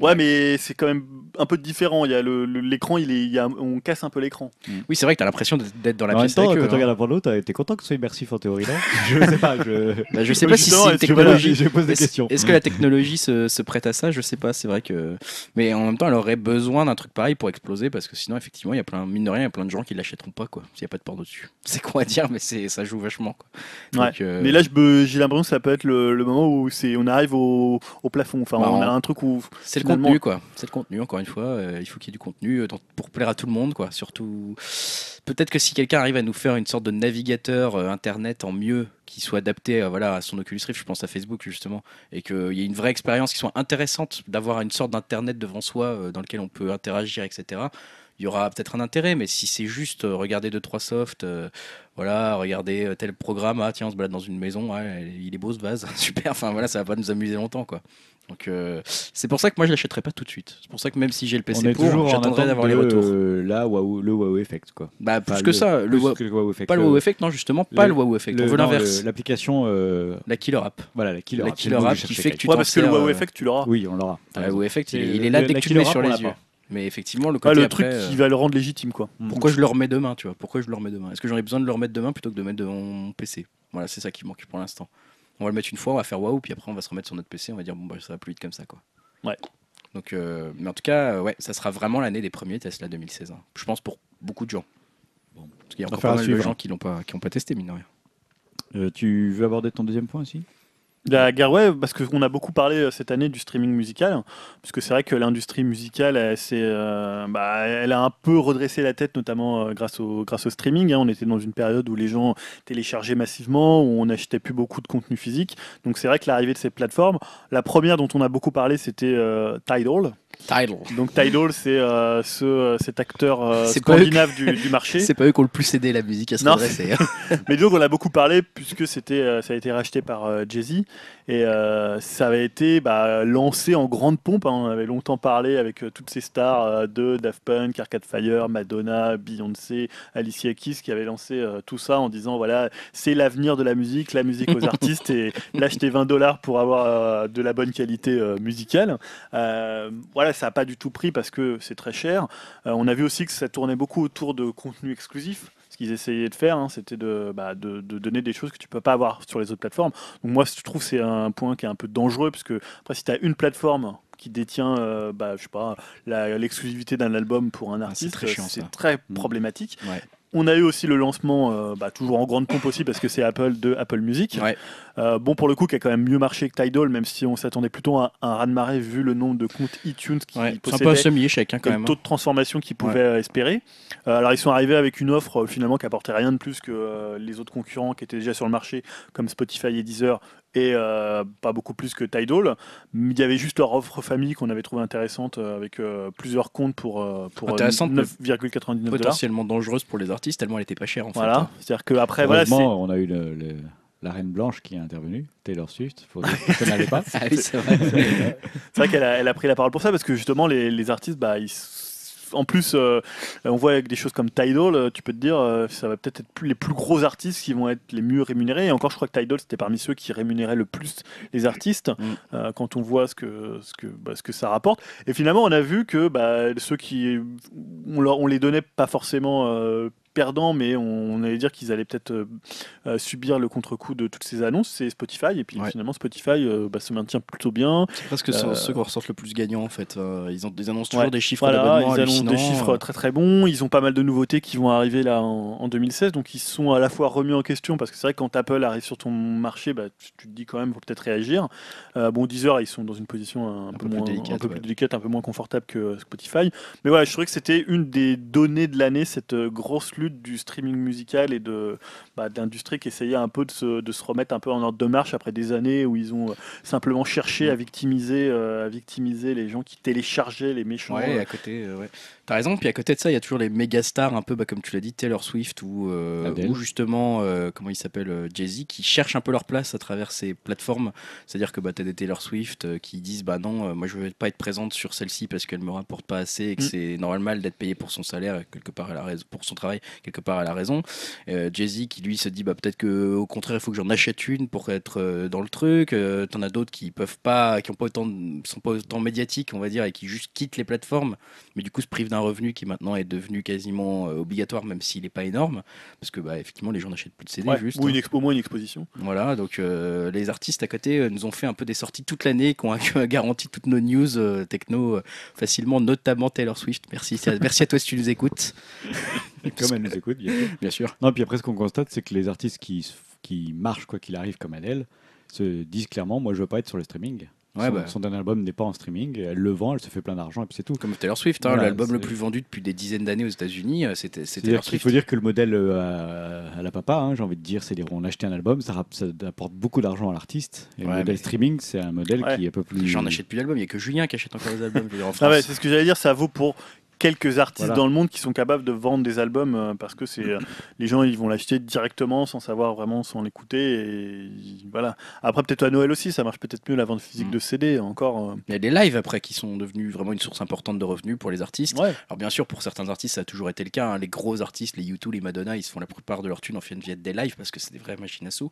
[SPEAKER 4] Ouais, mais c'est quand même un peu différent. Il y a le- le- l'écran, il est, il y a, on casse un peu l'écran.
[SPEAKER 3] Oui, c'est vrai que t'as l'impression d'être d'être dans la
[SPEAKER 1] en même
[SPEAKER 3] pièce
[SPEAKER 1] temps,
[SPEAKER 3] avec
[SPEAKER 1] quand
[SPEAKER 3] eux.
[SPEAKER 1] tu
[SPEAKER 3] hein.
[SPEAKER 1] regardes un porno, t'as- t'es content que ce soit immersif en théorie, non *laughs* Je sais pas, je,
[SPEAKER 3] Bah, je sais pas si
[SPEAKER 4] justement,
[SPEAKER 3] c'est une
[SPEAKER 4] est-ce que-
[SPEAKER 3] technologie.
[SPEAKER 1] je pose des
[SPEAKER 3] Est-ce
[SPEAKER 1] questions.
[SPEAKER 3] est-ce que la technologie se, se prête à ça? Je sais pas, c'est vrai que. Mais en même temps, elle aurait besoin d'un truc pareil pour exploser parce que sinon, effectivement, il y a plein, mine de rien, il y a plein de gens qui l'achèteront pas, quoi. S'il n'y a pas de porno dessus. *laughs* C'est con à dire, mais c'est, ça joue vachement, quoi.
[SPEAKER 4] Ouais.
[SPEAKER 3] Donc, euh,
[SPEAKER 4] Mais là, je me- j'ai l'impression que ça peut être le, le moment où c'est, on arrive au, au plafond. Enfin,
[SPEAKER 3] Bah,
[SPEAKER 4] on a
[SPEAKER 3] on-
[SPEAKER 4] un truc où.
[SPEAKER 3] C'est le
[SPEAKER 4] Finalement-
[SPEAKER 3] contenu, quoi. C'est le contenu, encore une fois. euh, il faut qu'il y ait du contenu euh, pour plaire à tout le monde, quoi. Surtout, peut-être que si quelqu'un arrive à nous faire une sorte de navigateur euh, internet en mieux, qui soit adapté voilà, à son Oculus Rift, je pense à Facebook justement, et qu'il y ait une vraie expérience qui soit intéressante d'avoir une sorte d'internet devant soi dans lequel on peut interagir, etc. Il y aura peut-être un intérêt, mais si c'est juste regarder deux trois softs, voilà, regarder tel programme, ah tiens, on se balade dans une maison, il est beau ce vase, *laughs* super. Enfin voilà, ça va pas nous amuser longtemps, quoi. Donc euh, c'est pour ça que moi je l'achèterai pas tout de suite. C'est pour ça que même si j'ai le
[SPEAKER 1] On
[SPEAKER 3] PC
[SPEAKER 1] est
[SPEAKER 3] pour, j'attendrai d'avoir
[SPEAKER 1] de,
[SPEAKER 3] les retours.
[SPEAKER 1] euh, là, Waouh- le Wow Effect, quoi.
[SPEAKER 3] Bah plus que ça, le
[SPEAKER 1] plus
[SPEAKER 3] Wow-
[SPEAKER 1] que le Wow Effect.
[SPEAKER 3] pas le
[SPEAKER 1] euh,
[SPEAKER 3] Wow Effect, non justement, pas
[SPEAKER 1] le-
[SPEAKER 3] le, Wow Effect.
[SPEAKER 1] le-
[SPEAKER 3] on veut l'inverse.
[SPEAKER 1] le- L'application, euh,
[SPEAKER 3] La Killer App.
[SPEAKER 1] voilà, la Killer
[SPEAKER 3] La Killer
[SPEAKER 1] le
[SPEAKER 3] App qui fait que tu
[SPEAKER 4] Ouais, parce que le Wow Effect, tu l'auras.
[SPEAKER 1] Oui, on l'aura.
[SPEAKER 3] Ouais,
[SPEAKER 1] raison.
[SPEAKER 3] Wow Effect, il, est- il
[SPEAKER 1] le-
[SPEAKER 3] est là dès que tu le mets sur les yeux.
[SPEAKER 1] pas.
[SPEAKER 3] Mais effectivement, le
[SPEAKER 4] Ouais,
[SPEAKER 3] côté
[SPEAKER 4] le
[SPEAKER 3] après,
[SPEAKER 4] truc
[SPEAKER 3] euh,
[SPEAKER 4] qui va le rendre légitime, quoi.
[SPEAKER 1] Mm.
[SPEAKER 3] Pourquoi je le remets demain, tu vois? Pourquoi je le remets demain? Est-ce que ai besoin de le remettre demain plutôt que de le mettre devant mon PC Voilà, c'est ça qui manque pour l'instant. On va le mettre une fois, on va faire waouh, puis après on va se remettre sur notre PC, on va dire bon bah ça va plus vite comme ça quoi.
[SPEAKER 4] Ouais.
[SPEAKER 3] Donc, euh, mais en tout cas, euh, ouais, ça sera vraiment l'année des premiers Tesla 2016. hein. Je pense pour beaucoup de gens.
[SPEAKER 1] Bon.
[SPEAKER 3] Parce qu'il y a encore
[SPEAKER 1] Affaire
[SPEAKER 3] pas
[SPEAKER 1] à
[SPEAKER 3] mal de
[SPEAKER 1] suivre.
[SPEAKER 3] gens qui l'ont pas, qui ont pas testé mine de rien.
[SPEAKER 1] Euh, tu veux aborder ton deuxième point aussi?
[SPEAKER 4] La guerre, ouais, parce qu'on a beaucoup parlé euh, cette année du streaming musical, puisque c'est vrai que l'industrie musicale, elle, euh, bah, elle a un peu redressé la tête, notamment euh, grâce, au, streaming. hein. On était dans une période où les gens téléchargeaient massivement, où on n'achetait plus beaucoup de contenu physique. Donc c'est vrai que l'arrivée de ces plateformes, la première dont on a beaucoup parlé, c'était Tidal,
[SPEAKER 3] Tidal.
[SPEAKER 4] Donc Tidal, c'est euh, ce, euh, cet acteur euh, scandinave du, du marché. *laughs*
[SPEAKER 3] C'est pas eux qui ont le plus aidé la musique à se
[SPEAKER 4] Non.
[SPEAKER 3] redresser. hein. *laughs*
[SPEAKER 4] Mais donc on a beaucoup parlé puisque c'était, euh, ça a été racheté par Jay-Z et euh, ça avait été bah, lancé en grande pompe. hein. On avait longtemps parlé avec euh, toutes ces stars euh, de Daft Punk, Arcade Fire, Madonna, Beyoncé, Alicia Keys qui avaient lancé tout ça en disant voilà c'est l'avenir de la musique, la musique aux *laughs* artistes et l'acheter 20 dollars pour avoir de la bonne qualité musicale. Voilà ça n'a pas du tout pris parce que c'est très cher. On a vu aussi que ça tournait beaucoup autour de contenu exclusif. Ce qu'ils essayaient de faire, hein, c'était de, bah, de, de donner des choses que tu peux pas avoir sur les autres plateformes. Donc moi, je trouve que c'est un point qui est un peu dangereux, parce que après, si tu as une plateforme qui détient, euh, bah, je sais pas, la- l'exclusivité d'un album pour un
[SPEAKER 3] Ah, c'est
[SPEAKER 4] artiste,
[SPEAKER 3] très chiant,
[SPEAKER 4] c'est très
[SPEAKER 1] Mm.
[SPEAKER 4] problématique.
[SPEAKER 3] Ouais.
[SPEAKER 4] On a eu aussi le lancement, euh, bah, toujours en grande pompe aussi, parce que c'est Apple de Apple Music.
[SPEAKER 3] Ouais.
[SPEAKER 4] Euh, bon, pour le coup, qui a quand même mieux marché que Tidal, même si on s'attendait plutôt à un raz-de-marée vu le nombre de comptes iTunes qui
[SPEAKER 3] Ouais, C'est un peu un semi-échec hein, quand
[SPEAKER 4] et
[SPEAKER 3] même.
[SPEAKER 4] le taux de transformation qu'ils pouvaient euh, espérer. Euh, alors ils sont arrivés avec une offre finalement qui apportait rien de plus que les autres concurrents qui étaient déjà sur le marché, comme Spotify et Deezer, et euh, pas beaucoup plus que Tidal. Mais Il y avait juste leur offre famille qu'on avait trouvé intéressante euh, avec euh, plusieurs comptes pour, euh, pour euh,
[SPEAKER 3] Intéressante, mais
[SPEAKER 4] 9,99 dollars.
[SPEAKER 3] Potentiellement dangereuse pour les artistes, tellement elle était pas chère en fait.
[SPEAKER 4] Voilà,
[SPEAKER 3] hein.
[SPEAKER 4] c'est-à-dire qu'après, voilà,
[SPEAKER 1] on a eu le- le- la Reine Blanche qui est intervenue, Taylor Swift. Faut je *laughs* n'allais pas.
[SPEAKER 3] Ah oui, c'est vrai. *laughs*
[SPEAKER 4] C'est vrai qu'elle a, elle a pris la parole pour ça parce que justement les, les artistes, bah, ils en plus, euh, on voit avec des choses comme Tidal, euh, tu peux te dire, euh, ça va peut-être être plus, les plus gros artistes qui vont être les mieux rémunérés. Et encore, je crois que Tidal c'était parmi ceux qui rémunéraient le plus les artistes
[SPEAKER 3] Mm.
[SPEAKER 4] euh, quand on voit ce que, ce, que, bah, ce que ça rapporte. Et finalement, on a vu que bah, ceux qui, on, leur, on les donnait pas forcément. Perdants, mais on, on allait dire qu'ils allaient peut-être euh, euh, subir le contre-coup de toutes ces annonces, c'est Spotify. Et puis
[SPEAKER 3] Ouais.
[SPEAKER 4] finalement, Spotify euh, bah, se maintient plutôt bien.
[SPEAKER 3] C'est presque
[SPEAKER 4] Euh,
[SPEAKER 3] ceux qu'on ressortent le plus gagnants en fait. Ils, ont, ils annoncent toujours
[SPEAKER 4] Ouais.
[SPEAKER 3] des chiffres
[SPEAKER 4] Voilà,
[SPEAKER 3] d'abonnement
[SPEAKER 4] ils annoncent des chiffres très très bons. Ils ont pas mal de nouveautés qui vont arriver là en, en 2016. Donc ils sont à la fois remis en question parce que c'est vrai que quand Apple arrive sur ton marché, bah, tu, tu te dis quand même faut peut-être réagir. Bon, Deezer, ils sont dans une position un, peu, moins,
[SPEAKER 3] délicate,
[SPEAKER 4] un peu
[SPEAKER 3] ouais.
[SPEAKER 4] plus délicate, un peu moins confortable que Spotify. Mais voilà, je trouvais que c'était une des données de l'année, cette grosse lutte du streaming musical et de bah, d'industrie qui essayait un peu de se, de se remettre un peu en ordre de marche après des années où ils ont euh, simplement cherché à victimiser, euh, à victimiser les gens qui téléchargeaient les méchants.
[SPEAKER 3] Ouais,
[SPEAKER 4] euh,
[SPEAKER 3] à côté, euh, ouais. T'as raison. Puis à côté de ça, il y a toujours les méga stars, un peu bah, comme tu l'as dit, Taylor Swift ou, euh, ou justement, euh, comment il s'appelle, euh, Jay-Z, qui cherchent un peu leur place à travers ces plateformes. C'est-à-dire que bah, t'as des Taylor Swift euh, qui disent bah non, euh, moi je veux pas être présente sur celle-ci parce qu'elle me rapporte pas assez et que
[SPEAKER 4] Mm.
[SPEAKER 3] c'est normal d'être payé pour son salaire et quelque part elle a raison, pour son travail quelque part elle a raison. Euh, Jay-Z qui lui se dit bah peut-être que au contraire il faut que j'en achète une pour être euh, dans le truc. Euh, T'en as d'autres qui peuvent pas, qui ont pas autant, sont pas autant médiatiques on va dire et qui juste quittent les plateformes mais du coup se privent d'un revenu qui maintenant est devenu quasiment euh, obligatoire même s'il n'est pas énorme parce que bah effectivement les gens n'achètent plus de CD
[SPEAKER 4] ouais,
[SPEAKER 3] juste.
[SPEAKER 4] ou
[SPEAKER 3] hein.
[SPEAKER 4] une expo, au moins une exposition.
[SPEAKER 3] Voilà, donc les artistes à côté nous ont fait un peu des sorties toute l'année, qui ont *laughs* garanti toutes nos news techno facilement, notamment Taylor Swift. Merci, merci à toi si tu nous écoutes, *laughs*
[SPEAKER 1] Comme elle nous écoute, bien sûr.
[SPEAKER 3] bien sûr.
[SPEAKER 1] Non, puis après, ce qu'on constate, c'est que les artistes qui, qui marchent, quoi qu'il arrive, comme Adele, se disent clairement Moi, je veux pas être sur le streaming.
[SPEAKER 3] Ouais,
[SPEAKER 1] son,
[SPEAKER 3] bah.
[SPEAKER 1] son dernier album n'est pas en streaming. Elle le vend, elle se fait plein d'argent, et puis c'est tout.
[SPEAKER 3] Comme Taylor Swift, hein,
[SPEAKER 1] Voilà,
[SPEAKER 3] l'album le plus vendu depuis des dizaines d'années aux États-Unis, euh, c'était Taylor Swift.
[SPEAKER 1] faut dire que le modèle euh, à, la papa, hein, j'ai envie de dire, c'est les, on achète un album, ça, apporte beaucoup d'argent à l'artiste. Et
[SPEAKER 3] Ouais,
[SPEAKER 1] le modèle
[SPEAKER 3] mais-
[SPEAKER 1] streaming, c'est un modèle
[SPEAKER 4] Ouais.
[SPEAKER 1] qui est un peu plus.
[SPEAKER 3] J'en achète plus d'albums, il n'y a que Julien qui achète encore des albums en
[SPEAKER 4] Ah ouais,
[SPEAKER 3] France.
[SPEAKER 4] c'est ce que j'allais dire, ça vaut pour quelques artistes
[SPEAKER 1] Voilà.
[SPEAKER 4] dans le monde qui sont capables de vendre des albums euh, parce que c'est euh, les gens ils vont l'acheter directement sans savoir vraiment sans l'écouter et voilà. Après peut-être à Noël aussi, ça marche peut-être mieux la vente physique
[SPEAKER 3] Mm.
[SPEAKER 4] de CD encore. euh.
[SPEAKER 3] Il y a des lives après qui sont devenus vraiment une source importante de revenus pour les artistes.
[SPEAKER 4] Ouais.
[SPEAKER 3] Alors bien sûr, pour certains artistes, ça a toujours été le cas. hein. Les gros artistes, les U2, les Madonna, ils se font la plupart de leur thune en fin via des lives parce que c'est des vraies machines à sous.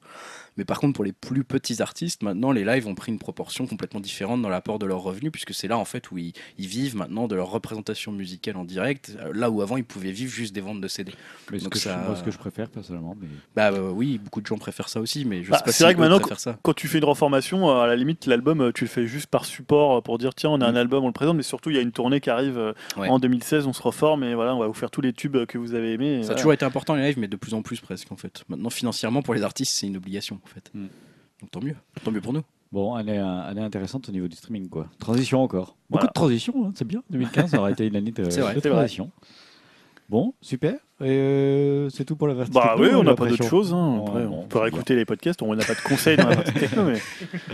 [SPEAKER 3] Mais par contre, pour les plus petits artistes, maintenant, les lives ont pris une proportion complètement différente dans l'apport de leurs revenus puisque c'est là en fait où ils, ils vivent maintenant de leur représentation musicale en direct, euh, là où avant ils pouvaient vivre juste des ventes de CD.
[SPEAKER 1] Mais ce
[SPEAKER 3] Donc
[SPEAKER 1] que je-
[SPEAKER 3] ça-
[SPEAKER 1] moi, ce que je préfère personnellement. Mais...
[SPEAKER 3] Bah euh, oui, beaucoup de gens préfèrent ça aussi, mais je
[SPEAKER 4] Bah,
[SPEAKER 3] sais pas
[SPEAKER 4] c'est
[SPEAKER 3] si
[SPEAKER 4] vrai que maintenant,
[SPEAKER 3] ça.
[SPEAKER 4] Quand tu fais une reformation, euh, à la limite l'album tu le fais juste par support pour dire tiens on a un
[SPEAKER 3] Mm.
[SPEAKER 4] album, on le présente, mais surtout il y a une tournée qui arrive
[SPEAKER 3] Ouais.
[SPEAKER 4] en 2016, on se reforme et voilà on va vous faire tous les tubes que vous avez aimés.
[SPEAKER 3] Ça a toujours été important les lives, mais de plus en plus presque en fait. Maintenant, financièrement, pour les artistes, c'est une obligation en fait.
[SPEAKER 1] Hmm.
[SPEAKER 3] Donc tant mieux, tant mieux pour nous.
[SPEAKER 1] Bon, année, année intéressante au niveau du streaming, quoi. Transition encore. Beaucoup
[SPEAKER 4] Voilà.
[SPEAKER 1] de transitions, hein, c'est bien. 2015 ça aurait été une année de,
[SPEAKER 3] C'est vrai,
[SPEAKER 1] de
[SPEAKER 4] c'est vrai.
[SPEAKER 1] transition. Bon, super. Et euh, c'est tout pour la partie
[SPEAKER 4] Bah
[SPEAKER 1] techno,
[SPEAKER 4] oui, on n'a pas d'autre chose. Hein. Après, on peut réécouter les podcasts. On n'a pas de conseils dans la partie techno. Mais...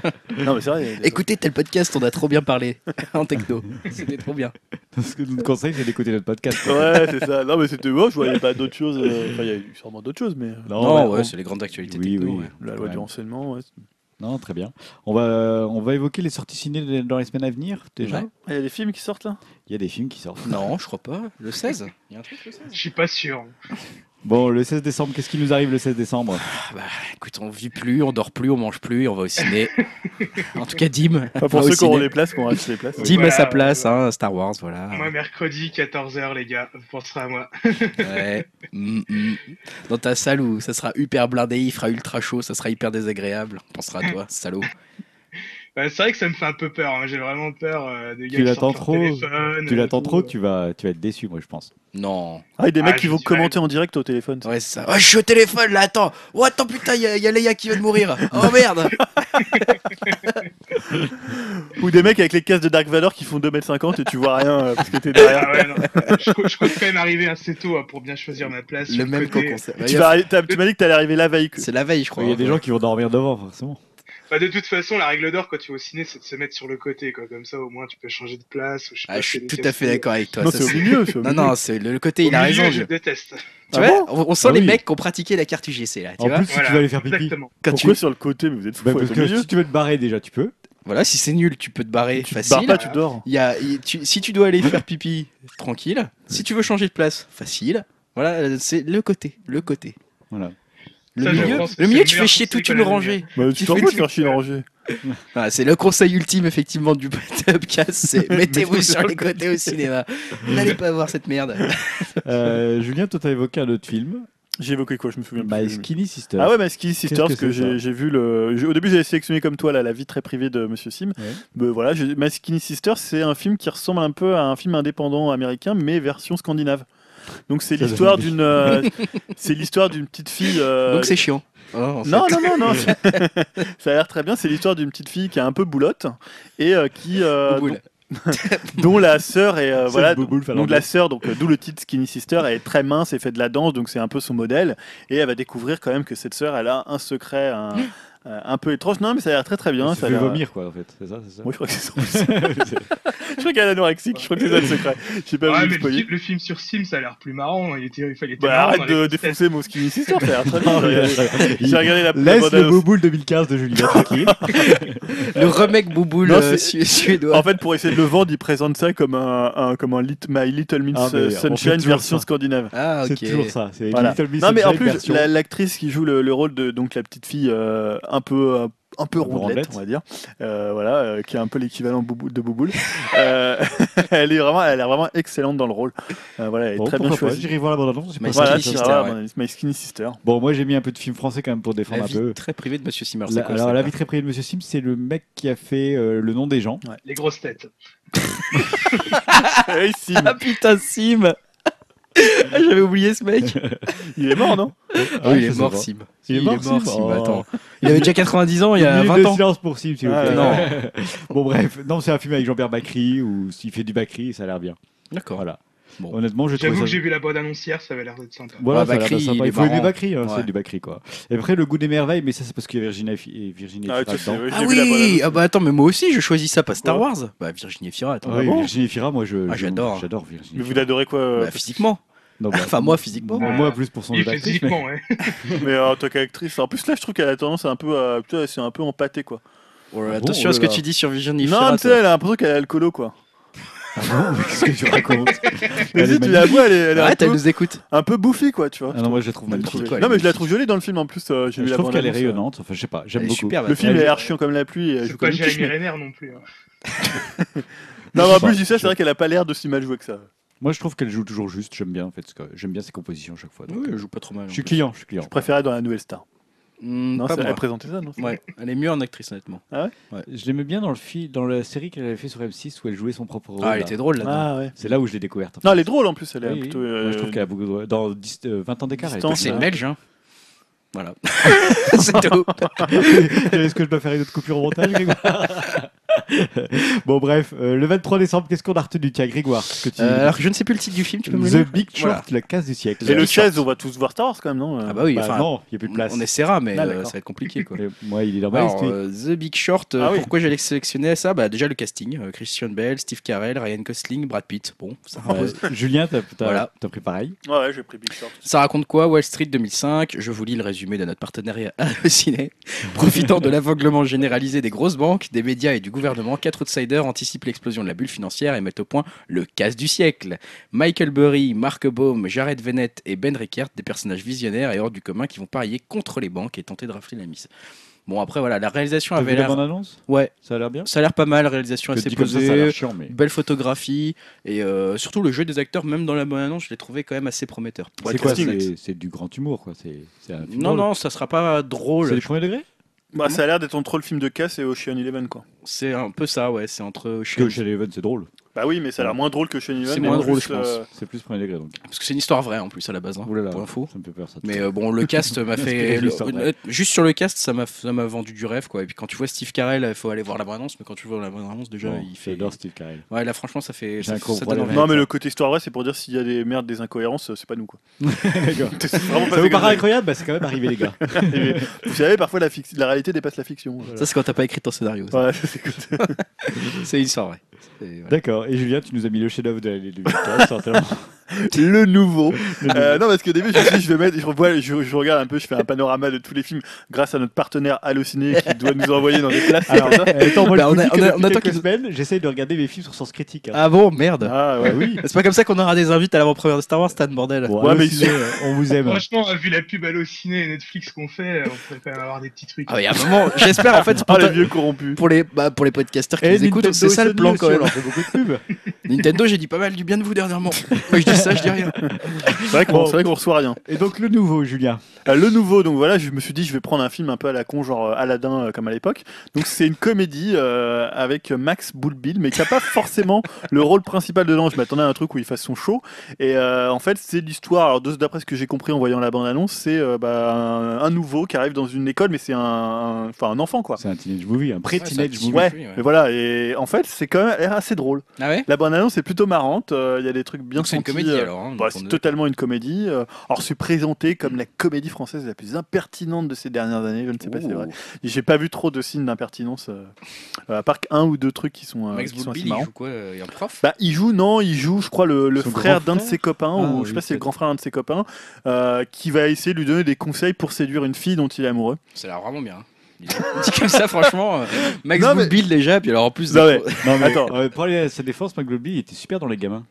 [SPEAKER 4] *laughs* non, mais c'est vrai. il a
[SPEAKER 3] Écoutez tel podcast, on a trop bien parlé en techno. C'était trop bien. *laughs*
[SPEAKER 1] Ce que vous conseille, c'est d'écouter notre podcast.
[SPEAKER 4] Ouais, c'est ça. Non, mais c'était bon. Je voyais pas d'autres choses. euh, Enfin, il y a eu sûrement d'autres choses, mais euh,
[SPEAKER 3] Non,
[SPEAKER 1] bah,
[SPEAKER 3] ouais,
[SPEAKER 1] on-
[SPEAKER 3] c'est les grandes actualités
[SPEAKER 1] Oui,
[SPEAKER 3] techno.
[SPEAKER 1] oui.
[SPEAKER 3] ouais.
[SPEAKER 4] la loi
[SPEAKER 1] Ouais.
[SPEAKER 4] du renseignement. Ouais.
[SPEAKER 1] Non, très bien. On va, on va évoquer les sorties ciné dans les semaines à venir, déjà.
[SPEAKER 3] Ouais.
[SPEAKER 4] Il y a des films qui sortent là?
[SPEAKER 1] Il y a des films qui sortent.
[SPEAKER 3] Non, je crois pas. Le 16 Il y a un truc le 16
[SPEAKER 2] Je suis pas sûr.
[SPEAKER 1] Bon, le 16 décembre, qu'est-ce qui nous arrive le 16 décembre?
[SPEAKER 3] Ah bah, écoute, on vit plus, on dort plus, on mange plus, on va au ciné. *laughs* en tout cas, Dim.
[SPEAKER 4] Pas pour ceux qui auront les places, qu'on reste les places.
[SPEAKER 3] Dim
[SPEAKER 2] Voilà,
[SPEAKER 3] à sa place,
[SPEAKER 2] voilà.
[SPEAKER 3] hein, Star Wars, voilà.
[SPEAKER 2] Moi, mercredi, 14h, les gars, vous penserez à moi. *laughs*
[SPEAKER 3] Ouais. Mm, mm. Dans ta salle où ça sera hyper blindé, il fera ultra chaud, ça sera hyper désagréable. On pensera à toi, salaud.
[SPEAKER 2] Bah, c'est vrai que ça me fait un peu peur. hein. J'ai vraiment peur euh, des gars
[SPEAKER 1] Tu
[SPEAKER 2] qui
[SPEAKER 1] l'attends
[SPEAKER 2] sortent leur
[SPEAKER 1] trop
[SPEAKER 2] téléphone,
[SPEAKER 1] Tu
[SPEAKER 2] euh,
[SPEAKER 1] l'attends
[SPEAKER 2] tout,
[SPEAKER 1] trop,
[SPEAKER 2] euh.
[SPEAKER 1] tu vas, tu vas être déçu, moi, je pense.
[SPEAKER 3] Non.
[SPEAKER 4] Ah, il y a des
[SPEAKER 2] Ah,
[SPEAKER 4] mecs qui vont commenter en direct au téléphone.
[SPEAKER 3] Ouais, c'est ça. Oh, je suis au téléphone là, attends. Oh, attends, putain, il y, a- y a Leia qui vient de mourir. Oh merde. *laughs*
[SPEAKER 4] Ou des mecs avec les cases de Dark Vador qui font 2m50 et tu vois rien euh, parce que t'es derrière.
[SPEAKER 2] Ah ouais, non. je, je compte quand même arriver assez tôt hein, pour bien choisir ma place.
[SPEAKER 3] Le même qu'on
[SPEAKER 4] Tu, m'as dit que t'allais arriver la veille. que-
[SPEAKER 3] C'est la veille, je crois.
[SPEAKER 1] Il y a des
[SPEAKER 3] hein.
[SPEAKER 1] gens qui vont dormir devant, forcément.
[SPEAKER 2] Bah, de toute façon, la règle d'or quand tu vas au ciné, c'est de se mettre sur le côté. Quoi. Comme ça, au moins, tu peux changer de place. ou je sais
[SPEAKER 3] Ah,
[SPEAKER 2] pas,
[SPEAKER 3] je suis tout à fait d'accord avec toi.
[SPEAKER 4] Non,
[SPEAKER 3] ça,
[SPEAKER 4] c'est au milieu. *laughs*
[SPEAKER 3] Non, non, c'est le, le côté,
[SPEAKER 2] Au
[SPEAKER 3] il a
[SPEAKER 2] milieu,
[SPEAKER 3] raison.
[SPEAKER 2] je
[SPEAKER 3] je-
[SPEAKER 2] déteste.
[SPEAKER 3] Tu
[SPEAKER 4] Ah
[SPEAKER 3] vois,
[SPEAKER 4] bon
[SPEAKER 3] on, on sent
[SPEAKER 1] Ah
[SPEAKER 3] les
[SPEAKER 1] oui.
[SPEAKER 3] mecs qui ont pratiqué la carte UGC là. Tu
[SPEAKER 1] En
[SPEAKER 3] vois
[SPEAKER 1] plus, si tu vas aller faire pipi.
[SPEAKER 2] Exactement.
[SPEAKER 3] Quand
[SPEAKER 4] Pourquoi
[SPEAKER 3] tu...
[SPEAKER 4] sur le côté Mais vous êtes fous.
[SPEAKER 1] Bah, parce que si tu veux te barrer, déjà, tu peux.
[SPEAKER 3] Voilà, si c'est nul, tu peux te barrer
[SPEAKER 4] Tu te barres
[SPEAKER 3] facile.
[SPEAKER 4] pas, tu dors.
[SPEAKER 3] Il y a, tu- si tu dois aller faire pipi, tranquille. Si tu veux changer de place, facile. Voilà, c'est le côté, le côté.
[SPEAKER 1] Voilà.
[SPEAKER 3] Le milieu, le tu fais chier toute une rangée.
[SPEAKER 4] Bah,
[SPEAKER 3] Tu
[SPEAKER 4] t'en
[SPEAKER 3] fais
[SPEAKER 4] fous de
[SPEAKER 3] du-
[SPEAKER 4] faire chier une rangée.
[SPEAKER 3] Voilà, *laughs* c'est le conseil ultime effectivement du podcast, c'est *laughs* mettez-vous sur *laughs* les côtés au cinéma. N'allez pas voir cette merde.
[SPEAKER 1] Euh, Julien, toi, t'as évoqué un autre film,
[SPEAKER 4] J'ai évoqué quoi? Je me souviens
[SPEAKER 1] My
[SPEAKER 4] plus.
[SPEAKER 1] Skinny Sister.
[SPEAKER 4] Ah ouais, My Skinny Sisters,
[SPEAKER 1] Qu'est-ce que
[SPEAKER 4] j'ai vu le. Au début, j'avais sélectionné comme toi là, la vie très privée de Monsieur Sim.
[SPEAKER 1] Ouais.
[SPEAKER 4] Mais voilà, j'ai- My Skinny Sisters, c'est un film qui ressemble un peu à un film indépendant américain, mais version scandinave. Donc c'est l'histoire d'une, euh, c'est l'histoire d'une petite fille. euh,
[SPEAKER 3] Donc c'est chiant. Oh, en fait.
[SPEAKER 4] non, non, non, non. *laughs* ça a l'air très bien. C'est l'histoire d'une petite fille qui est un peu boulotte et euh, qui, euh,
[SPEAKER 3] Bouboule.
[SPEAKER 4] dont, *laughs* dont la sœur est, euh,
[SPEAKER 1] C'est
[SPEAKER 4] voilà,
[SPEAKER 1] le bouboule
[SPEAKER 4] donc la sœur, donc euh, d'où le titre Skinny Sister, elle est très mince et fait de la danse, donc c'est un peu son modèle. Et elle va découvrir quand même que cette sœur, elle a un secret un, *gasps* euh, un peu étrange. Non, mais ça a l'air très très bien.
[SPEAKER 1] Ça
[SPEAKER 4] Ça
[SPEAKER 1] fait
[SPEAKER 4] l'air-
[SPEAKER 1] vomir, quoi, en fait. C'est ça, c'est ça
[SPEAKER 4] Moi, je crois que c'est son. *laughs* je crois qu'elle est anorexique. Je crois que c'est ça le secret. Je sais pas
[SPEAKER 2] Ouais,
[SPEAKER 4] le
[SPEAKER 2] le, film sur Sim, ça a l'air plus marrant. Il était, il fallait
[SPEAKER 4] Bah,
[SPEAKER 2] marrant
[SPEAKER 4] arrête de défoncer mon Skinny Sister, ça a l'air très bien. J'ai regardé- J'ai la la
[SPEAKER 1] Laisse le. Bouboule 2015 de Julien *laughs* tranquille.
[SPEAKER 3] Le remake Bouboule
[SPEAKER 4] Non,
[SPEAKER 3] euh, suédois.
[SPEAKER 4] En fait, pour essayer de le vendre, il présente ça comme un, un- comme un lit- My Little Miss
[SPEAKER 1] Ah,
[SPEAKER 4] euh, Sunshine version
[SPEAKER 1] ça.
[SPEAKER 4] scandinave.
[SPEAKER 3] Ah ok.
[SPEAKER 1] C'est toujours ça. C'est
[SPEAKER 4] Voilà.
[SPEAKER 1] Little Miss
[SPEAKER 4] Non, mais en plus, l'actrice qui joue le, le rôle de donc la petite fille euh, un peu euh, un peu
[SPEAKER 1] Un peu
[SPEAKER 4] rondelette, on va dire, euh, voilà, euh, qui est un peu l'équivalent de Bouboule. Euh, *laughs* elle est vraiment, elle est vraiment excellente dans le rôle. Euh, voilà, elle est
[SPEAKER 1] Bon,
[SPEAKER 4] très bien choisie.
[SPEAKER 1] J'irai voir la bande-annonce. j'ai
[SPEAKER 3] Mais
[SPEAKER 1] pas
[SPEAKER 4] Voilà,
[SPEAKER 3] ouais.
[SPEAKER 4] My Skinny Sister.
[SPEAKER 1] Bon, moi j'ai mis un peu de film français quand même pour défendre
[SPEAKER 3] La
[SPEAKER 1] un
[SPEAKER 3] vie
[SPEAKER 1] peu.
[SPEAKER 3] très privée de Monsieur Simmer.
[SPEAKER 1] La-
[SPEAKER 3] quoi,
[SPEAKER 1] alors la vie très privée de Monsieur Sim, c'est le mec qui a fait euh, le nom des gens.
[SPEAKER 2] Les grosses têtes. *laughs*
[SPEAKER 4] Hey, Sim,
[SPEAKER 3] Ah putain Sim. Ah, *laughs* J'avais oublié ce mec.
[SPEAKER 4] il est mort, non?
[SPEAKER 3] Ah,
[SPEAKER 1] Ah,
[SPEAKER 3] il est mort. Sim.
[SPEAKER 1] Il est
[SPEAKER 3] Il
[SPEAKER 1] mort,
[SPEAKER 3] est mort
[SPEAKER 1] Sim
[SPEAKER 3] Sim.
[SPEAKER 1] Oh.
[SPEAKER 3] Attends. Il avait déjà 90 ans il y a
[SPEAKER 1] Une minute
[SPEAKER 3] 20
[SPEAKER 1] de
[SPEAKER 3] ans.
[SPEAKER 1] silence pour Sim, s'il vous
[SPEAKER 4] Ah,
[SPEAKER 1] plaît.
[SPEAKER 3] non. *laughs*
[SPEAKER 1] bon bref, non, c'est un film avec Jean-Pierre Bacry où s'il fait du Bacry, ça a l'air bien.
[SPEAKER 3] D'accord.
[SPEAKER 1] Voilà.
[SPEAKER 3] Bon.
[SPEAKER 1] Honnêtement,
[SPEAKER 2] J'avoue
[SPEAKER 1] ça.
[SPEAKER 2] que j'ai vu la bande annoncière, ça avait l'air d'être sympa.
[SPEAKER 1] Voilà,
[SPEAKER 3] Ouais,
[SPEAKER 1] ça a l'air
[SPEAKER 3] Bacri,
[SPEAKER 1] sympa.
[SPEAKER 3] il
[SPEAKER 1] Il faut aimer
[SPEAKER 3] marrant.
[SPEAKER 1] Bacri, hein,
[SPEAKER 3] Ouais.
[SPEAKER 1] c'est du Bacri quoi. Et après, le goût des merveilles, mais ça c'est parce qu'il y a Virginie, Fi- Virginie
[SPEAKER 4] Ah,
[SPEAKER 1] dedans.
[SPEAKER 4] oui,
[SPEAKER 3] Ah oui, ah bah attends, mais moi aussi je choisis ça, pas Star. Wars. Bah Virginie Fira, attends.
[SPEAKER 1] Oui,
[SPEAKER 3] ah bon
[SPEAKER 1] Virginie Efira, moi je,
[SPEAKER 3] Ah, j'adore.
[SPEAKER 1] J'adore Virginie.
[SPEAKER 4] Mais vous
[SPEAKER 1] Efira.
[SPEAKER 4] adorez quoi
[SPEAKER 3] Bah, physiquement.
[SPEAKER 1] Non, bah,
[SPEAKER 3] Enfin moi physiquement.
[SPEAKER 1] moi plus pour son jeu d'actrice, mais-
[SPEAKER 2] ouais. *laughs*
[SPEAKER 4] Mais euh, en tant qu'actrice, en plus là, je trouve qu'elle a tendance à un peu, à- tu vois, c'est un peu empâté quoi.
[SPEAKER 3] Oh là,
[SPEAKER 1] Ah bon,
[SPEAKER 3] attention
[SPEAKER 1] oh
[SPEAKER 3] à ce
[SPEAKER 1] là
[SPEAKER 3] que tu dis sur Virginie
[SPEAKER 4] Non, mais tu sais, elle a l'impression qu'elle est alcoolo quoi.
[SPEAKER 1] Ah bon, qu'est-ce que tu racontes *laughs*
[SPEAKER 4] Mais
[SPEAKER 1] Elle
[SPEAKER 4] si tu la vois, elle est, elle est un, peu,
[SPEAKER 3] nous écoute.
[SPEAKER 4] un peu bouffie quoi, tu vois.
[SPEAKER 1] Ah non, moi je la trouve
[SPEAKER 4] Je
[SPEAKER 1] magnifique.
[SPEAKER 3] quoi,
[SPEAKER 4] non, mais je la trouve jolie dans le film en plus. euh, j'ai
[SPEAKER 1] Je
[SPEAKER 4] la
[SPEAKER 1] trouve qu'elle est
[SPEAKER 4] euh.
[SPEAKER 1] rayonnante. Enfin, je sais pas, j'aime beaucoup.
[SPEAKER 4] Le film est archi comme la pluie. joue
[SPEAKER 2] pas Jérémy Renner non plus. hein. *laughs*
[SPEAKER 4] Non, en
[SPEAKER 1] Je
[SPEAKER 4] plus, je dis ça, c'est vrai qu'elle a pas l'air de si mal jouer que ça.
[SPEAKER 1] Moi je trouve qu'elle joue toujours juste. J'aime bien en fait. J'aime bien ses compositions à chaque fois. donc,
[SPEAKER 3] Oui,
[SPEAKER 1] euh,
[SPEAKER 3] elle joue pas trop mal.
[SPEAKER 1] Je suis client, je suis client.
[SPEAKER 4] Je préférais dans la Nouvelle Star.
[SPEAKER 3] Hmm,
[SPEAKER 4] Non,
[SPEAKER 3] pas
[SPEAKER 4] c'est-
[SPEAKER 3] moi.
[SPEAKER 4] elle présentait ça, non
[SPEAKER 3] Ouais, elle est mieux en actrice honnêtement.
[SPEAKER 1] Je l'aimais bien dans le film, dans la série qu'elle avait fait sur M6 où elle jouait son propre rôle.
[SPEAKER 3] Ah, elle
[SPEAKER 1] là.
[SPEAKER 3] était drôle là-dedans.
[SPEAKER 4] Ah ouais.
[SPEAKER 1] C'est là où je l'ai découverte.
[SPEAKER 4] Non, elle est drôle en plus. Elle est
[SPEAKER 1] Oui, oui.
[SPEAKER 4] plutôt.
[SPEAKER 1] Moi,
[SPEAKER 4] euh,
[SPEAKER 1] je trouve qu'elle a beaucoup de... Dans 10, euh, 20 ans d'écart, elle était
[SPEAKER 4] Distance,
[SPEAKER 3] C'est une
[SPEAKER 1] bien.
[SPEAKER 3] belge, hein. Voilà. *laughs* *laughs* c'est tout.
[SPEAKER 1] Est-ce que je dois faire une autre coupure au montage Grégoire? Bon, bref, euh, le 23 décembre, qu'est-ce qu'on a retenu Tiens, Grégoire, ce que tu...
[SPEAKER 3] Euh, alors je ne sais plus le titre du film, tu peux me le
[SPEAKER 1] The
[SPEAKER 3] dire
[SPEAKER 1] Big Short,
[SPEAKER 3] Voilà.
[SPEAKER 1] la casse du siècle.
[SPEAKER 4] Et le
[SPEAKER 3] Big Short.
[SPEAKER 4] 16, on va tous voir Star Wars quand même, non
[SPEAKER 3] Ah bah oui,
[SPEAKER 1] Bah
[SPEAKER 3] enfin,
[SPEAKER 1] non, il n'y a plus de place.
[SPEAKER 3] on essaiera, mais
[SPEAKER 1] Ah,
[SPEAKER 3] euh,
[SPEAKER 1] d'accord.
[SPEAKER 3] ça va être compliqué quoi. *laughs*
[SPEAKER 1] Et moi, il est dans ma
[SPEAKER 3] Alors, euh, The Big Short, euh,
[SPEAKER 4] Ah oui.
[SPEAKER 3] pourquoi j'allais sélectionner ça? Bah, Déjà le casting, euh, Christian Bale, Steve Carell, Ryan Gosling, Brad Pitt. Bon, ça,
[SPEAKER 1] Euh, *laughs* Julien, t'as t'as-
[SPEAKER 3] Voilà.
[SPEAKER 1] t'as pris pareil.
[SPEAKER 4] Ouais, ouais, j'ai pris Big Short.
[SPEAKER 3] ça raconte quoi Wall Street 2005, je vous lis le résumé de notre partenariat *laughs* ciné. Profitant de l'aveuglement généralisé des grosses banques, des médias et du gouvernement, quatre outsiders anticipent l'explosion de la bulle financière et mettent au point le casse du siècle. Michael Burry, Mark Baum, Jared Vennett et Ben Rickert, des personnages visionnaires et hors du commun qui vont parier contre les banques et tenter de rafler la mise. Bon après voilà, la réalisation avait
[SPEAKER 1] vu la
[SPEAKER 3] l'air...
[SPEAKER 1] bande-annonce?
[SPEAKER 3] Ouais,
[SPEAKER 1] Ça a l'air bien?
[SPEAKER 3] Ça a l'air pas mal, réalisation
[SPEAKER 1] Que
[SPEAKER 3] assez
[SPEAKER 1] ça,
[SPEAKER 3] posée.
[SPEAKER 1] ça l'air chiant, mais...
[SPEAKER 3] Belle photographie et euh, surtout le jeu des acteurs, même dans la bonne annonce, je l'ai trouvé quand même assez prometteur.
[SPEAKER 1] C'est quoi. C'est du grand humour, quoi. C'est
[SPEAKER 3] Non, non, ça sera pas drôle.
[SPEAKER 1] C'est du premier degré?
[SPEAKER 4] Bah, ça a l'air d'être entre le film de Cass et Ocean Eleven, quoi.
[SPEAKER 3] C'est un peu ça, ouais. C'est entre.
[SPEAKER 1] Que chez Eleven, c'est drôle.
[SPEAKER 4] Bah oui, mais ça a l'air moins drôle que Ocean Eleven.
[SPEAKER 3] C'est moins drôle,
[SPEAKER 4] plus,
[SPEAKER 3] je pense.
[SPEAKER 4] euh,
[SPEAKER 1] C'est plus premier degré, donc.
[SPEAKER 3] Parce que c'est une histoire vraie en plus à la base. Hein,
[SPEAKER 1] là,
[SPEAKER 3] pour info.
[SPEAKER 1] ça me fait peur, ça.
[SPEAKER 3] Mais euh, bon, le *laughs* cast m'a fait. juste sur le cast, ça m'a ça m'a vendu du rêve, quoi. Et puis quand tu vois Steve Carell, il faut aller voir la bande annonce, mais quand tu vois la bande annonce, déjà,
[SPEAKER 1] Bon,
[SPEAKER 3] il fait.
[SPEAKER 1] J'adore Steve Carell.
[SPEAKER 3] Ouais, là, franchement, ça fait. Ça, ça donne envie.
[SPEAKER 4] Non, mais le côté histoire vraie, c'est pour dire s'il y a des merdes, des incohérences, c'est pas nous, quoi. *laughs*
[SPEAKER 1] D'accord. *laughs*
[SPEAKER 4] C'est vraiment pas
[SPEAKER 1] Ça vous paraît incroyable? Bah, c'est quand même arrivé, les gars.
[SPEAKER 4] Vous savez, parfois la, la réalité dépasse la fiction.
[SPEAKER 3] Ça, c'est quand t'as pas écrit ton scénario.
[SPEAKER 4] Ouais, c'est cool.
[SPEAKER 3] C'est une histoire vraie.
[SPEAKER 1] D'accord. Et Julien, tu nous as mis le chef-d'œuvre de l'année 2015, certainement. *laughs*
[SPEAKER 4] le nouveau. Euh, non, parce qu'au début, je me suis dit, je vais mettre, je, revois, je, je regarde un peu, je fais un panorama de tous les films grâce à notre partenaire Allociné qui doit nous envoyer dans des classes.
[SPEAKER 1] Alors, euh, attends, moi,
[SPEAKER 3] Bah, on a- on a- on attend
[SPEAKER 1] quelques semaines, j'essaye de regarder mes films sur Sens Critique. hein.
[SPEAKER 3] Ah bon, merde.
[SPEAKER 4] Ah ouais.
[SPEAKER 1] oui. *laughs*
[SPEAKER 3] C'est pas comme ça qu'on aura des invités à l'avant-première de Star Wars, Stan, bordel.
[SPEAKER 4] Ouais,
[SPEAKER 1] allô,
[SPEAKER 4] mais
[SPEAKER 1] ciné, on vous aime.
[SPEAKER 2] Franchement, vu la pub Allociné et Netflix qu'on fait, on pourrait quand même avoir des petits trucs.
[SPEAKER 3] Ah, mais à un moment, j'espère en fait,
[SPEAKER 4] Ah,
[SPEAKER 3] pour,
[SPEAKER 4] les
[SPEAKER 3] ta-
[SPEAKER 4] vieux corrompus.
[SPEAKER 3] pour les, bah, pour les podcasters qui
[SPEAKER 1] Et
[SPEAKER 3] nous écoutent,
[SPEAKER 1] Nintendo
[SPEAKER 3] c'est ça le plan quand même.
[SPEAKER 1] on leur fait beaucoup de pubs.
[SPEAKER 3] Nintendo, j'ai dit pas mal du bien de vous dernièrement. Moi, je dis ça, je dis rien.
[SPEAKER 4] C'est vrai qu'on qu'on reçoit rien.
[SPEAKER 1] Et donc, le nouveau, Julien.
[SPEAKER 4] Euh, le nouveau, donc voilà, je me suis dit, je vais prendre un film un peu à la con, genre euh, Aladdin, euh, comme à l'époque. Donc c'est une comédie euh, avec Max Boulbil, mais qui n'a pas forcément *laughs* le rôle principal dedans. Je m'attendais à un truc où il fasse son show. Et euh, en fait, c'est l'histoire, alors d'après ce que j'ai compris en voyant la bande-annonce, c'est euh, bah, un, un nouveau qui arrive dans une école, mais c'est un, un- enfin, un enfant, quoi.
[SPEAKER 1] C'est un teenage movie, un pré-teenage
[SPEAKER 3] Ouais,
[SPEAKER 1] movie.
[SPEAKER 4] Ouais, mais voilà, et en fait, c'est quand même assez drôle.
[SPEAKER 3] Ah ouais?
[SPEAKER 4] La bande-annonce est plutôt marrante, euh, il y a des trucs bien
[SPEAKER 3] Donc c'est une
[SPEAKER 4] sentis,
[SPEAKER 3] comédie
[SPEAKER 4] euh,
[SPEAKER 3] alors. hein,
[SPEAKER 4] bah, c'est totalement une comédie. euh, alors, c'est présenté comme la comédie française la plus impertinente de ces dernières années. Je ne sais pas si c'est vrai. J'ai pas vu trop de signes d'impertinence, euh, euh, à part un ou deux trucs qui sont, euh,
[SPEAKER 3] Max
[SPEAKER 4] qui sont assez
[SPEAKER 3] Boulbil, il
[SPEAKER 4] marrants.
[SPEAKER 3] joue quoi euh, Il y a un prof?
[SPEAKER 4] Bah, il joue, non, il joue, je crois, le, frère d'un de ses copains,
[SPEAKER 1] Ah,
[SPEAKER 4] ou
[SPEAKER 1] oui,
[SPEAKER 4] je sais pas si c'est le grand frère d'un de ses copains, euh, qui va essayer de lui donner des conseils pour séduire une fille dont il est amoureux.
[SPEAKER 3] Ça a l'air vraiment bien. *laughs* Dit comme ça, franchement, Max
[SPEAKER 4] mais-
[SPEAKER 3] Boulbil déjà, puis alors en plus.
[SPEAKER 4] Non, mais-
[SPEAKER 1] Non, mais
[SPEAKER 4] Attends.
[SPEAKER 1] euh, pour aller à sa défense, McGlobby, il était super dans les gamins.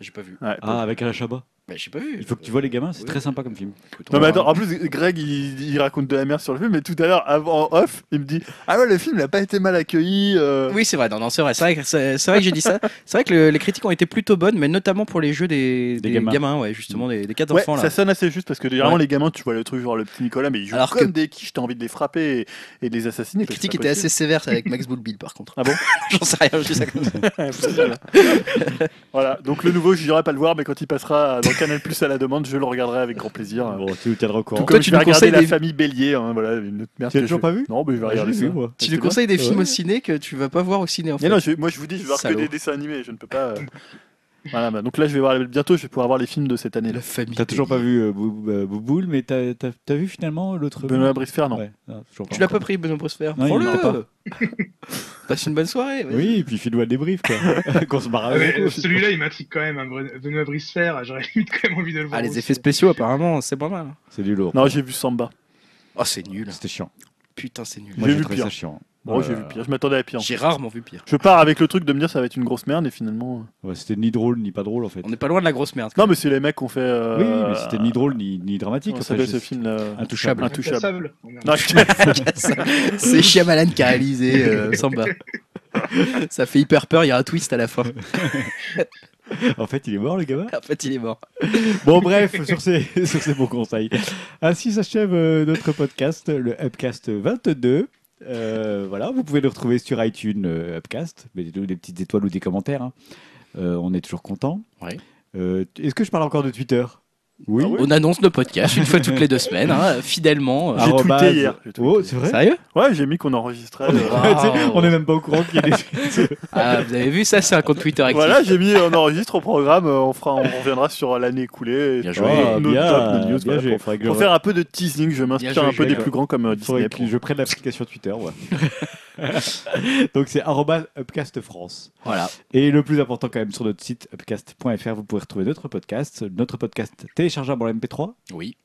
[SPEAKER 3] J'ai pas vu.
[SPEAKER 4] Ouais,
[SPEAKER 1] Ah, avec Alain Chabat?
[SPEAKER 3] Bah, j'ai pas vu.
[SPEAKER 1] Il faut que tu vois les gamins, c'est
[SPEAKER 3] Oui.
[SPEAKER 1] très sympa comme film.
[SPEAKER 4] Non mais attends, en plus Greg il, il raconte de la merde sur le film, mais tout à l'heure avant en off, il me dit ah ouais le film n'a pas été mal accueilli. euh.
[SPEAKER 3] Oui, c'est vrai, non, non, c'est vrai. C'est vrai que, c'est, c'est vrai que j'ai dit ça. C'est vrai que le- les critiques ont été plutôt bonnes, mais notamment pour les jeux des,
[SPEAKER 1] Des
[SPEAKER 3] des
[SPEAKER 1] gamins.
[SPEAKER 3] gamins. ouais, justement, des, des quatre
[SPEAKER 4] Ouais,
[SPEAKER 3] enfants là.
[SPEAKER 4] ça sonne assez juste parce que généralement
[SPEAKER 3] Ouais.
[SPEAKER 4] les gamins tu vois le truc genre le petit Nicolas mais ils jouent
[SPEAKER 3] Alors
[SPEAKER 4] comme
[SPEAKER 3] que-
[SPEAKER 4] des quiches, t'as envie de les frapper et, et de les assassiner.
[SPEAKER 3] Les
[SPEAKER 4] quoi,
[SPEAKER 3] critiques
[SPEAKER 4] c'est pas
[SPEAKER 3] étaient assez sévères avec Max *laughs* Boulbil par contre.
[SPEAKER 4] Ah bon *laughs*
[SPEAKER 3] J'en sais rien, je dis ça comme ça. *laughs*
[SPEAKER 4] Voilà, donc le nouveau, je n'irai pas le voir, mais quand il passera dans Canal Plus à la demande, je le regarderai avec grand plaisir.
[SPEAKER 1] Bon, tu nous tiendras au
[SPEAKER 4] Tout
[SPEAKER 1] courant.
[SPEAKER 4] comme
[SPEAKER 3] Toi,
[SPEAKER 4] je
[SPEAKER 3] tu
[SPEAKER 4] vais
[SPEAKER 3] nous
[SPEAKER 4] regarder
[SPEAKER 3] conseilles
[SPEAKER 4] la
[SPEAKER 3] des-
[SPEAKER 4] famille Bélier, hein, voilà, une autre merde.
[SPEAKER 1] Tu l'as toujours
[SPEAKER 4] je-
[SPEAKER 1] pas vu
[SPEAKER 4] Non, mais je vais
[SPEAKER 1] Ah,
[SPEAKER 4] regarder
[SPEAKER 1] je
[SPEAKER 4] ça.
[SPEAKER 1] moi.
[SPEAKER 3] Tu nous
[SPEAKER 4] bien.
[SPEAKER 3] conseilles des films
[SPEAKER 1] Ouais.
[SPEAKER 3] au ciné que tu vas pas voir au ciné en fait.
[SPEAKER 4] Non, je- moi je vous dis, je vais voir que des dessins animés, je ne peux pas. *laughs* Voilà, bah, donc là je vais voir bientôt, je vais pouvoir voir les films de cette année.
[SPEAKER 3] La famille.
[SPEAKER 1] T'as toujours pas vu euh, Bou- euh, Bouboule, mais t'as t'as- t'as vu finalement l'autre
[SPEAKER 4] Benoît Bricefer, non.
[SPEAKER 1] Ouais, non, toujours
[SPEAKER 3] Tu l'as pas pris, Benoît Brosfer
[SPEAKER 1] Non, il
[SPEAKER 3] Prends-le. *laughs* Passe une bonne soirée. vas-y.
[SPEAKER 1] Oui, et puis fais-nous un débrief, quoi. *laughs* Qu'on se barre
[SPEAKER 2] Ah,
[SPEAKER 1] avec.
[SPEAKER 2] mais. Celui-là, il m'intrigue quand même. Un Bre- Benoît Bricefer, j'aurais *laughs* limite quand même envie de le voir.
[SPEAKER 3] Ah, les
[SPEAKER 2] aussi.
[SPEAKER 3] effets spéciaux, apparemment, c'est pas mal.
[SPEAKER 1] C'est du lourd.
[SPEAKER 4] Non, j'ai vu Samba.
[SPEAKER 3] Oh, c'est nul.
[SPEAKER 1] C'était chiant.
[SPEAKER 3] Putain, c'est nul.
[SPEAKER 1] Moi,
[SPEAKER 4] J'ai
[SPEAKER 1] j'ai
[SPEAKER 4] vu
[SPEAKER 1] trouvé
[SPEAKER 4] pire.
[SPEAKER 1] ça chiant.
[SPEAKER 4] Bon,
[SPEAKER 1] Euh,
[SPEAKER 4] j'ai vu pire, je m'attendais à pire.
[SPEAKER 3] J'ai rarement vu pire.
[SPEAKER 4] Je pars avec le truc de me dire ça va être une grosse merde et finalement.
[SPEAKER 1] ouais, C'était ni drôle ni pas drôle en fait.
[SPEAKER 3] On n'est pas loin de la grosse merde.
[SPEAKER 4] Non, mais c'est les mecs qui ont fait. euh,
[SPEAKER 1] Oui, oui, mais c'était ni drôle ni, ni dramatique.
[SPEAKER 4] Comment
[SPEAKER 1] en fait,
[SPEAKER 4] s'appelle ce film là
[SPEAKER 1] Intouchable.
[SPEAKER 4] Intouchable.
[SPEAKER 2] Oh, *laughs*
[SPEAKER 3] c'est Shyamalan qui a réalisé euh, Samba. *laughs* Ça fait hyper peur, il y a un twist à la fin. *laughs*
[SPEAKER 1] En fait, il est mort, le gamin?
[SPEAKER 3] En fait, il est mort.
[SPEAKER 1] Bon, bref, sur ces, sur ces bons conseils. Ainsi s'achève euh, notre podcast, le Upcast 22. Euh, voilà, vous pouvez le retrouver sur iTunes, euh, Upcast. Mettez-nous des petites étoiles ou des commentaires. hein. Euh, on est toujours content.
[SPEAKER 3] Ouais.
[SPEAKER 1] Est-ce que je parle encore de Twitter? Oui.
[SPEAKER 4] Ah
[SPEAKER 5] On annonce nos podcasts une fois toutes les deux semaines, hein, *laughs* fidèlement.
[SPEAKER 4] J'ai tweeté hier, j'ai tweeté.
[SPEAKER 1] Oh, c'est vrai
[SPEAKER 5] Sérieux
[SPEAKER 4] Ouais, j'ai mis qu'on enregistrait. euh,
[SPEAKER 1] On est *laughs* même pas au courant qu'il y a des. *laughs*
[SPEAKER 5] Ah, vous avez vu ça, c'est un compte Twitter actif.
[SPEAKER 4] Voilà, j'ai mis on enregistre au programme, euh, on, fera, on reviendra sur l'année écoulée. et
[SPEAKER 5] Bien joué.
[SPEAKER 4] Nos
[SPEAKER 1] bien,
[SPEAKER 4] top, nos news,
[SPEAKER 1] bien
[SPEAKER 4] voilà,
[SPEAKER 1] joué.
[SPEAKER 4] pour, pour faire un peu de teasing, je m'inspire
[SPEAKER 5] joué,
[SPEAKER 4] un peu des plus grands comme euh, Disney.
[SPEAKER 1] que je prenne l'application Twitter. ouais. Donc c'est Upcast France.
[SPEAKER 5] Voilà.
[SPEAKER 1] Et le plus important quand même sur notre site upcast.fr, vous pourrez retrouver notre podcast, notre podcast téléchargeable en MP3,
[SPEAKER 5] Oui,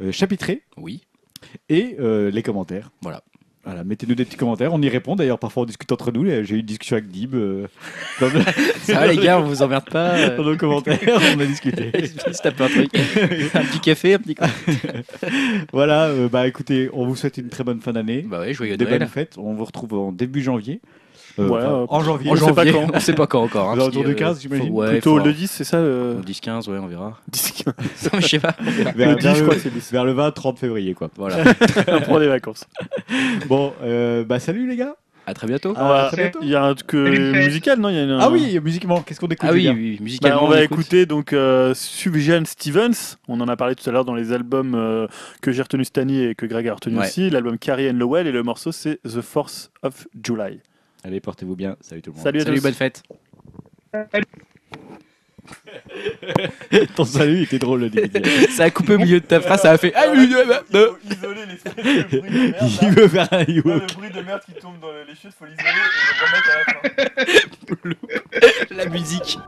[SPEAKER 1] euh, chapitré
[SPEAKER 5] oui.
[SPEAKER 1] et euh, les commentaires.
[SPEAKER 5] Voilà.
[SPEAKER 1] Voilà, mettez-nous des petits commentaires, on y répond. D'ailleurs, parfois on discute entre nous. J'ai eu une discussion avec Dib. euh, *laughs* dans, le-
[SPEAKER 5] Ça va les gars, on vous emmerde pas *laughs*
[SPEAKER 1] dans nos commentaires, on a discuté. *laughs*
[SPEAKER 5] Se tape un truc. un petit café, un petit.
[SPEAKER 1] Voilà, euh, bah écoutez, on vous souhaite une très bonne fin d'année.
[SPEAKER 5] Bah ouais, joyeux
[SPEAKER 1] des bonnes fêtes. On vous retrouve en début janvier. Euh,
[SPEAKER 4] Ouais,
[SPEAKER 1] enfin,
[SPEAKER 4] euh,
[SPEAKER 1] en janvier.
[SPEAKER 4] On sait pas quand.
[SPEAKER 5] on sait pas quand encore. hein, si,
[SPEAKER 1] du 15, j'imagine.
[SPEAKER 5] Ouais,
[SPEAKER 4] Plutôt
[SPEAKER 5] faut-
[SPEAKER 4] le 10, c'est ça le
[SPEAKER 5] 10-15, ouais, on verra. *laughs*
[SPEAKER 4] 10 *laughs*
[SPEAKER 5] Non, mais je sais pas. on
[SPEAKER 1] vers,
[SPEAKER 4] Le 10,
[SPEAKER 1] vers
[SPEAKER 4] je
[SPEAKER 1] le,
[SPEAKER 4] crois que c'est le 10.
[SPEAKER 1] vers le 20-30 février, quoi.
[SPEAKER 5] Voilà. *laughs*
[SPEAKER 4] pour les vacances.
[SPEAKER 1] Bon, euh, bah salut les gars.
[SPEAKER 5] À très bientôt.
[SPEAKER 1] Ah, à très bientôt.
[SPEAKER 4] Il y a un truc euh, musical, non Il y a une-
[SPEAKER 1] Ah oui, musiquement, qu'est-ce qu'on écoute
[SPEAKER 5] Ah oui,
[SPEAKER 4] Bah,
[SPEAKER 5] musicalement.
[SPEAKER 4] on va
[SPEAKER 5] écoute.
[SPEAKER 4] écouter donc euh, Subjan Stevens. On en a parlé tout à l'heure dans les albums euh, que j'ai retenu cette année et que Greg a retenu
[SPEAKER 5] Ouais.
[SPEAKER 4] aussi. L'album Carrie and Lowell et le morceau c'est The Force of July.
[SPEAKER 1] Allez, portez-vous bien. Salut tout le monde.
[SPEAKER 4] Salut à
[SPEAKER 5] Salut,
[SPEAKER 4] tous.
[SPEAKER 5] bonne fête.
[SPEAKER 1] Ton salut était drôle, le début.
[SPEAKER 5] Ça a coupé au milieu de ta phrase, ça a fait. Ah oui, oui, oui, oui.
[SPEAKER 4] isoler les bruits de
[SPEAKER 1] Il veut faire un Ewok.
[SPEAKER 4] bruit de merde qui tombe dans les chutes, faut l'isoler et le remettre à la fin. *laughs*
[SPEAKER 5] La musique.